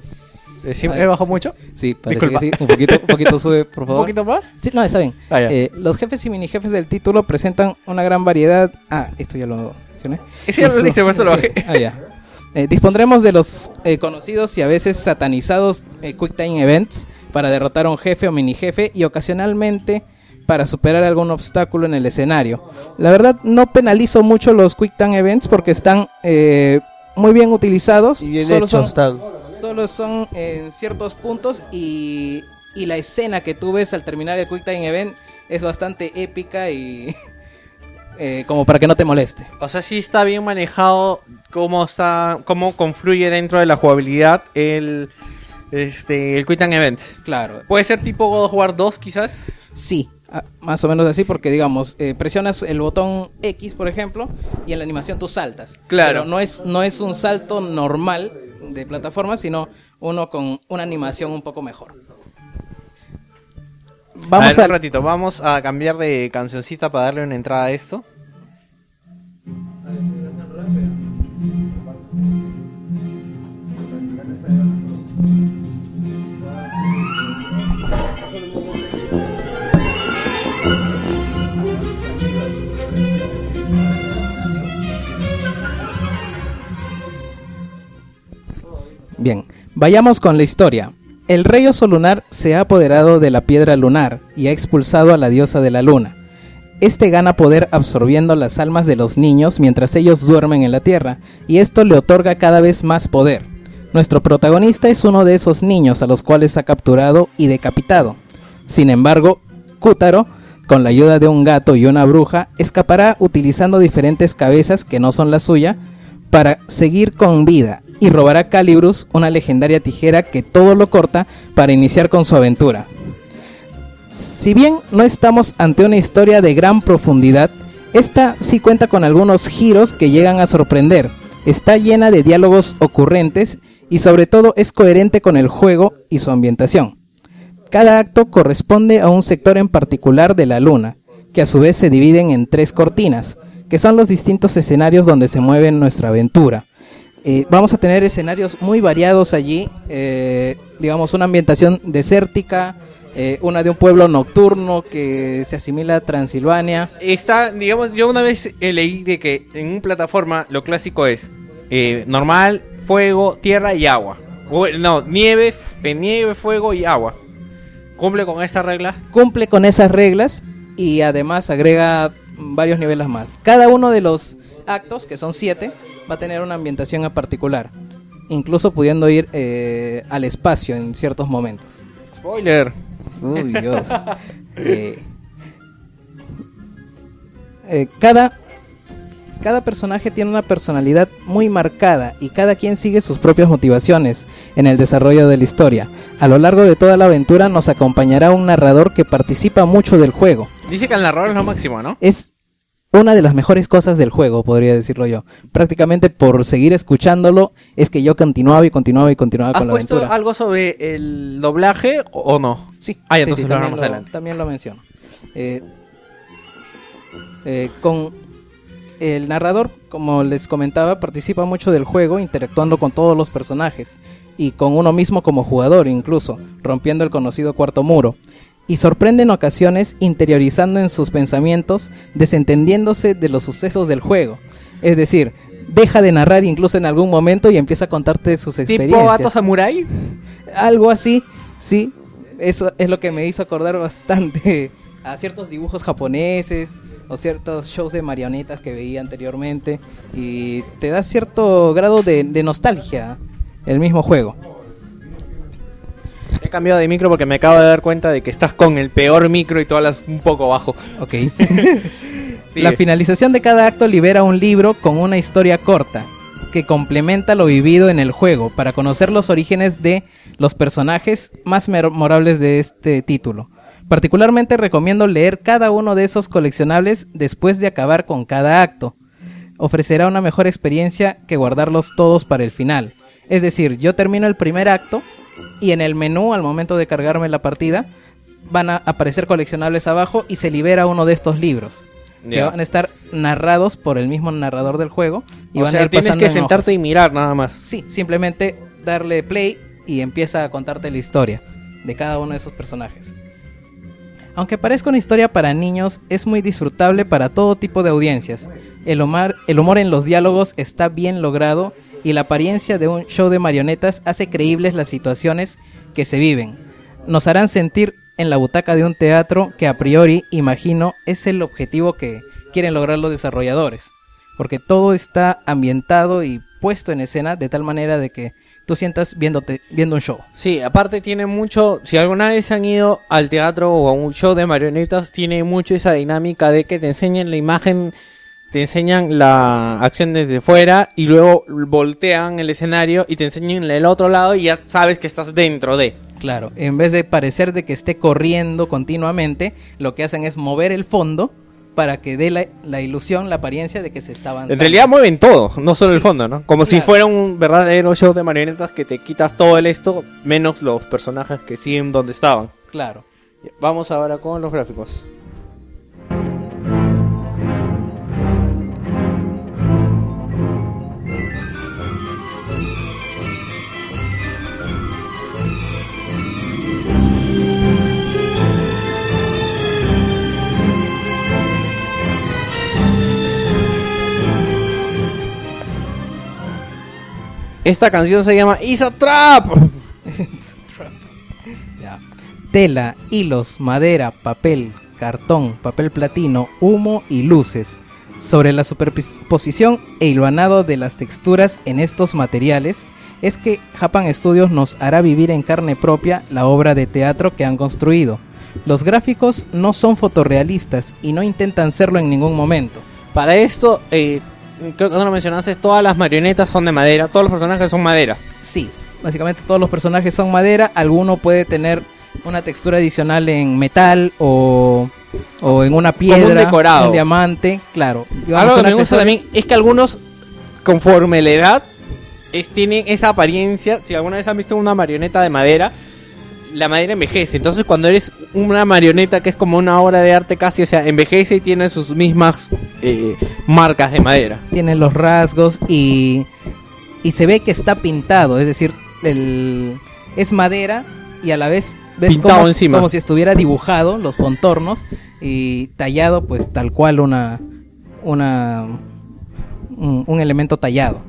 Eh, ¿sí- ¿He bajado sí. mucho? Sí, parece Disculpa. que sí. Un poquito, un poquito sube, por ¿Un favor. poquito más? Sí, no, está bien. Ah. Eh, los jefes y mini jefes del título presentan una gran variedad. Ah, esto ya lo mencioné. Ese ya lo diste, por eso lo bajé. Ah, ya. Eh, dispondremos de los eh, conocidos y a veces satanizados eh, Quick Time Events para derrotar a un jefe o mini jefe y ocasionalmente para superar algún obstáculo en el escenario. La verdad no penalizo mucho los Quick Time Events porque están muy bien utilizados. Y bien Solo hechos son- solo son en ciertos puntos y, y la escena que tú ves al terminar el Quick Time Event es bastante épica y eh, como para que no te moleste. O sea, sí está bien manejado cómo está, cómo confluye dentro de la jugabilidad el este el Quick Time Event. Claro. Puede ser tipo God of War 2 quizás. Sí, ah, más o menos así porque digamos, eh, presionas el botón X, por ejemplo, y en la animación tú saltas. Claro. Pero no es, no es un salto normal de plataforma, sino uno con una animación un poco mejor. Vamos a ver, a... un ratito, vamos a cambiar de cancioncita para darle una entrada a esto. Bien, vayamos con la historia. El rey oso lunar se ha apoderado de la piedra lunar y ha expulsado a la diosa de la luna. Este gana poder absorbiendo las almas de los niños mientras ellos duermen en la tierra, y esto le otorga cada vez más poder. Nuestro protagonista es uno de esos niños a los cuales ha capturado y decapitado. Sin embargo, Kútaro, con la ayuda de un gato y una bruja, escapará utilizando diferentes cabezas que no son la suya para seguir con vida y robará Calibrus, una legendaria tijera que todo lo corta para iniciar con su aventura. Si bien no estamos ante una historia de gran profundidad, esta sí cuenta con algunos giros que llegan a sorprender. Está llena de diálogos ocurrentes y sobre todo es coherente con el juego y su ambientación. Cada acto corresponde a un sector en particular de la luna, que a su vez se dividen en tres cortinas, que son los distintos escenarios donde se mueve nuestra aventura. Eh, vamos a tener escenarios muy variados allí, eh, digamos una ambientación desértica, eh, una de un pueblo nocturno que se asimila a Transilvania. Está, digamos, yo una vez leí de que en una plataforma lo clásico es normal, fuego, tierra y agua. O, no, nieve, nieve, fuego y agua. ¿Cumple con esta regla? Cumple con esas reglas y además agrega varios niveles más. Cada uno de los actos, que son siete, va a tener una ambientación en particular, incluso pudiendo ir eh, al espacio en ciertos momentos. Spoiler. Uy, Dios. Eh, eh, cada, cada personaje tiene una personalidad muy marcada y cada quien sigue sus propias motivaciones en el desarrollo de la historia. A lo largo de toda la aventura nos acompañará un narrador que participa mucho del juego. Dice que el narrador es lo máximo, ¿no? Es una de las mejores cosas del juego, podría decirlo yo. Prácticamente por seguir escuchándolo es que yo continuaba y continuaba y continuaba ¿Has con la puesto aventura. algo sobre el doblaje o, no? Sí, Ah, ya, sí, entonces sí, lo también, hablamos lo, adelante. también lo menciono. Eh, eh, con el narrador, como les comentaba, participa mucho del juego, interactuando con todos los personajes y con uno mismo como jugador incluso, rompiendo el conocido cuarto muro. Y sorprende en ocasiones interiorizando en sus pensamientos, desentendiéndose de los sucesos del juego. Es decir, deja de narrar incluso en algún momento y empieza a contarte sus ¿Tipo experiencias Gato Samurai? algo así, sí. Eso es lo que me hizo acordar bastante a ciertos dibujos japoneses o ciertos shows de marionetas que veía anteriormente y te da cierto grado de, de nostalgia el mismo juego. He cambiado de micro porque me acabo de dar cuenta de que estás con el peor micro y tú hablas un poco bajo. Ok. Sí. La finalización de cada acto libera un libro con una historia corta que complementa lo vivido en el juego para conocer los orígenes de los personajes más memorables de este título. Particularmente recomiendo leer cada uno de esos coleccionables después de acabar con cada acto. Ofrecerá una mejor experiencia que guardarlos todos para el final. Es decir, yo termino el primer acto y en el menú al momento de cargarme la partida van a aparecer coleccionables abajo y se libera uno de estos libros que van a estar narrados por el mismo narrador del juego y o van a sea, ir tienes que en sentarte y mirar nada más. Sí, simplemente darle play y empieza a contarte la historia de cada uno de esos personajes. Aunque parezca una historia para niños, es muy disfrutable para todo tipo de audiencias. El humor, el humor en los diálogos está bien logrado y la apariencia de un show de marionetas hace creíbles las situaciones que se viven. Nos harán sentir en la butaca de un teatro que a priori, imagino, es el objetivo que quieren lograr los desarrolladores. Porque todo está ambientado y puesto en escena de tal manera de que tú sientas viéndote, viendo un show. Sí, aparte tiene mucho, si alguna vez han ido al teatro o a un show de marionetas, tiene mucho esa dinámica de que te enseñan la imagen, te enseñan la acción desde fuera y luego voltean el escenario y te enseñan el otro lado y ya sabes que estás dentro de. Claro, en vez de parecer de que esté corriendo continuamente, lo que hacen es mover el fondo para que dé la, la ilusión, la apariencia de que se está avanzando. En realidad mueven todo, no solo el fondo, ¿no? Como si fuera un verdadero show de marionetas que te quitas todo el esto, menos los personajes que siguen donde estaban. Claro. Vamos ahora con los gráficos. Esta canción se llama Is a Trap. Ya. Tela, hilos, madera, papel, cartón, papel platino, humo y luces. Sobre la superposición e hilvanado de las texturas en estos materiales, es que Japan Studios nos hará vivir en carne propia la obra de teatro que han construido. Los gráficos no son fotorrealistas y no intentan serlo en ningún momento. Para esto, eh, creo que no lo mencionaste, todas las marionetas son de madera, todos los personajes son madera. Sí, básicamente todos los personajes son madera, alguno puede tener una textura adicional en metal o, o en una piedra, decorado. un diamante, claro. Algo que me gusta también es que algunos, conforme la edad, es, tienen esa apariencia. Si alguna vez han visto una marioneta de madera, la madera envejece. Entonces, cuando eres una marioneta que es como una obra de arte casi, o sea, envejece y tiene sus mismas eh, marcas de madera. tiene los rasgos y, y se ve que está pintado, es decir, el, es madera y a la vez ves Pintado como, encima. como si estuviera dibujado los contornos y tallado pues tal cual una, una un, un elemento tallado.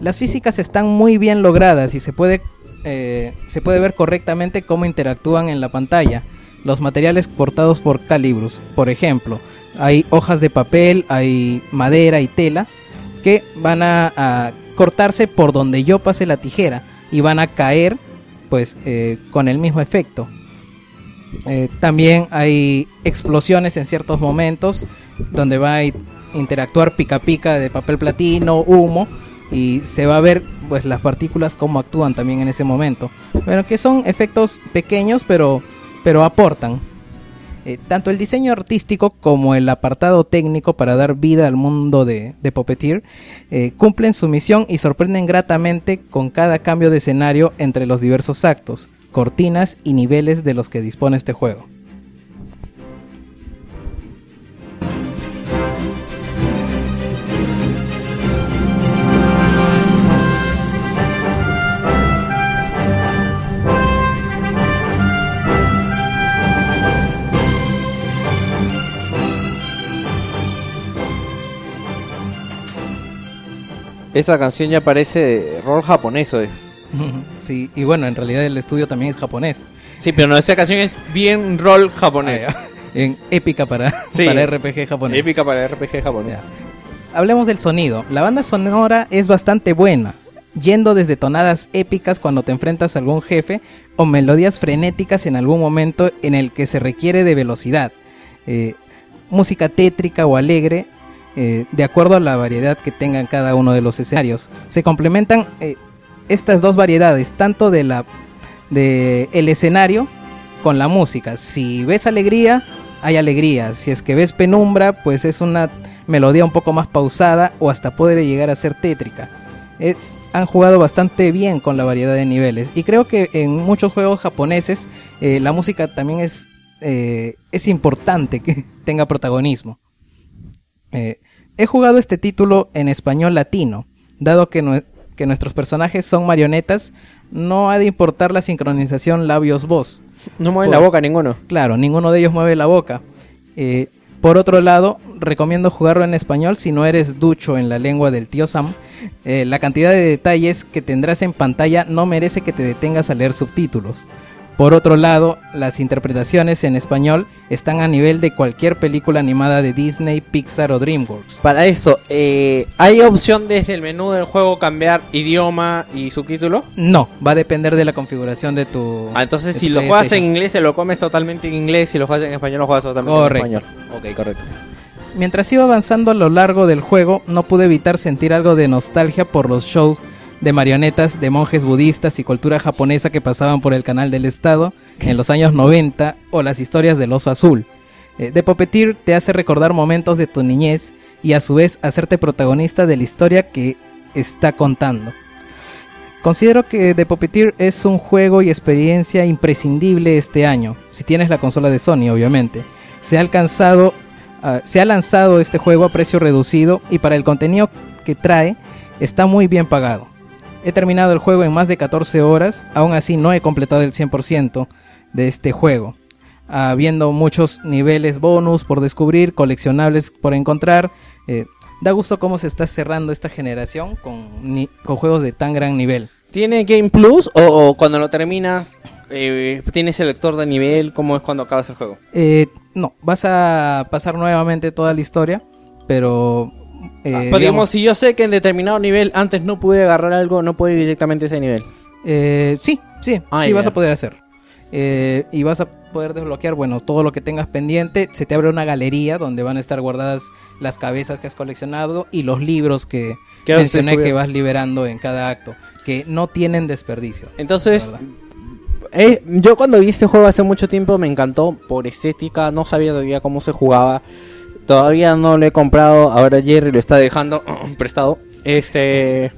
Las físicas están muy bien logradas y se puede, eh, se puede ver correctamente cómo interactúan en la pantalla. Los materiales portados por Calibrus, por ejemplo, hay hojas de papel, hay madera y tela que van a, cortarse por donde yo pase la tijera y van a caer pues eh, con el mismo efecto. Eh, también hay explosiones en ciertos momentos donde va a interactuar pica pica de papel platino, humo y se va a ver pues las partículas cómo actúan también en ese momento. Pero que son efectos pequeños pero pero aportan. Eh, tanto el diseño artístico como el apartado técnico para dar vida al mundo de, de Puppeteer eh, cumplen su misión y sorprenden gratamente con cada cambio de escenario entre los diversos actos, cortinas y niveles de los que dispone este juego. Esa canción ya parece rol japonés hoy. Sí, y bueno, en realidad el estudio también es japonés. Sí, pero no, esta canción es bien rol japonés. Ah, En épica para, Sí. para RPG japonés. Épica para RPG japonés. Ya. Hablemos del sonido. La banda sonora es bastante buena, yendo desde tonadas épicas cuando te enfrentas a algún jefe o melodías frenéticas en algún momento en el que se requiere de velocidad. Eh, música tétrica o alegre, eh, de acuerdo a la variedad que tengan cada uno de los escenarios. Se complementan eh, estas dos variedades, tanto de la de el escenario con la música. Si ves alegría, hay alegría. Si es que ves penumbra, pues es una melodía un poco más pausada o hasta puede llegar a ser tétrica. Es- han jugado bastante bien con la variedad de niveles y creo que en muchos juegos japoneses eh, la música también es, es importante que tenga protagonismo. Eh, he jugado este título en español latino, dado que, nue- que nuestros personajes son marionetas, no ha de importar la sincronización labios-voz. No mueven Por- la boca ninguno. Claro, ninguno de ellos mueve la boca. Eh, por otro lado, recomiendo jugarlo en español si no eres ducho en la lengua del tío Sam. Eh, la cantidad de detalles que tendrás en pantalla no merece que te detengas a leer subtítulos. Por otro lado, las interpretaciones en español están a nivel de cualquier película animada de Disney, Pixar o DreamWorks. Para esto, eh, ¿hay opción desde el menú del juego cambiar idioma y subtítulo? No, va a depender de la configuración de tu... Ah, entonces si lo juegas en inglés, te lo comes totalmente en inglés. Si lo juegas en español, lo juegas totalmente Correcto. en español. Ok, correcto. Mientras iba avanzando a lo largo del juego, no pude evitar sentir algo de nostalgia por los shows de marionetas de monjes budistas y cultura japonesa que pasaban por el canal del Estado en los años 90 o las historias del oso azul. Eh, The Puppeteer te hace recordar momentos de tu niñez y a su vez hacerte protagonista de la historia que está contando. considero que The Puppeteer es un juego y experiencia imprescindible este año, si tienes la consola de Sony, obviamente. Se ha alcanzado, ah, se ha lanzado este juego a precio reducido y para el contenido que trae está muy bien pagado. He terminado el juego en más de 14 horas, aún así no he completado el 100% de este juego, habiendo muchos niveles bonus por descubrir, coleccionables por encontrar. eh, da gusto cómo se está cerrando esta generación con, ni- con juegos de tan gran nivel. ¿Tiene Game Plus o, o cuando lo terminas eh, tienes el lector de nivel? ¿Cómo es cuando acabas el juego? Eh, no, vas a pasar nuevamente toda la historia, pero... eh, Ah, pero digamos, digamos, si yo sé que en determinado nivel antes no pude agarrar algo, no puedo ir directamente a ese nivel. eh, sí, sí, Ah, sí vas a poder hacer. Eh, y vas a poder desbloquear, bueno, todo lo que tengas pendiente. Se te abre una galería donde van a estar guardadas las cabezas que has coleccionado y los libros que ¿Qué has mencioné que vas liberando en cada acto, que no tienen desperdicio. Entonces, eh, yo cuando vi este juego hace mucho tiempo me encantó por estética, no sabía todavía cómo se jugaba. Todavía no lo he comprado, ahora Jerry lo está dejando prestado. Este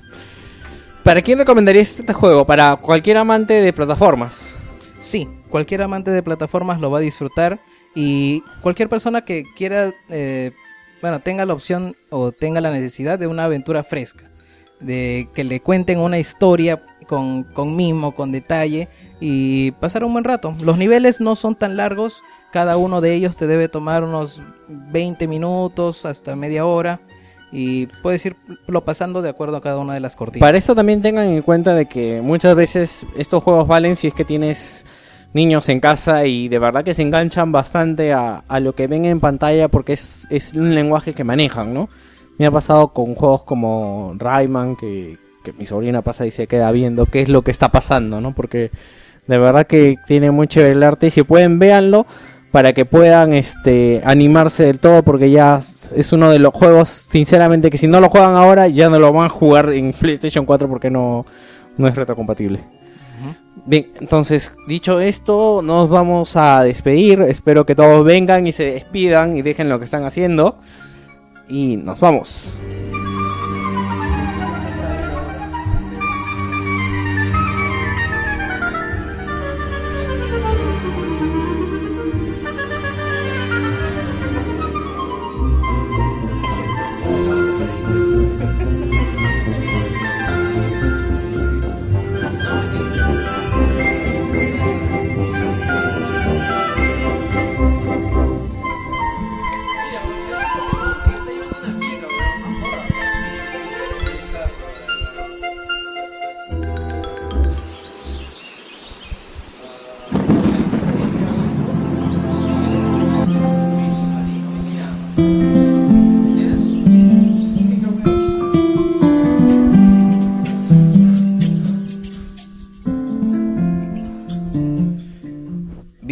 ¿Para quién recomendarías este juego? Para cualquier amante de plataformas. Sí, cualquier amante de plataformas lo va a disfrutar y cualquier persona que quiera, eh, bueno, tenga la opción o tenga la necesidad de una aventura fresca, de que le cuenten una historia con, con mimo, con detalle y pasar un buen rato. Los niveles no son tan largos, cada uno de ellos te debe tomar unos 20 minutos hasta media hora y puedes irlo pasando de acuerdo a cada una de las cortinas. Para esto también tengan en cuenta de que muchas veces estos juegos valen si es que tienes niños en casa y de verdad que se enganchan bastante a, a lo que ven en pantalla porque es, es un lenguaje que manejan, ¿no? Me ha pasado con juegos como Rayman que, que mi sobrina pasa y se queda viendo qué es lo que está pasando, ¿no? Porque de verdad que tiene muy chévere el arte y si pueden véanlo para que puedan este animarse del todo porque ya es uno de los juegos sinceramente que si no lo juegan ahora ya no lo van a jugar en PlayStation 4 porque no, no es retrocompatible. Bien, entonces dicho esto nos vamos a despedir, espero que todos vengan y se despidan y dejen lo que están haciendo y nos vamos.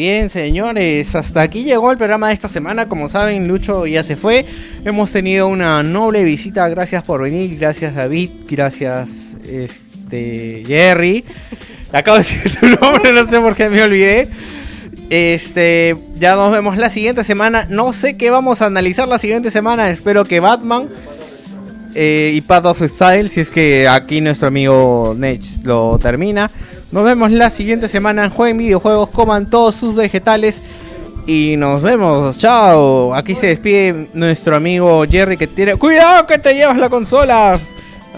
Bien, señores, hasta aquí llegó el programa de esta semana. Como saben, Lucho ya se fue. Hemos tenido una noble visita. Gracias por venir. Gracias, David. Gracias, este Jerry. Acabo de decir tu nombre, no sé por qué me olvidé. Este, ya nos vemos la siguiente semana. No sé qué vamos a analizar la siguiente semana. Espero que Batman eh, y Path of Style, si es que aquí nuestro amigo Nech lo termina. Nos vemos la siguiente semana. Jueguen videojuegos, coman todos sus vegetales. Y nos vemos. Chao. Aquí se despide nuestro amigo Jerry que tiene... ¡Cuidado que te llevas la consola!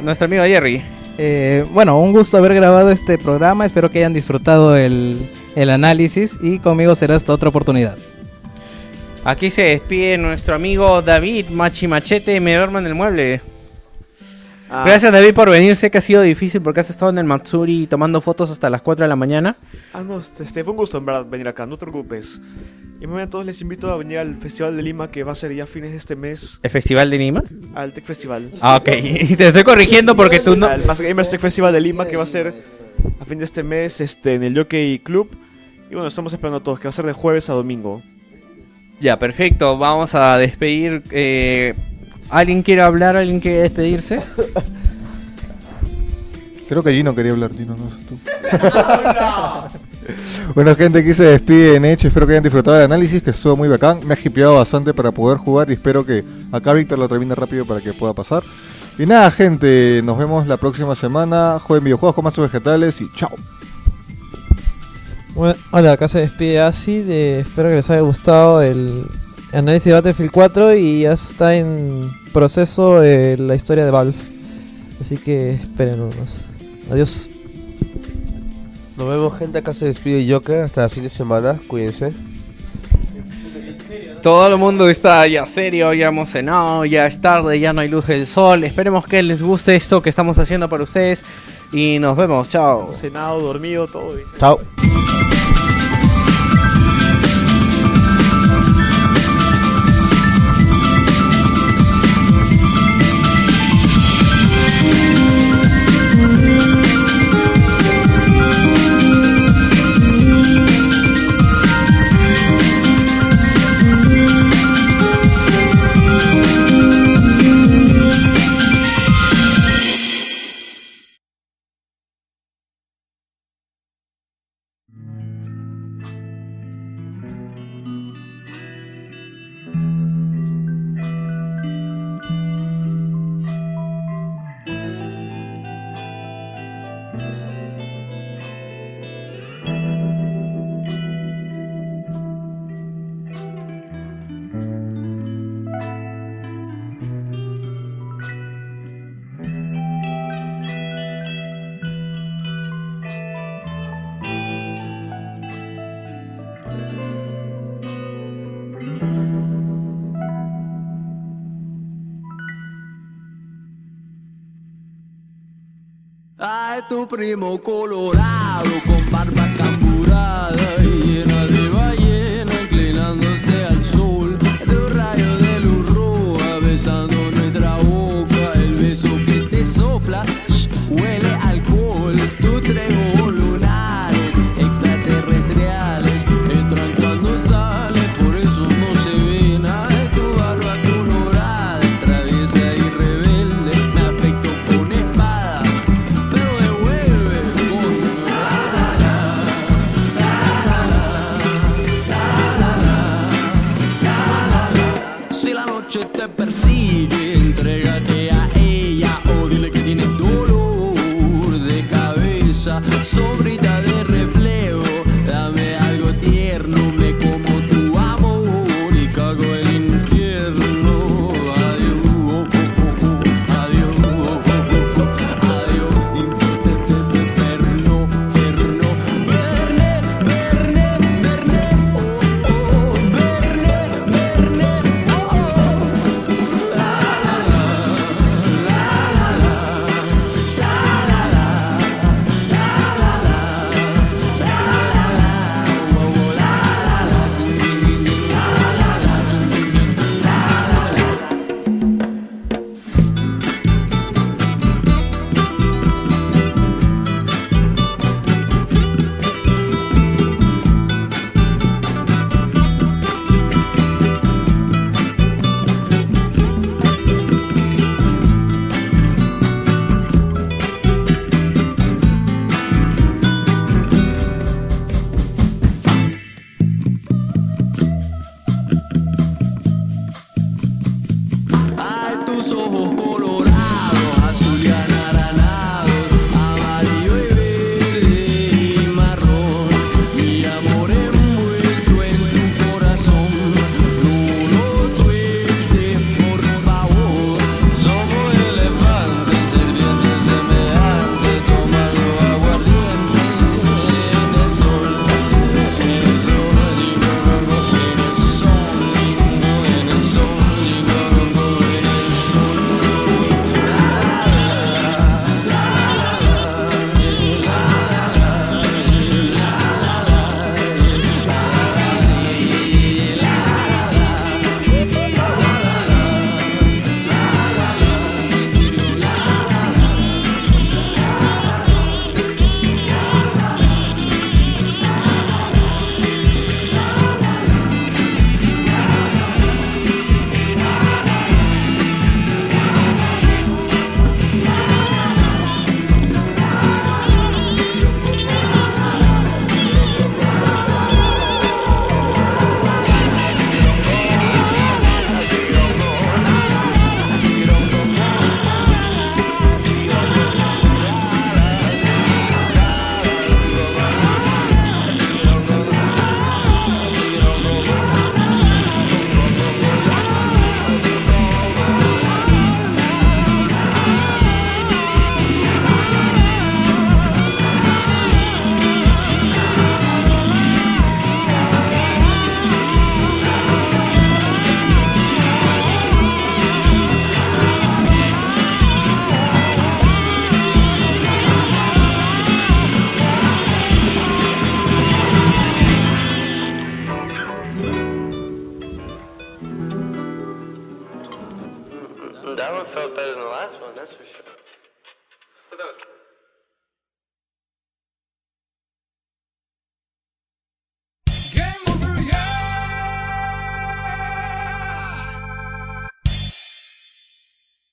Nuestro amigo Jerry. Eh, bueno, un gusto haber grabado este programa. Espero que hayan disfrutado el, el análisis y conmigo será hasta otra oportunidad. Aquí se despide nuestro amigo David Machi Machete. Me duermo en el mueble. Ah, Gracias David por venir. Sé que ha sido difícil porque has estado en el Matsuri tomando fotos hasta las 4 de la mañana. Ah, no, este, este, fue un gusto en verdad venir acá, no te preocupes. Y muy a todos les invito a venir al Festival de Lima que va a ser ya fines de este mes, ¿El Festival de Lima? al Tech Festival. Ah, ok. Y te estoy corrigiendo porque tú no... Al Más Gamers Tech Festival de Lima que va a ser a fin de este mes este, en el Jockey Club. Y bueno, estamos esperando a todos, que va a ser de jueves a domingo. Ya, perfecto. Vamos a despedir. eh, ¿Alguien quiere hablar? ¿Alguien quiere despedirse? Creo que Gino quería hablar, Gino, no sé tú. bueno, gente, aquí se despide en hecho. Espero que hayan disfrutado del análisis, que estuvo muy bacán. Me ha hipeado bastante para poder jugar y espero que acá Víctor lo termine rápido para que pueda pasar. Y nada, gente, nos vemos la próxima semana. Jueguen videojuegos, coman sus vegetales y chao. Bueno, hola, acá se despide Asi. De, espero que les haya gustado el análisis de Battlefield 4 y ya está en proceso eh, la historia de Valve. Así que esperen unos. Adiós. Nos vemos, gente. Acá se despide Joker. Hasta la siguiente semana. Cuídense. Todo el mundo está ya serio, ya emocionado, ya es tarde, ya no hay luz del sol. Esperemos que les guste esto que estamos haciendo para ustedes. Y nos vemos, chao. Cenado, dormido, todo. bien. Chao. Tu primo colorado con barba camburada